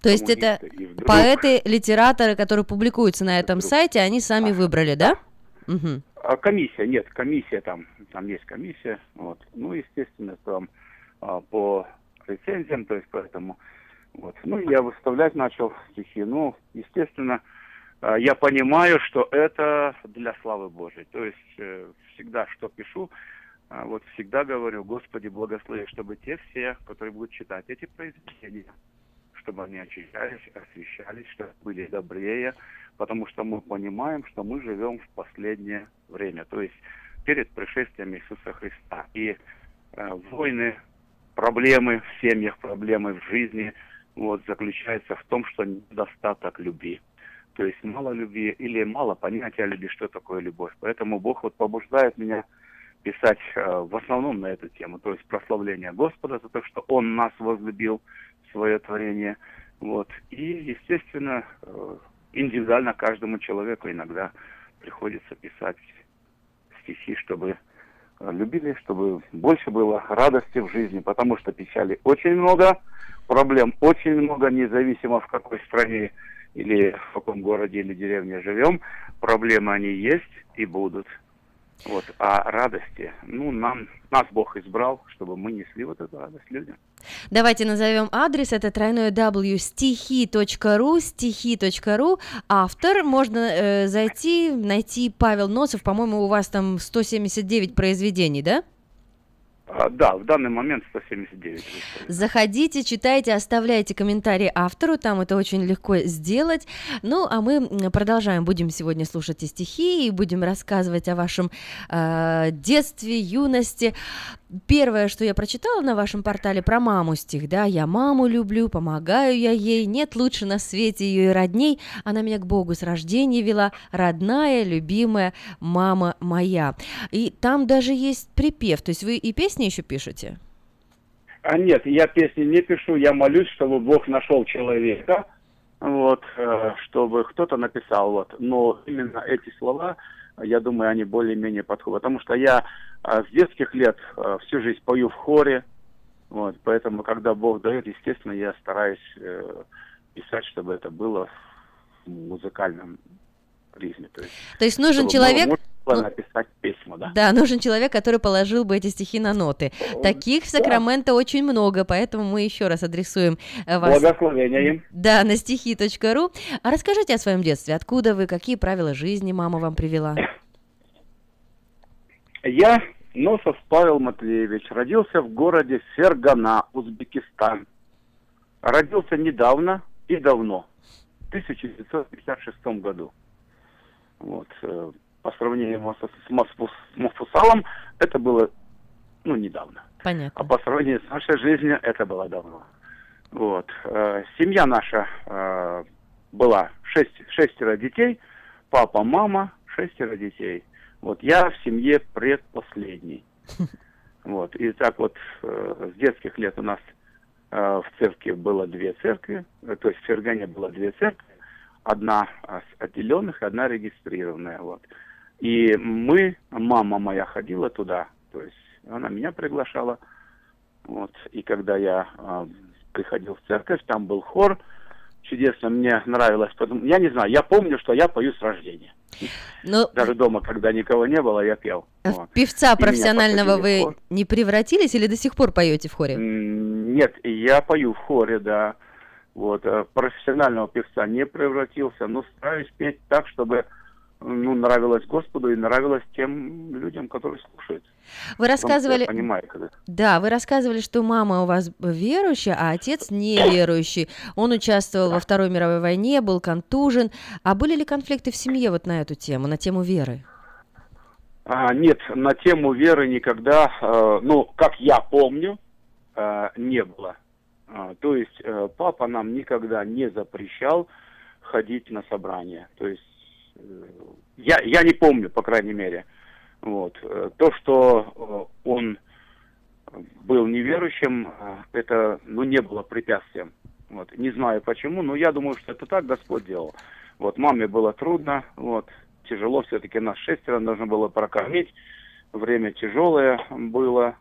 То есть это вдруг- поэты, литераторы, которые публикуются на этом сайте, они сами выбрали, да? Мгм. А, комиссия, нет, комиссия там, там есть комиссия, вот. Ну, естественно, там а, по рецензиям, то есть поэтому, вот. Ну, я выставлять начал стихи, ну, естественно, а, я понимаю, что это для славы Божией, то есть э, всегда, что пишу, а, вот всегда говорю, Господи, благослови, чтобы те все, которые будут читать эти произведения, чтобы они очищались, освещались, чтобы были добрее, потому что мы понимаем, что мы живем в последнее время, то есть перед пришествием Иисуса Христа. И э, войны, проблемы в семьях, проблемы в жизни вот, заключаются в том, что недостаток любви. То есть мало любви или мало понятия о любви, что такое любовь. Поэтому Бог вот побуждает меня писать э, в основном на эту тему, то есть прославление Господа за то, что Он нас возлюбил, свое творение. Вот. И, естественно, э, индивидуально каждому человеку иногда приходится писать стихи, чтобы э, любили, чтобы больше было радости в жизни, потому что печали очень много, проблем очень много, независимо в какой стране или в каком городе или деревне живем, проблемы они есть и будут. Вот. А радости, ну, нам, нас Бог избрал, чтобы мы несли вот эту радость людям. Давайте назовем адрес, это тройное w стихи.ру, стихи.ру, автор, можно э, зайти, найти Павел Носов, по-моему, у вас там 179 произведений, да? А, да, в данный момент 179. Заходите, читайте, оставляйте комментарии автору, там это очень легко сделать. Ну, а мы продолжаем, будем сегодня слушать и стихи, и будем рассказывать о вашем э, детстве, юности. Первое, что я прочитала на вашем портале про маму стих, да, я маму люблю, помогаю я ей, нет лучше на свете ее и родней, она меня к Богу с рождения вела, родная, любимая мама моя. И там даже есть припев, то есть вы и песни еще пишете? А нет, я песни не пишу, я молюсь, чтобы Бог нашел человека, вот, э, чтобы кто-то написал, вот. Но именно эти слова, я думаю, они более-менее подходят, потому что я э, с детских лет э, всю жизнь пою в хоре, вот, поэтому, когда Бог дает, естественно, я стараюсь э, писать, чтобы это было в музыкальном ритме. То есть, То есть нужен человек... было- ну, написать письма, да. Да, нужен человек, который положил бы эти стихи на ноты. Таких в Сакраменто очень много, поэтому мы еще раз адресуем э, вас. Благословения им. Да, на стихи.ру. А расскажите о своем детстве. Откуда вы, какие правила жизни мама вам привела? Я, Носов Павел Матвеевич, родился в городе Фергана, Узбекистан. Родился недавно и давно, в 1956 году. Вот. По сравнению с, с Мафусалом, это было, ну, недавно. Понятно. А по сравнению с нашей жизнью, это было давно. Вот. Э, Семья наша э, была шесть, шестеро детей, папа, мама, шестеро детей. Вот я в семье предпоследний. *laughs* Вот. И так вот э, с детских лет у нас э, в церкви было две церкви, э, то есть в Фергане было две церкви, одна э, с отделенных, одна регистрированная. Вот. И мы, мама моя ходила туда, то есть она меня приглашала. Вот. И когда я э, приходил в церковь, там был хор, чудесно, мне нравилось. Потому- Я не знаю, я помню, что я пою с рождения. Но Даже дома, когда никого не было, я пел. Вот. певца И профессионального вы не превратились или до сих пор поете в хоре? Нет, я пою в хоре, да. Вот, э, профессионального певца не превратился, но стараюсь петь так, чтобы ну, нравилось Господу и нравилось тем людям, которые слушают. Вы рассказывали... Я понимаю, когда... Да, вы рассказывали, что мама у вас верующая, а отец неверующий. Он участвовал во Второй мировой войне, был контужен. А были ли конфликты в семье вот на эту тему, на тему веры? А, нет, на тему веры никогда, э, ну, как я помню, э, не было. А, то есть э, папа нам никогда не запрещал ходить на собрания. То есть я, я не помню, по крайней мере. Вот. Э, То, что э, он был неверующим, э, это ну, не было препятствием. Вот. Не знаю почему, но я думаю, что это так Господь делал. Вот, маме было трудно, вот, тяжело, все-таки нас шестеро нужно было прокормить, время тяжелое было,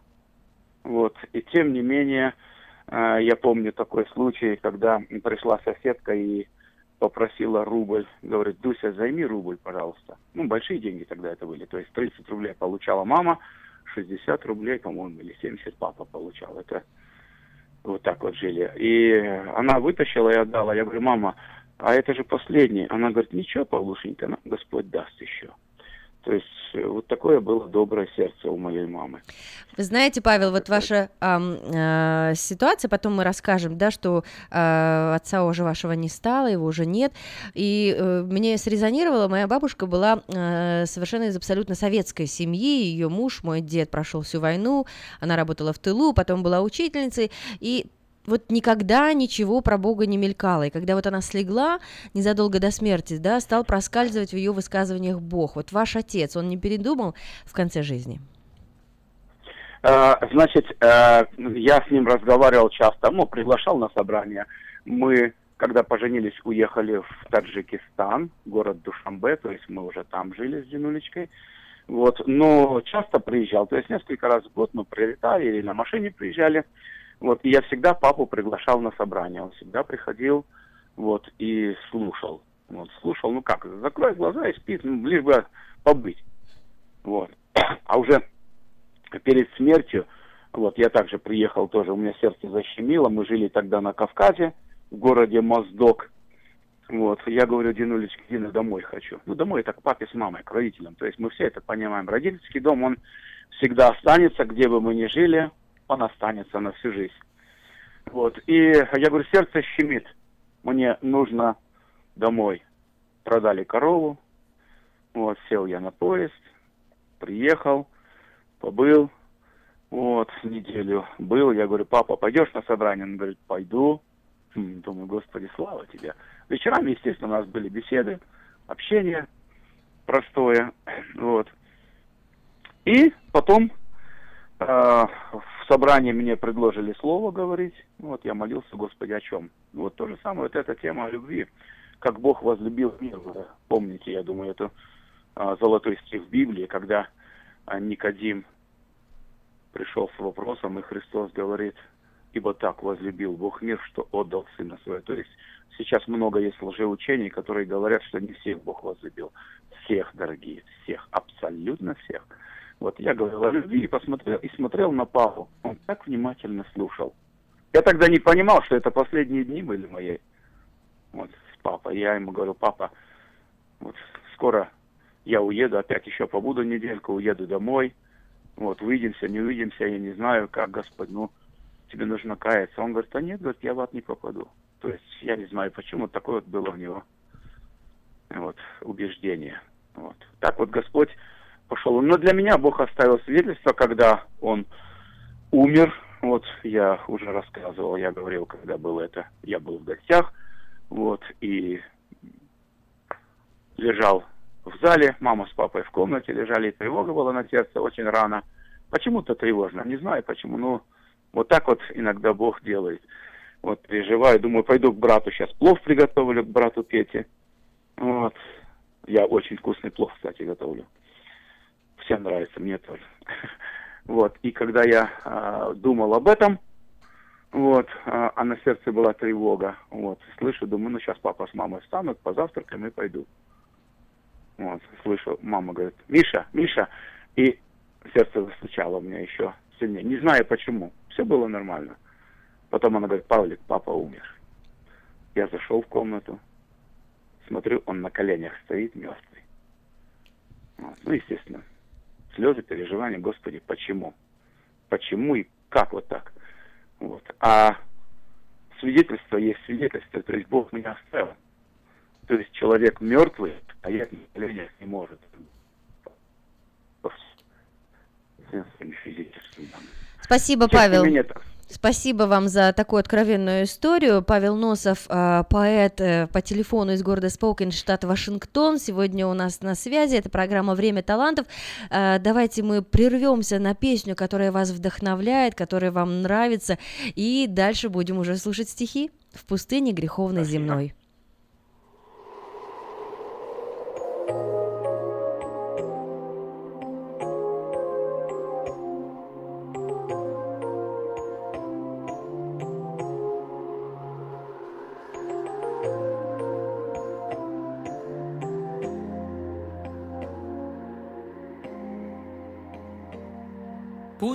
вот, и тем не менее, я помню такой случай, когда пришла соседка и попросила рубль, говорит, Дуся, займи рубль, пожалуйста. Ну, большие деньги тогда это были, то есть 30 рублей получала мама, 60 рублей, по-моему, или 70 папа получал, это вот так вот жили. И она вытащила и отдала. Я говорю, мама, а это же последний. Она говорит, ничего, Павлушенька, нам Господь даст еще. То есть э, вот такое было доброе сердце у моей мамы. Вы знаете, Павел, вот ваша ам, э, ситуация, потом мы расскажем, да, что э, отца уже вашего не стало, его уже нет. И э, мне срезонировало, моя бабушка была э, совершенно из абсолютно советской семьи, ее муж, мой дед, прошел всю войну, она работала в тылу, потом была учительницей, и вот никогда ничего про Бога не мелькало. И когда вот она слегла незадолго до смерти, да, стал проскальзывать в ее высказываниях Бог. Вот ваш отец, он не передумал в конце жизни? Э, Значит, э, я с ним разговаривал часто, ну, приглашал на собрание. Мы, когда поженились, уехали в Таджикистан, город Душамбе, то есть мы уже там жили с Динулечкой. Вот, но часто приезжал, то есть несколько раз в год мы прилетали или на машине приезжали. Вот, и я всегда папу приглашал на собрание, он всегда приходил, вот, и слушал. Вот, слушал, ну как, закрой глаза и спит, ну, лишь бы побыть. Вот. *clears throat* А уже перед смертью, вот, я также приехал тоже, у меня сердце защемило, мы жили тогда на Кавказе, в городе Моздок. Вот, я говорю, Динулечка, Дина, домой хочу. Ну, домой это к папе с мамой, к родителям. То есть мы все это понимаем. Родительский дом, он всегда останется, где бы мы ни жили, он останется на всю жизнь. Вот, и я говорю, сердце щемит, мне нужно домой. Продали корову, вот, сел я на поезд, приехал, побыл, вот, неделю был, я говорю, папа, пойдешь на собрание? Он говорит, пойду. М, Думаю, Господи, слава тебе. Вечерами, естественно, у нас были беседы, общение простое, вот. И потом в собрании мне предложили слово говорить, вот, я молился, Господи, о чем? Вот то же самое, вот эта тема о любви, как Бог возлюбил мир, вы помните, я думаю, эту а, золотой стих в Библии, когда а, Никодим пришел с вопросом, и Христос говорит, ибо так возлюбил Бог мир, что отдал Сына Своего. То есть сейчас много есть лжеучений, которые говорят, что не всех Бог возлюбил. Всех, дорогие, всех, абсолютно всех. Вот я говорил о любви и посмотрел, и смотрел на Павла. Он так внимательно слушал. Я тогда не понимал, что это последние дни были мои. Вот, с папой. Я ему говорю, папа, вот скоро я уеду, опять еще побуду недельку, уеду домой. Вот, увидимся, не увидимся, я не знаю, как, Господь, ну, тебе нужно каяться. Он говорит, а нет, говорит, я в ад не попаду. То есть я не знаю, почему такое вот было у него вот, убеждение. Вот. Так вот Господь пошел. Но для меня Бог оставил свидетельство, когда Он умер. Вот я уже рассказывал, я говорил, когда было это, я был в гостях, вот, и лежал в зале, мама с папой в комнате лежали, и тревога была на сердце очень рано. Почему-то тревожно, не знаю почему, но вот так вот иногда Бог делает. Вот переживаю, думаю, пойду к брату сейчас плов приготовлю, к брату Пете. Вот. Я очень вкусный плов, кстати, готовлю. Всем нравится, мне тоже. *laughs* Вот. И когда я э, думал об этом, Вот, а, а на сердце была тревога. Вот, слышу, думаю, ну сейчас папа с мамой встанут, позавтракаем и пойду. Вот, слышу, мама говорит, Миша, Миша, и сердце застучало у меня еще сильнее. Не знаю почему, все было нормально. Потом она говорит, Павлик, папа умер. Я зашел в комнату, смотрю, он на коленях стоит мертвый. Вот. Ну, естественно, слезы, переживания, Господи, почему? Почему и как вот так? Вот. А свидетельство есть свидетельство, то есть Бог меня оставил. То есть человек мертвый, а я на коленях не может. Спасибо, Тем не Павел. менее, так. Спасибо вам за такую откровенную историю. Павел Носов, э, поэт э, по телефону из города Спокен, штат Вашингтон. Сегодня у нас на связи. Это программа «Время талантов». Э, Давайте мы прервемся на песню, которая вас вдохновляет, которая вам нравится, и дальше будем уже слушать стихи «В пустыне греховной земной».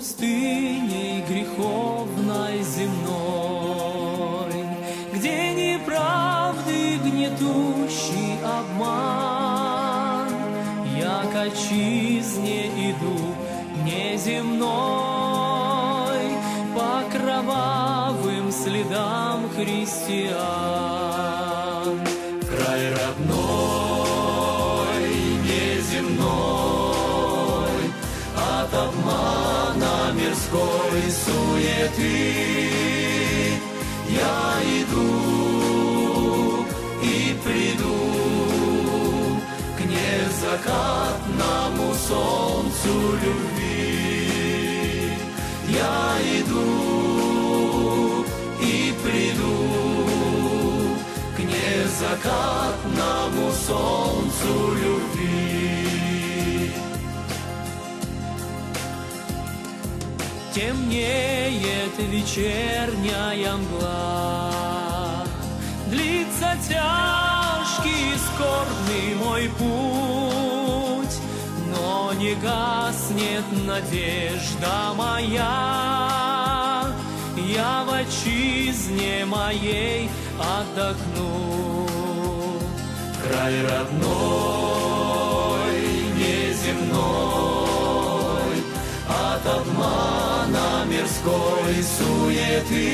Пустыней греховной земной, где неправды гнетущий обман, я к отчизне иду неземной по кровавым следам христиан. Суеты я иду и приду к незакатному солнцу любви. Я иду и приду к незакатному солнцу любви. Темнеет вечерняя мгла, Длится тяжкий скорбный мой путь, Но не гаснет надежда моя, Я в отчизне моей отдохну. Край родной, неземной, от обмана мирской суеты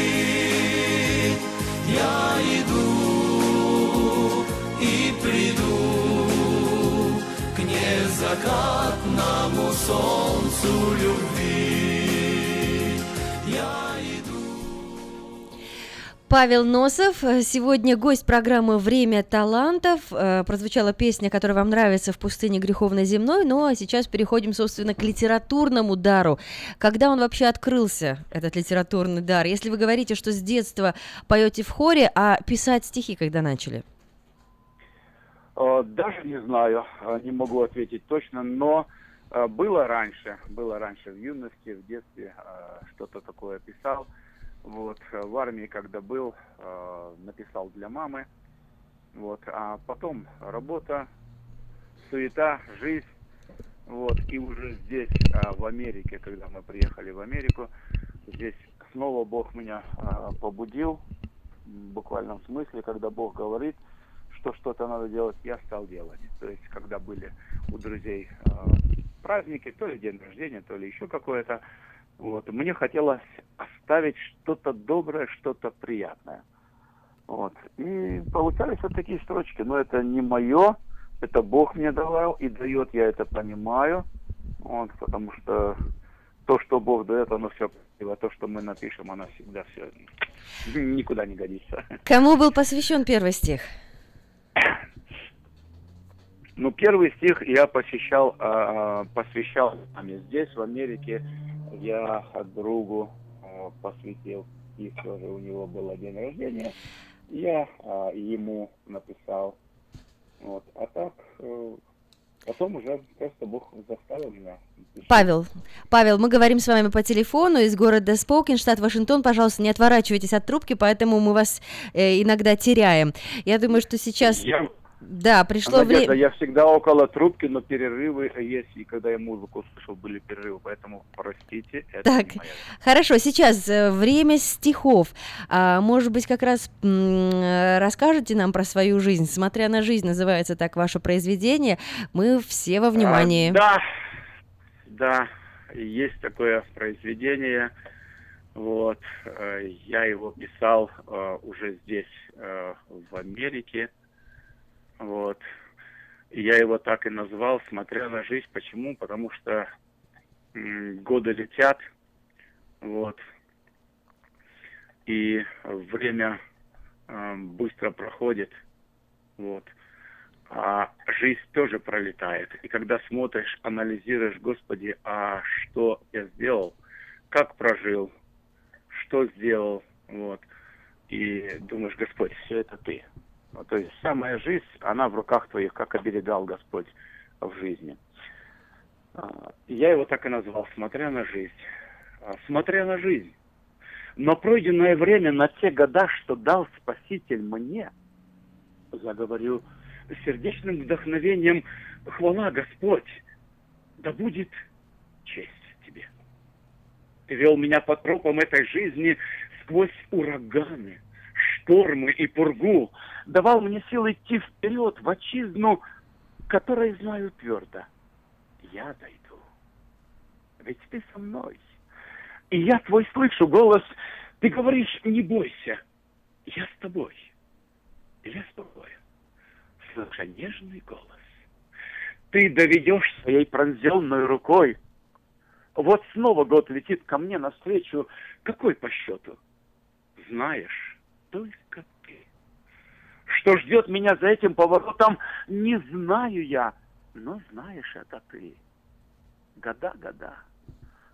я иду и приду к незакатному солнцу любви. Павел Носов, сегодня гость программы «Время талантов». Э, Прозвучала песня, которая вам нравится «В пустыне греховной земной», ну а сейчас переходим, собственно, к литературному дару. Когда он вообще открылся, этот литературный дар? Если вы говорите, что с детства поете в хоре, а писать стихи когда начали? Э, Даже не знаю, э, не могу ответить точно, но было раньше, было раньше в юности, в детстве что-то такое писал. Вот, э, в армии, когда был, э, написал для мамы. Вот, а потом работа, суета, жизнь. Вот, и уже здесь, э, в Америке, когда мы приехали в Америку, здесь снова Бог меня побудил, в буквальном смысле, когда Бог говорит, что что-то надо делать, я стал делать. То есть, когда были у друзей праздники, то ли день рождения, то ли еще какое-то, вот, мне хотелось оставить что-то доброе, что-то приятное. Вот. И получались вот такие строчки. Но это не мое, это Бог мне давал и дает, я это понимаю. Вот, потому что то, что Бог дает, оно все красиво. То, что мы напишем, оно всегда все никуда не годится. Кому был посвящен первый стих? Ну, первый стих я посещал, а, посвящал маме. Здесь, в Америке, я другу а, посвятил стих, тоже у него был день рождения. Я а, ему написал. Вот. А так, э, Потом уже просто Бог заставил меня. Павел, Павел, мы говорим с вами по телефону из города Споукин, штат Вашингтон. Пожалуйста, не отворачивайтесь от трубки, поэтому мы вас э, иногда теряем. Я думаю, что сейчас... Я- Да, пришло время... я всегда около трубки, но перерывы есть, и когда я музыку слышал, были перерывы, поэтому простите, это Так, моя хорошо, сейчас э, время стихов. А, может быть, как раз расскажете нам про свою жизнь? «Смотря на жизнь» называется так ваше произведение. Мы все во внимании. А, да, да, есть такое произведение. Вот, э, я его писал э, уже здесь, в Америке. Вот. Я его так и назвал, смотря на жизнь. Почему? Потому что м, годы летят, вот, и время э, быстро проходит, вот а жизнь тоже пролетает. И когда смотришь, анализируешь, Господи, а что я сделал, как прожил, что сделал, вот, и думаешь, Господь, все это Ты. Ну, то есть вся моя жизнь, она в руках Твоих, как оберегал Господь в жизни. А, Я его так и назвал, смотря на жизнь. А, Смотря на жизнь. Но пройденное время на те года, что дал Спаситель мне, я говорю, сердечным вдохновением хвала Господь, да будет честь тебе. Ты вел меня по тропам этой жизни сквозь ураганы, штормы и пургу, давал мне силы идти вперед в отчизну, которой знаю твердо. Я дойду. Ведь ты со мной. И я твой слышу голос. Ты говоришь, не бойся. Я с тобой. Я с тобой слыша нежный голос. Ты доведешь своей пронзенной рукой. Вот снова год летит ко мне навстречу. Какой по счету? Знаешь, только ты. Что ждет меня за этим поворотом, не знаю я. Но знаешь это ты. Года, года.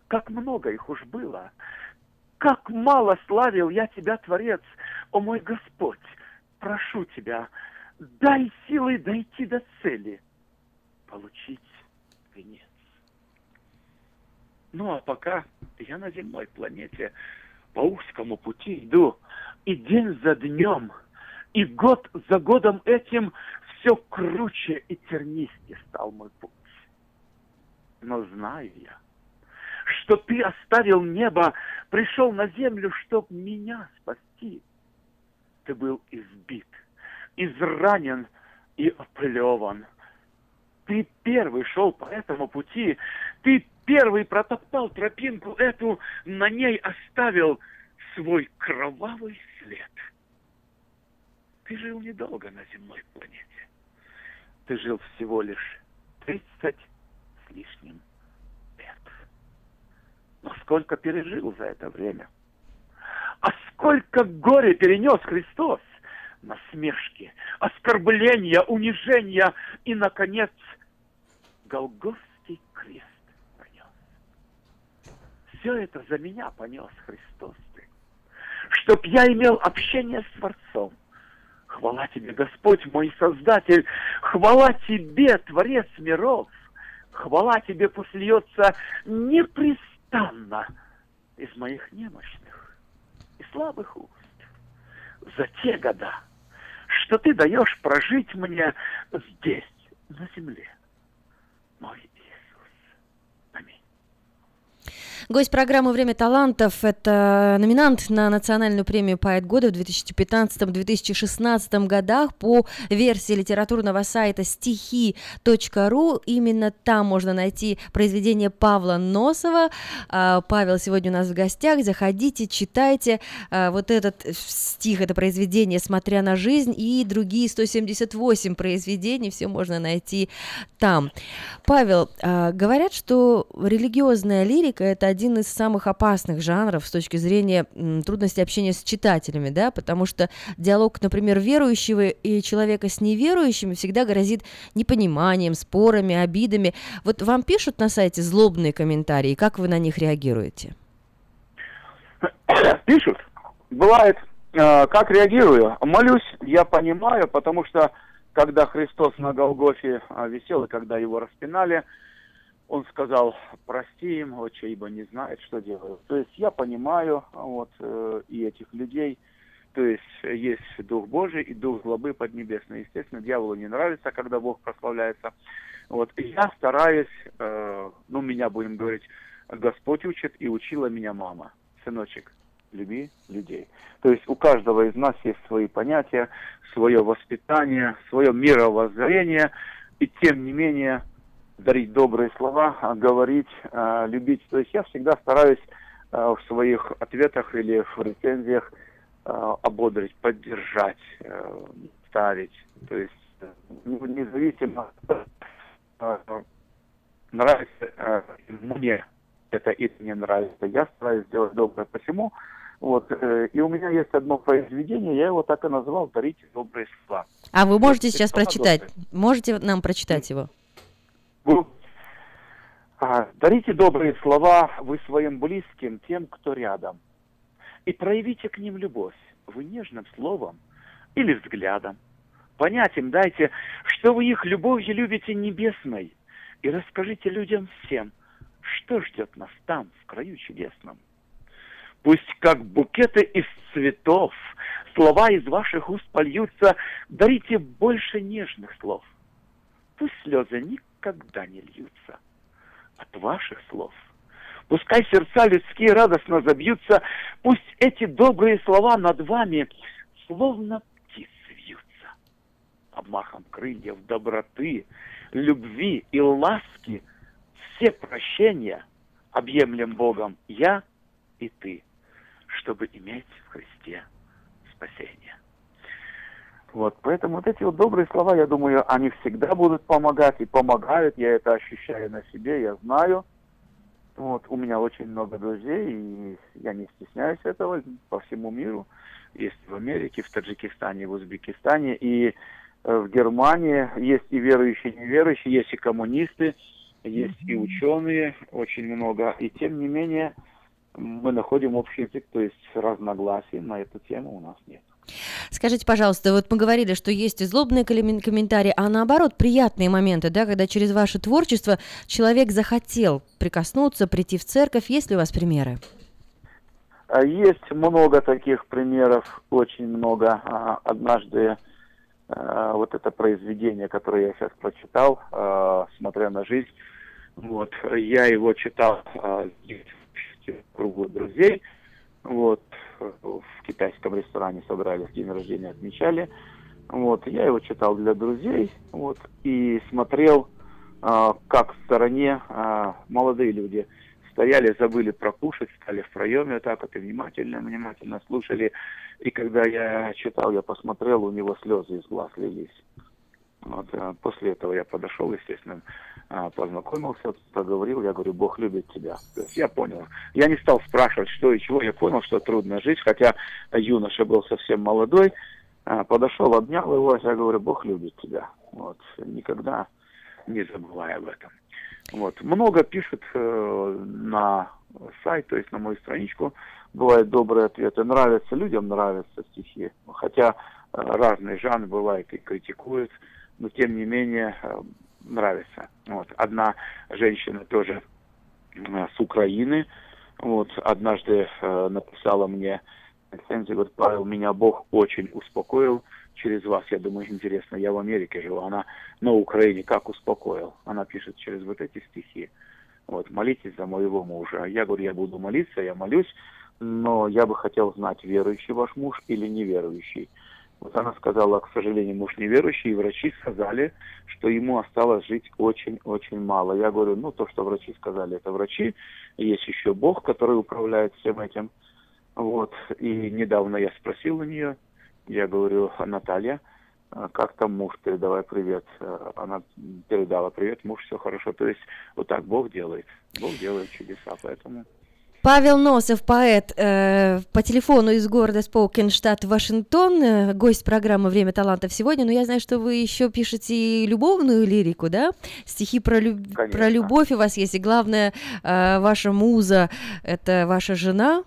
Как много их уж было. Как мало славил я тебя, Творец. О мой Господь, прошу тебя, дай силы дойти до цели, получить венец. Ну а пока я на земной планете по узкому пути иду, и день за днем, и год за годом этим все круче и тернистее стал мой путь. Но знаю я, что ты оставил небо, пришел на землю, чтоб меня спасти. Ты был избит, изранен и оплеван. Ты первый шел по этому пути, ты первый протоптал тропинку эту, на ней оставил свой кровавый след. Ты жил недолго на земной планете. Ты жил всего лишь тридцать с лишним лет. Но сколько пережил за это время? А сколько горя перенес Христос? насмешки, оскорбления, унижения и, наконец, Голгофский крест понес. Все это за меня понес Христос чтоб я имел общение с Творцом. Хвала тебе, Господь мой Создатель, хвала тебе, Творец миров, хвала тебе посльется непрестанно из моих немощных и слабых уст за те года, что ты даешь прожить мне здесь, на земле. Мой Гость программы «Время талантов» — это номинант на национальную премию «Поэт года» в 2015-2016 годах по версии литературного сайта стихи.ру. Именно там можно найти произведение Павла Носова. А, Павел сегодня у нас в гостях. Заходите, читайте а, вот этот стих, это произведение «Смотря на жизнь» и другие 178 произведений. Все можно найти там. Павел, а, говорят, что религиозная лирика — это один из самых опасных жанров с точки зрения м, трудности общения с читателями, да, потому что диалог, например, верующего и человека с неверующими всегда грозит непониманием, спорами, обидами. Вот вам пишут на сайте злобные комментарии, как вы на них реагируете? *coughs* Пишут. Бывает, э, как реагирую. Молюсь, я понимаю, потому что когда Христос на Голгофе а, висел, и когда его распинали, он сказал, прости им, отче, ибо не знает, что делают. То есть я понимаю вот, э, и этих людей, то есть есть Дух Божий и Дух злобы поднебесный. Естественно, дьяволу не нравится, когда Бог прославляется. Вот, и я стараюсь, э, ну, меня, будем говорить, Господь учит, и учила меня мама. Сыночек, люби людей. То есть у каждого из нас есть свои понятия, свое воспитание, свое мировоззрение, и тем не менее дарить добрые слова, а говорить, а, любить. То есть я всегда стараюсь а, в своих ответах или в рецензиях ободрить, поддержать, а, ставить. То есть э, ну, независимо а, нравится мне это или не нравится, я стараюсь сделать доброе посему. Вот, э, и у меня есть одно произведение, я его так и назвал «Дарите добрые слова». А вы можете сейчас прочитать? Можете нам прочитать его? Ну, а, Дарите добрые слова вы своим близким, тем, кто рядом. И проявите к ним любовь, вы нежным словом или взглядом. Понять им дайте, что вы их любовью любите небесной. И расскажите людям всем, что ждет нас там, в краю чудесном. Пусть как букеты из цветов, слова из ваших уст польются, дарите больше нежных слов. Пусть слезы никогда не льются от ваших слов. Пускай сердца людские радостно забьются, пусть эти добрые слова над вами словно птицы вьются. Обмахом крыльев доброты, любви и ласки все прощения объемлем Богом я и ты, чтобы иметь в Христе спасение. Вот, поэтому вот эти вот добрые слова, я думаю, они всегда будут помогать и помогают. Я это ощущаю на себе, я знаю. Вот, у меня очень много друзей, и я не стесняюсь этого по всему миру. Есть в Америке, в Таджикистане, в Узбекистане, и э, в Германии есть и верующие, и неверующие, есть и коммунисты, есть и ученые, очень много. И тем не менее, мы находим общий язык, то есть разногласий на эту тему у нас нет. Скажите, пожалуйста, вот мы говорили, что есть и злобные коммен- комментарии, а наоборот, приятные моменты, да, когда через ваше творчество человек захотел прикоснуться, прийти в церковь. Есть ли у вас примеры? А Есть много таких примеров, очень много. А, Однажды а, вот это произведение, которое я сейчас прочитал, «Смотря на жизнь», вот, я его читал в кругу друзей, вот, в китайском ресторане собрались, день рождения отмечали, вот, я его читал для друзей, вот, и смотрел, а, как в стороне а, молодые люди стояли, забыли прокушать, стали в проеме вот так вот внимательно, внимательно слушали. И когда я читал, я посмотрел, у него слезы из глаз лились. Вот, а после этого я подошел, естественно, познакомился, поговорил, я говорю, Бог любит тебя. То есть я понял. Я не стал спрашивать, что и чего, я понял, что трудно жить, хотя юноша был совсем молодой. А, Подошел, обнял его, я говорю, Бог любит тебя. Вот, никогда не забывай об этом. Вот. Много пишут э, на сайт, то есть на мою страничку. Бывают добрые ответы. Нравятся людям, нравятся стихи. Хотя э, разный жанр бывает и критикуют, но тем не менее э, нравится. Вот. Одна женщина тоже э, с Украины, вот, однажды э, написала мне рецензию, говорит, Павел, меня Бог очень успокоил через вас. Я думаю, интересно, я в Америке живу, она на Украине как успокоил? Она пишет через вот эти стихи. Вот, молитесь за моего мужа. Я говорю, я буду молиться, я молюсь, но я бы хотел знать, верующий ваш муж или неверующий. Вот она сказала, к сожалению, муж неверующий, и врачи сказали, что ему осталось жить очень-очень мало. Я говорю, ну, то, что врачи сказали, это врачи. Есть еще Бог, который управляет всем этим. Вот. И недавно я спросил у нее, я говорю, Наталья, а как там муж, передавай привет. Она передала привет, муж, все хорошо. То есть вот так Бог делает. Бог делает чудеса, поэтому... Павел Носов, поэт, э, по телефону из города Споукен, штат Вашингтон, э, гость программы «Время талантов» сегодня, но я знаю, что вы еще пишете и любовную лирику, да? Стихи про, люб- Конечно. про любовь у вас есть, и главное, э, ваша муза – это ваша жена,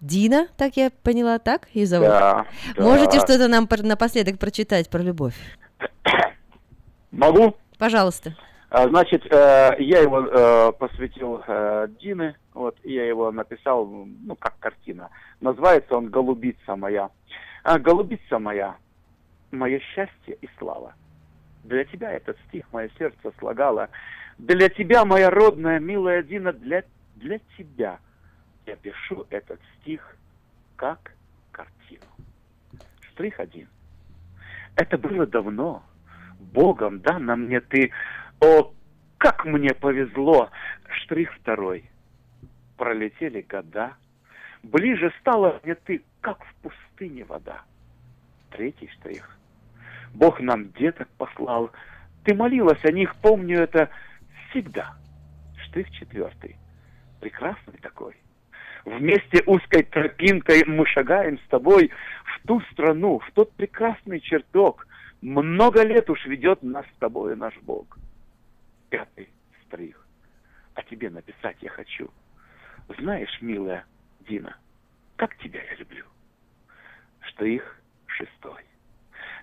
Дина, так я поняла, так ее зовут? Да, да. Можете что-то нам напоследок прочитать про любовь? Могу? Пожалуйста. А, Значит, э, я его э, посвятил э, Дине, вот, и я его написал, ну, как картина. Называется он «Голубица моя». А, «Голубица моя, мое счастье и слава». Для тебя этот стих мое сердце слагало. Для тебя, моя родная, милая Дина, для, для тебя я пишу этот стих как картину. Штрих один. Это было давно. Богом дана мне ты. О, как мне повезло! Штрих второй. Пролетели года. Ближе стала мне ты, как в пустыне вода. Третий штрих. Бог нам деток послал. Ты молилась о них, помню это всегда. Штрих четвертый. Прекрасный такой. Вместе узкой тропинкой мы шагаем с тобой в ту страну, в тот прекрасный чертог. Много лет уж ведет нас с тобой наш Бог. Пятый штрих. А тебе написать я хочу. Знаешь, милая Дина, как тебя я люблю. Штрих шестой.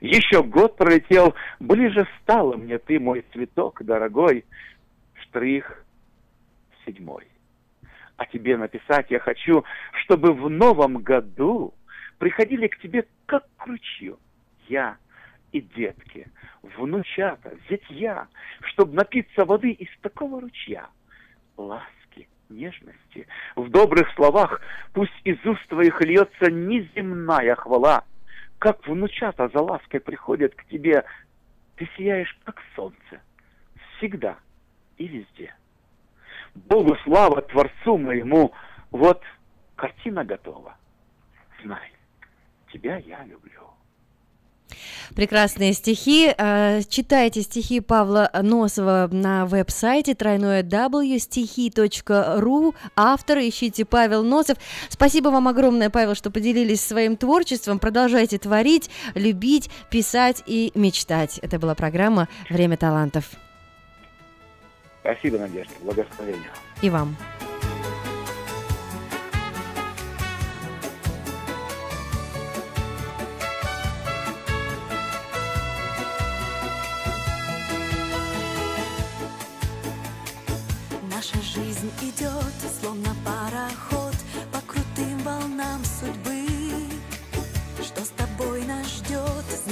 Еще год пролетел, ближе стала мне ты, мой цветок дорогой. Штрих седьмой. А тебе написать я хочу, чтобы в новом году приходили к тебе как к ручью. Я и детки, внучата, зятья, чтобы напиться воды из такого ручья. Ласки, нежности, в добрых словах пусть из уст твоих льется неземная хвала. Как внучата за лаской приходят к тебе, ты сияешь, как солнце, всегда и везде. Богу слава, Творцу моему, вот картина готова. Знай, тебя я люблю. Прекрасные стихи. Э, Читайте стихи Павла Носова на веб-сайте тройное w стихи.ру. Автор ищите Павел Носов. Спасибо вам огромное, Павел, что поделились своим творчеством. Продолжайте творить, любить, писать и мечтать. Это была программа «Время талантов». Спасибо, Надежда, благословения. И вам.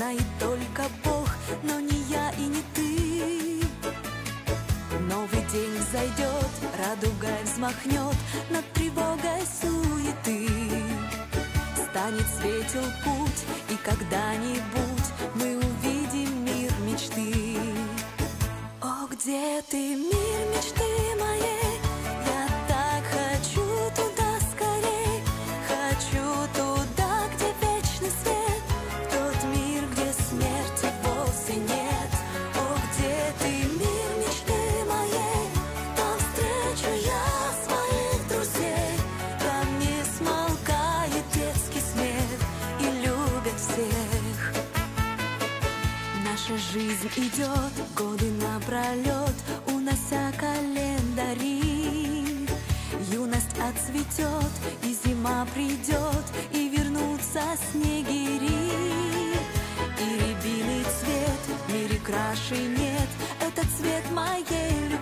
Знает только Бог Но не я и не ты. Новый день взойдет, радугой взмахнет Над тревогой суеты. Станет светел путь, и когда-нибудь Мы увидим мир мечты. О, где ты, мир мечты ждет годы напролет, унося календари. Юность отцветет, и зима придет, и вернутся снегири. И рябиный цвет в мире краше нет, это цвет моей любви.